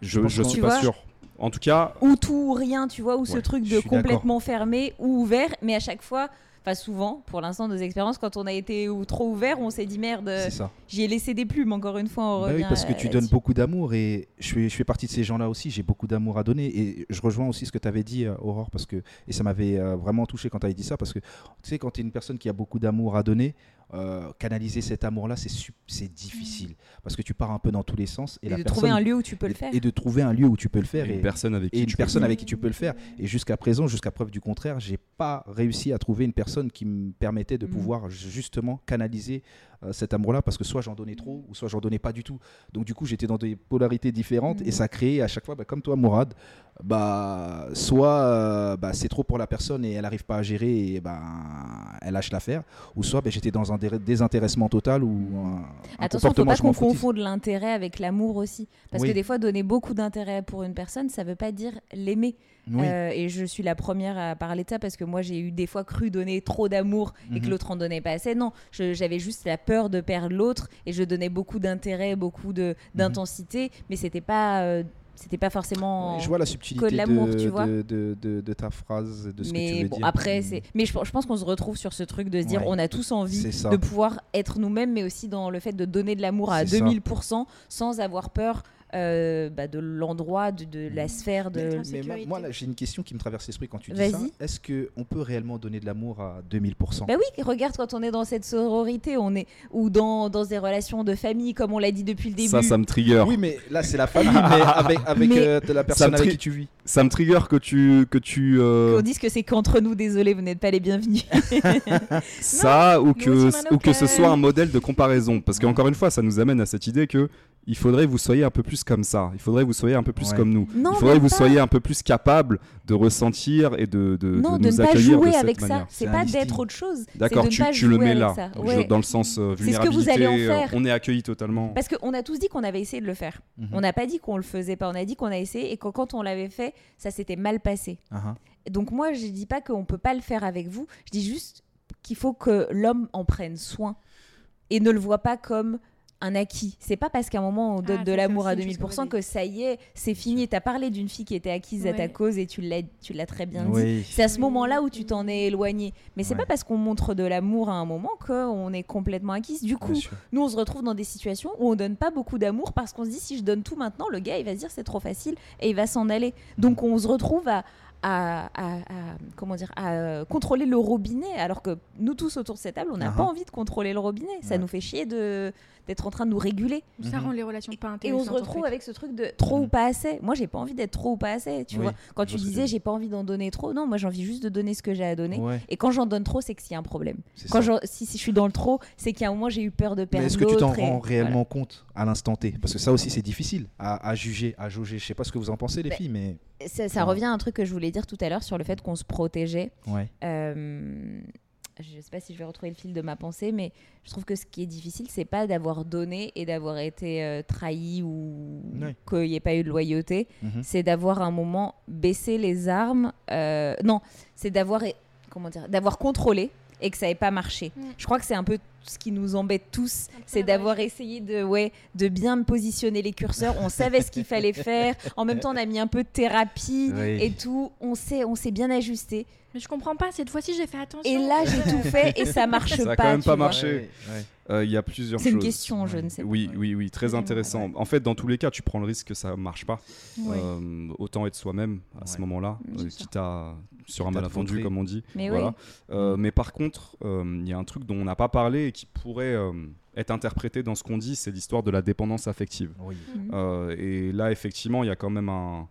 Je, je qu'on- suis pas sûr. En tout cas, Ou tout ou rien, tu vois, ou ce truc de complètement fermé ou ouvert, mais à chaque fois, enfin souvent, pour l'instant, nos expériences, quand on a été ou trop ouvert, on s'est dit merde, C'est ça. j'y ai laissé des plumes. Encore une fois, on Bah oui, parce que tu donnes beaucoup d'amour et je fais, je fais partie de ces gens-là aussi. J'ai beaucoup d'amour à donner et je rejoins aussi ce que tu avais dit, euh, Aurore, parce que et ça m'avait euh, vraiment touché quand tu avais dit ça, parce que tu sais, quand tu es une personne qui a beaucoup d'amour à donner, euh, canaliser cet amour-là, c'est difficile parce que tu pars un peu dans tous les sens et, Et la de personne trouver un lieu où tu peux le faire. et de trouver un lieu où tu peux le faire Et et, une personne avec qui une tu peux le personne faire. avec qui tu peux le faire. Et jusqu'à présent, jusqu'à preuve du contraire, j'ai pas réussi à trouver une personne qui me permettait de Mhm. pouvoir justement canaliser euh, cet amour-là, parce que soit j'en donnais trop, ou soit j'en donnais pas du tout. Donc du coup, j'étais dans des polarités différentes, et ça créait à chaque fois, bah, comme toi, Mourad, bah soit euh, bah, c'est trop pour la personne et elle n'arrive pas à gérer et bah, elle lâche l'affaire, ou soit bah, j'étais dans un dé- désintéressement total ou un, un Attention, faut comportement pas je m'en qu'on confonde l'intérêt avec l'amour aussi. Parce Oui. que des fois, donner beaucoup d'intérêt pour une personne, ça veut pas dire l'aimer. Oui. Euh, et je suis la première à parler de ça parce que moi, j'ai eu des fois cru donner trop d'amour et que Mhm. l'autre en donnait pas assez. Non, j'avais juste la peur de perdre l'autre et je donnais beaucoup d'intérêt, beaucoup de- d'intensité, mais c'était pas, euh, c'était pas forcément. Je vois la subtilité que de l'amour, tu vois. de, de- de- de ta phrase, de ce que tu mais veux bon, dire. après, Mm. c'est. Mais je, je pense qu'on se retrouve sur ce truc de se dire, Ouais. on a tous envie de pouvoir être nous-mêmes, mais aussi dans le fait de donner de l'amour à C'est ça. 2000% sans avoir peur euh, bah, de l'endroit, de, de la sphère. De... Mais, moi, là, j'ai une question qui me traverse l'esprit quand tu dis Vas-y. ça. Est-ce qu'on peut réellement donner de l'amour à 2000% Bah oui, regarde quand on est dans cette sororité, on est ou dans, dans des relations de famille, comme on l'a dit depuis le début. Ça, ça me trigger. Oui, mais là, c'est la famille, mais avec, avec Mais- euh, la personne avec qui tu vis. Ça me trigger que tu que tu euh, Qu'on dise que c'est qu'entre nous, désolé, vous n'êtes pas les bienvenus. ça ou que ou que ce soit un modèle de comparaison parce qu'encore une fois ça nous amène à cette idée que il faudrait que vous soyez un peu plus comme ça il faudrait que vous soyez un peu plus Ouais. comme nous Non, il faudrait que vous pas. soyez un peu plus capable de ressentir et de, de, non, de de, nous ne pas accueillir jouer de cette avec ça. manière C'est C'est pas d'être autre chose. d'accord ne tu, pas tu le mets là ça. Ouais. dans le sens euh, C'est ce que vous vulnérabilité allez en euh, faire. on est accueilli totalement Parce qu'on a tous dit qu'on avait essayé de le faire. Mhm. On n'a pas dit qu'on le faisait pas. On a dit qu'on a essayé et que quand on l'avait fait, ça s'était mal passé. Ah. Donc moi, je dis pas qu'on peut pas le faire avec vous. Je dis juste qu'il faut que l'homme en prenne soin et ne le voit pas comme un acquis. C'est pas parce qu'à un moment on donne Ah, de l'amour à aussi une chose qu'on 2000% veut que ça y est, c'est fini. T'as parlé d'une fille qui était acquise à ta cause et tu l'as, tu l'as très bien dit. C'est à ce moment-là où tu t'en es éloigné. Mais c'est Ouais. pas parce qu'on montre de l'amour à un moment qu'on est complètement acquise. Du coup, nous, on se retrouve dans des situations où on donne pas beaucoup d'amour parce qu'on se dit si je donne tout maintenant, le gars, il va se dire c'est trop facile et il va s'en aller. Donc, on se retrouve à, à, à- à- comment dire, à euh, contrôler le robinet, alors que nous tous autour de cette table, on n'a Ah pas ah. envie de contrôler le robinet. Ça Ouais. nous fait chier de d'être en train de nous réguler. Ça Mhm. rend les relations pas Et intéressantes. on se en retrouve fait. avec ce truc de trop Mhm. ou pas assez. Moi, j'ai pas envie d'être trop ou pas assez. Tu Oui, vois, quand tu que disais j'ai pas envie d'en donner trop, non, moi j'ai envie juste de donner ce que j'ai à donner. Ouais, Et quand j'en donne trop, c'est qu'il y a un problème. Quand je, si, si je suis dans le trop, c'est qu'à un moment j'ai eu peur de Mais perdre est-ce que tu t'en et- rends voilà. réellement compte à l'instant T? Parce que ça aussi, c'est difficile à, à juger, à jauger. Je sais pas ce que vous en pensez, les Ben, filles, mais. Ça, ça Ouais. revient à un truc que je voulais dire tout à l'heure sur le fait qu'on se protégeait. Ouais. Euh, je sais pas si je vais retrouver le fil de ma pensée, mais je trouve que ce qui est difficile, c'est pas d'avoir donné et d'avoir été euh, trahi ou qu'il n'y ait pas eu de loyauté. Mhm. C'est d'avoir un moment baissé les armes. euh, non, c'est d'avoir comment dire, d'avoir contrôlé et que ça n'ait pas marché. Mm. Je crois que c'est un peu ce qui nous embête tous, c'est d'avoir essayé de, ouais, de bien positionner les curseurs. On savait ce qu'il fallait faire. En même temps, on a mis un peu de thérapie Oui. et tout. On sait, on s'est bien ajusté. Mais je comprends pas, cette fois-ci j'ai fait attention. Et là, j'ai tout fait et ça marche Ça a pas. quand même pas vois. marché. Ouais, ouais. Euh, il y a plusieurs C'est une question, je ne sais pas. Oui, oui, oui, très intéressant. En fait, dans tous les cas, tu prends le risque que ça marche pas. Ouais. Euh, autant être soi-même à ce moment-là, euh, quitte à sur un malentendu, comme on dit. Mais voilà. oui. Euh, mais par contre, euh, il y a un truc dont on n'a pas parlé et qui pourrait euh, être interprété dans ce qu'on dit, c'est l'histoire de la dépendance affective. Oui. Euh, et là, effectivement, il y a quand même un,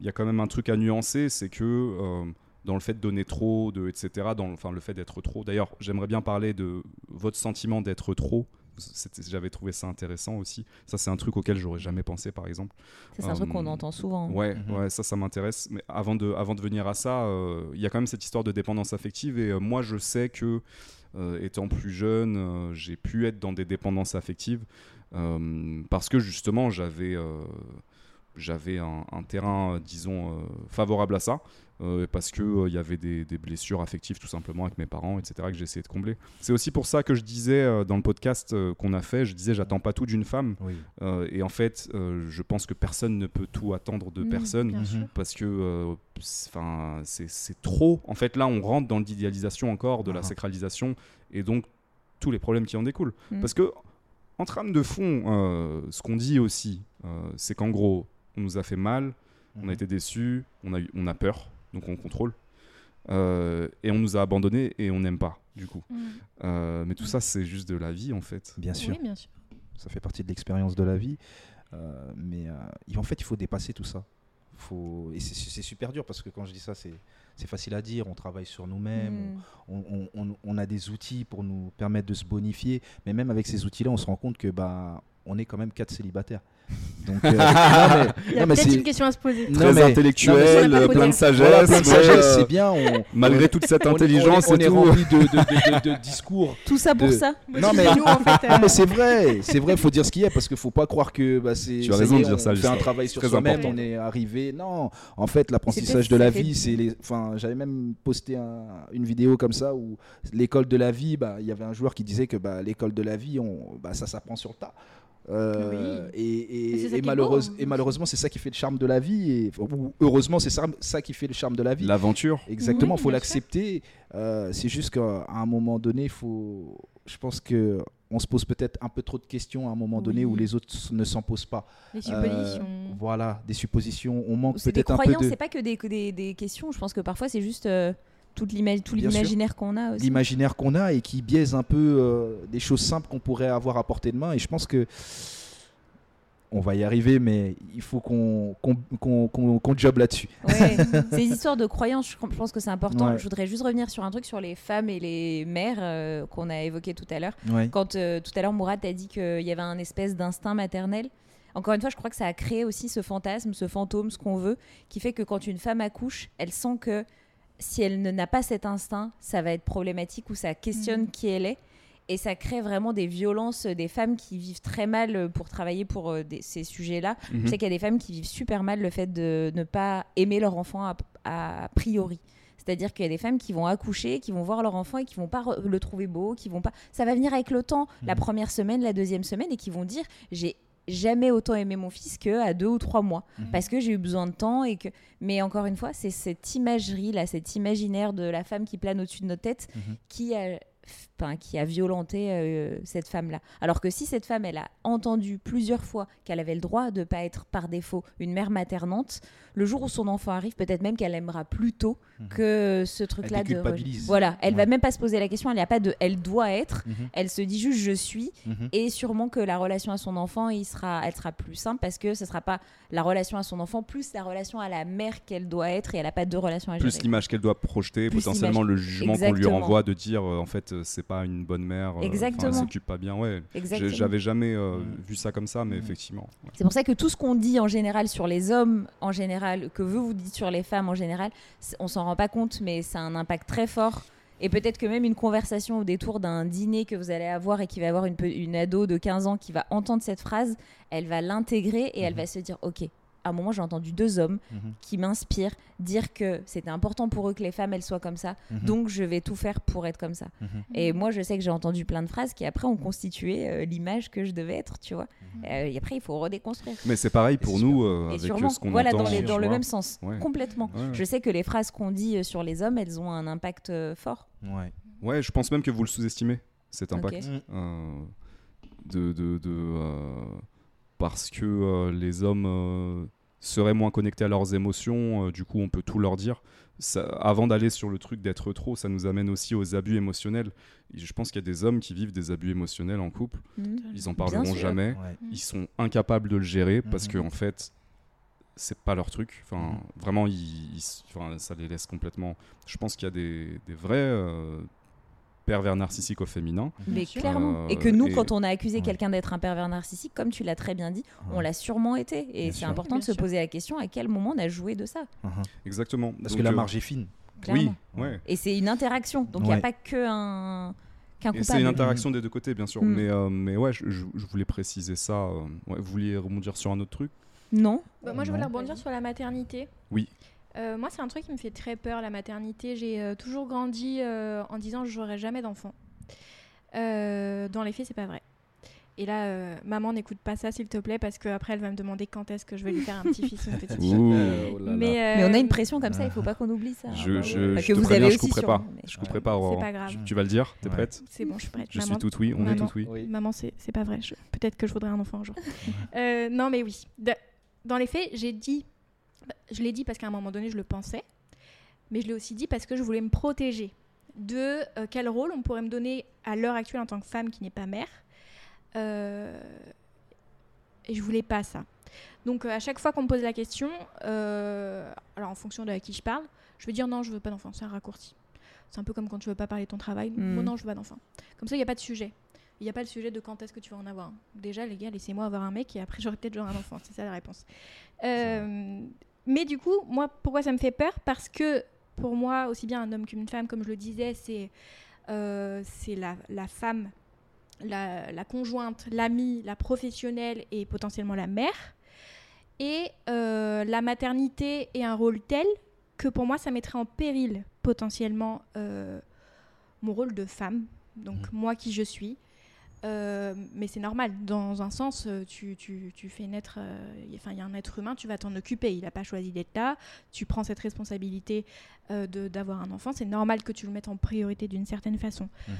il y a quand même un truc à nuancer, c'est que euh, dans le fait de donner trop, de, etc., dans enfin, le fait d'être trop. D'ailleurs, j'aimerais bien parler de votre sentiment d'être trop. J'avais trouvé ça intéressant aussi. Ça, c'est un truc auquel j'aurais jamais pensé, par exemple. C'est un truc qu'on Euh, entend souvent. Ouais, Mhm. ouais, ça, ça m'intéresse. Mais avant de, avant de venir à ça, euh, il y a quand même cette histoire de dépendance affective. Et euh, moi, je sais que, euh, étant plus jeune, euh, j'ai pu être dans des dépendances affectives euh, parce que justement, j'avais. euh, j'avais un, un terrain, disons, euh, favorable à ça. Euh, parce que euh, il y avait des, des blessures affectives tout simplement avec mes parents, etc. que j'ai essayé de combler. C'est aussi pour ça que je disais euh, dans le podcast euh, qu'on a fait, je disais j'attends pas tout d'une femme. Oui. Euh, et en fait, euh, je pense que personne ne peut tout attendre de personne parce que euh, c'est- trop. En fait, là, on rentre dans l'idéalisation encore de la Ah. sacralisation et donc tous les problèmes qui en découlent. Mm. Parce que, en trame de fond, euh, ce qu'on dit aussi, euh, c'est qu'en gros, on nous a fait mal, on Mhm. a été déçus, on a, eu- on a peur, donc on contrôle. Euh, et on nous a abandonnés et on n'aime pas, du coup. Mm. Euh, mais tout ça, c'est juste de la vie, en fait. Bien sûr. Oui, bien sûr. ça fait partie de l'expérience de la vie. Euh, mais euh, en fait, il faut dépasser tout ça. Faut... Et c'est- super dur parce que quand je dis ça, c'est c'est facile à dire. On travaille sur nous-mêmes, Mm. on, on- on- on a des outils pour nous permettre de se bonifier. Mais même avec ces outils-là, on se rend compte que bah, on est quand même quatre célibataires. Donc, euh, non, mais- Il y a peut-être c'est- une question à se poser. Non, Très mais- intellectuel, non, euh, plein de sagesse. Voilà, plein de mais, sagesse, c'est bien. on- Malgré on- toute cette on est- intelligence on est, on tout. rempli de, de- de- de- de discours. Tout ça pour De- ça. Non, mais- euh, mais c'est vrai, c'est vrai, faut dire ce qu'il y a parce qu'il faut pas croire que bah, c'est. Tu as raison de dire on ça, fait un travail sur soi-même, on est arrivé. Non, en fait, l'apprentissage de la vie, c'est les. Enfin, j'avais même posté un- une vidéo comme ça où l'école de la vie, bah, il y avait un joueur qui disait que bah, l'école de la vie, on, bah, ça s'apprend sur le tas. Euh, Oui. et, malheureuse- beau, hein. malheureusement, c'est ça qui fait le charme de la vie. Et, ou heureusement, c'est ça, ça qui fait le charme de la vie. L'aventure. Exactement, Oui, faut l'accepter. Euh, c'est juste qu'à un moment donné, faut. Je pense que on se pose peut-être un peu trop de questions à un moment donné Oui. où les autres ne s'en posent pas. Les suppositions. Voilà, des suppositions. On manque C'est des peut-être un peu croyances, de c'est pas que des, que des, des questions. Je pense que parfois c'est juste euh, tout l'imaginaire qu'on a aussi. l'imaginaire qu'on a et qui biaise un peu euh, des choses simples qu'on pourrait avoir à portée de main. Et je pense que on va y arriver, mais il faut qu'on qu'on qu'on- qu'on- qu'on job là-dessus. Ouais, ces histoires de croyances, je je pense que c'est important. Ouais. Je voudrais juste revenir sur un truc sur les femmes et les mères euh, qu'on a évoqué tout à l'heure. Ouais. Quand euh, tout à l'heure Mourad a dit qu'il y avait un espèce d'instinct maternel. Encore une fois, je crois que ça a créé aussi ce fantasme, ce fantôme, ce qu'on veut, qui fait que quand une femme accouche, elle sent que si elle ne- n'a pas cet instinct, ça va être problématique ou ça questionne Mhm. qui elle est. Et ça crée vraiment des violences, euh, des femmes qui vivent très mal euh, pour travailler pour euh, des- ces sujets-là. Mhm. Je sais qu'il y a des femmes qui vivent super mal le fait de ne pas aimer leur enfant a, a priori. C'est-à-dire qu'il y a des femmes qui vont accoucher, qui vont voir leur enfant et qui vont pas le trouver beau, qui vont pas. Ça va venir avec le temps, la Mhm. première semaine, la deuxième semaine, et qui vont dire j'ai jamais autant aimé mon fils que à deux ou trois mois Mhm. parce que j'ai eu besoin de temps et que. Mais encore une fois, c'est cette imagerie là, cet imaginaire de la femme qui plane au-dessus de nos têtes Mhm. qui a enfin, qui a violenté euh, cette femme-là. Alors que si cette femme, elle a entendu plusieurs fois qu'elle avait le droit de pas être par défaut une mère maternante, le jour où son enfant arrive, peut-être même qu'elle aimera plus tôt Mhm. que ce truc-là de voilà, elle va Ouais. même pas se poser la question, elle n'y a pas de elle doit être, Mhm. elle se dit juste je suis Mhm. et sûrement que la relation à son enfant, il sera elle sera plus simple parce que ce sera pas la relation à son enfant plus la relation à la mère qu'elle doit être et elle a pas deux relations à Plus gérer. l'image qu'elle doit projeter, Plus potentiellement le jugement qu'on lui renvoie de dire euh, en fait euh, c'est pas une bonne mère, euh, Exactement. elle s'occupe pas bien. Ouais, j'avais jamais euh, vu ça comme ça, mais effectivement. ouais. C'est pour ça que tout ce qu'on dit en général sur les hommes en général, que vous vous dites sur les femmes en général, on s'en rend pas compte, mais ça a un impact très fort. Et peut-être que même une conversation au détour d'un dîner que vous allez avoir et qui va avoir une ado de 15 ans qui va entendre cette phrase, elle va l'intégrer et elle Mhm. va se dire, ok, à un moment j'ai entendu deux hommes Mhm. qui m'inspirent dire que c'était important pour eux que les femmes elles soient comme ça, Mhm. donc je vais tout faire pour être comme ça. Mhm. Et moi, je sais que j'ai entendu plein de phrases qui après ont constitué euh, l'image que je devais être, tu vois. Euh, et après, il faut redéconstruire. Mais c'est pareil pour nous euh, avec sûrement, ce qu'on voilà, entend. dans, les- dans le même sens, Ouais. complètement. Ouais. Je sais que les phrases qu'on dit euh, sur les hommes, elles ont un impact fort. Ouais. Ouais, je pense même que vous le sous-estimez cet impact. De, de, de, parce que euh, les hommes euh, seraient moins connectés à leurs émotions, euh, du coup on peut tout leur dire. Ça- avant d'aller sur le truc d'être trop, ça nous amène aussi aux abus émotionnels. Et je pense qu'il y a des hommes qui vivent des abus émotionnels en couple, Mhm. ils en parleront jamais, Ouais. ils sont incapables de le gérer parce Mhm. que en fait c'est pas leur truc. Enfin, vraiment, ils, ils- enfin, ça les laisse complètement. Je pense qu'il y a des, des vrais euh, pervers narcissiques au féminin. Mais clairement. Euh, et que nous, et- quand on a accusé Ouais. quelqu'un d'être un pervers narcissique, comme tu l'as très bien dit, on l'a sûrement été. Et c'est important de Bien se sûr. poser la question à quel moment on a joué de ça. Mhm. Exactement. Parce Donc, que la euh, marge est fine. Clairement. Oui, ouais. Et c'est une interaction. Donc il n'y a pas que un qu'un Et c'est une interaction des deux côtés, bien sûr. Mm. Mais, euh, mais ouais, je, je- je voulais préciser ça. ouais, vous vouliez rebondir sur un autre truc? Non Bah, moi, je voulais rebondir sur la maternité. Oui. Euh, moi, c'est un truc qui me fait très peur, la maternité. J'ai euh, toujours grandi euh, en disant je n'aurai jamais d'enfant. Euh, dans les faits, c'est pas vrai. Et là, euh, maman, n'écoute pas ça, s'il te plaît, parce qu'après, elle va me demander quand est-ce que je vais lui faire un petit-fils ou une petite fille. Ouh. Oh. Mais, euh, Mais on a une pression comme ça, il faut pas qu'on oublie ça. Je, je, Enfin, je que te vous préviens, avez je couperai pas. mais- Je couperai pas. C'est Aurore. pas grave. Tu, tu vas le dire? T'es Ouais. prête? C'est bon, je suis prête. Je suis tout oui. On est Maman. tout oui. Oui. Maman, c'est c'est pas vrai. Je- Peut-être que je voudrais un enfant un jour. Euh, non, mais oui. De- Dans les faits, j'ai dit. Je l'ai dit parce qu'à un moment donné, je le pensais. Mais je l'ai aussi dit parce que je voulais me protéger de euh, quel rôle on pourrait me donner à l'heure actuelle en tant que femme qui n'est pas mère. Euh, et je voulais pas ça. Donc, euh, à chaque fois qu'on me pose la question, euh, alors en fonction de à qui je parle, je vais dire non, je veux pas d'enfant. C'est un raccourci. C'est un peu comme quand tu veux pas parler de ton travail. Bon, non, je veux pas d'enfant. Comme ça, il n'y a pas de sujet. Il n'y a pas le sujet de quand est-ce que tu vas en avoir. Déjà, les gars, laissez-moi avoir un mec et après, j'aurai peut-être genre un enfant. C'est ça la réponse. Euh, mais du coup, moi, pourquoi ça me fait peur? Parce que pour moi, aussi bien un homme qu'une femme, comme je le disais, c'est euh, la, la femme, la, la conjointe, l'amie, la professionnelle et potentiellement la mère. Et euh, la maternité est un rôle tel que pour moi, ça mettrait en péril potentiellement euh, mon rôle de femme, donc moi qui je suis. Euh, mais c'est normal, dans un sens, euh, tu, tu, tu fais naître, euh, il y a un être humain, tu vas t'en occuper, il n'a pas choisi d'être là, tu prends cette responsabilité euh, d'avoir un enfant, c'est normal que tu le mettes en priorité d'une certaine façon. Mhm.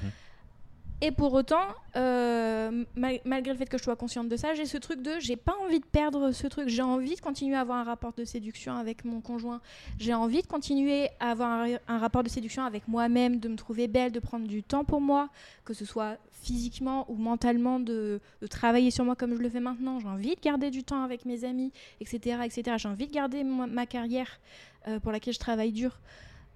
Et pour autant, euh, mal- malgré le fait que je sois consciente de ça, j'ai ce truc de j'ai pas envie de perdre ce truc. J'ai envie de continuer à avoir un rapport de séduction avec mon conjoint. J'ai envie de continuer à avoir un, rapport de séduction avec moi-même, de me trouver belle, de prendre du temps pour moi, que ce soit physiquement ou mentalement, de, travailler sur moi comme je le fais maintenant. J'ai envie de garder du temps avec mes amis, etc. etc. J'ai envie de garder ma, ma carrière euh, pour laquelle je travaille dur.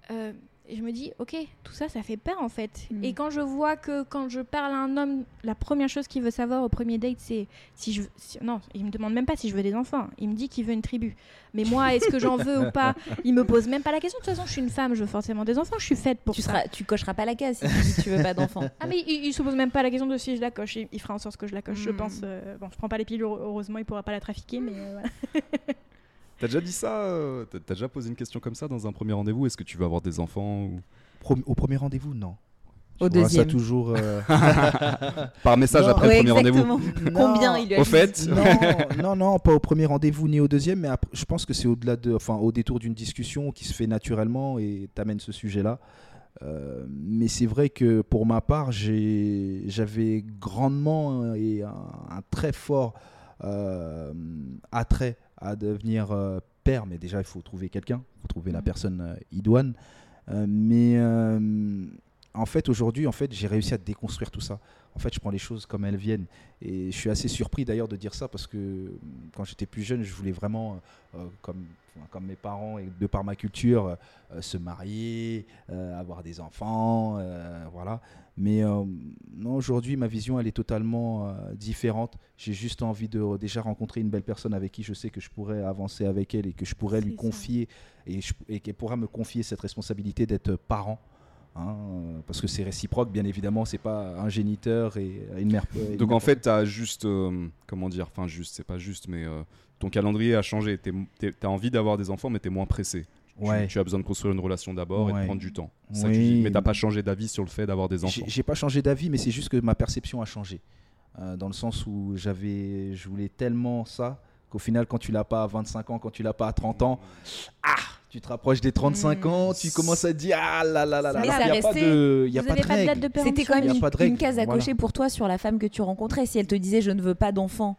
Euh, et je me dis, ok, tout ça, ça fait peur en fait. Mm. Et quand je vois que quand je parle à un homme, la première chose qu'il veut savoir au premier date, c'est si je. si- non, il me demande même pas si je veux des enfants. Il me dit qu'il veut une tribu. Mais moi, est-ce que j'en veux ou pas? Il me pose même pas la question. De toute façon, je suis une femme, je veux forcément des enfants. Je suis faite pour Tu, ça. seras, tu cocheras pas la case si tu veux pas d'enfant. Ah mais il, il se pose même pas la question de si je la coche. Il, il fera en sorte que je la coche, je Mm. pense. euh, bon, je prends pas les pilules, heureusement, il pourra pas la trafiquer, mais euh, voilà. T'as déjà dit ça euh, T'as t'as déjà posé une question comme ça dans un premier rendez-vous? Est-ce que tu veux avoir des enfants ou... Au premier rendez-vous, non. Au vois deuxième. Ça toujours. euh, Par message Non. après Ouais, le premier rendez-vous exactement. Non. Combien il lui a Au dit? fait? Non, non, non, pas au premier rendez-vous ni au deuxième, mais après, je pense que c'est au-delà de, enfin, au détour d'une discussion qui se fait naturellement et t'amènes ce sujet-là. Euh, mais c'est vrai que pour ma part, j'ai- j'avais grandement et un, un très fort euh, attrait à devenir euh, père, mais déjà il faut trouver quelqu'un, il faut trouver la Mhm. personne euh, idoine. Euh, mais en fait, aujourd'hui, en fait, j'ai réussi à déconstruire tout ça. En fait, je prends les choses comme elles viennent. Et je suis assez surpris d'ailleurs de dire ça parce que euh, quand j'étais plus jeune, je voulais vraiment, euh, comme, comme mes parents et de par ma culture, euh, se marier, euh, avoir des enfants, voilà. Mais euh, non, aujourd'hui, ma vision, elle est totalement euh, différente. J'ai juste envie de euh, déjà rencontrer une belle personne avec qui je sais que je pourrais avancer avec elle et que je pourrais lui confier et, je- et qu'elle pourra me confier cette responsabilité d'être parent. hein, parce que c'est réciproque, bien évidemment, c'est pas un géniteur et une mère. une Donc mère- en fait, t'as juste, euh, comment dire, enfin juste, c'est pas juste, mais euh, ton calendrier a changé. T'es- T'as envie d'avoir des enfants, mais t'es moins pressé. Tu- Ouais. Tu, as besoin de construire une relation d'abord et de prendre du temps. Ça que tu dis. Mais t'as pas changé d'avis sur le fait d'avoir des enfants. J'ai pas changé d'avis, mais c'est juste que ma perception a changé. Euh, dans le sens où j'avais, je voulais tellement ça qu'au final, quand tu l'as pas à 25 ans, quand tu l'as pas à 30 ans, ah, tu te rapproches des 35 Mm. ans, tu commences à te dire ah là là là là. Mais alors ça qu'il y a pas restait- de, il y a pas de pas de date règle. de C'était quand même Il une, case à voilà. cocher pour toi sur la femme que tu rencontrais. Si elle te disait je ne veux pas d'enfant,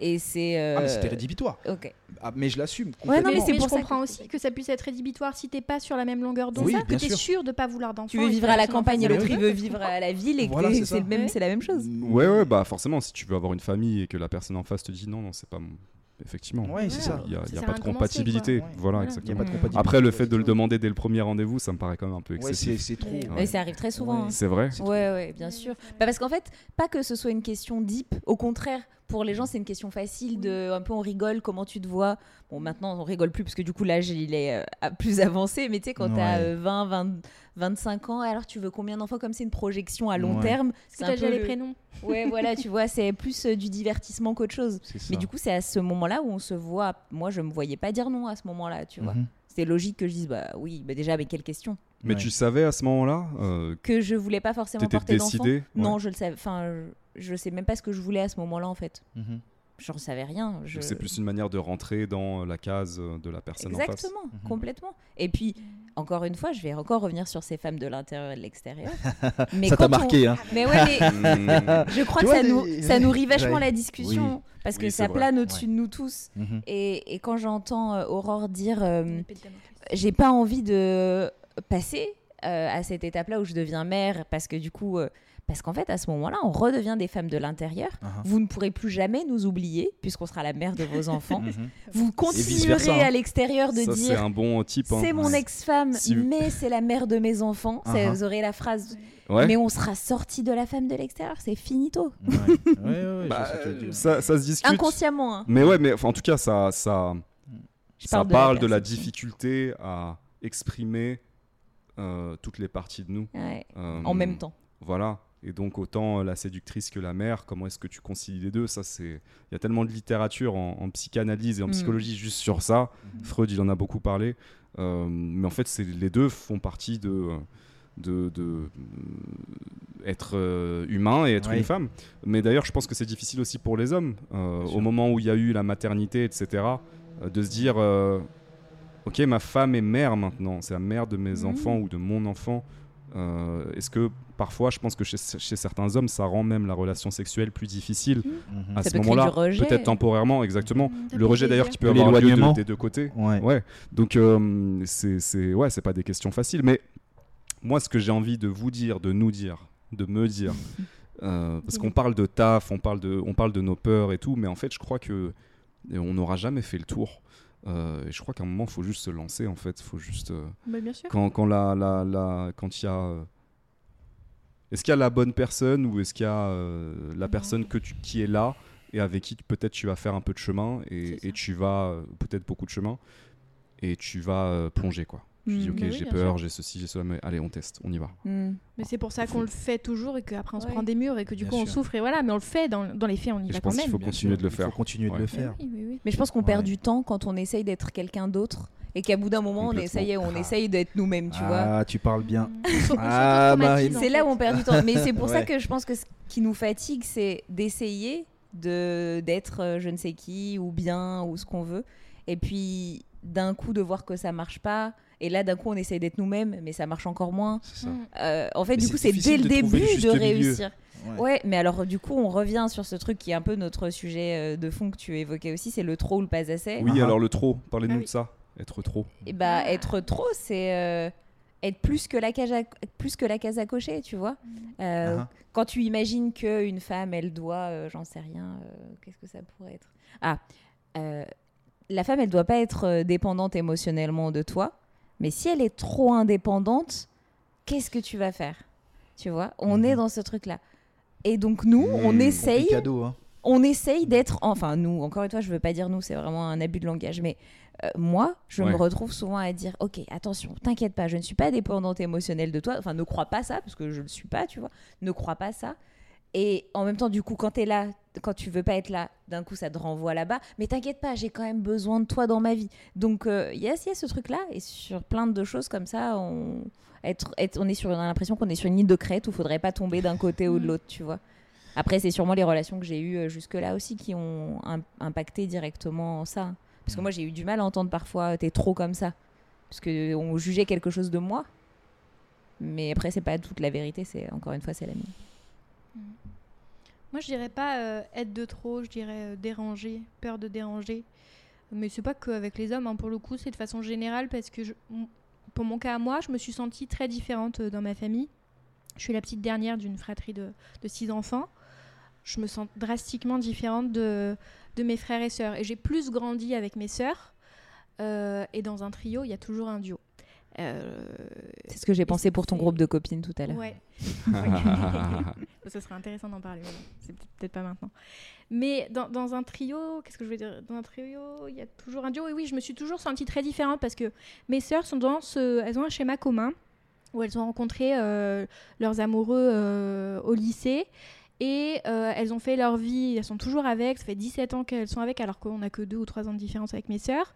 et c'est. euh, Ah, mais c'était rédhibitoire. Ok. Ah, mais je l'assume. Ouais, non, mais, c'est pour je comprends que- aussi que ça puisse être rédhibitoire si t'es pas sur la même longueur d'onde, Oui, que t'es sûr. sûr de pas vouloir d'enfant. Tu veux vivre à la campagne et l'autre il veut vivre à la ville et que Voilà, c'est c'est ça. le même, Ouais. c'est la même chose. Ouais, ouais, bah forcément, si tu veux avoir une famille et que la personne en face te dit non, non, c'est pas mon. Effectivement. Ouais, c'est ça. Il n'y a, y pas de commencer, compatibilité. Voilà, exactement. Mm. Après, le fait de le demander dès le premier rendez-vous, ça me paraît quand même un peu excessif. c'est trop. Ça arrive très souvent. Hein. c'est vrai. Ouais, ouais, bien sûr. Bah, parce qu'en fait, pas que ce soit une question deep, au contraire, pour les gens, c'est une question facile de un peu on rigole, comment tu te vois? Bon, maintenant, on rigole plus parce que du coup, l'âge, il est euh, plus avancé, mais tu sais, quand Ouais. t'as euh, 20, 20, 25 ans, alors tu veux combien d'enfants? Comme c'est une projection à long Ouais. terme que c'est déjà peu les le- prénoms? Ouais, voilà, tu vois, c'est plus euh, du divertissement qu'autre chose. Mais du coup, c'est à ce moment-là où on se voit. Moi, je me voyais pas dire non à ce moment-là, tu vois. Mhm. c'était logique que je dise bah oui, bah déjà avec quelle question? Mais Ouais. tu savais à ce moment-là euh, Que je voulais pas forcément porter d'enfant? décidée Non, Ouais. je le savais. Enfin, je, sais même pas ce que je voulais à ce moment-là en fait. Mhm. J'en savais rien. Je... C'est plus une manière de rentrer dans la case de la personne en face. Exactement, Mhm. complètement. Et puis, encore une fois, je vais encore revenir sur ces femmes de l'intérieur et de l'extérieur. Mais Ça t'a on- marqué, hein Mais ouais, mais je crois Tu que vois, ça, des- nous, ça nourrit vachement Ouais. la discussion parce que ça vrai. plane au-dessus Ouais. de nous tous. Mhm. Et, et quand j'entends euh, Aurore dire euh, j'ai pas envie de passer euh, à cette étape-là où je deviens mère parce que du coup, euh, parce qu'en fait, à ce moment-là, on redevient des femmes de l'intérieur. Mhm. Vous ne pourrez plus jamais nous oublier puisqu'on sera la mère de vos enfants. Mhm. Vous continuerez à l'extérieur de Ça, c'est dire un bon type. hein. c'est mon Ouais. ex-femme, Si- mais c'est la mère de mes enfants. C'est- Uh-huh. Vous aurez la phrase. Ouais. Mais on sera sorti de la femme de l'extérieur, c'est finito. Ouais. Ouais, ouais, ouais, Bah, ça, ça se discute. Inconsciemment. hein. Mais ouais, mais enfin, en tout cas, ça, ça, Je ça parle parle, de de la difficulté à exprimer euh, toutes les parties de nous. Ouais. Euh, En même temps. Voilà. Et donc autant euh, la séductrice que la mère, comment est-ce que tu concilies les deux? Ça, c'est il y a tellement de littérature en, en psychanalyse et en Mm. psychologie juste sur ça. Mhm. Freud, il en a beaucoup parlé. Euh, mais en fait, c'est les deux font partie de de, de, euh, être euh, humain et être Ouais. une femme. Mais d'ailleurs, je pense que c'est difficile aussi pour les hommes euh, au moment où il y a eu la maternité, etc. de se dire ok, ma femme est mère maintenant, c'est la mère de mes Mhm. enfants ou de mon enfant. Euh, Est-ce que parfois, je pense que chez, chez certains hommes, ça rend même la relation sexuelle plus difficile Mhm. à Ça ce peut moment-là, peut-être temporairement, exactement. Mm, ça Le rejet d'ailleurs qui peut avoir lieu de- des deux côtés. Ouais. Ouais, donc euh, c'est c'est- ouais, c'est pas des questions faciles, mais moi, ce que j'ai envie de vous dire, de nous dire, de me dire, euh, parce qu'on parle de taf, on parle de, on parle de nos peurs et tout, mais en fait, je crois que on n'aura jamais fait le tour. Euh, et je crois qu'à un moment, il faut juste se lancer. En fait, faut juste euh, Bah, bien sûr. quand quand la, la, la- quand il y a euh, est-ce qu'il y a la bonne personne ou est-ce qu'il y a euh, la Non. personne que tu, qui est là et avec qui peut-être tu vas faire un peu de chemin et, et tu vas euh, peut-être beaucoup de chemin et tu vas plonger quoi. Tu dis Mm. ok Bah oui, j'ai peur, j'ai ceci, j'ai cela, mais allez on teste, on y va. Hmm. Mais c'est pour ça qu'on le fait toujours et qu'après on se prend des murs et que du Bien coup on souffre et voilà. Mais on le fait dans, dans les faits, on y Et va je pense quand qu'il même. faut Bien continuer de le il faire. faut continuer Ouais. de le faire. oui, oui, oui. Mais je pense qu'on perd du temps quand on essaye d'être quelqu'un d'autre et qu'à bout d'un moment, on essaye, on Ah. essaye d'être nous-mêmes, tu vois. Ah, tu parles bien. Mm. Ah, bah, C'est là où on perd du temps. Mais c'est pour ça que je pense que ce qui nous fatigue, c'est d'essayer de d'être euh, je ne sais qui ou bien ou ce qu'on veut. Et puis d'un coup de voir que ça marche pas. Et là, d'un coup, on essaye d'être nous-mêmes, mais ça marche encore moins. Mm. Euh, en fait, Mais du c'est coup, c'est dès le de début de réussir. Ouais. Ouais, mais alors du coup, on revient sur ce truc qui est un peu notre sujet euh, de fond que tu évoquais aussi, c'est le trop ou le pas assez. Oui Ah. alors le trop, parlez-nous Ah oui. de ça, être trop. Et bah Ah. être trop, c'est euh, être plus que la cage à, plus que la case à cocher, tu vois. Euh, Ah. Quand tu imagines qu'une femme, elle doit, euh, j'en sais rien, euh, qu'est-ce que ça pourrait être? Ah, euh, la femme, elle doit pas être dépendante émotionnellement de toi, mais si elle est trop indépendante, qu'est-ce que tu vas faire? Tu vois On Mhm. est dans ce truc-là. Et donc nous, on Mhm. essaye cadeau, hein. on essaye d'être, enfin nous, encore une fois, je veux pas dire nous, c'est vraiment un abus de langage, mais euh, moi, je Ouais. me retrouve souvent à dire, ok, attention, t'inquiète pas, je ne suis pas dépendante émotionnelle de toi, enfin ne crois pas ça, parce que je le suis pas, tu vois, ne crois pas ça. Et en même temps, du coup, quand t'es là, quand tu veux pas être là, d'un coup, ça te renvoie là-bas. Mais t'inquiète pas, j'ai quand même besoin de toi dans ma vie. Donc, euh, yes, il y a ce truc-là, et sur plein de choses comme ça, on, être, être- on, est sur, on a l'impression qu'on est sur une île de crête où il faudrait pas tomber d'un côté ou de Mm. l'autre, tu vois. Après, c'est sûrement les relations que j'ai eues euh, jusque-là aussi qui ont im- impacté directement ça. Parce que Mm. moi, j'ai eu du mal à entendre parfois t'es trop comme ça. Parce qu'on jugeait quelque chose de moi. Mais après, c'est pas toute la vérité, c'est encore une fois, c'est la mienne. Moi, je dirais pas euh, être de trop, je dirais euh, déranger, peur de déranger. Mais c'est pas qu'avec les hommes, hein, pour le coup, c'est de façon générale parce que pour mon cas à moi, je me suis sentie très différente euh, dans ma famille. Je suis la petite dernière d'une fratrie de, six enfants. Je me sens drastiquement différente de, mes frères et sœurs. Et j'ai plus grandi avec mes sœurs. Et dans un trio, il y a toujours un duo. Euh, C'est ce que j'ai pensé pour ton groupe de copines tout à l'heure. Ouais. Ce serait intéressant d'en parler, c'est peut- peut-être pas maintenant. Mais dans, dans un trio, qu'est-ce que je veux dire? Dans un trio, il y a toujours un duo. Et oui, je me suis toujours sentie très différente parce que mes sœurs sont dans ce, elles ont un schéma commun où elles ont rencontré euh, leurs amoureux euh, au lycée. Et euh, elles ont fait leur vie, elles sont toujours avec, ça fait 17 ans qu'elles sont avec alors qu'on n'a que 2 ou 3 ans de différence avec mes sœurs.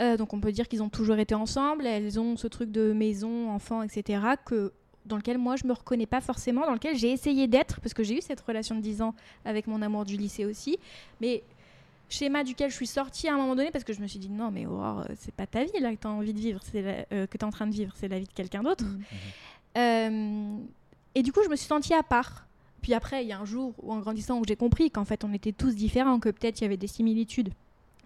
Euh, donc on peut dire qu'ils ont toujours été ensemble, elles ont ce truc de maison, enfant, etc. Que, dans lequel moi je me reconnais pas forcément, dans lequel j'ai essayé d'être, parce que j'ai eu cette relation de 10 ans avec mon amour du lycée aussi. Mais schéma duquel je suis sortie à un moment donné parce que je me suis dit non mais Aurore euh, c'est pas ta vie là que tu as envie de vivre c'est la- euh, que tu es en train de vivre c'est la vie de quelqu'un d'autre Mm. Euh, et du coup je me suis sentie à part puis après il y a un jour où en grandissant où j'ai compris qu'en fait on était tous différents que peut-être il y avait des similitudes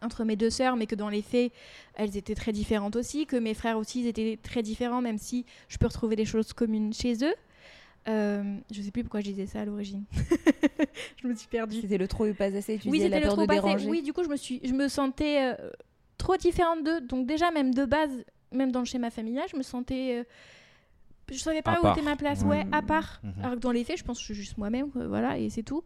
entre mes deux sœurs mais que dans les faits elles étaient très différentes aussi que mes frères aussi ils étaient très différents même si je peux retrouver des choses communes chez eux Euh, je sais plus pourquoi je disais ça à l'origine je me suis perdue C'était le trop ou pas assez, tu oui, disais la c'était le peur de trop passé. déranger. Oui, du coup, je me, suis, je me sentais euh, trop différente d'eux. Donc déjà, même de base, même dans le schéma familial, je me sentais... euh, je savais pas À où part. était ma place, Ouais. ouais, à part. Mhm. Alors que dans les faits, je pense que je suis juste moi-même, quoi, voilà, et c'est tout.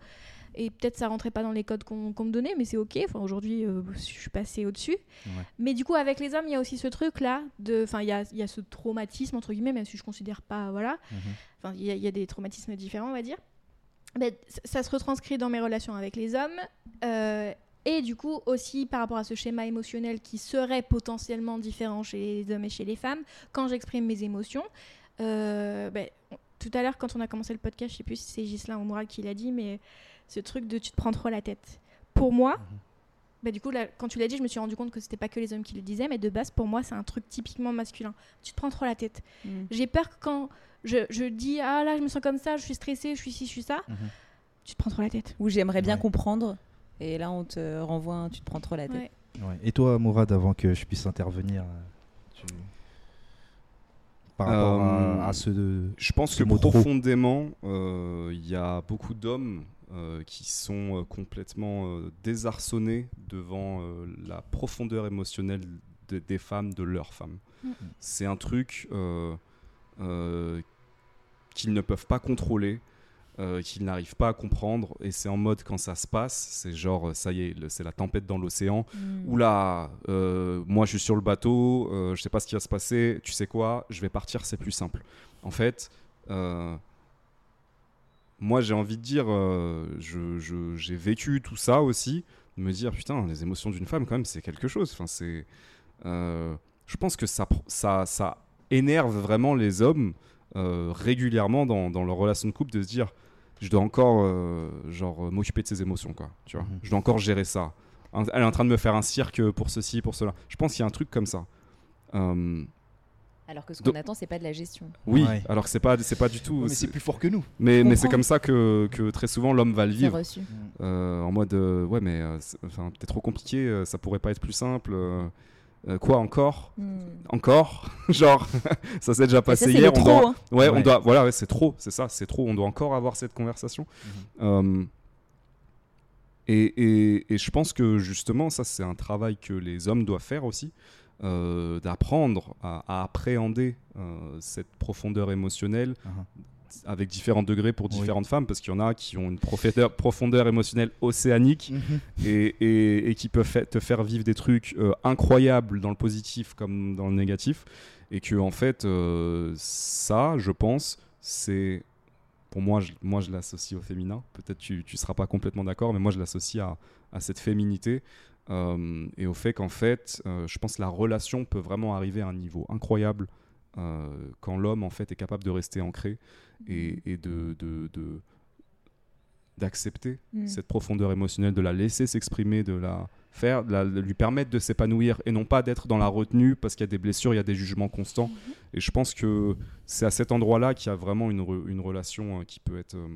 Et peut-être ça rentrait pas dans les codes qu'on me donnait, mais c'est ok. Enfin, aujourd'hui, euh, je suis passée au-dessus. Ouais. Mais du coup, avec les hommes, il y a aussi ce truc-là. de- Enfin, il y a, y a ce traumatisme, entre guillemets, même si je considère pas... Voilà. Mhm. Enfin, il y, a- il y a des traumatismes différents, on va dire. C- ça se retranscrit dans mes relations avec les hommes. euh, et du coup, aussi par rapport à ce schéma émotionnel qui serait potentiellement différent chez les hommes et chez les femmes, quand j'exprime mes émotions. euh, ben, tout à l'heure, quand on a commencé le podcast, je sais plus si c'est Gislain ou qui l'a dit, mais ce truc de tu te prends trop la tête. Pour moi, Mhm. bah, du coup, là, quand tu l'as dit, je me suis rendu compte que c'était pas que les hommes qui le disaient, mais de base, pour moi, c'est un truc typiquement masculin. Tu te prends trop la tête. Mm. J'ai peur que quand je, je dis ah là je me sens comme ça, je suis stressée, je suis ci, je suis ça, Mhm. tu te prends trop la tête. Ou j'aimerais bien Ouais. comprendre. Et là, on te renvoie, un, tu te prends trop la tête. Ouais. Ouais. Et toi, Mourad, avant que je puisse intervenir, tu- par rapport Euh, à, à ce de... Je pense Ce que profondément, euh, il y a beaucoup d'hommes euh, qui sont euh, complètement euh, désarçonnés devant euh, la profondeur émotionnelle de- des femmes, de leurs femmes. Mm. C'est un truc qu'ils ne peuvent pas contrôler, qu'ils n'arrivent pas à comprendre, et c'est en mode quand ça se passe, c'est genre, ça y est, c'est la tempête dans l'océan. Mm. Oula, euh, moi je suis sur le bateau, je sais pas ce qui va se passer, tu sais quoi, je vais partir, c'est plus simple. En fait, euh, moi j'ai envie de dire, euh, je- je- j'ai vécu tout ça aussi, de me dire putain, les émotions d'une femme quand même c'est quelque chose. Enfin, c'est, euh, je pense que ça, ça, ça énerve vraiment les hommes euh, régulièrement dans, dans leur relation de couple de se dire je dois encore euh, genre m'occuper de ses émotions quoi tu vois Mhm. je dois encore gérer ça elle est en train de me faire un cirque pour ceci pour cela je pense qu'il y a un truc comme ça Alors que ce qu'on attend, c'est pas de la gestion. oui Ouais. alors que c'est pas c'est pas du tout mais c'est- plus fort que nous. mais, mais c'est comme ça que, que très souvent l'homme va le vivre reçu. euh, en mode euh, ouais mais euh, c'est- enfin t'es trop compliqué ça pourrait pas être plus simple euh, euh, quoi encore? Mm. encore? Genre ça s'est déjà ça, passé hier on trop. doit- hein. Ouais, on doit. Voilà, ouais, c'est trop, c'est ça, c'est trop. On doit encore avoir cette conversation. Euh, et, et- et je pense que justement, ça, c'est un travail que les hommes doivent faire aussi, euh, d'apprendre à, à appréhender euh, cette profondeur émotionnelle Mhm. avec différents degrés pour Oui. différentes femmes, parce qu'il y en a qui ont une profondeur, profondeur émotionnelle océanique et, et- et qui peuvent fa- te faire vivre des trucs euh, incroyables dans le positif comme dans le négatif. Et que, en fait, ça, je pense, c'est. Pour moi, je, moi, je l'associe au féminin. Peut-être tu ne seras pas complètement d'accord, mais moi, je l'associe à, à cette féminité et au fait qu'en fait, euh, je pense que la relation peut vraiment arriver à un niveau incroyable euh, quand l'homme, en fait, est capable de rester ancré et, et de. de, de- d'accepter Mm. cette profondeur émotionnelle, de la laisser s'exprimer, de la faire, de, la- de lui permettre de s'épanouir et non pas d'être dans la retenue parce qu'il y a des blessures, il y a des jugements constants. Mhm. Et je pense que c'est à cet endroit-là qu'il y a vraiment une, re- une relation euh, qui peut être euh, euh,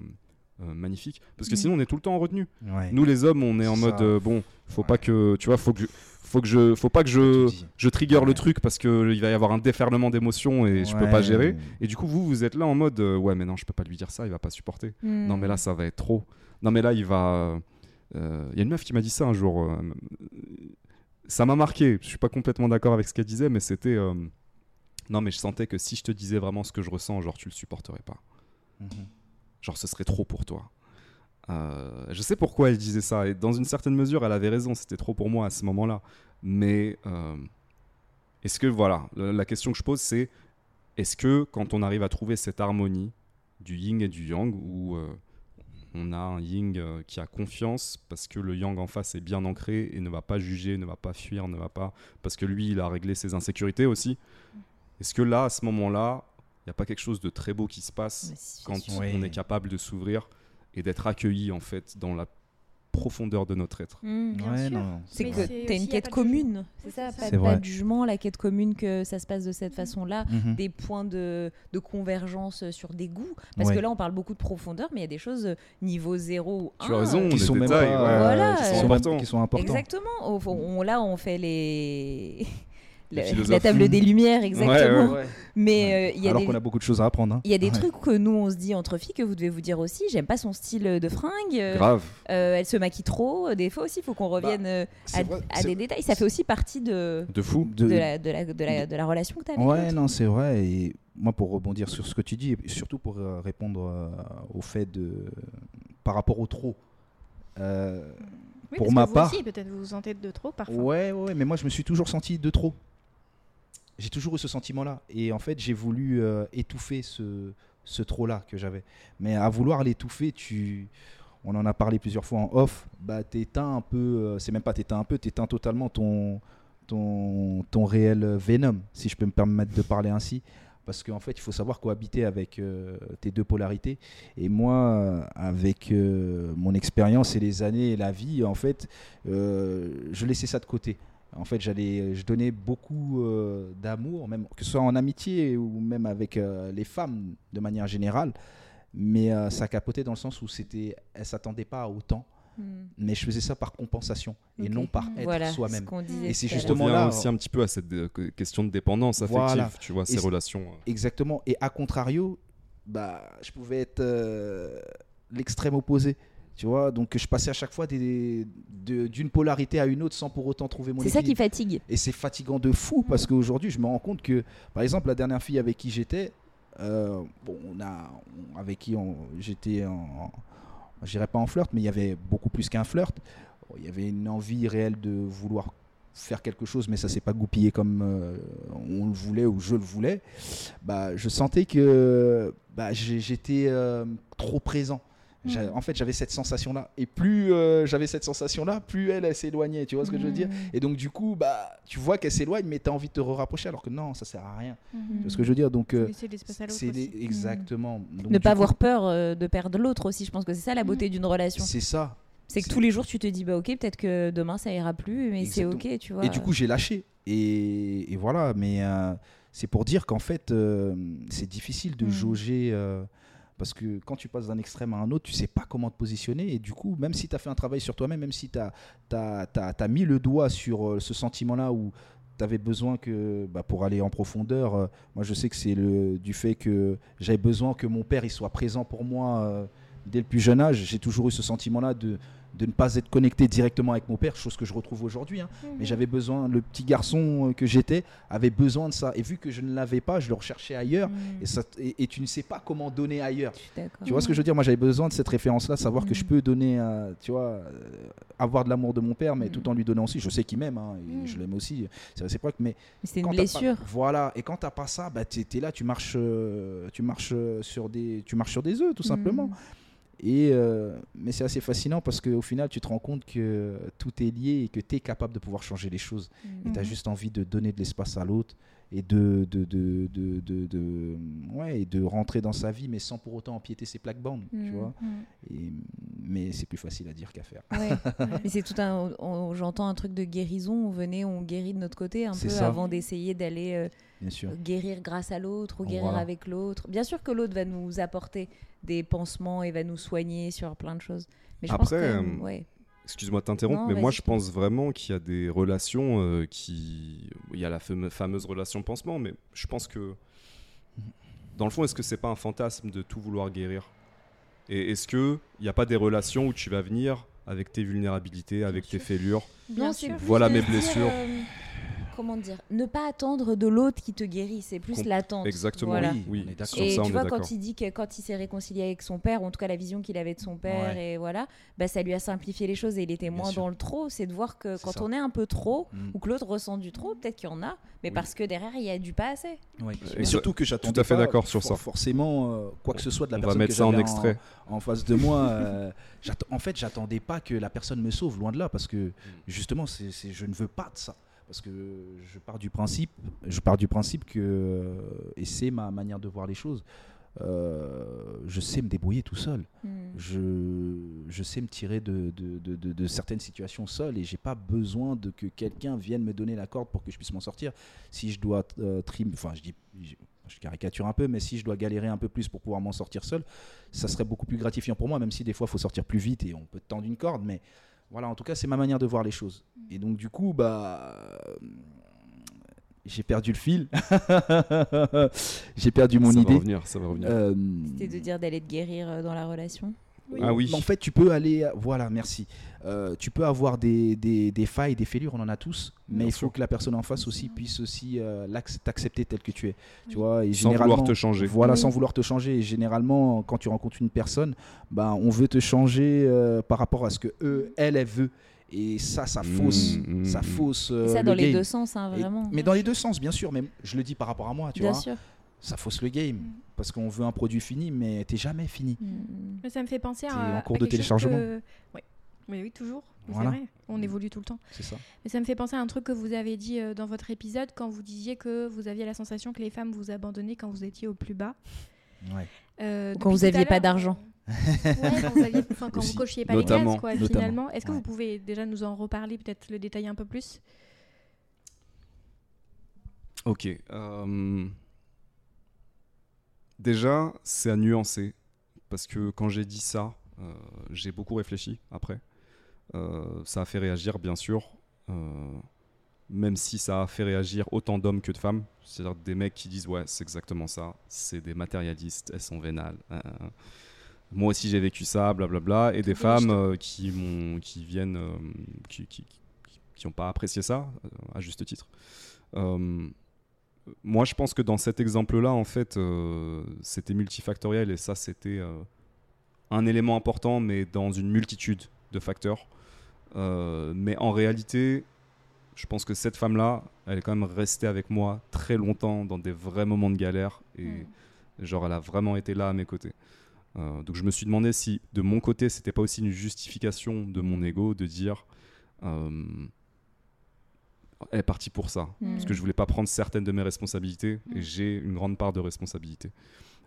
magnifique. Parce que Mhm. sinon, on est tout le temps en retenue. Ouais. Nous, les hommes, on est en mode euh, bon, faut pas que, tu vois, faut que, je- faut que je, faut pas que je, je trigger le truc parce que il va y avoir un déferlement d'émotions et je peux pas gérer. Et du coup, vous, vous êtes là en mode euh, ouais, mais non, je peux pas lui dire ça, il va pas supporter. Mm. Non mais là ça va être trop. Non mais là il va. euh, Il y a une meuf qui m'a dit ça un jour. euh, ça m'a marqué. Je suis pas complètement d'accord avec ce qu'elle disait, mais c'était. euh, Non mais je sentais que si je te disais vraiment ce que je ressens, genre tu le supporterais pas. Mhm. Genre ce serait trop pour toi. Euh, je sais pourquoi elle disait ça et dans une certaine mesure elle avait raison. C'était trop pour moi à ce moment-là. Mais euh, est-ce que voilà la, question que je pose c'est est-ce que quand on arrive à trouver cette harmonie du yin et du yang où euh, on a un yin qui a confiance parce que le yang en face est bien ancré et ne va pas juger, ne va pas fuir, ne va pas. Parce que lui, il a réglé ses insécurités aussi. Est-ce que là, à ce moment-là, n'y a pas quelque chose de très beau qui se passe si, quand. Oui. on est capable de s'ouvrir et d'être accueilli en fait dans la profondeur de notre être Mm. Ouais, non. C'est que tu as une quête commune, c'est ça, pas, de jugement, la quête commune que ça se passe de cette façon-là, Mhm. des points de, de convergence sur des goûts. Parce Ouais. que là, on parle beaucoup de profondeur, mais il y a des choses euh, niveau 0 ou 1. Tu as raison, Qui sont même détails, pas, ouais, euh, Voilà, qui euh, sont importants. qui sont importants. Exactement. Au fond, on- là, on fait les. La- table des lumières, exactement. ouais. Ouais. Mais euh, y a Alors des. qu'on a beaucoup de choses à apprendre. hein. Il y a des Ouais. trucs que nous on se dit entre filles que vous devez vous dire aussi. J'aime pas son style de fringue. euh, Grave. euh, elle se maquille trop. Des fois aussi, il faut qu'on revienne Bah, C'est à, vrai, à c'est- des détails. Ça fait aussi partie de, De fou. de- de, la, de, la, de, la, de la relation que tu as avec Ouais, non, c'est vrai. Et moi, pour rebondir sur ce que tu dis, et surtout pour répondre euh, au fait de. par rapport au trop. Euh, Oui, Pour parce ma que vous part- aussi, peut-être vous vous sentez de trop parfois. ouais, ouais, ouais, mais moi, je me suis toujours senti de trop. J'ai toujours eu ce sentiment-là. Et en fait, j'ai voulu euh, étouffer ce, ce trop-là que j'avais. Mais à vouloir l'étouffer, tu. On en a parlé plusieurs fois en off. Bah, t'éteins un peu. euh, c'est même pas t'éteins un peu, t'éteins totalement ton, ton, ton réel Venom, si je peux me permettre de parler ainsi. Parce qu'en fait, il faut savoir cohabiter avec euh, tes deux polarités. Et moi, avec mon expérience et les années et la vie, en fait, je laissais ça de côté. En fait, j'allais, je donnais beaucoup euh, d'amour, même que ce soit en amitié ou même avec euh, les femmes de manière générale. Mais euh, ça capotait dans le sens où c'était, elles s'attendaient pas à autant. Mm. Mais je faisais ça par compensation et non par être Voilà, soi-même. ce Et c'est justement On revient là, aussi un petit peu à cette que- question de dépendance affective, Voilà. tu vois, Et ces relations. Exactement. Et à contrario, bah, je pouvais être euh, l'extrême opposé. Tu vois, donc je passais à chaque fois des- d'une polarité à une autre sans pour autant trouver mon C'est ça qui fatigue. Et c'est fatigant de fou parce qu'aujourd'hui, je me rends compte que, par exemple, la dernière fille avec qui j'étais, euh, bon, on a, on- avec qui j'étais en, je dirais pas en flirt, mais il y avait beaucoup plus qu'un flirt. Bon, Il y avait une envie réelle de vouloir faire quelque chose, mais ça s'est pas goupillé comme euh, on le voulait ou je le voulais. Bah, je sentais que bah, j'étais euh, trop présent. Mhm. En fait, j'avais cette sensation-là. Et plus euh, j'avais cette sensation-là, plus elle, elle s'éloignait. Tu vois ce que je veux dire? Mm. et donc, du coup, bah, tu vois qu'elle s'éloigne, mais tu as envie de te rapprocher alors que non, ça sert à rien. Mhm. Tu vois ce que je veux dire? Donc, euh, c'est aussi. des- exactement. Donc, Ne pas coup, avoir peur euh, de perdre l'autre aussi. Je pense que c'est ça la beauté d'une relation. C'est ça. C'est que tous les jours tu te dis bah ok peut-être que demain ça ira plus mais c'est ok tu vois. Et du coup, j'ai lâché. Et, et voilà, mais euh, c'est pour dire qu'en fait, euh, c'est difficile de Mm. jauger. Parce que quand tu passes d'un extrême à un autre, tu sais pas comment te positionner. Et du coup, même si tu as fait un travail sur toi-même, même si tu as, mis le doigt sur euh, ce sentiment-là où tu avais besoin que, bah, pour aller en profondeur, euh, moi je sais que c'est du fait que j'avais besoin que mon père il soit présent pour moi euh, dès le plus jeune âge. J'ai toujours eu ce sentiment-là de, de ne pas être connecté directement avec mon père, chose que je retrouve aujourd'hui. hein. Mhm. Mais j'avais besoin, le petit garçon euh, que j'étais avait besoin de ça. Et vu que je ne l'avais pas, je le recherchais ailleurs. Mm. Et, ça, et, et tu ne sais pas comment donner ailleurs. Tu vois ce que je veux dire? Moi, j'avais besoin de cette référence-là, savoir que Mhm. je peux donner, euh, tu vois, euh, avoir de l'amour de mon père, mais Mhm. tout en lui donnant aussi. Je sais qu'il m'aime, hein, et Mhm. je l'aime aussi. C'est réciproque, mais Mais c'est une blessure. Pas, voilà. Et quand t'as pas ça, bah t'es es là, tu marches, euh, tu marches sur des, tu marches sur des œufs, tout simplement. Et euh, mais c'est assez fascinant parce qu'au final, tu te rends compte que tout est lié et que tu es capable de pouvoir changer les choses. Et tu as Mhm. juste envie de donner de l'espace à l'autre et de, de, de, de, ouais, et de rentrer dans sa vie, mais sans pour autant empiéter ses plaques-bandes. Tu Mhm. vois Mhm. et, mais c'est plus facile à dire qu'à faire. Ouais. Mais c'est tout un. J'entends un truc de guérison. On venait, on guérit de notre côté un peu ça. avant d'essayer d'aller euh, Bien sûr. guérir grâce à l'autre ou guérir Voilà. avec l'autre. Bien sûr que l'autre va nous apporter des pansements et va nous soigner sur plein de choses. Mais je pense Après, que, euh, ouais. Excuse-moi de t'interrompre, Non, mais moi je pense vraiment qu'il y a des relations euh, qui. Il y a la fame- fameuse relation pansement, mais je pense que. Dans le fond, est-ce que c'est pas un fantasme de tout vouloir guérir? Et est-ce qu'il n'y a pas des relations où tu vas venir avec tes vulnérabilités, avec tes sûr. fêlures? Bien sûr. Voilà mes dire, blessures. euh, comment dire, ne pas attendre de l'autre qui te guérit, c'est plus Com- l'attente. Exactement, Voilà. Oui, oui. Sur Et ça, tu vois, quand il dit que quand il s'est réconcilié avec son père, ou en tout cas la vision qu'il avait de son père, Ouais. et voilà, bah, ça lui a simplifié les choses et il était moins dans le trop. C'est de voir que C'est quand ça. on est un peu trop, Mm. ou que l'autre ressent du trop, peut-être qu'il y en a, mais Oui. parce que derrière il y a du pas assez. Ouais. Et surtout que j'attends tout à fait d'accord sur ça. Forcément, euh, quoi que ce soit de la On va personne mettre que ça en extrait. en face de moi. euh, en fait, j'attendais pas que la personne me sauve, loin de là, parce Mm. que justement, c'est, c'est- je ne veux pas de ça. Parce que je pars du principe, je pars du principe que, euh, et c'est ma manière de voir les choses, euh, je sais me débrouiller tout seul. Mm. Je, je sais me tirer de, de, de- certaines situations seul et j'ai pas besoin de que quelqu'un vienne me donner la corde pour que je puisse m'en sortir. Si je dois euh, trim, enfin je dis, je, je caricature un peu, mais si je dois galérer un peu plus pour pouvoir m'en sortir seul, ça serait beaucoup plus gratifiant pour moi, même si des fois il faut sortir plus vite et on peut tendre une corde, mais voilà, en tout cas c'est ma manière de voir les choses. Et donc du coup, bah j'ai perdu le fil, j'ai perdu mon ça idée. va revenir, ça va revenir. Euh, C'était de dire d'aller te guérir euh, dans la relation. Ah oui. en fait, tu peux aller. Voilà, merci. Euh, tu peux avoir des, des, des failles, des fêlures, on en a tous, mais Bien il faut sûr. que la personne en face aussi puisse aussi euh, t'accepter tel que tu es. Tu vois, et Sans généralement, vouloir te changer. Voilà, Oui. sans vouloir te changer. Et généralement, quand tu rencontres une personne, ben, on veut te changer euh, par rapport à ce que eux, elle, elle veut. Et ça, ça fausse, Mm, ça mm, fausse. Et euh, ça le dans les game. deux sens, hein, Et- vraiment. mais dans les deux sens, bien sûr. Mais je le dis par rapport à moi, tu Bien vois. sûr. Ça fausse le game. Parce qu'on veut un produit fini, mais t'es jamais fini. Mm. Mais ça me fait penser C'est à. en cours à de téléchargement. que- Oui. Oui, oui, toujours. Voilà. C'est vrai, on évolue tout le temps. C'est ça. Mais ça me fait penser à un truc que vous avez dit euh, dans votre épisode quand vous disiez que vous aviez la sensation que les femmes vous abandonnaient quand vous étiez au plus bas. Ouais. Euh, quand vous tout à aviez pas d'argent. euh, ouais, quand vous, aviez- enfin, quand vous Aussi. cochiez pas Notamment. les cases, quoi, Notamment. finalement. Est-ce que Ouais. vous pouvez déjà nous en reparler, peut-être le détailler un peu plus? Ok. euh, Déjà, c'est à nuancer. Parce que quand j'ai dit ça, euh, j'ai beaucoup réfléchi après. Euh, ça a fait réagir, bien sûr. euh, même si ça a fait réagir autant d'hommes que de femmes. C'est-à-dire des mecs qui disent Ouais, c'est exactement ça. C'est des matérialistes, elles sont vénales. moi aussi, j'ai vécu ça, blablabla. Et des femmes euh, qui, m'ont- qui viennent. euh, qui qui- qui n'ont pas apprécié ça, euh, à juste titre. Moi, je pense que dans cet exemple-là, en fait, euh, c'était multifactoriel et ça, c'était euh, un élément important, mais dans une multitude de facteurs. Euh, mais en réalité, je pense que cette femme-là, elle est quand même restée avec moi très longtemps dans des vrais moments de galère et Mm. genre, elle a vraiment été là à mes côtés. Donc, je me suis demandé si de mon côté, c'était pas aussi une justification de mon ego de dire. Euh, est partie pour ça Mm. parce que je voulais pas prendre certaines de mes responsabilités et j'ai une grande part de responsabilité.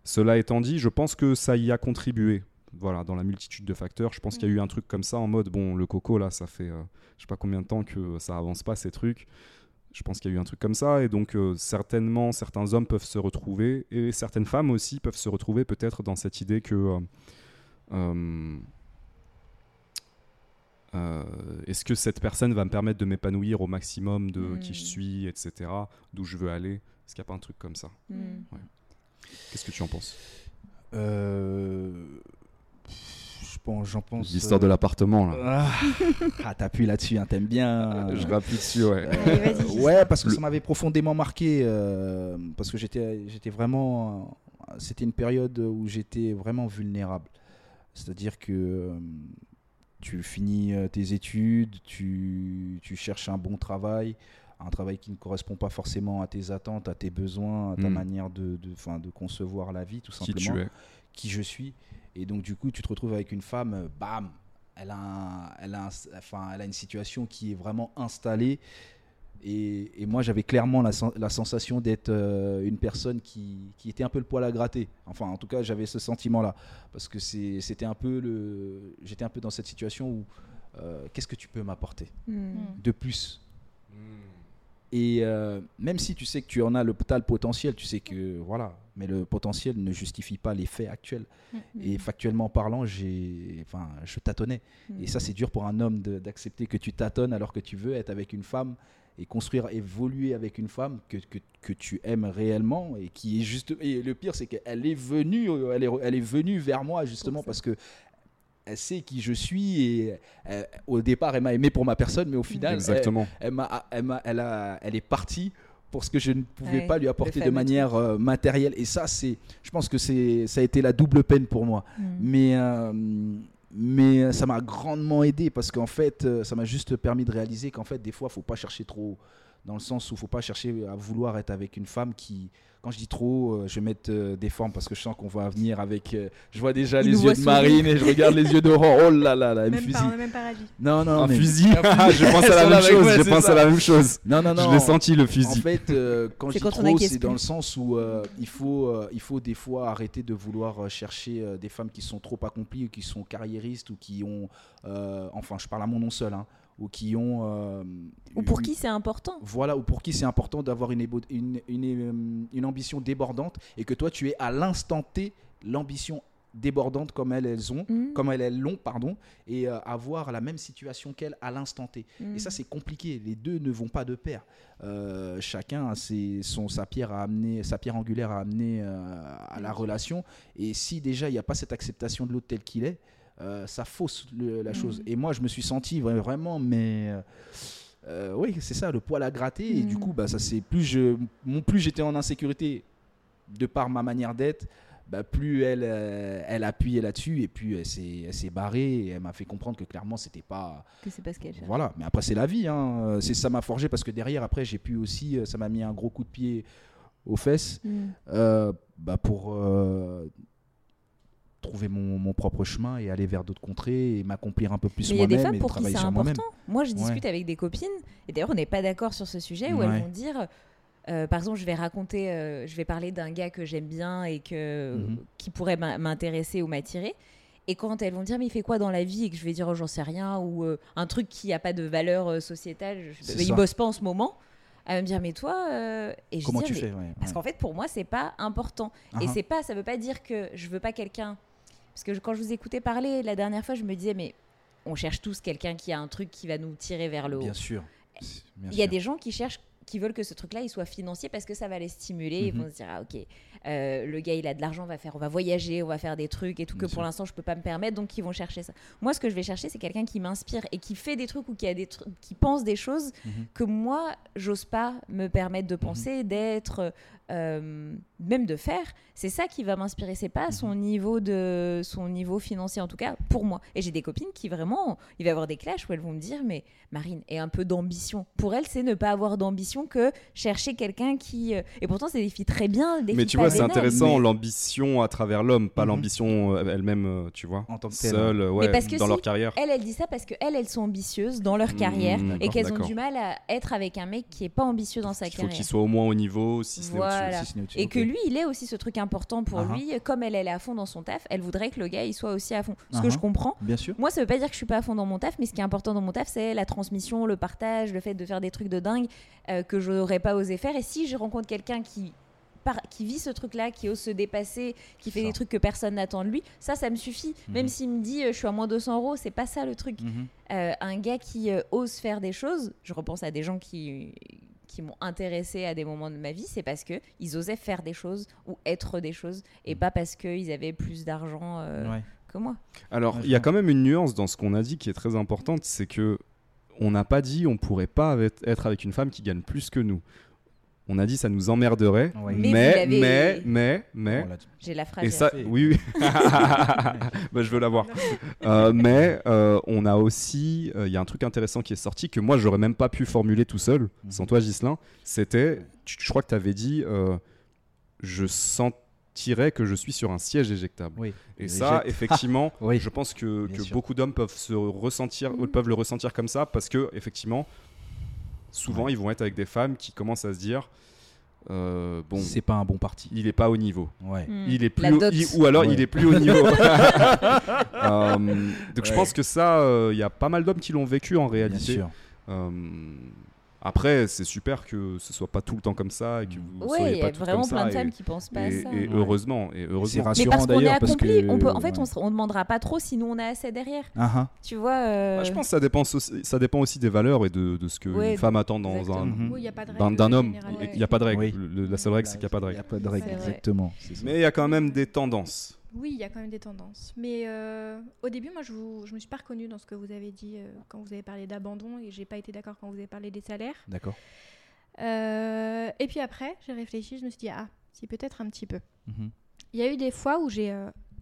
Cela étant dit, je pense que ça y a contribué. Voilà, dans la multitude de facteurs, je pense qu'il y a eu un truc comme ça en mode bon, le coco là, ça fait euh, je sais pas combien de temps que ça avance pas ces trucs. Je pense qu'il y a eu un truc comme ça et donc euh, certainement certains hommes peuvent se retrouver et certaines femmes aussi peuvent se retrouver peut-être dans cette idée que euh, euh, est-ce que cette personne va me permettre de m'épanouir au maximum de qui je suis, etc., d'où je veux aller? Est-ce qu'il n'y a pas un truc comme ça? Mm. Qu'est-ce que tu en penses? Euh, je pense, j'en pense. L'histoire de euh, l'appartement, là. Ah, ah, t'appuies là-dessus, hein, t'aimes bien. Je rappuie dessus, ouais. Euh, Allez, ouais, parce que Le- ça m'avait profondément marqué. euh, parce que j'étais, j'étais vraiment. C'était une période où j'étais vraiment vulnérable. C'est-à-dire que euh, tu finis euh, tes études, tu, tu cherches un bon travail, un travail qui ne correspond pas forcément à tes attentes, à tes besoins, à ta Mm. manière de, de, 'fin, de concevoir la vie, tout Qui simplement tu es qui je suis. Et donc, du coup, tu te retrouves avec une femme, euh, bam, elle a, un- elle, a un- enfin, elle a une situation qui est vraiment installée. Et, et moi, j'avais clairement la, sen- la sensation d'être euh, une personne qui, qui était un peu le poil à gratter. Enfin, en tout cas, j'avais ce sentiment-là. Parce que c'était un peu le. J'étais un peu dans cette situation où. euh, Qu'est-ce que tu peux m'apporter Mm. de plus? Et euh, même si tu sais que tu en as le, t'as le potentiel, tu sais que voilà, mais le potentiel ne justifie pas les faits actuels. Mm. Et factuellement parlant, enfin, je tâtonnais. Et ça, c'est dur pour un homme d'accepter que tu tâtonnes alors que tu veux être avec une femme et construire, évoluer avec une femme que, que, que tu aimes réellement et qui est juste. Et le pire, c'est qu'elle est venue, euh, elle est, elle est venue vers moi justement parce que elle sait qui je suis et euh, au départ, elle m'a aimé pour ma personne, mais au final, elle, Exactement. elle, m'a- elle, m'a- elle, a- elle est partie pour ce que je ne pouvais Ouais, pas lui apporter de manière euh, matérielle. Et ça, c'est, je pense que c'est, ça a été la double peine pour moi. Mm. Mais, euh, mais ça m'a grandement aidé parce qu'en fait, euh, ça m'a juste permis de réaliser qu'en fait, des fois, faut pas chercher trop. Dans le sens où faut pas chercher à vouloir être avec une femme qui, quand je dis trop, euh, je vais mettre euh, des formes parce que je sens qu'on va venir avec. euh, je vois déjà Il les yeux de. Marine et je regarde les yeux d'Aurore. Oh là là là, Même pas, fusille. on n'a même pas réagi. Non, non, Un mais- fusil. Un fusil. je pense à la même chose. je pense ça. à la même chose. Non, non, non. Je l'ai senti le En fusil. fait, euh, quand je dis trop, c'est dans le sens où euh, il, faut, euh, il faut des fois arrêter de vouloir chercher euh, des femmes qui sont trop accomplies ou qui sont carriéristes ou qui ont, euh, enfin, je parle à mon nom seul, hein, ou qui ont. euh, Ou pour une- qui c'est important Voilà, ou pour qui c'est important d'avoir une, ébo- une, une, euh, une ambition débordante et que toi tu es à l'instant T l'ambition débordante comme elles, elles ont, Mm. comme elles, elles l'ont, pardon, et euh, avoir la même situation qu'elles à l'instant T. Mm. Et ça, c'est compliqué. Les deux ne vont pas de pair. Euh, chacun a ses- son, sa, pierre à amener, sa pierre angulaire à amener euh, à la relation. Et si déjà il n'y a pas cette acceptation de l'autre tel qu'il est, euh, ça fausse le- la Mhm. chose. Et moi, je me suis senti vra- vraiment, mais. euh, euh, oui, c'est ça, le poil à gratter. Et du Mhm. coup, bah, ça c'est plus je, mon plus j'étais en insécurité de par ma manière d'être, bah, plus elle, euh, elle appuyait là-dessus et puis elle s'est, elle s'est barrée et elle m'a fait comprendre que clairement c'était pas, Que c'est pas ce qu'elle cherche. voilà, mais après c'est la vie. Hein. C'est ça m'a forgé parce que derrière après j'ai pu aussi, ça m'a mis un gros coup de pied aux fesses Mm. euh, bah, pour euh, trouver mon, mon propre chemin et aller vers d'autres contrées et m'accomplir un peu plus Mais il y a des moi-même femmes pour qui c'est moi-même. important. Moi, je discute avec des copines, et d'ailleurs, on n'est pas d'accord sur ce sujet, où Ouais. elles vont dire, euh, par exemple, je vais raconter, euh, je vais parler d'un gars que j'aime bien et que, Mhm. qui pourrait m'in- m'intéresser ou m'attirer. Et quand elles vont dire, mais il fait quoi dans la vie? Et que je vais dire, oh, j'en sais rien, ou euh, un truc qui n'a pas de valeur euh, sociétale, je- bah, il bosse pas en ce moment. Elle va me dire, mais toi et je Comment dis, tu mais- fais? Ouais, Parce qu'en fait, pour moi, c'est pas important. Et ah. c'est pas, ça veut pas dire que je veux pas quelqu'un. Parce que je- quand je vous écoutais parler la dernière fois, je me disais, mais on cherche tous quelqu'un qui a un truc qui va nous tirer vers le haut. Bien sûr. Bien Il y a sûr. des gens qui cherchent, qui veulent que ce truc-là, il soit financier parce que ça va les stimuler. Ils Mhm. vont se dire, ah ok, euh, le gars, il a de l'argent, on va faire, on va voyager, on va faire des trucs et tout que pour l'instant je peux pas me permettre, donc ils vont chercher ça. Moi, ce que je vais chercher, c'est quelqu'un qui m'inspire et qui fait des trucs ou qui a des trucs, qui pense des choses Mhm. que moi, j'ose pas me permettre de penser, d'être, euh, même de faire. C'est ça qui va m'inspirer. C'est pas son niveau de, son niveau financier en tout cas pour moi. Et j'ai des copines qui vraiment, il va y avoir des clashs où elles vont me dire, mais Marine, et un peu d'ambition. Pour elles, c'est ne pas avoir d'ambition que chercher quelqu'un qui. euh, Et pourtant, c'est des filles très bien. Des Mais tu pas vois, c'est intéressant Mais- l'ambition à travers l'homme, pas Mhm. l'ambition euh, elle-même, euh, tu vois, En tant que telle, seule, ouais, parce que dans si- leur carrière. Elles, elles disent ça parce qu'elles, elles sont ambitieuses dans leur carrière Mmh, et d'accord, qu'elles ont du mal à être avec un mec qui est pas ambitieux dans sa Il faut carrière. qu'il soit au moins au niveau, si ce. Voilà. Si Et que lui, il ait aussi ce truc important pour ah. lui. Comme elle, elle est à fond dans son taf, elle voudrait que le gars, il soit aussi à fond. Ce que Ah je comprends. Bien sûr. Moi, ça veut pas dire que je suis pas à fond dans mon taf, mais ce qui est important dans mon taf, c'est la transmission, le partage, le fait de faire des trucs de dingue euh, que je n'aurais pas osé faire. Et si je rencontre quelqu'un qui par- qui vit ce truc-là, qui ose se dépasser, qui fait Ça. des trucs que personne n'attend de lui, ça, ça me suffit. Même Mhm. s'il me dit euh, je suis à moins 200 euros, c'est pas ça le truc. Mhm. Euh, un gars qui euh, ose faire des choses, je repense à des gens qui qui m'ont intéressé à des moments de ma vie, c'est parce que ils osaient faire des choses ou être des choses et pas parce qu'ils avaient plus d'argent euh, Ouais. que moi. Alors, il y a quand même une nuance dans ce qu'on a dit qui est très importante, c'est que on n'a pas dit on pourrait pas avec- être avec une femme qui gagne plus que nous. On a dit ça nous emmerderait, Ouais. Mais mais, mais, mais. J'ai la phrase. et ça, oui, oui. Bah, je veux la voir. Euh, mais euh, on a aussi, euh, il y a un truc intéressant qui est sorti que moi j'aurais même pas pu formuler tout seul, Mhm. sans toi Gislin. C'était, tu- je crois que tu avais dit, euh, je sentirais que je suis sur un siège éjectable. Oui. Et ça, Éjecte. effectivement, Oui. je pense que, beaucoup d'hommes peuvent se ressentir, Mhm. peuvent le ressentir comme ça parce que effectivement, souvent Ouais. ils vont être avec des femmes qui commencent à se dire, euh, bon, C'est pas un bon parti. il est pas au niveau. Ouais. Hmm. Il est plus, au- il- ou alors Ouais. il est plus au niveau. Euh, donc je pense que ça, euh, il y a pas mal d'hommes qui l'ont vécu en Bien réalité. sûr. Après, c'est super que ce soit pas tout le temps comme ça et que vous Ouais, soyez il y pas a toutes vraiment comme plein ça de femmes et, qui pensent pas à et- ça. et Ouais. heureusement, et C'est heureusement. Rassurant parce qu'on est d'ailleurs parce accompli, que on peut, en fait, ouais. on, se- on demandera pas trop si nous on a assez derrière. Ah, ah. Tu vois. euh, Bah, je pense que ça dépend, aussi, ça dépend aussi des valeurs et de, de ce que Ouais, une femme attend dans exactement. un. Oui, il n'y a pas de d'un règle d'un homme. Il n'y a pas de règle. Oui. La seule règle, c'est qu'il n'y a pas de Il n'y règle. a pas de règle, exactement. ça. Mais il y a quand même des tendances. Oui, il y a quand même des tendances. Mais euh, au début, moi, je ne je me suis pas reconnue dans ce que vous avez dit euh, quand vous avez parlé d'abandon et j'ai pas été d'accord quand vous avez parlé des salaires. D'accord. Euh, et puis après, j'ai réfléchi, je me suis dit, ah, si peut-être un petit peu. Mhm. Il y a eu des fois où j'ai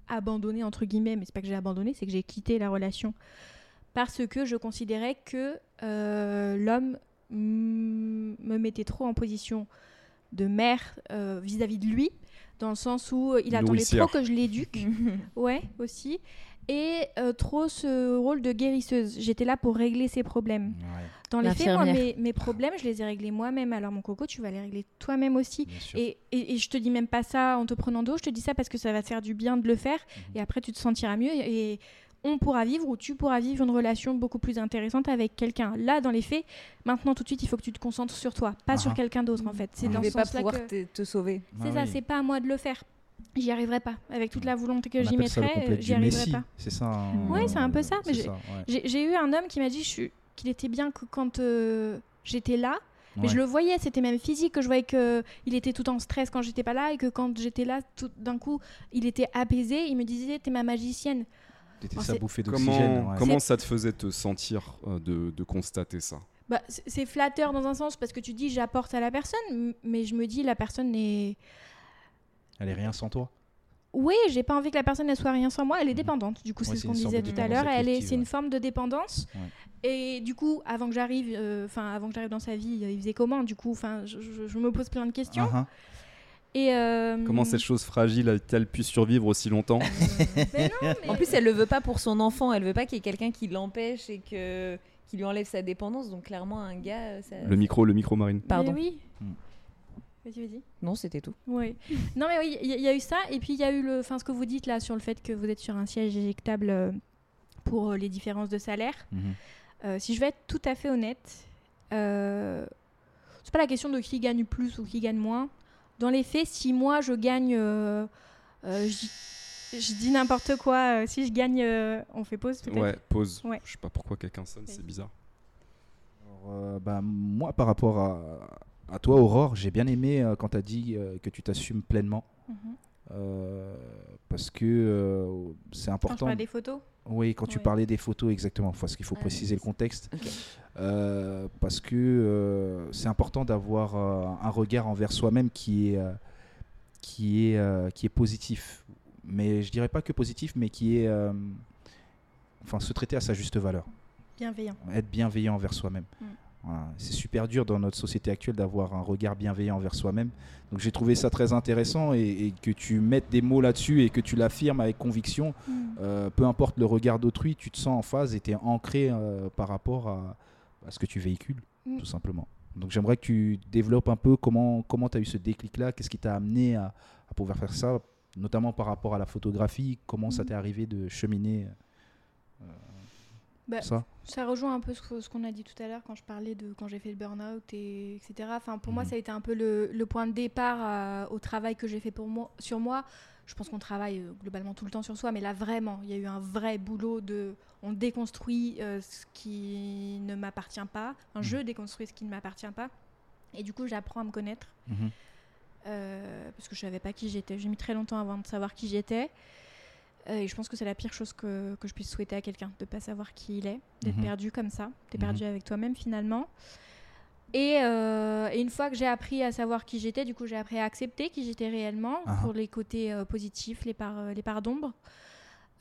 abandonné, entre guillemets, mais c'est pas que j'ai abandonné, c'est que j'ai quitté la relation parce que je considérais que l'homme mm, me mettait trop en position de mère vis-à-vis de lui, dans le sens où euh, il attendait trop que je l'éduque, ouais, aussi, et euh, trop ce rôle de guérisseuse. J'étais là pour régler ses problèmes. Ouais, Dans les faits, moi, mes, mes problèmes, je les ai réglés moi-même. Alors, mon coco, tu vas les régler toi-même aussi. Et, et, et je te dis même pas ça en te prenant d'eau, je te dis ça parce que ça va te faire du bien de le faire. Mhm. Et après, tu te sentiras mieux. Et on pourra vivre ou tu pourras vivre une relation beaucoup plus intéressante avec quelqu'un. Là, dans les faits, maintenant, tout de suite, il faut que tu te concentres sur toi, pas Ah sur ah. quelqu'un d'autre, en fait. C'est Ah. Dans vais ce pas pouvoir que... te, te sauver. C'est Ah ça, oui. c'est pas à moi de le faire. J'y arriverai pas. Avec toute la volonté que On j'y mettrais, j'y arriverai pas. C'est ça. hein, Ouais, c'est un peu ça, mais j'ai- ouais. Eu un homme qui m'a dit suis- qu'il était bien que quand euh, j'étais là, mais Ouais. je le voyais, c'était même physique, que je voyais qu'il était tout en stress quand j'étais pas là et que quand j'étais là, tout d'un coup, il était apaisé. Il me disait T'es ma magicienne. T'étais Oh, sa c'est- bouffée d'oxygène. Comment, ouais. comment ça te faisait te sentir euh, de, de constater ça? Bah, c'est flatteur dans un sens parce que tu dis J'apporte à la personne, mais je me dis La personne est. Elle est rien sans toi? Oui, j'ai pas envie que la personne elle soit rien sans moi. Elle est Mhm. dépendante. Du coup, Ouais, c'est ce qu'on disait tout à l'heure. Elle est, affective, c'est une forme de dépendance. Et du coup, avant que j'arrive, euh, enfin avant que j'arrive dans sa vie, euh, il faisait comment? Du coup, enfin, je, je- je me pose plein de questions. Ah, ah. Et euh, Comment cette chose fragile a-t-elle pu survivre aussi longtemps mais non, mais- En plus, elle le veut pas pour son enfant. Elle veut pas qu'il y ait quelqu'un qui l'empêche et que qui lui enlève sa dépendance. Donc clairement, un gars. euh, Ça... Le micro, le micro marine. Pardon. Mais oui. Hmm. Vas-y, vas-y. Non, c'était tout. Oui. non, mais oui, il y, a eu ça. Et puis, il y a eu le, enfin, ce que vous dites là sur le fait que vous êtes sur un siège éjectable euh, pour euh, les différences de salaire. Mhm. Euh, si je vais être tout à fait honnête, euh, c'est pas la question de qui gagne plus ou qui gagne moins. Dans les faits, si moi je gagne, euh, euh, je, dis- je dis n'importe quoi. euh, si je gagne, euh, on fait pause peut-être. Ouais, pause. Ouais. Je sais pas pourquoi quelqu'un sonne, c'est bizarre. Alors, euh, bah, moi, par rapport à, à toi, Aurore, j'ai bien aimé euh, quand tu as dit euh, que tu t'assumes pleinement. Mhm. euh, parce que euh, c'est Quand je important. parle des photos? Oui, quand tu parlais des photos, exactement, parce qu'il faut Ah, préciser le contexte. Euh, parce que euh, c'est important d'avoir euh, un regard envers soi-même qui est, euh, qui, est, euh, qui est positif. Mais je dirais pas que positif, mais qui est. euh, enfin, se traiter à sa juste valeur. Bienveillant. Être bienveillant envers soi-même. Mm. C'est super dur dans notre société actuelle d'avoir un regard bienveillant envers soi-même. Donc j'ai trouvé ça très intéressant et, et que tu mettes des mots là-dessus et que tu l'affirmes avec conviction. Euh, peu importe le regard d'autrui, tu te sens en phase et tu es ancré euh, par rapport à, à ce que tu véhicules, Mm. tout simplement. Donc j'aimerais que tu développes un peu comment comment tu as eu ce déclic-là, qu'est-ce qui t'a amené à, à pouvoir faire ça, notamment par rapport à la photographie, comment ça Mm. t'est arrivé de cheminer euh, Bah, ça Ça rejoint un peu ce qu'on a dit tout à l'heure quand je parlais de quand j'ai fait le burn-out et etc. Enfin, pour moi, Mhm. ça a été un peu le, le point de départ à- au travail que j'ai fait pour moi, sur moi. Je pense qu'on travaille euh, globalement tout le temps sur soi, mais là vraiment, il y a eu un vrai boulot de, on déconstruit euh, ce qui ne m'appartient pas. Enfin, je déconstruis ce qui ne m'appartient pas, et du coup, j'apprends à me connaître Mhm. euh, parce que je savais pas qui j'étais. J'ai mis très longtemps avant de savoir qui j'étais. Euh, et je pense que c'est la pire chose que, que je puisse souhaiter à quelqu'un, de pas savoir qui il est, d'être Mhm. perdu comme ça. T'es Mhm. perdu avec toi-même finalement. Et, euh, et une fois que j'ai appris à savoir qui j'étais, du coup j'ai appris à accepter qui j'étais réellement Ah. pour les côtés euh, positifs, les parts, les parts d'ombre.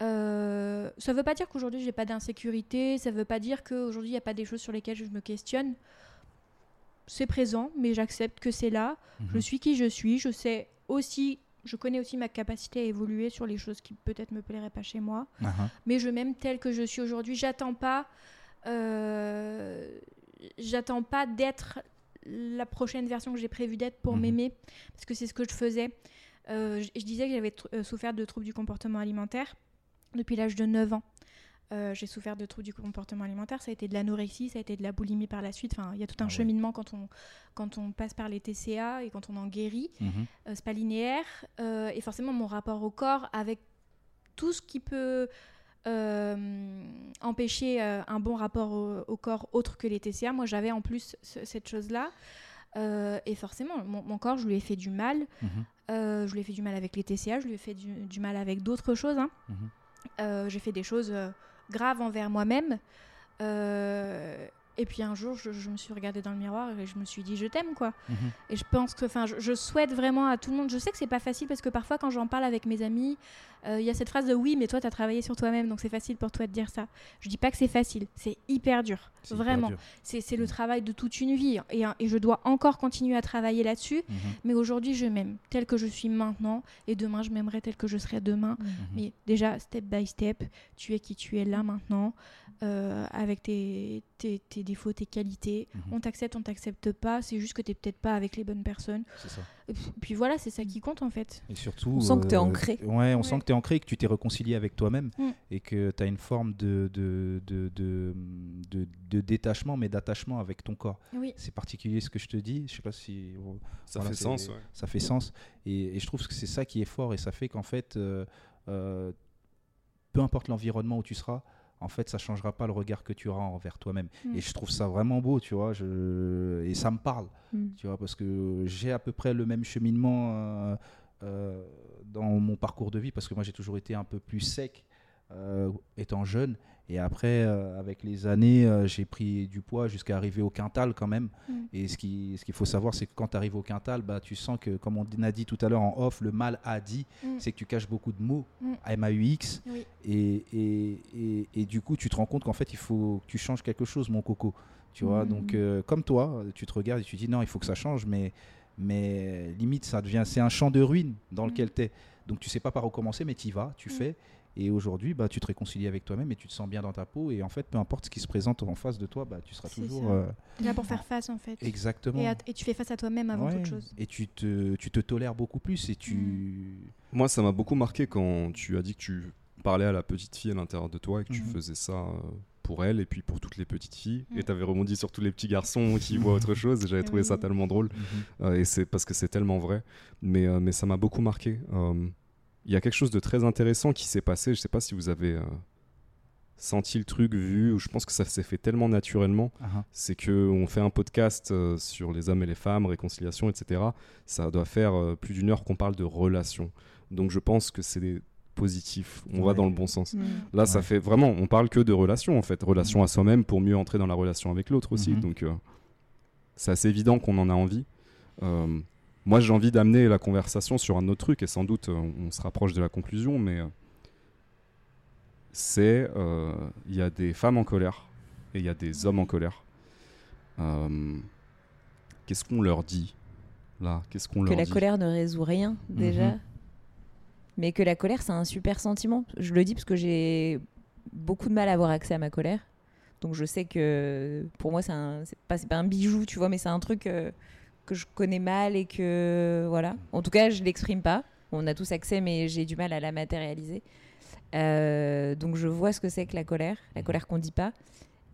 Euh, ça veut pas dire qu'aujourd'hui j'ai pas d'insécurité, ça veut pas dire qu'aujourd'hui il n'y a pas des choses sur lesquelles je me questionne. C'est présent, mais j'accepte que c'est là. Je Mhm. suis qui je suis. Je sais aussi, je connais aussi ma capacité à évoluer sur les choses qui peut-être me plairaient pas chez moi. Ah. Mais je m'aime telle que je suis aujourd'hui. J'attends pas, euh, j'attends pas d'être la prochaine version que j'ai prévu d'être pour Mhm. m'aimer, parce que c'est ce que je faisais. Euh, je, je disais que j'avais euh, souffert de troubles du comportement alimentaire depuis l'âge de 9 ans. Euh, j'ai souffert de troubles du comportement alimentaire, ça a été de l'anorexie, ça a été de la boulimie par la suite. Enfin, il y a tout un Ah ouais. cheminement quand on, quand on passe par les TCA et quand on en guérit. Mhm. Euh, c'est pas linéaire. Euh, et forcément, mon rapport au corps, avec tout ce qui peut euh, empêcher un bon rapport au, au corps autre que les TCA, moi j'avais en plus ce- cette chose-là. Et forcément, mon, mon corps, je lui ai fait du mal. Mhm. Je lui ai fait du mal avec les TCA, je lui ai fait du, du mal avec d'autres choses. hein. Mhm. J'ai fait des choses graves envers moi-même. Euh, et puis un jour, je, je me suis regardée dans le miroir et je me suis dit, je t'aime, quoi. Mhm. Et je pense que, enfin, je, je souhaite vraiment à tout le monde. Je sais que c'est pas facile parce que parfois, quand j'en parle avec mes amis, euh, il y a cette phrase de oui, mais toi, tu as travaillé sur toi-même, donc c'est facile pour toi de dire ça. Je dis pas que c'est facile, c'est hyper dur, vraiment. C'est le travail de toute une vie et, et je dois encore continuer à travailler là-dessus. Mhm. Mais aujourd'hui, je m'aime tel que je suis maintenant et demain, je m'aimerai tel que je serai demain. Mhm. Mais déjà, step by step, tu es qui tu es là maintenant, euh, avec tes, tes, tes défauts, tes qualités. Mhm. On t'accepte, on t'accepte pas. C'est juste que tu peut-être pas avec les bonnes personnes. C'est ça. Et puis, puis voilà, c'est ça qui compte en fait. Et surtout, On sent que t'es euh, ancré. Ouais, on sent que tu es ancré, que tu t'es réconcilié avec toi-même Mm. et que tu as une forme de, de, de, de, de- de détachement, mais d'attachement avec ton corps. Oui. C'est particulier ce que je te dis. Je sais pas si Ça Voilà, fait sens, ouais. ça fait sens. Et, et je trouve que c'est ça qui est fort et ça fait qu'en fait, euh, euh, peu importe l'environnement où tu seras, en fait, ça changera pas le regard que tu auras envers toi-même. Mm. Et je trouve ça vraiment beau, tu vois. Je... Et ça me parle, Mm. tu vois, parce que j'ai à peu près le même cheminement euh, euh, dans mon parcours de vie, parce que moi, j'ai toujours été un peu plus sec euh, étant jeune. Et après, euh, avec les années, euh, j'ai pris du poids jusqu'à arriver au quintal quand même. Mm. Et ce qu'il ce qu'il faut savoir, c'est que quand tu arrives au quintal, bah, tu sens que, comme on a dit tout à l'heure en off, le mal a dit, Mm. c'est que tu caches beaucoup de mots, Mm. M-A-U-X, Oui. et, et, et, et du coup, tu te rends compte qu'en fait, il faut que tu changes quelque chose, mon coco. Tu vois, Mm. donc euh, comme toi, tu te regardes et tu dis non, il faut que ça change, mais, mais limite, ça devient, c'est un champ de ruines dans lequel tu es. Donc tu sais pas par où commencer, mais tu y vas, tu fais. Et aujourd'hui, bah, tu te réconcilies avec toi-même et tu te sens bien dans ta peau. Et en fait, peu importe ce qui se présente en face de toi, bah, tu seras toujours euh, là pour faire face en fait. exactement. Et, tu fais face à toi-même avant Ouais. toute chose. Et tu te, tu te tolères beaucoup plus et tu. Mm. Moi, ça m'a beaucoup marqué quand tu as dit que tu parlais à la petite fille à l'intérieur de toi et que tu Mhm. faisais ça euh, pour elle et puis pour toutes les petites filles. Mm. Et tu avais rebondi sur tous les petits garçons qui voient autre chose et j'avais trouvé ça tellement drôle. Mhm. Euh, et c'est parce que c'est tellement vrai. Mais, euh, mais ça m'a beaucoup marqué. Euh, Il y a quelque chose de très intéressant qui s'est passé. Je sais pas si vous avez euh, senti le truc, vu, ou je pense que ça s'est fait tellement naturellement. Ah, ah. C'est que on fait un podcast euh, sur les hommes et les femmes, réconciliation, etc. Ça doit faire euh, plus d'une heure qu'on parle de relations. Donc je pense que c'est positif. On va dans le bon sens. Là, ça fait vraiment, on parle que de relations en fait, relation à soi-même pour mieux entrer dans la relation avec l'autre aussi. Mhm. Donc, euh, c'est assez évident qu'on en a envie. Moi, j'ai envie d'amener la conversation sur un autre truc et sans doute on se rapproche de la conclusion, mais euh, c'est euh, il y a des femmes en colère et il y a des hommes en colère. Euh, Qu'est-ce qu'on leur dit là? Qu'est-ce qu'on que leur la dit? colère ne résout rien déjà, Mhm. mais que la colère c'est un super sentiment. Je le dis parce que j'ai beaucoup de mal à avoir accès à ma colère, donc je sais que pour moi c'est pas c'est pas un bijou, tu vois, mais c'est un truc euh, que je connais mal et que voilà. En tout cas, je l'exprime pas. On a tous accès, mais j'ai du mal à la matérialiser. Euh, donc je vois ce que c'est que la colère, la colère qu'on dit pas.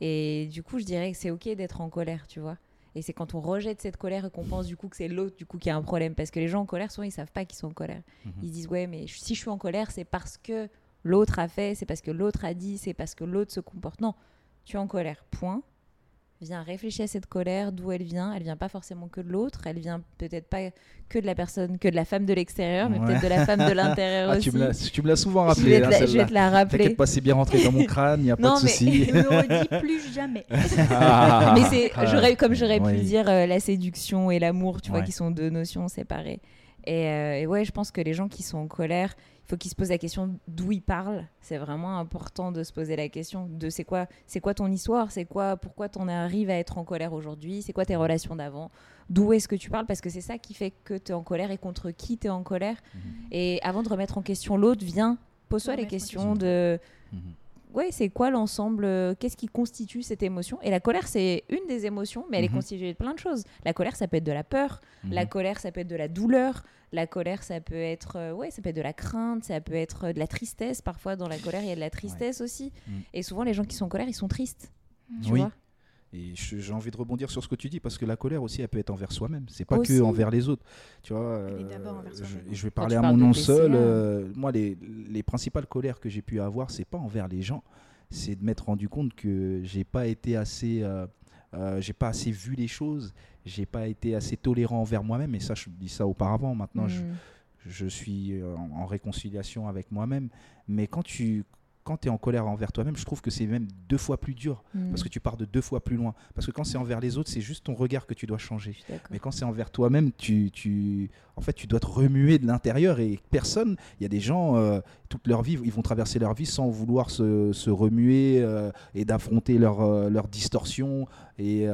Et du coup, je dirais que c'est ok d'être en colère, tu vois. Et c'est quand on rejette cette colère et qu'on pense du coup que c'est l'autre du coup qui a un problème. Parce que les gens en colère, souvent, ils savent pas qu'ils sont en colère. Mhm. Ils se disent, ouais, mais si je suis en colère, c'est parce que l'autre a fait, c'est parce que l'autre a dit, c'est parce que l'autre se comporte. Non, tu es en colère, point. Viens réfléchir à cette colère, d'où elle vient. Elle vient pas forcément que de l'autre, elle vient peut-être pas que de la personne, que de la femme de l'extérieur, mais Ouais. peut-être de la femme de l'intérieur Ah, aussi. tu me l'as- souvent je rappelé. vais, te hein, la, je te la rappeler. T'inquiète pas, c'est bien rentré dans mon crâne, il n'y a pas Non, de mais- souci. Je ne redis plus jamais. Ah. mais c'est Ah. j'aurais comme j'aurais pu dire euh, la séduction et l'amour tu vois qui sont deux notions séparées et, euh, et ouais je pense que les gens qui sont en colère faut qu'ils se posent la question d'où ils parlent c'est vraiment important de se poser la question de c'est quoi c'est quoi ton histoire c'est quoi pourquoi t'en arrives à être en colère aujourd'hui c'est quoi tes relations d'avant d'où est-ce que tu parles parce que c'est ça qui fait que tu es en colère et contre qui tu es en colère Mhm. et avant de remettre en question l'autre viens pose-toi les questions question. de Mhm. Ouais, c'est quoi l'ensemble euh, Qu'est-ce qui constitue cette émotion? Et la colère, c'est une des émotions, mais elle est Mhm. constituée de plein de choses. La colère, ça peut être de la peur. La Mhm. colère, ça peut être de la douleur. La colère, ça peut être, euh, ouais, ça peut être de la crainte. Ça peut être euh, de la tristesse. Parfois, dans la colère, il y a de la tristesse aussi. Mhm. Et souvent, les gens qui sont en colère, ils sont tristes. Tu Oui. vois? Et j'ai envie de rebondir sur ce que tu dis parce que la colère aussi, elle peut être envers soi-même. C'est pas Aussi. que envers les autres. Tu vois. Euh, je, vais parler à mon nom seul. euh, moi, les, les principales colères que j'ai pu avoir, c'est pas envers les gens. C'est de m'être rendu compte que j'ai pas été assez euh, euh, j'ai pas assez vu les choses, j'ai pas été assez tolérant envers moi-même. Et ça, je dis ça auparavant. Maintenant, je, Mm. je suis en, en réconciliation avec moi-même. Mais quand tu quand es en colère envers toi-même, je trouve que c'est même deux fois plus dur Mm. parce que tu pars de deux fois plus loin. Parce que quand c'est envers les autres, c'est juste ton regard que tu dois changer. Mais quand c'est envers toi-même, tu, tu, en fait, tu dois te remuer de l'intérieur et personne, il y a des gens, euh, toute leur vie, ils vont traverser leur vie sans vouloir se, se remuer euh, et d'affronter leur, euh, leur distorsion et,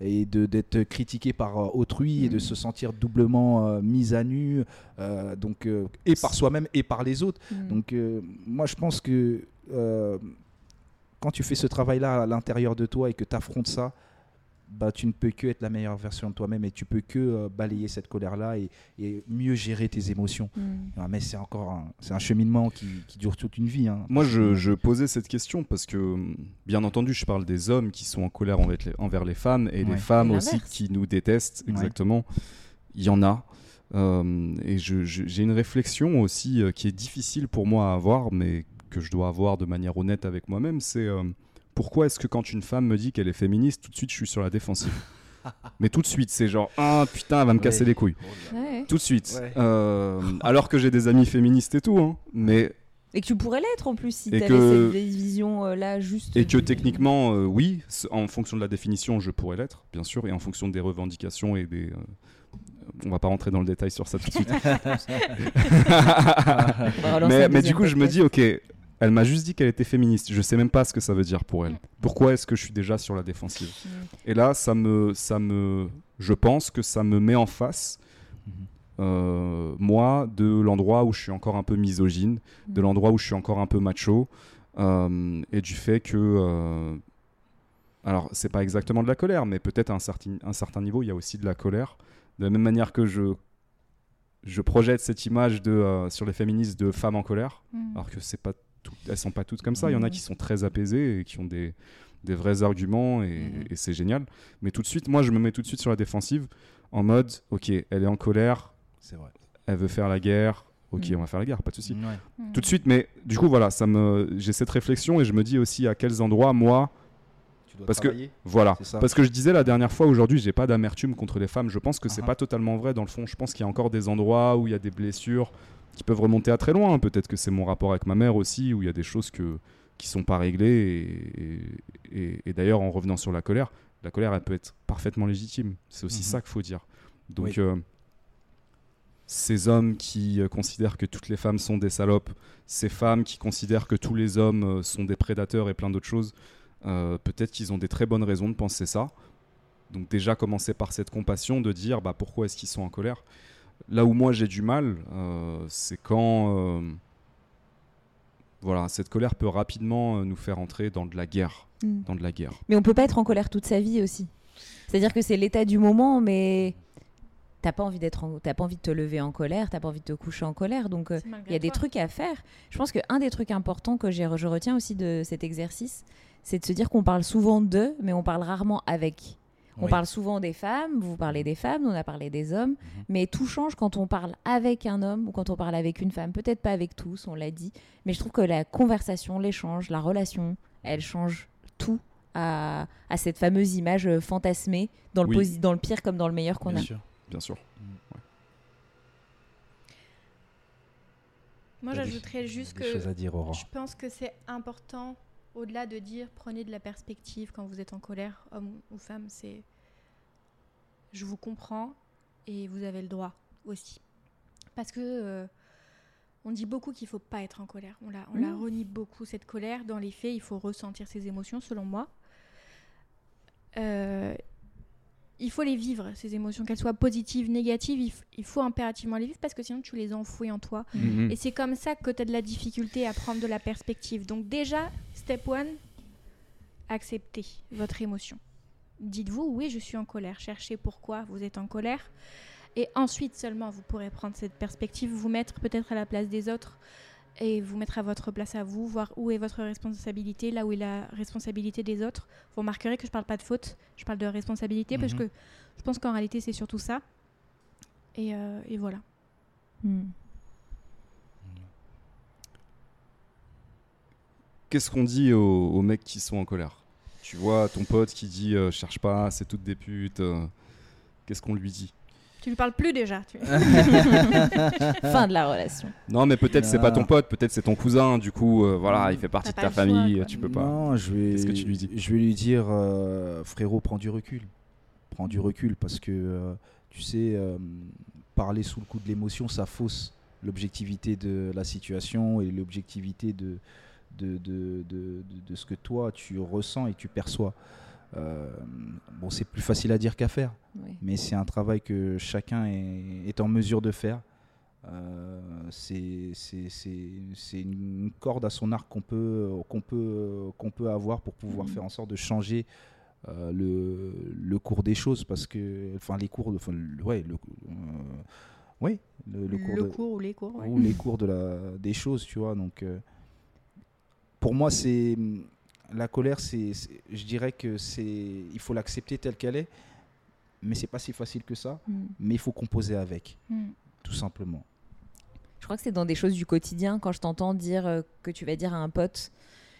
et d'être critiqué par autrui et de Mhm. se sentir doublement mis à nu, donc, et par soi-même et par les autres. Mm. Donc, moi, je pense que euh, quand tu fais ce travail-là à l'intérieur de toi et que tu affrontes ça, bah, tu ne peux que être la meilleure version de toi-même et tu peux que euh, balayer cette colère-là et, et mieux gérer tes émotions. Mm. Ah, mais c'est encore un, c'est un cheminement qui, qui dure toute une vie. hein. Moi, je, je posais cette question parce que, bien entendu, je parle des hommes qui sont en colère envers les, envers les femmes et Ouais. les femmes Et aussi qui nous détestent, Ouais. exactement. Il y en a. Euh, et je- je- j'ai une réflexion aussi euh, qui est difficile pour moi à avoir, mais que je dois avoir de manière honnête avec moi-même. C'est euh, pourquoi est-ce que quand une femme me dit qu'elle est féministe, tout de suite je suis sur la défensive? Mais tout de suite, c'est genre, ah putain, elle va me Ouais. casser les couilles. Ouais. Tout de suite. Ouais. Euh, alors que j'ai des amis féministes et tout, hein. mais Et que tu pourrais l'être en plus si tu avais que- cette vision euh, là juste. Et que techniquement, euh, oui, en fonction de la définition, je pourrais l'être, bien sûr, et en fonction des revendications et des. euh, on va pas rentrer dans le détail sur ça tout de suite. Mais, mais du coup, je me dis, ok, elle m'a juste dit qu'elle était féministe. Je sais même pas ce que ça veut dire pour elle. Pourquoi est-ce que je suis déjà sur la défensive Mm. Et là, ça me, ça me, je pense que ça me met en face. Mhm. euh, moi, de l'endroit où je suis encore un peu misogyne, de Mm. l'endroit où je suis encore un peu macho, euh, et du fait que, euh, alors c'est pas exactement de la colère, mais peut-être à un certain, un certain niveau, il y a aussi de la colère. De la même manière que je, je projette cette image de, euh, sur les féministes de femmes en colère, Mm. alors que c'est pas tout- elles sont pas toutes comme ça. Il y en a qui sont très apaisées et qui ont des, des vrais arguments et, et c'est génial. Mais tout de suite, moi, je me mets tout de suite sur la défensive en mode, ok, elle est en colère, C'est vrai. elle veut faire la guerre. Ok, Mhm. on va faire la guerre, pas de souci. Ouais. Mm. Tout de suite, mais du coup, voilà, ça me, j'ai cette réflexion et je me dis aussi à quels endroits, moi, Tu dois Parce que- voilà. Parce que je disais la dernière fois, aujourd'hui, j'ai pas d'amertume contre les femmes. Je pense que c'est Ah ah. pas totalement vrai dans le fond. Je pense qu'il y a encore des endroits où il y a des blessures qui peuvent remonter à très loin. Peut-être que c'est mon rapport avec ma mère aussi, où il y a des choses que, qui sont pas réglées. Et, et- et d'ailleurs, en revenant sur la colère, la colère, elle peut être parfaitement légitime. C'est aussi Mhm. ça qu'il faut dire. Donc, Oui. euh, ces hommes qui euh, considèrent que toutes les femmes sont des salopes, ces femmes qui considèrent que tous les hommes euh, sont des prédateurs et plein d'autres choses, peut-être qu'ils ont des très bonnes raisons de penser ça. Donc déjà commencer par cette compassion de dire bah, pourquoi est-ce qu'ils sont en colère? Là où moi j'ai du mal, euh, c'est quand euh, voilà cette colère peut rapidement euh, nous faire entrer dans de la guerre, Mm. dans de la guerre. Mais on peut pas être en colère toute sa vie aussi. C'est-à-dire que c'est l'état du moment, mais t'as pas envie d'être, en- t'as pas envie de te lever en colère, t'as pas envie de te coucher en colère. Donc il y a des toi. trucs à faire. Je pense qu'un des trucs importants que j'ai, je retiens aussi de cet exercice, c'est de se dire qu'on parle souvent d'eux, mais on parle rarement avec. On Oui. parle souvent des femmes, vous parlez des femmes, on a parlé des hommes, Mhm. mais tout change quand on parle avec un homme ou quand on parle avec une femme. Peut-être pas avec tous, on l'a dit, mais je trouve que la conversation, l'échange, la relation, elle change tout à, à cette fameuse image euh, fantasmée, dans le, Oui. posi- dans le pire comme dans le meilleur qu'on Bien a. sûr. Bien sûr. Moi, T'as des- j'ajouterais juste que à dire, je pense que c'est important, au-delà de dire prenez de la perspective quand vous êtes en colère, homme ou femme, c'est je vous comprends et vous avez le droit aussi. Parce que euh, on dit beaucoup qu'il faut pas être en colère. On la, on la renie beaucoup cette colère. Dans les faits, il faut ressentir ses émotions, selon moi. Euh, il faut les vivre, ces émotions, qu'elles soient positives, négatives. Il faut impérativement les vivre parce que sinon tu les enfouis en toi. Mhm. Et c'est comme ça que tu as de la difficulté à prendre de la perspective. Donc déjà, step one, acceptez votre émotion. Dites-vous, oui, je suis en colère. Cherchez pourquoi vous êtes en colère. Et ensuite seulement, vous pourrez prendre cette perspective, vous mettre peut-être à la place des autres et vous mettre à votre place à vous, voir où est votre responsabilité, là où est la responsabilité des autres. Vous remarquerez que je parle pas de faute, je parle de responsabilité parce Mhm. que je pense qu'en réalité, c'est surtout ça. Et, euh, et voilà. Mm. Qu'est-ce qu'on dit aux, aux mecs qui sont en colère? Tu vois ton pote qui dit euh, cherche pas, c'est toutes des putes. euh, Qu'est-ce qu'on lui dit? Tu lui parles plus déjà. tu- fin de la relation. Non, mais peut-être c'est pas ton pote, peut-être c'est ton cousin. Du coup, euh, voilà, il fait partie de ta choix, famille. quoi. tu peux pas. Non, je vais. Qu'est-ce que tu lui dis? Je vais lui dire, euh, frérot, prends du recul. Prends du recul parce que, euh, tu sais, euh, parler sous le coup de l'émotion, ça fausse l'objectivité de la situation et l'objectivité de de, de, de, de- ce que toi, tu ressens et tu perçois. Euh, bon, c'est plus facile à dire qu'à faire, Oui. mais c'est un travail que chacun est, est en mesure de faire. Euh, c'est une corde à son arc qu'on peut, qu'on peut, qu'on peut avoir pour pouvoir Mhm. faire en sorte de changer euh, le, le cours des choses parce que enfin les cours enfin, le- ouais le, euh, ouais, le, le cours Le de- cours ou les cours. ouais. ou les cours de la, des choses, tu vois. Donc, euh, pour moi, c'est la colère, c'est, c'est- je dirais que c'est, il faut l'accepter telle qu'elle est, mais c'est pas si facile que ça. Mm. Mais il faut composer avec, Mm. tout simplement. Je crois que c'est dans des choses du quotidien quand je t'entends dire euh, que tu vas dire à un pote.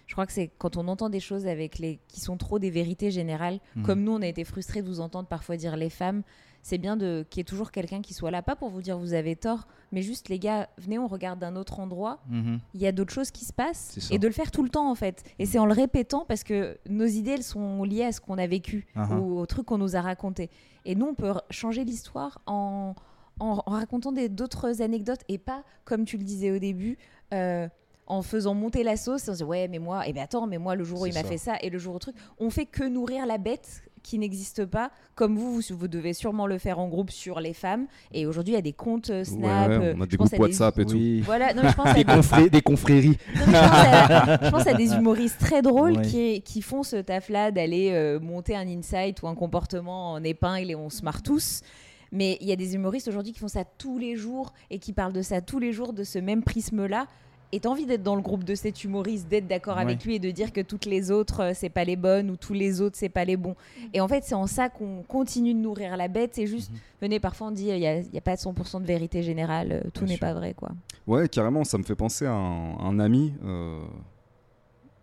Je crois que c'est quand on entend des choses avec les qui sont trop des vérités générales, Mhm. comme nous on a été frustrés de vous entendre parfois dire les femmes. C'est bien de qu'il y ait toujours quelqu'un qui soit là, pas pour vous dire vous avez tort, mais juste les gars, venez, on regarde d'un autre endroit. Mhm. Il y a d'autres choses qui se passent et de le faire tout le temps en fait. Et c'est en le répétant parce que nos idées elles sont liées à ce qu'on a vécu Ah ah. ou au truc qu'on nous a raconté. Et nous on peut changer l'histoire en, en, en racontant des- d'autres anecdotes et pas comme tu le disais au début. euh, en faisant monter la sauce, on se dit ouais mais moi, et ben attends mais moi le jour où il m'a fait ça et le jour au truc, on fait que nourrir la bête qui n'existe pas, comme vous, vous, vous devez sûrement le faire en groupe sur les femmes. Et aujourd'hui il y a des comptes euh, Snap, Ouais, euh, on a je des pense groupes à WhatsApp et tout. Oui. Voilà, non, je pense à Des, confré- des confréries. non, je, pense à, je pense à des humoristes très drôles Ouais. qui, qui font ce taf-là d'aller euh, monter un insight ou un comportement en épingle et on se marre tous. Mais il y a des humoristes aujourd'hui qui font ça tous les jours et qui parlent de ça tous les jours, de ce même prisme-là. Et t'as envie d'être dans le groupe de cet humoriste, d'être d'accord Ouais. avec lui et de dire que toutes les autres, euh, c'est pas les bonnes ou tous les autres, c'est pas les bons. Et en fait, c'est en ça qu'on continue de nourrir la bête. C'est juste, Mhm. venez, parfois on dit, il n'y a, il y a pas 100% de vérité générale, euh, tout n'est pas vrai, quoi. Ouais, carrément, ça me fait penser à un, un ami. euh,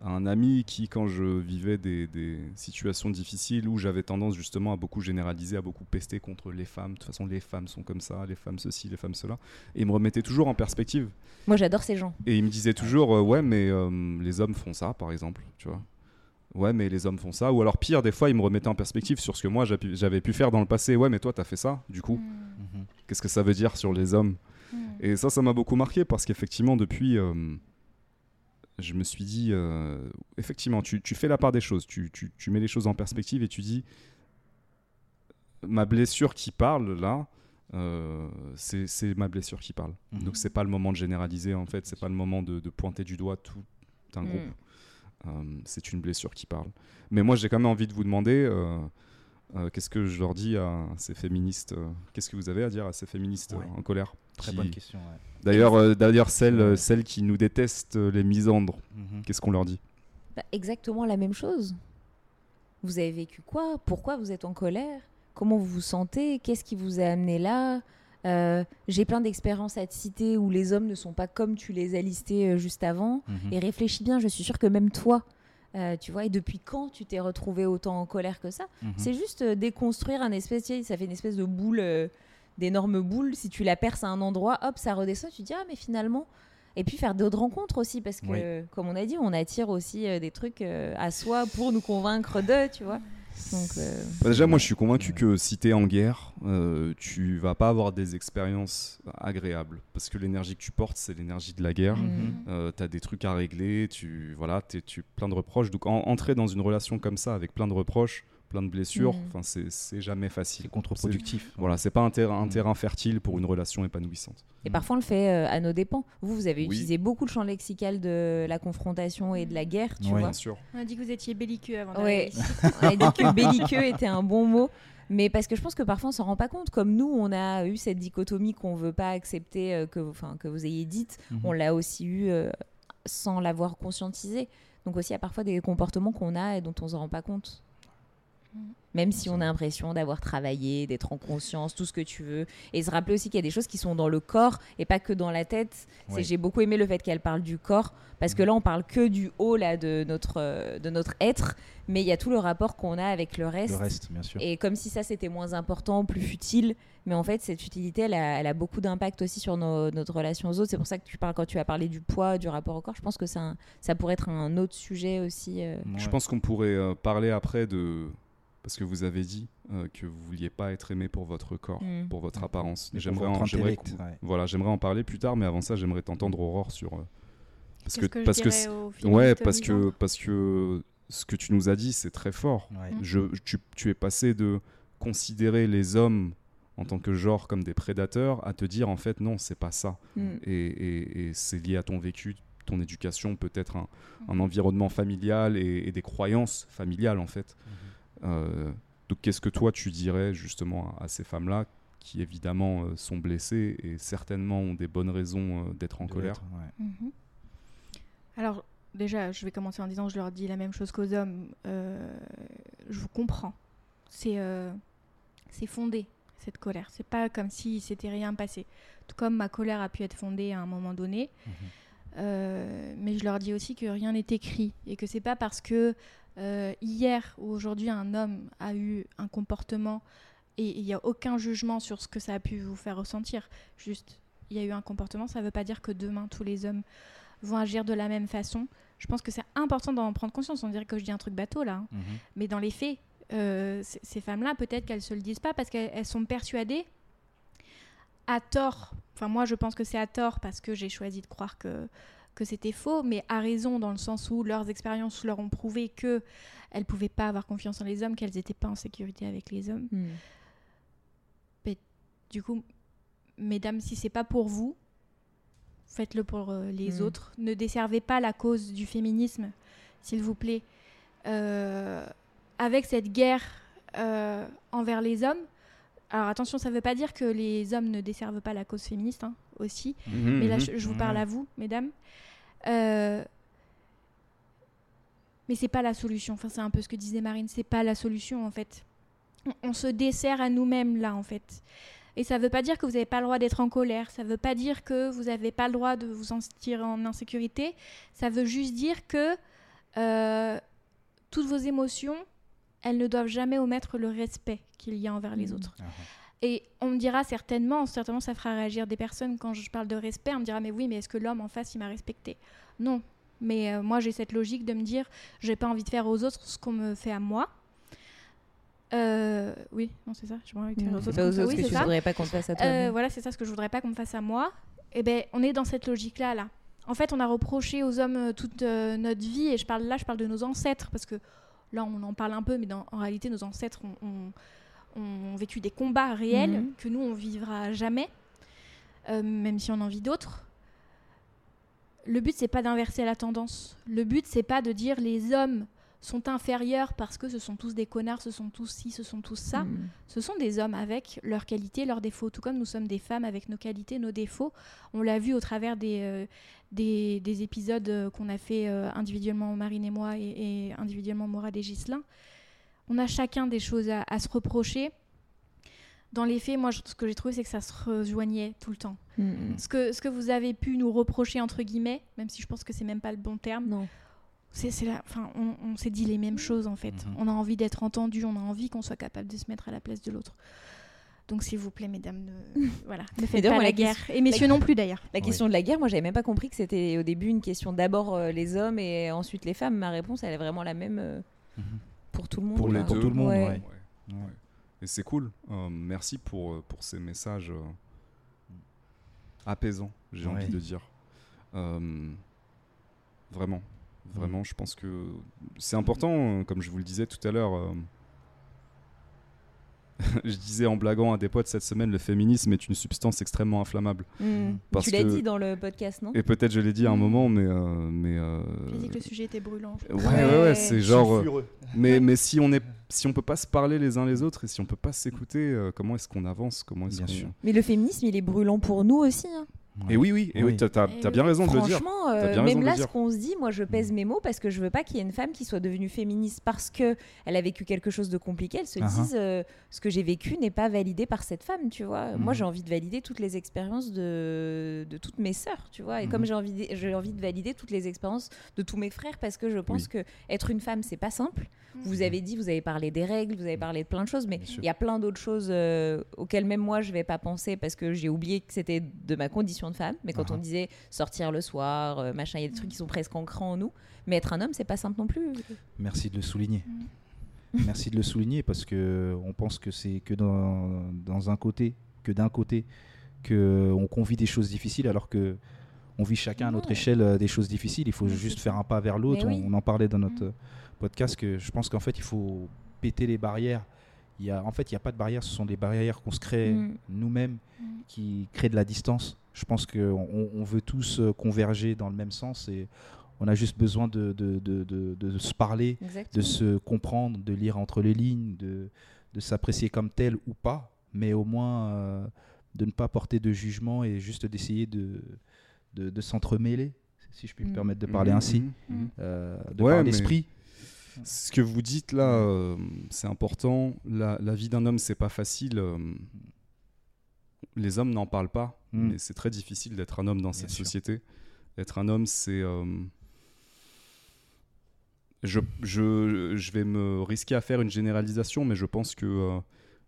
à un ami qui, quand je vivais des, des situations difficiles où j'avais tendance justement à beaucoup généraliser, à beaucoup pester contre les femmes. De toute façon, les femmes sont comme ça, les femmes ceci, les femmes cela. Et il me remettait toujours en perspective. Moi, j'adore ces gens. Et il me disait toujours, euh, ouais, mais euh, les hommes font ça, par exemple, tu vois. Ouais, mais les hommes font ça. Ou alors pire, des fois, il me remettait en perspective sur ce que moi j'avais pu- faire dans le passé. Ouais, mais toi, t'as fait ça, du coup. Mm. Mhm. Qu'est-ce que ça veut dire sur les hommes? Mm. Et ça, ça m'a beaucoup marqué parce qu'effectivement, depuis, euh, je me suis dit, euh, effectivement, tu, tu fais la part des choses, tu, tu- tu mets les choses en perspective et tu dis, ma blessure qui parle là, euh, c'est c'est ma blessure qui parle. Mhm. Donc c'est pas le moment de généraliser en fait, c'est pas le moment de, de pointer du doigt tout un Mm. groupe. Euh, c'est une blessure qui parle. Mais moi, j'ai quand même envie de vous demander. euh, euh, Qu'est-ce que je leur dis à ces féministes euh, Qu'est-ce que vous avez à dire à ces féministes euh, Ouais. en colère? Très qui- bonne question. ouais. D'ailleurs, euh, d'ailleurs celles, euh, Ouais. celles qui nous détestent, euh, les misandres, Mhm. qu'est-ce qu'on leur dit? Bah, exactement la même chose. Vous avez vécu quoi? Pourquoi vous êtes en colère? Comment vous vous sentez? Qu'est-ce qui vous a amené là? Euh, J'ai plein d'expériences à te citer où les hommes ne sont pas comme tu les as listés euh, juste avant. Mhm. Et réfléchis bien, je suis sûre que même toi, euh, tu vois, et depuis quand tu t'es retrouvé autant en colère que ça? Mhm. C'est juste euh, déconstruire un espèce, ça fait une espèce de boule, euh, d'énorme boule. Si tu la perces à un endroit, hop, ça redescend. Tu te dis ah mais finalement. Et puis faire d'autres rencontres aussi parce que, Oui. comme on a dit, on attire aussi euh, des trucs euh, à soi pour nous convaincre d'eux, tu vois. Donc euh, Bah, Déjà, moi, je suis convaincu Ouais. que si t'es en guerre, euh, tu vas pas avoir des expériences agréables. Parce que l'énergie que tu portes, c'est l'énergie de la guerre. Mhm. Euh, t'as des trucs à régler, tu voilà, t'es tu plein de reproches. Donc en- entrer dans une relation comme ça avec plein de reproches, plein de blessures, Mhm. enfin c'est jamais facile. C'est contre-productif. Voilà, c'est pas un terrain, un Mhm. terrain fertile pour une relation épanouissante. Et parfois, on le fait euh, à nos dépens. Vous, vous avez Oui. utilisé beaucoup le champ lexical de la confrontation et de la guerre, tu Ouais. vois. Bien sûr. On a dit que vous étiez belliqueux avant ici. On a dit que belliqueux était un bon mot. Mais parce que je pense que parfois on s'en rend pas compte. Comme nous, on a eu cette dichotomie qu'on veut pas accepter, euh, que, enfin, que vous ayez dite. Mhm. On l'a aussi eu euh, sans l'avoir conscientisé. Donc aussi, il y a parfois des comportements qu'on a et dont on se rend pas compte. Même si on a l'impression d'avoir travaillé, d'être en conscience, tout ce que tu veux. Et se rappeler aussi qu'il y a des choses qui sont dans le corps et pas que dans la tête. J'ai beaucoup aimé le fait qu'elle parle du corps, parce que Mhm. là, on parle que du haut là, de, notre, euh, de notre être, mais il y a tout le rapport qu'on a avec le reste. Le reste, bien sûr. Et comme si ça c'était moins important, plus futile, mais en fait cette futilité elle a, elle a beaucoup d'impact aussi sur nos- notre relation aux autres. C'est pour ça que tu parles quand tu as parlé du poids, du rapport au corps. Je pense que ça, ça pourrait être un autre sujet aussi. euh. Je pense qu'on pourrait euh, parler après de. Parce que vous avez dit euh, que vous vouliez pas être aimé pour votre corps, Mm. pour votre apparence. Mais pour J'aimerais votre en, ouais. voilà, j'aimerais en parler plus tard, mais avant ça, j'aimerais t'entendre Aurore sur. euh, parce Qu'est-ce que, parce que ouais, parce que parce que ce que tu nous as dit, c'est très fort. Ouais. Mm. Je, tu, tu es passé de considérer les hommes en tant que genre comme des prédateurs à te dire en fait non, c'est pas ça. Mm. Et, et- et c'est lié à ton vécu, ton éducation, peut-être un, un environnement familial et, et des croyances familiales en fait. Mhm. Euh, donc qu'est-ce que toi tu dirais justement à, à ces femmes-là qui évidemment euh, sont blessées et certainement ont des bonnes raisons euh, d'être en De colère? ouais. Mhm. Alors, déjà, je vais commencer en disant je leur dis la même chose qu'aux hommes. euh, je vous comprends. C'est euh, c'est fondé, cette colère. C'est pas comme si c'était rien passé. Tout comme ma colère a pu être fondée à un moment donné. Mhm. Euh, mais je leur dis aussi que rien n'est écrit et que c'est pas parce que euh, hier ou aujourd'hui un homme a eu un comportement et il n'y a aucun jugement sur ce que ça a pu vous faire ressentir. Juste, il y a eu un comportement, ça ne veut pas dire que demain tous les hommes vont agir de la même façon. Je pense que c'est important d'en prendre conscience. On dirait que je dis un truc bateau là, hein. Mhm. mais dans les faits, euh, ces femmes-là, peut-être qu'elles se le disent pas parce qu'elles elles sont persuadées à tort. Enfin, moi, je pense que c'est à tort parce que j'ai choisi de croire que que c'était faux, mais à raison dans le sens où leurs expériences leur ont prouvé que elles pouvaient pas avoir confiance en les hommes, qu'elles n'étaient pas en sécurité avec les hommes. Mm. Du coup, mesdames, si c'est pas pour vous, faites-le pour euh, les Mm. autres. Ne desservez pas la cause du féminisme, s'il vous plaît. Euh, avec cette guerre euh, envers les hommes, alors attention, ça ne veut pas dire que les hommes ne desservent pas la cause féministe, hein, aussi. Mhm, Mais là, mhm. je, je vous parle Ouais. à vous, mesdames. Euh, mais c'est pas la solution. Enfin, c'est un peu ce que disait Marine. C'est pas la solution, en fait. On, on se dessert à nous-mêmes, là, en fait. Et ça veut pas dire que vous n'avez pas le droit d'être en colère. Ça veut pas dire que vous n'avez pas le droit de vous sentir en insécurité. Ça veut juste dire que euh, toutes vos émotions, elles ne doivent jamais omettre le respect qu'il y a envers les Mhm. autres. Ah, Et on me dira certainement, certainement ça fera réagir des personnes quand je parle de respect, on me dira mais oui mais est-ce que l'homme en face il m'a respecté? Non, mais euh, moi j'ai cette logique de me dire j'ai pas envie de faire aux autres ce qu'on me fait à moi. Euh, oui, non c'est ça, j'ai pas envie de faire aux autres. pas aux autres Oui, que tu ça. voudrais pas qu'on fasse à toi. Euh, voilà, c'est ça ce que je voudrais pas qu'on me fasse à moi. Et ben, on est dans cette logique-là, là. En fait, on a reproché aux hommes toute notre vie, et je parle là, je parle de nos ancêtres, parce que là, on en parle un peu, mais dans- en réalité, nos ancêtres ont, ont- ont vécu des combats réels Mhm. que nous, on vivra jamais, euh, même si on en vit d'autres. Le but, c'est pas d'inverser la tendance. Le but, c'est pas de dire les hommes sont inférieurs parce que ce sont tous des connards, ce sont tous ci, ce sont tous ça. Mm. Ce sont des hommes avec leurs qualités, leurs défauts, tout comme nous sommes des femmes avec nos qualités, nos défauts. On l'a vu au travers des, euh, des, des épisodes euh, qu'on a fait euh, individuellement Marine et moi et, et individuellement Morad et Ghislain. On a chacun des choses à, à se reprocher. Dans les faits, moi, ce que j'ai trouvé, c'est que ça se rejoignait tout le temps. Mm. Ce que, ce que vous avez pu nous reprocher, entre guillemets, même si je pense que c'est même pas le bon terme, Non. c'est, c'est la, enfin, on, on s'est dit les mêmes choses en fait. Mhm. On a envie d'être entendu, on a envie qu'on soit capable de se mettre à la place de l'autre. Donc s'il vous plaît, mesdames, ne, voilà, ne faites pas moi, la la guerre. question- Et messieurs non plus d'ailleurs. La question de la guerre, moi j'avais même pas compris que c'était au début une question d'abord euh, les hommes et ensuite les femmes. Ma réponse, elle est vraiment la même euh, Mhm. Pour tout le monde. Pour les. Pour tout le monde, Ouais. ouais. Ouais. Ouais. Et c'est cool. Euh, merci pour, euh, pour ces messages euh, apaisants, j'ai Ouais. envie de dire. Euh, vraiment. Vraiment, je pense que c'est important, comme je vous le disais tout à l'heure. je disais en blaguant à des potes cette semaine, le féminisme est une substance extrêmement inflammable. Mm. Parce Tu l'as que- dit dans le podcast, non Et peut-être je l'ai dit à un Mm. moment, mais. euh, mais euh, J'ai dit que le sujet était brûlant. Ouais, ouais, ouais, c'est genre. euh, mais, mais si on est, si on peut pas se parler les uns les autres et si on peut pas s'écouter, euh, comment est-ce qu'on avance Comment est-ce Bien qu'on- sûr. Mais le féminisme, il est brûlant pour nous aussi. hein. Et oui, oui, et oui, Oui. t'as oui. bien raison de le dire. Franchement, euh, même là, ce qu'on se dit, moi, je pèse mes mots parce que je veux pas qu'il y ait une femme qui soit devenue féministe parce que elle a vécu quelque chose de compliqué. Elle se Uh-huh. dise, euh, ce que j'ai vécu n'est pas validé par cette femme, tu vois. Moi, Mhm. j'ai envie de valider toutes les expériences de, de toutes mes sœurs, tu vois. Et Mhm. comme j'ai envie, de- j'ai envie de valider toutes les expériences de tous mes frères parce que je pense Oui. que être une femme, c'est pas simple. Vous avez dit, vous avez parlé des règles, vous avez parlé de plein de choses, mais il y a plein d'autres choses euh, auxquelles même moi je vais pas penser parce que j'ai oublié que c'était de ma condition de femme. Mais quand on Ah. disait sortir le soir, euh, machin, il y a des trucs qui sont presque ancrés en nous. Mais être un homme, c'est pas simple non plus. Merci de le souligner. Mm. Merci de le souligner parce que on pense que c'est que dans, dans un côté, que d'un côté, que on convie des choses difficiles alors que on vit chacun à notre Ouais. échelle euh, des choses difficiles. Il faut Mais juste c'est faire un pas vers l'autre. Oui. On, on en parlait dans notre Mm. podcast que je pense qu'en fait il faut péter les barrières. Il y a, en fait, il n'y a pas de barrières, ce sont des barrières qu'on se crée Mm. nous-mêmes Mm. qui créent de la distance. Je pense qu'on on, on veut tous euh, converger dans le même sens et on a juste besoin de, de, de- de- de se parler, de se comprendre, de lire entre les lignes, de, de s'apprécier comme tel ou pas, mais au moins euh, de ne pas porter de jugement et juste d'essayer de, de, de s'entremêler, si je puis me Mm. permettre de parler ainsi, euh, de Ouais, par mais- l'esprit. Ce que vous dites là, euh, c'est important. La, la vie d'un homme, c'est pas facile. euh, les hommes n'en parlent pas, Mm. mais c'est très difficile d'être un homme dans cette sûr. société. Être un homme, c'est. euh, je, je, je vais me risquer à faire une généralisation, mais je pense que euh,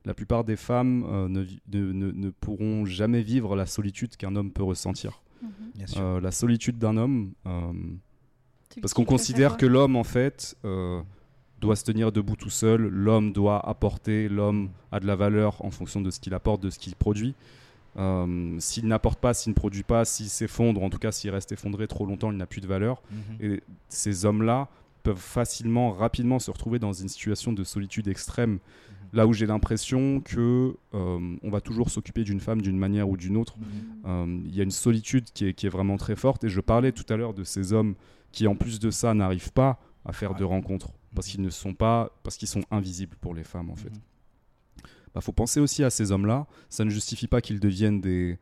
la plupart des femmes euh, ne, pourront jamais vivre la solitude qu'un homme peut ressentir. Mhm. Bien sûr. Euh, la solitude d'un homme, parce qu'on considère que l'homme, en fait, euh, doit se tenir debout tout seul, l'homme doit apporter, l'homme a de la valeur en fonction de ce qu'il apporte, de ce qu'il produit. Euh, s'il n'apporte pas, s'il ne produit pas, s'il s'effondre, en tout cas s'il reste effondré trop longtemps, il n'a plus de valeur. Mhm. Et ces hommes-là peuvent facilement, rapidement se retrouver dans une situation de solitude extrême, là où j'ai l'impression que euh, on va toujours s'occuper d'une femme d'une manière ou d'une autre. Mhm. Euh, Il y a une solitude qui est, qui est vraiment très forte. Et je parlais tout à l'heure de ces hommes qui, en plus de ça, n'arrivent pas à faire de rencontres parce Mhm. qu'ils ne sont pas, parce qu'ils sont invisibles pour les femmes en fait. Mhm. Bah, faut penser aussi à ces hommes-là. Ça ne justifie pas qu'ils deviennent des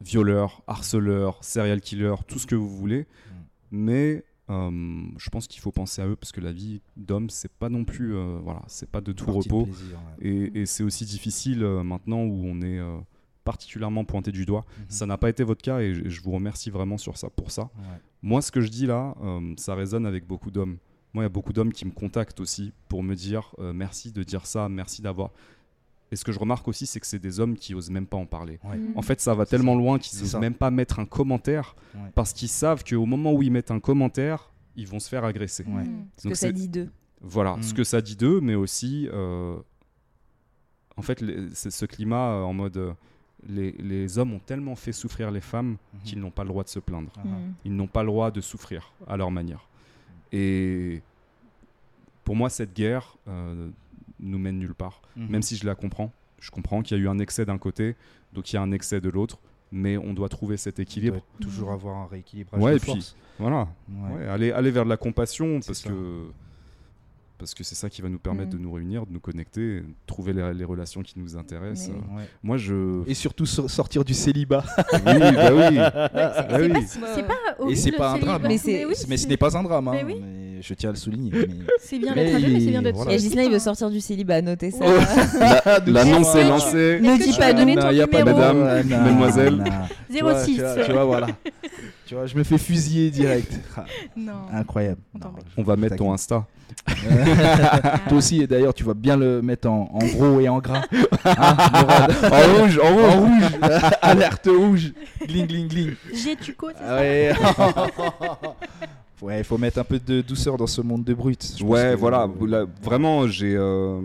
violeurs, harceleurs, serial killers, tout ce que vous voulez. Mais euh, je pense qu'il faut penser à eux parce que la vie d'homme, c'est pas non plus, euh, voilà, c'est pas de tout Partie de repos. plaisir, ouais. Et, et c'est aussi difficile euh, maintenant où on est particulièrement pointé du doigt. Mhm. Ça n'a pas été votre cas et je, je vous remercie vraiment sur ça, pour ça. Ouais. Moi, ce que je dis là, euh, ça résonne avec beaucoup d'hommes. Moi, il y a beaucoup d'hommes qui me contactent aussi pour me dire euh, merci de dire ça, merci d'avoir. Et ce que je remarque aussi, c'est que c'est des hommes qui osent même pas en parler. Ouais. Mm. En fait, ça va tellement ça. loin qu'ils osent ça. même pas mettre un commentaire Ouais. parce qu'ils savent qu'au moment où ils mettent un commentaire, ils vont se faire agresser. Ouais. Mm. Ce que ça dit d'eux. Voilà, Mm. ce que ça dit d'eux, mais aussi, euh, en fait, les- c'est ce climat euh, en mode, euh, les, les hommes ont tellement fait souffrir les femmes Mhm. qu'ils n'ont pas le droit de se plaindre. Ah, ah. Mm. Ils n'ont pas le droit de souffrir à leur manière. Et pour moi, cette guerre euh, nous mène nulle part. Mhm. Même si je la comprends, je comprends qu'il y a eu un excès d'un côté, donc il y a un excès de l'autre, mais on doit trouver cet Il équilibre. doit toujours avoir un rééquilibrage Ouais, de et puis-. Voilà, Ouais. Ouais, aller, aller vers de la compassion parce ça. que parce que c'est ça qui va nous permettre Mm. de nous réunir, de nous connecter, de trouver les, les relations qui nous intéressent. Mais Ouais. Moi, je. Et surtout so- sortir du célibat. oui, bah oui. C'est Ah c'est oui. pas, Bah, pas Et c'est pas un drame. célibat. Mais c'est- oui, mais ce n'est pas un drame, hein, Mais oui. mais je tiens à le souligner. mais- C'est bien Mais d'être jeune, mais c'est bien d'être voilà. Et Gislain, il veut sortir du célibat, notez ça. L'annonce est lancée. Ne dis pas Non, ton y a pas Madame, mademoiselle. non. Tu vois, 06. Tu vois, tu vois, voilà. tu vois, je me fais fusiller direct. Non. Incroyable. On Non, va mettre ton. Insta. Toi aussi, et d'ailleurs, tu vas bien le mettre en, en gros et en gras. Hein, En rouge, en rouge. En rouge. Alerte rouge. Gling, gling, gling. J'ai Tuco, c'est ça ouais. il faut mettre un peu de douceur dans ce monde de brut. Ouais, que- voilà. là, vraiment, j'ai. euh,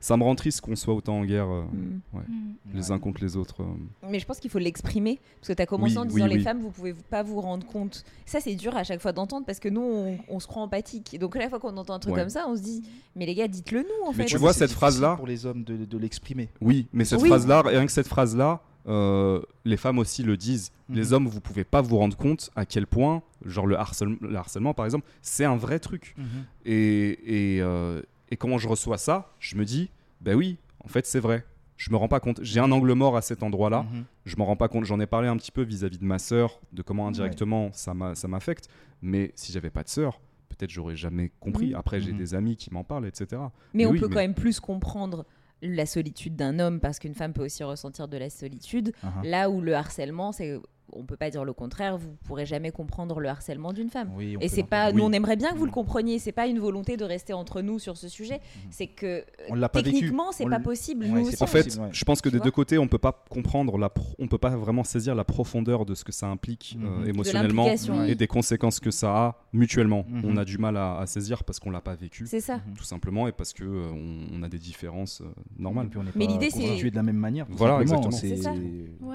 Ça me rend triste qu'on soit autant en guerre euh, Mm. Mm. les uns contre les autres. euh. Mais je pense qu'il faut l'exprimer. Parce que tu as commencé Oui, en oui, disant les oui. femmes, vous pouvez pas vous rendre compte. Ça, c'est dur à chaque fois d'entendre parce que nous, on, on se croit empathique. Donc, à la fois qu'on entend un truc Ouais. comme ça, on se dit, mais les gars, dites-le nous en Mais fait. tu Ouais, vois, cette phrase-là- Pour les hommes de, de l'exprimer. Oui, mais cette Oui. phrase-là, rien que cette phrase-là, euh, les femmes aussi le disent. Les Mhm. hommes, vous pouvez pas vous rendre compte à quel point, genre le, harcèlement, le harcèlement par exemple, c'est un vrai truc. Et, et, euh, et quand je reçois ça, je me dis, bah oui, en fait c'est vrai. je me rends pas compte. J'ai un angle mort à cet endroit-là. Mhm. Je m'en rends pas compte. J'en ai parlé un petit peu vis-à-vis de ma sœur, de comment indirectement ça m'a- ça m'affecte. Mais si j'avais pas de sœur, peut-être j'aurais jamais compris. Oui. Après, j'ai Mhm. des amis qui m'en parlent, etc. Mais, on oui, peut mais- quand même plus comprendre la solitude d'un homme parce qu'une femme peut aussi ressentir de la solitude. Ah, Là où le harcèlement, c'est on peut pas dire le contraire, vous pourrez jamais comprendre le harcèlement d'une femme. Oui, on Et c'est pas, nous Oui. on aimerait bien que vous le Mhm. compreniez. C'est pas une volonté de rester entre nous sur ce sujet. C'est que On l'a pas vécu. techniquement c'est On pas possible. Ouais, nous c'est aussi, pas En on- fait, possible, ouais. je pense que Tu des vois deux côtés, on peut pas comprendre la, pro- on peut pas vraiment saisir la profondeur de ce que ça implique euh, Mhm. De émotionnellement et oui. des conséquences que ça a mutuellement. Mhm. On a du mal à, à saisir parce qu'on l'a pas vécu, c'est ça. Mhm. tout simplement, et parce que euh, on, on a des différences euh, normales. Et puis on n'est Mais pas l'idée, c'est- de la même manière. Voilà, exactement.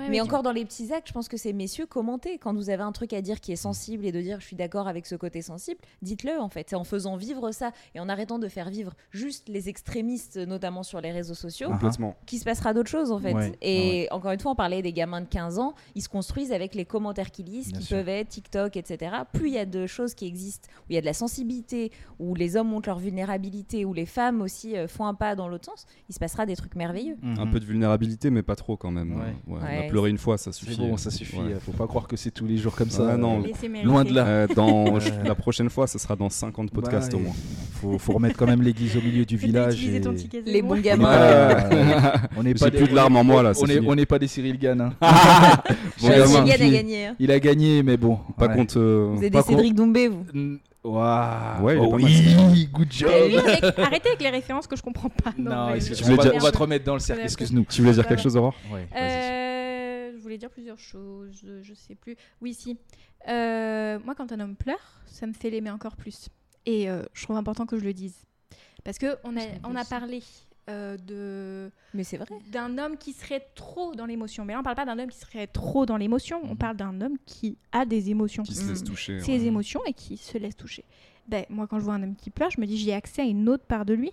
Mais encore dans les petits actes, je pense que c'est messieurs commentez quand vous avez un truc à dire qui est sensible et de dire je suis d'accord avec ce côté sensible, dites-le en fait. C'est en faisant vivre ça et en arrêtant de faire vivre juste les extrémistes, notamment sur les réseaux sociaux, Ah. Complètement. qu'il se passera d'autres choses en fait. Ouais, et encore une fois, on parlait des gamins de 15 ans, ils se construisent avec les commentaires qu'ils lisent, Bien qui sûr. peuvent être TikTok, etc. Plus il y a de choses qui existent, où il y a de la sensibilité, où les hommes montrent leur vulnérabilité, où les femmes aussi euh, font un pas dans l'autre sens, il se passera des trucs merveilleux. Un peu de vulnérabilité, mais pas trop quand même. Ouais. Ouais, On a pleuré une fois, ça suffit. bon, ça suffit. Faut pas croire que c'est tous les jours comme ça. Ouais, non. Loin de là. Euh, dans, la prochaine fois, ce sera dans 50 podcasts Bah, au moins. Faut, faut remettre quand même l'église au milieu du village. et- Les bons gamins. on n'est des- plus de larmes en moi, là, On n'est pas des Cyril Gann. hein. Bon J'ai gamin. Gann a gagné. hein. Il a gagné, mais bon. Pas ouais. contre. euh, Vous êtes des Cédric Doumbé, vous. Waouh. Ouais, il Oh oui, good job. Lui, avec- Arrêtez avec les références que je comprends pas. Non, on, va, dire- on va te remettre dans le cercle, excuse-nous. Tu voulais dire quelque chose, Aurore? Ouais, vas-y. Euh, voulais dire plusieurs choses, je, je sais plus. Oui, si. Euh, moi, quand un homme pleure, ça me fait l'aimer encore plus. Et euh, je trouve important que je le dise. Parce qu'on a, on a parlé euh, de Mais c'est vrai. d'un homme qui serait trop dans l'émotion. Mais là, on parle pas d'un homme qui serait trop dans l'émotion, on Mhm. parle d'un homme qui a des émotions. Qui se laisse toucher. Ses ouais. émotions et qui se laisse toucher. Ben, moi, quand je vois un homme qui pleure, je me dis j'ai accès à une autre part de lui.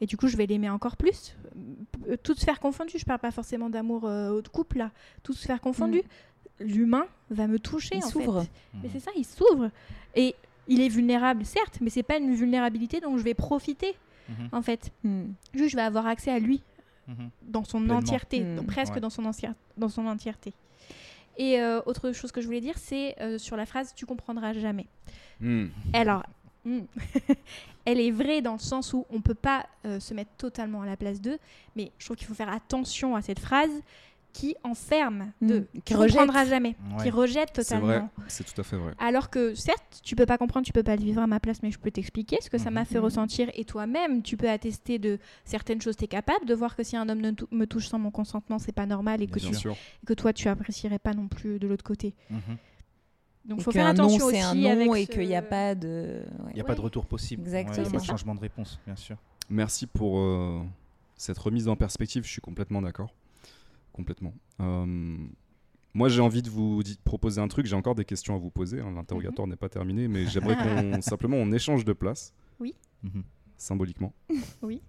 Et du coup, je vais l'aimer encore plus. Euh, Tout se faire confondu. Je parle pas forcément d'amour euh, de couple, là. Tout se faire confondu. L'humain va me toucher, Il s'ouvre. Mais c'est ça, il s'ouvre. Et il est vulnérable, certes, mais c'est pas une vulnérabilité dont je vais profiter, Mhm, en fait. Hmm. Juste, je vais avoir accès à lui mhm. dans son Pleinement. entièreté, Mm. donc presque Ouais. dans, son entière- dans son entièreté. Et euh, autre chose que je voulais dire, c'est euh, sur la phrase Tu comprendras jamais. Hmm. Alors, mm, elle est vraie dans le sens où on peut pas euh, se mettre totalement à la place d'eux, mais je trouve qu'il faut faire attention à cette phrase qui enferme de Mm. Qui Tu rejette. comprendras jamais, Ouais. qui rejette C'est totalement. vrai, c'est tout à fait vrai. Alors que certes, tu peux pas comprendre, tu peux pas le vivre à ma place, mais je peux t'expliquer ce que ça m'a Mhm. fait Mhm. ressentir. Et toi-même, tu peux attester de certaines choses. Tu es capable de voir que si un homme ne me touche sans mon consentement, c'est pas normal et que, tu- sûr. que toi, tu apprécierais pas non plus de l'autre côté. Mhm. Donc, Et faut faire qu'un non, attention c'est aussi un non avec et ce- qu'il n'y a pas de. ouais. Il n'y a Ouais. pas de retour possible. Exactement. Ouais, il y a pas de changement de réponse, bien sûr. Merci pour euh, cette remise en perspective. Je suis complètement d'accord. Complètement. Euh, moi, j'ai envie de vous proposer un truc. J'ai encore des questions à vous poser. hein. L'interrogatoire n'est pas terminé, mais j'aimerais qu'on simplement on échange de place, Mhm. symboliquement. Oui.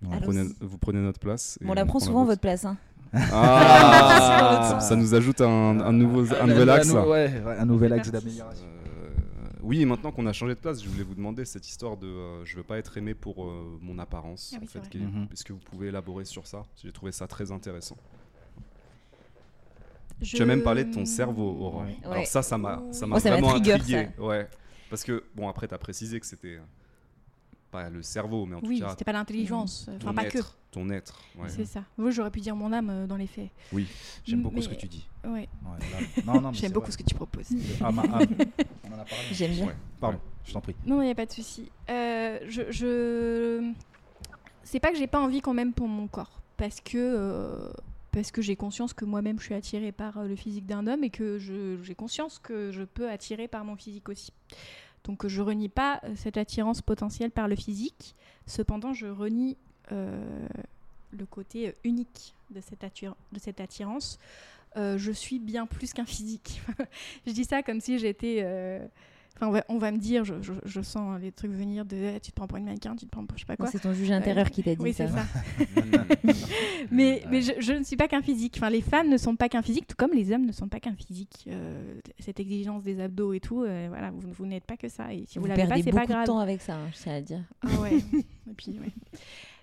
Vous prenez, vous prenez notre place. et On la prend souvent votre place. Hein. Ah, ça nous ajoute un, un nouveau, un nouvel axe. là. Ouais, ouais, un nouvel axe d'amélioration. Euh, oui, et maintenant qu'on a changé de place, je voulais vous demander cette histoire de euh, je veux pas être aimé pour euh, mon apparence. Ah oui, en fait. Est-ce que vous pouvez élaborer sur ça? J'ai trouvé ça très intéressant. Je... Tu as même parlé de ton cerveau, Aurore. Ouais. Alors ça, ça m'a, ça m'a Oh, vraiment intrigué. Ouais. Parce que bon, après, tu as précisé que c'était euh, pas le cerveau, mais en Oui, tout cas c'était pas l'intelligence. ton Enfin, pas que. être, ton être. ouais. C'est ça. Moi, j'aurais pu dire mon âme euh, dans les faits. J'aime beaucoup ce que tu dis. Ouais. Ouais, Non, non, mais J'aime beaucoup vrai. ce que tu proposes. Ah, ma âme. On en a parlé. J'aime bien. Ouais. Pardon, je t'en prie. Non, il n'y a pas de souci. Euh, je, je... C'est pas que j'ai pas envie qu'on m'aime pour mon corps. Parce que, euh, parce que j'ai conscience que moi-même je suis attirée par le physique d'un homme et que je- j'ai conscience que je peux attirer par mon physique aussi. Donc je renie pas euh, cette attirance potentielle par le physique. Cependant, je renie euh, le côté euh, unique de cette, attirance. Je suis bien plus qu'un physique. je dis ça comme si j'étais. Enfin, on va, on va me dire, je, je- je sens les trucs venir de eh, tu te prends pour une mannequin, tu te prends pour je sais pas quoi. C'est ton juge intérieur qui t'a dit Oui, ça. c'est ça. mais mais je, je ne suis pas qu'un physique. Enfin, les femmes ne sont pas qu'un physique, tout comme les hommes ne sont pas qu'un physique. Euh, cette exigence des abdos et tout, euh, voilà, vous, vous n'êtes pas que ça. Et si vous, Vous l'avez pas, c'est pas grave. de temps avec ça, hein, je tiens à dire. Ah ouais. et puis, ouais.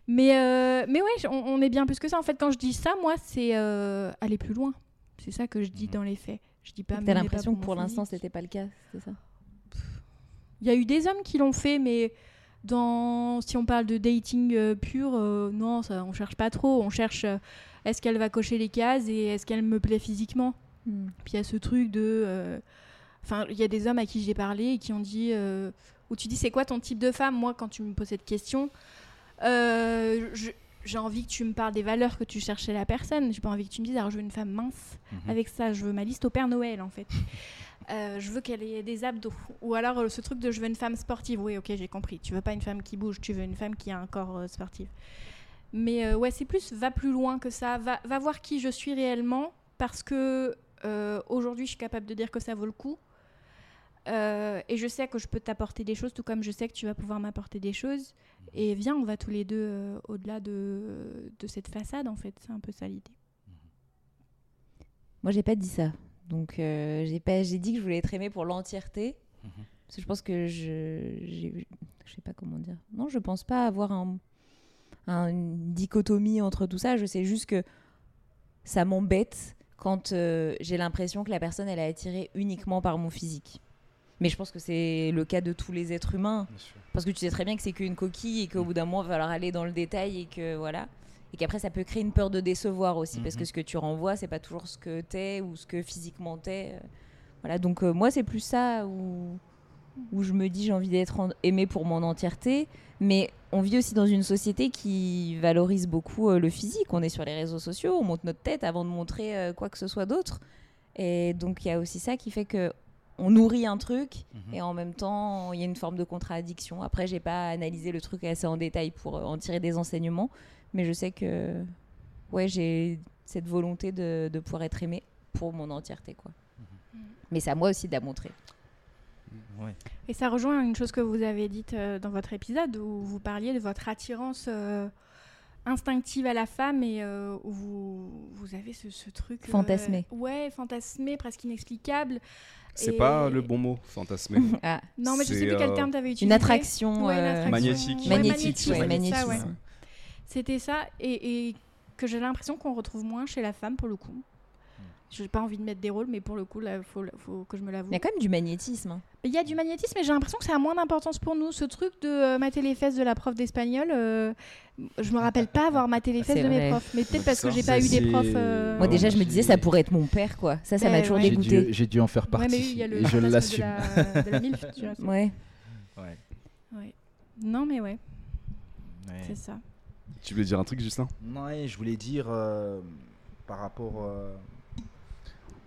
Mais, euh, mais ouais, on, on est bien plus que ça. En fait, quand je dis ça, moi, c'est euh, aller plus loin. C'est ça que je dis Mhm. dans les faits. Je dis pas. T'as l'impression que pour l'instant, c'était pas le cas, c'est ça? Il y a eu des hommes qui l'ont fait, mais dans, si on parle de dating euh, pur, euh, non, ça, on cherche pas trop. On cherche euh, est-ce qu'elle va cocher les cases et est-ce qu'elle me plaît physiquement? Hmm. Puis il y a ce truc de. euh, Enfin, il y a des hommes à qui j'ai parlé et qui ont dit. euh, où tu dis, c'est quoi ton type de femme? Moi, quand tu me poses cette question, euh, je- j'ai envie que tu me parles des valeurs que tu cherches chez la personne. J'ai pas envie que tu me dises, alors je veux une femme mince. Mhm. Avec ça, je veux ma liste au Père Noël, en fait. Euh, je veux qu'elle ait des abdos. Ou alors euh, ce truc de je veux une femme sportive. Oui, ok, j'ai compris. Tu veux pas une femme qui bouge, tu veux une femme qui a un corps euh, sportif. Mais ouais, c'est plus va plus loin que ça. Va, va voir qui je suis réellement parce que aujourd'hui, je suis capable de dire que ça vaut le coup. Et je sais que je peux t'apporter des choses, tout comme je sais que tu vas pouvoir m'apporter des choses. Et viens, on va tous les deux au-delà de, de cette façade, en fait. C'est un peu ça l'idée. Moi, j'ai pas dit ça. Donc, euh, j'ai pas, j'ai dit que je voulais être aimée pour l'entièreté. Mhm. Parce que je pense que je, je sais pas comment dire. Non, je pense pas avoir un, un- une dichotomie entre tout ça. Je sais juste que ça m'embête quand euh, j'ai l'impression que la personne elle est attirée uniquement par mon physique. Mais je pense que c'est le cas de tous les êtres humains. Parce que tu sais très bien que c'est qu'une coquille et qu'au bout d'un moment, il va falloir aller dans le détail et que voilà. Et qu'après, ça peut créer une peur de décevoir aussi. Parce que Mhm. ce que tu renvoies, c'est pas toujours ce que t'es ou ce que physiquement t'es. euh, Voilà, donc euh, moi, c'est plus ça où, où je me dis j'ai envie d'être en- aimée pour mon entièreté. Mais on vit aussi dans une société qui valorise beaucoup euh, le physique. On est sur les réseaux sociaux, on monte notre tête avant de montrer euh, quoi que ce soit d'autre. Et donc, il y a aussi ça qui fait que on nourrit un truc Mhm. et en même temps, il y a une forme de contradiction. Après, j'ai pas analysé le truc assez en détail pour en tirer des enseignements, mais je sais que ouais, j'ai cette volonté de, de pouvoir être aimée pour mon entièreté, quoi. Mhm. Mais c'est à moi aussi de la montrer. Ouais. Et ça rejoint une chose que vous avez dite euh, dans votre épisode où vous parliez de votre attirance euh, instinctive à la femme et euh, où vous, vous avez ce, ce truc. euh, Fantasmé. ouais, fantasmé, presque inexplicable. C'est Et- pas le bon mot, fantasmer. Ah, Non, mais je sais plus quel terme tu avais utilisé. une attraction, Ouais, une attraction. Magnétique. Ouais, magnétique, ça, ouais. C'était ça, et, et que j'ai l'impression qu'on retrouve moins chez la femme pour le coup. J'ai pas envie de mettre des rôles, mais pour le coup, il faut, faut que je me l'avoue. Il y a quand même du magnétisme. hein. Il y a du magnétisme, mais j'ai l'impression que ça a moins d'importance pour nous. Ce truc de euh, mater les fesses de la prof d'espagnol, euh, je me rappelle pas avoir maté les fesses de mes profs. Mais peut-être Ouais, parce que j'ai pas eu des profs. euh, Moi, Ouais, déjà, je me disais, ça pourrait être mon père, quoi. Ça, ça Ben m'a toujours ouais. J'ai dégoûté. dû, j'ai dû en faire Ouais, partie. mais oui, il y a le et je l'assume. la, la. Ouais. Ouais. Ouais. Non, mais ouais, Ouais. c'est ça. Tu voulais dire un truc, Justin? Ouais, je voulais dire euh, par rapport euh,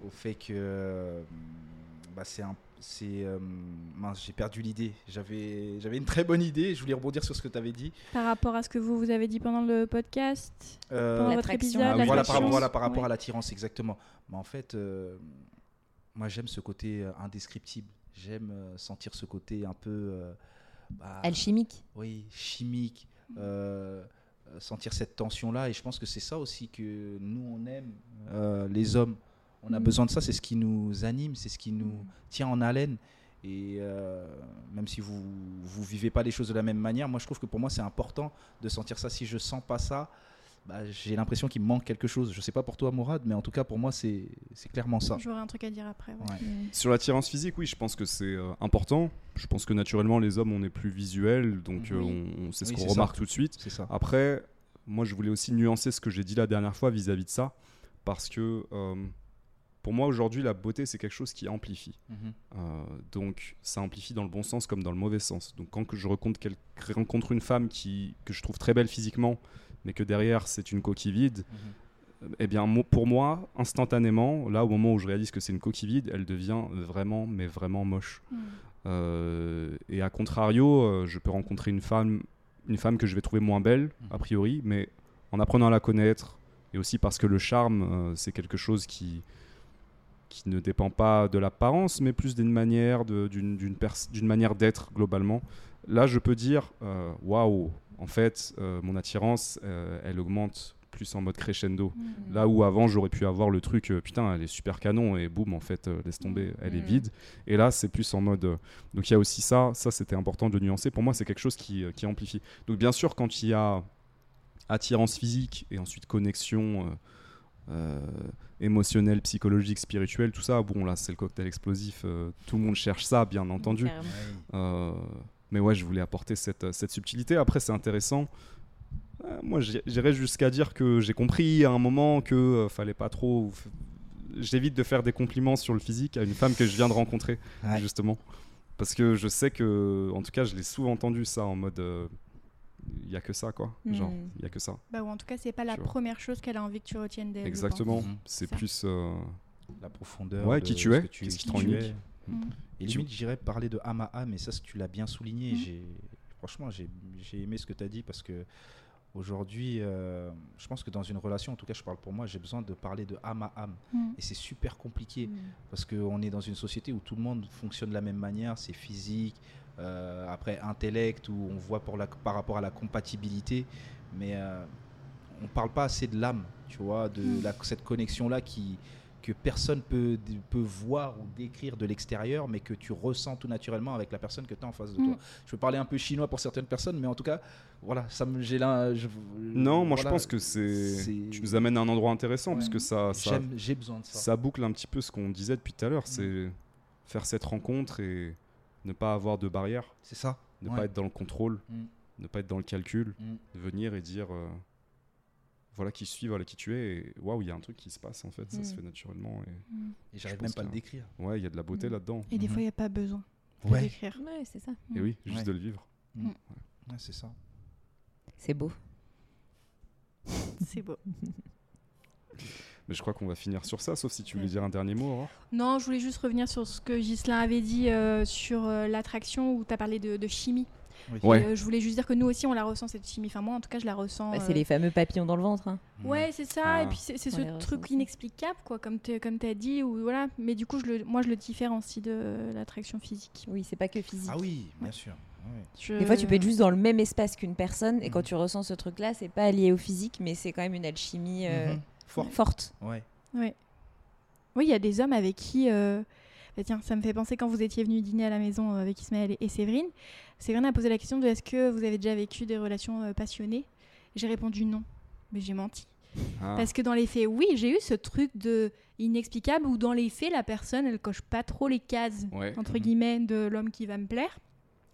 au fait que euh, bah, c'est un. C'est, euh, j'ai perdu l'idée. J'avais, j'avais une très bonne idée. Je voulais rebondir sur ce que tu avais dit. Par rapport à ce que vous, vous avez dit pendant le podcast, Euh, pendant votre épisode, Ah oui, voilà, par, l'attraction. voilà, par rapport Ouais. à l'attirance, exactement. Mais en fait, euh, moi, j'aime ce côté indescriptible. J'aime sentir ce côté un peu. euh, bah, Alchimique. oui, chimique, euh, sentir cette tension-là. Et je pense que c'est ça aussi que nous, on aime, euh, les hommes. On a Mm. besoin de ça, c'est ce qui nous anime, c'est ce qui nous tient en haleine. Et euh, même si vous vous vivez pas les choses de la même manière, moi je trouve que pour moi c'est important de sentir ça. Si je sens pas ça, bah, j'ai l'impression qu'il me manque quelque chose. Je sais pas pour toi, Mourad, mais en tout cas pour moi c'est c'est clairement ça. J'aurais un truc à dire après. ouais. Ouais. Sur l'attirance physique, oui, je pense que c'est euh, important. Je pense que naturellement, les hommes, on est plus visuels, donc euh, Oui. on, on sait ce Oui, qu'on c'est ça. remarque tout de suite. C'est ça. Après, moi, je voulais aussi nuancer ce que j'ai dit la dernière fois vis-à-vis de ça, parce que euh, pour moi, aujourd'hui, la beauté, c'est quelque chose qui amplifie. Mhm. Euh, donc, ça amplifie dans le bon sens comme dans le mauvais sens. Donc, quand que je rencontre, quel- rencontre une femme qui, que je trouve très belle physiquement, mais que derrière, c'est une coquille vide, eh bien, mo- pour moi, instantanément, là, au moment où je réalise que c'est une coquille vide, elle devient vraiment, mais vraiment moche. Mm. Euh, et à contrario, euh, je peux rencontrer une femme, une femme que je vais trouver moins belle, a priori, mais en apprenant à la connaître, et aussi parce que le charme, euh, c'est quelque chose qui, qui ne dépend pas de l'apparence, mais plus d'une manière, de- d'une manière d'être globalement. Là, je peux dire, waouh, en fait, euh, mon attirance, euh, elle augmente plus en mode crescendo. Mm. Là où avant j'aurais pu avoir le truc, euh, putain, elle est super canon et boum, en fait, euh, laisse tomber, elle est Mhm. vide. Et là, c'est plus en mode. euh, donc il y a aussi ça, ça c'était important de nuancer. Pour moi, c'est quelque chose qui, qui amplifie. Donc bien sûr, quand il y a attirance physique et ensuite connexion émotionnelle, psychologique, spirituelle, tout ça, bon là c'est le cocktail explosif, tout le monde cherche ça bien entendu. Euh, mais ouais, je voulais apporter cette, cette subtilité. Après, c'est intéressant. Euh, moi, j'i- j'irais jusqu'à dire que j'ai compris à un moment que euh, fallait pas trop. J'évite de faire des compliments sur le physique à une femme que je viens de rencontrer, Ouais. justement. Parce que je sais que, en tout cas, je l'ai souvent entendu ça en mode. Il y a que ça, quoi. Genre, Mm. il y a que ça. Bah, ou en tout cas, c'est pas la première chose qu'elle a envie que tu retiennes d'elle. Exactement. Mhm. C'est plus. euh, La profondeur. Ouais, de qui tu es, qu'est-ce qui te rend unique. Es. pense. Mm. Et Tu- limite, j'irais parler de âme à âme, et ça, tu l'as bien souligné. Mhm. J'ai, franchement, j'ai, j'ai aimé ce que tu as dit parce que aujourd'hui, euh, je pense que dans une relation, en tout cas, je parle pour moi, j'ai besoin de parler de âme à âme. Mm. Et c'est super compliqué Mm. parce qu'on est dans une société où tout le monde fonctionne de la même manière, c'est physique, euh, après intellect, où on voit pour la, par rapport à la compatibilité, mais euh, on parle pas assez de l'âme, tu vois, de Mm. la- cette connexion-là qui que personne peut, peut voir ou décrire de l'extérieur, mais que tu ressens tout naturellement avec la personne que tu as en face de toi. Mm. Je peux parler un peu chinois pour certaines personnes, mais en tout cas, voilà, ça me, j'ai là. je- Non, moi je pense que c'est. Tu nous amènes à un endroit intéressant Ouais. parce que ça, ça, j'ai besoin de ça. ça boucle un petit peu ce qu'on disait depuis tout à Mm. l'heure. C'est faire cette rencontre et ne pas avoir de barrière, C'est ça. ne Ouais. pas être dans le contrôle, Mm. ne pas être dans le calcul, Mm. venir et dire euh, voilà qui je suis, voilà qui tu es. Et waouh, il y a un truc qui se passe en fait, ça se Mm. fait naturellement. Et Mm. Et j'arrive même pas à le décrire. ouais, il y a de la beauté Mm. là-dedans. Et des Mhm. fois, il n'y a pas besoin de Ouais. l'écrire. Ouais, c'est ça. Et oui, juste Ouais. de le vivre. Ouais, c'est ça. C'est beau. C'est beau. Mais je crois qu'on va finir sur ça, sauf si tu voulais dire un dernier mot, Aurore. Non, je voulais juste revenir sur ce que Ghislain avait dit euh, sur euh, l'attraction où tu as parlé de, de chimie. Oui. Ouais. Et, euh, je voulais juste dire que nous aussi, on la ressent cette chimie. Enfin, moi, en tout cas, je la ressens. Bah, euh, c'est les fameux papillons dans le ventre. hein. Ouais, c'est ça. Ah. Et puis c'est ce truc inexplicable, quoi, comme tu comme as dit. Ou, voilà. Mais du coup, je le, moi, je le différencie de l'attraction physique. Oui, c'est pas que physique. Ah oui, bien sûr. Ouais. Je- Des fois, tu peux être juste dans le même espace qu'une personne et quand Mhm. tu ressens ce truc-là, c'est pas lié au physique, mais c'est quand même une alchimie euh, Mhm. Fort. forte. Ouais. Ouais. Oui, il y a des hommes avec qui. Bah tiens, ça me fait penser quand vous étiez venu dîner à la maison euh, avec Ismaël et- Séverine. Séverine a posé la question de est-ce que vous avez déjà vécu des relations euh, passionnées? J'ai répondu non, mais j'ai menti. Ah. Parce que dans les faits, oui, j'ai eu ce truc de inexplicable où dans les faits, la personne, elle coche pas trop les cases Ouais. entre Mhm. guillemets de l'homme qui va me plaire,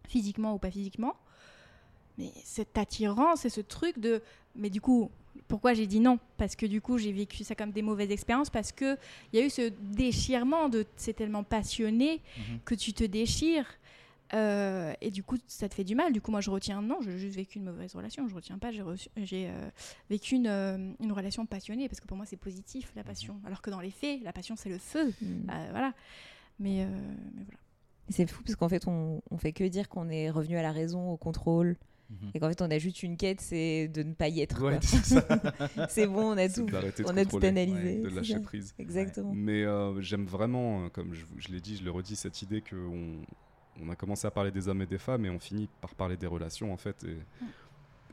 physiquement ou pas physiquement. Mais cette attirance et ce truc de. Mais du coup, pourquoi j'ai dit non? Parce que du coup, j'ai vécu ça comme des mauvaises expériences, parce qu'il y a eu ce déchirement de. C'est tellement passionné Mhm. que tu te déchires. euh, et du coup, ça te fait du mal. Du coup, moi, je retiens non, j'ai juste vécu une mauvaise relation. Je retiens pas, j'ai euh, vécu une, euh, une relation passionnée, parce que pour moi, c'est positif, la passion. Alors que dans les faits, la passion, c'est le feu. Mm. Euh, voilà. Mais, mais voilà. C'est fou parce qu'en fait, on, on fait que dire qu'on est revenu à la raison, au contrôle, Mhm. et qu'en fait, on a juste une quête, c'est de ne pas y être. Ouais, c'est bon, on a tout. On a tout analysé. de lâcher prise. Exactement. Mais euh, j'aime vraiment, euh, comme je, l'ai dit, je le redis, cette idée qu'on on a commencé à parler des hommes et des femmes et on finit par parler des relations en fait. Et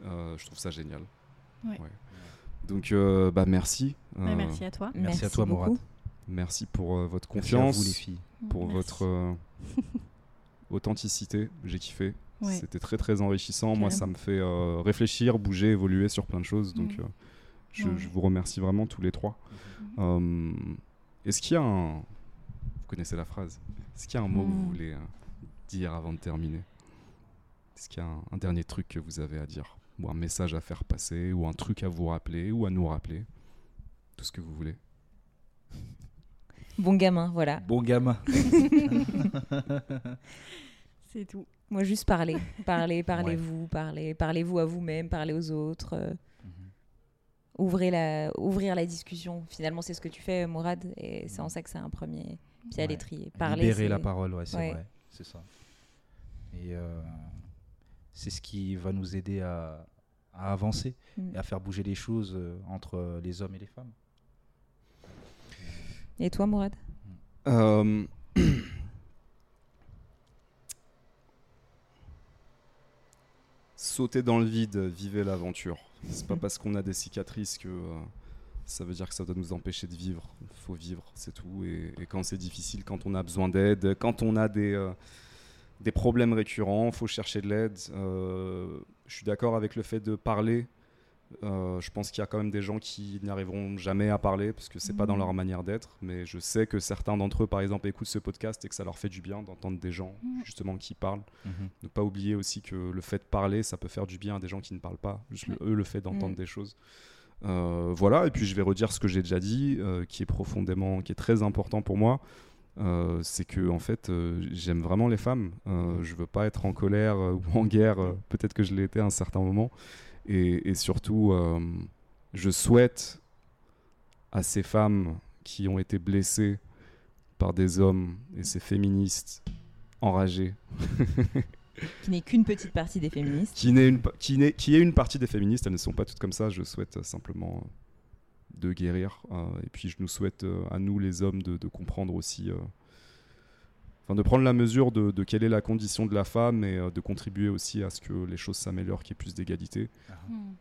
euh, je trouve ça génial. Ouais. Donc euh, bah merci. Ouais, Euh, merci à toi. Merci à toi, beaucoup. Mourad. Merci pour euh, votre Merci à confiance, vous, les filles. pour Merci. votre euh, authenticité. J'ai kiffé. Ouais. C'était très très enrichissant. Moi, ça me fait euh, réfléchir, bouger, évoluer sur plein de choses. Donc, euh, je, Ouais. je vous remercie vraiment tous les trois. Euh, Est-ce qu'il y a un. Vous connaissez la phrase Est-ce qu'il y a un mot que vous Mm. voulez euh, dire avant de terminer? Est-ce qu'il y a un, un dernier truc que vous avez à dire? Ou un message à faire passer? Ou un truc à vous rappeler? Ou à nous rappeler? Tout ce que vous voulez. Bon gamin, voilà. Bon gamin. C'est tout. Moi, juste parler. Parler, parlez-vous, parlez, parlez-vous à vous-même, parlez aux autres. euh, Mhm. ouvrez la, ouvrir la discussion. Finalement, c'est ce que tu fais, Mourad, et c'est en ça que c'est un premier pied à l'étrier. Parler, Libérer la parole, ouais, c'est Ouais. vrai. C'est ça. Et euh, c'est ce qui va nous aider à, à avancer Mm. et à faire bouger les choses euh, entre les hommes et les femmes. Et toi, Mourad? Sauter dans le vide, vivez l'aventure. C'est pas parce qu'on a des cicatrices que euh, ça veut dire que ça doit nous empêcher de vivre. Il faut vivre, c'est tout. Et, quand c'est difficile, quand on a besoin d'aide, quand on a des, euh, des problèmes récurrents, faut chercher de l'aide. Euh, je suis d'accord avec le fait de parler Euh, je pense qu'il y a quand même des gens qui n'y arriveront jamais à parler parce que c'est pas dans Mhm. leur manière d'être. Mais je sais que certains d'entre eux, par exemple, écoutent ce podcast et que ça leur fait du bien d'entendre des gens Mhm. justement qui parlent. Mhm. Ne pas oublier aussi que le fait de parler, ça peut faire du bien à des gens qui ne parlent pas. Juste le- eux, le fait d'entendre Mhm. des choses. Euh, voilà. Et puis je vais redire ce que j'ai déjà dit, euh, qui est profondément, qui est très important pour moi. Euh, c'est que en fait, euh, j'aime vraiment les femmes. Euh, je veux pas être en colère euh, ou en guerre. euh, Peut-être que je l'ai été à un certain moment. Et, et surtout, euh, je souhaite à ces femmes qui ont été blessées par des hommes et ces féministes enragés, Qui n'est qu'une petite partie des féministes. qui, n'est une, qui, n'est- qui est une partie des féministes, elles ne sont pas toutes comme ça. Je souhaite simplement euh, de guérir. euh, et puis je nous souhaite euh, à nous, les hommes, de, de comprendre aussi. euh, Enfin, de prendre la mesure de, de quelle est la condition de la femme et euh, de contribuer aussi à ce que les choses s'améliorent, qu'il y ait plus d'égalité. Hmm.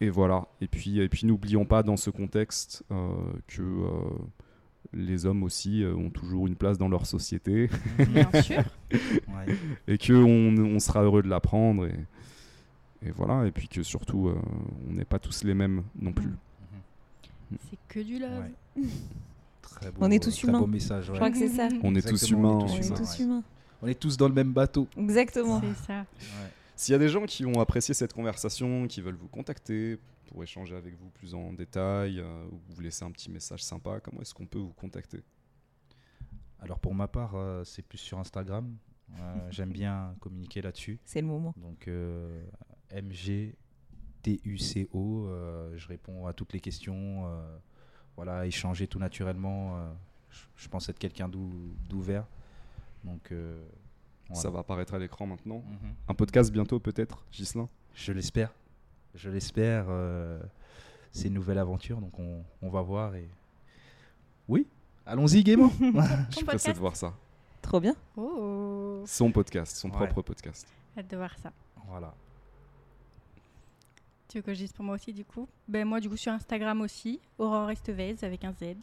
Et voilà. Et puis, et puis n'oublions pas dans ce contexte euh, que euh, les hommes aussi euh, ont toujours une place dans leur société Bien sûr. Ouais. et que on, on sera heureux de l'apprendre. Et, et voilà. Et puis que surtout, euh, on n'est pas tous les mêmes non plus. Mhm. C'est que du love. Ouais. Très beau, On est tous très humains. beau message. Je crois que c'est ça. On est tous Exactement, humains. on est On est humains, tous ouais. humains. On est tous dans le même bateau. Exactement. C'est ça. Ouais. S'il y a des gens qui ont apprécié cette conversation, qui veulent vous contacter pour échanger avec vous plus en détail, euh, ou vous laisser un petit message sympa, comment est-ce qu'on peut vous contacter? Alors pour ma part, euh, c'est plus sur Instagram. Euh, J'aime bien communiquer là-dessus. C'est le moment. Donc euh, MGTUCO, euh, je réponds à toutes les questions. Voilà, échanger tout naturellement. euh, je, pense être quelqu'un d'ou- d'ouvert. Donc euh, voilà. Ça va apparaître à l'écran maintenant. Mhm. Un podcast bientôt peut-être, Gislin Je l'espère. Je l'espère. euh, c'est une nouvelle aventure, donc on, on va voir. Et... Oui, allons-y gaiement. Je suis pressé de voir ça. Trop bien. Oh, Son podcast, son Ouais. propre podcast. hâte de voir ça. voilà. Tu veux que je dise pour moi aussi du coup Ben moi du coup sur Instagram aussi, Aurore Estevez avec un Z.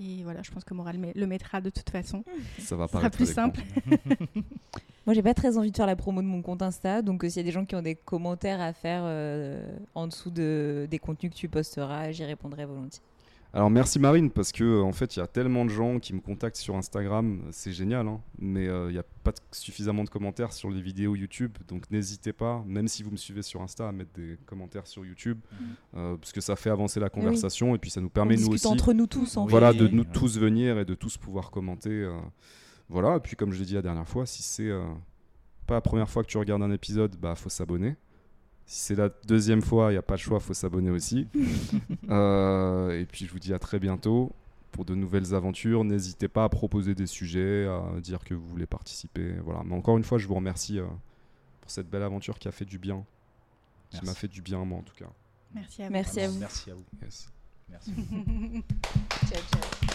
Et voilà, je pense que Moral le mettra de toute façon. Ça va Ce sera plus simple. Moi, j'ai pas très envie de faire la promo de mon compte Insta, donc euh, s'il y a des gens qui ont des commentaires à faire euh, en dessous de, des contenus que tu posteras, j'y répondrai volontiers. Alors merci Marine, parce que euh, en fait il y a tellement de gens qui me contactent sur Instagram, c'est génial, hein, mais euh, il n'y a pas de- suffisamment de commentaires sur les vidéos YouTube, donc n'hésitez pas, même si vous me suivez sur Insta, à mettre des commentaires sur YouTube, euh, parce que ça fait avancer la conversation et puis ça nous On permet nous discute aussi entre nous tous, en voilà, de nous ouais. tous venir et de tous pouvoir commenter. euh, voilà, et puis comme je l'ai dit la dernière fois, si c'est pas la première fois que tu regardes un épisode, bah faut s'abonner. Si c'est la deuxième fois, il n'y a pas de choix, faut s'abonner aussi. Euh, et puis je vous dis à très bientôt pour de nouvelles aventures. N'hésitez pas à proposer des sujets, à dire que vous voulez participer. Voilà. Mais encore une fois, je vous remercie euh, pour cette belle aventure qui a fait du bien. Qui Merci. m'a fait du bien, moi en tout cas. Merci à vous. Merci à vous. Merci à vous. Yes. Merci. Ciao, ciao.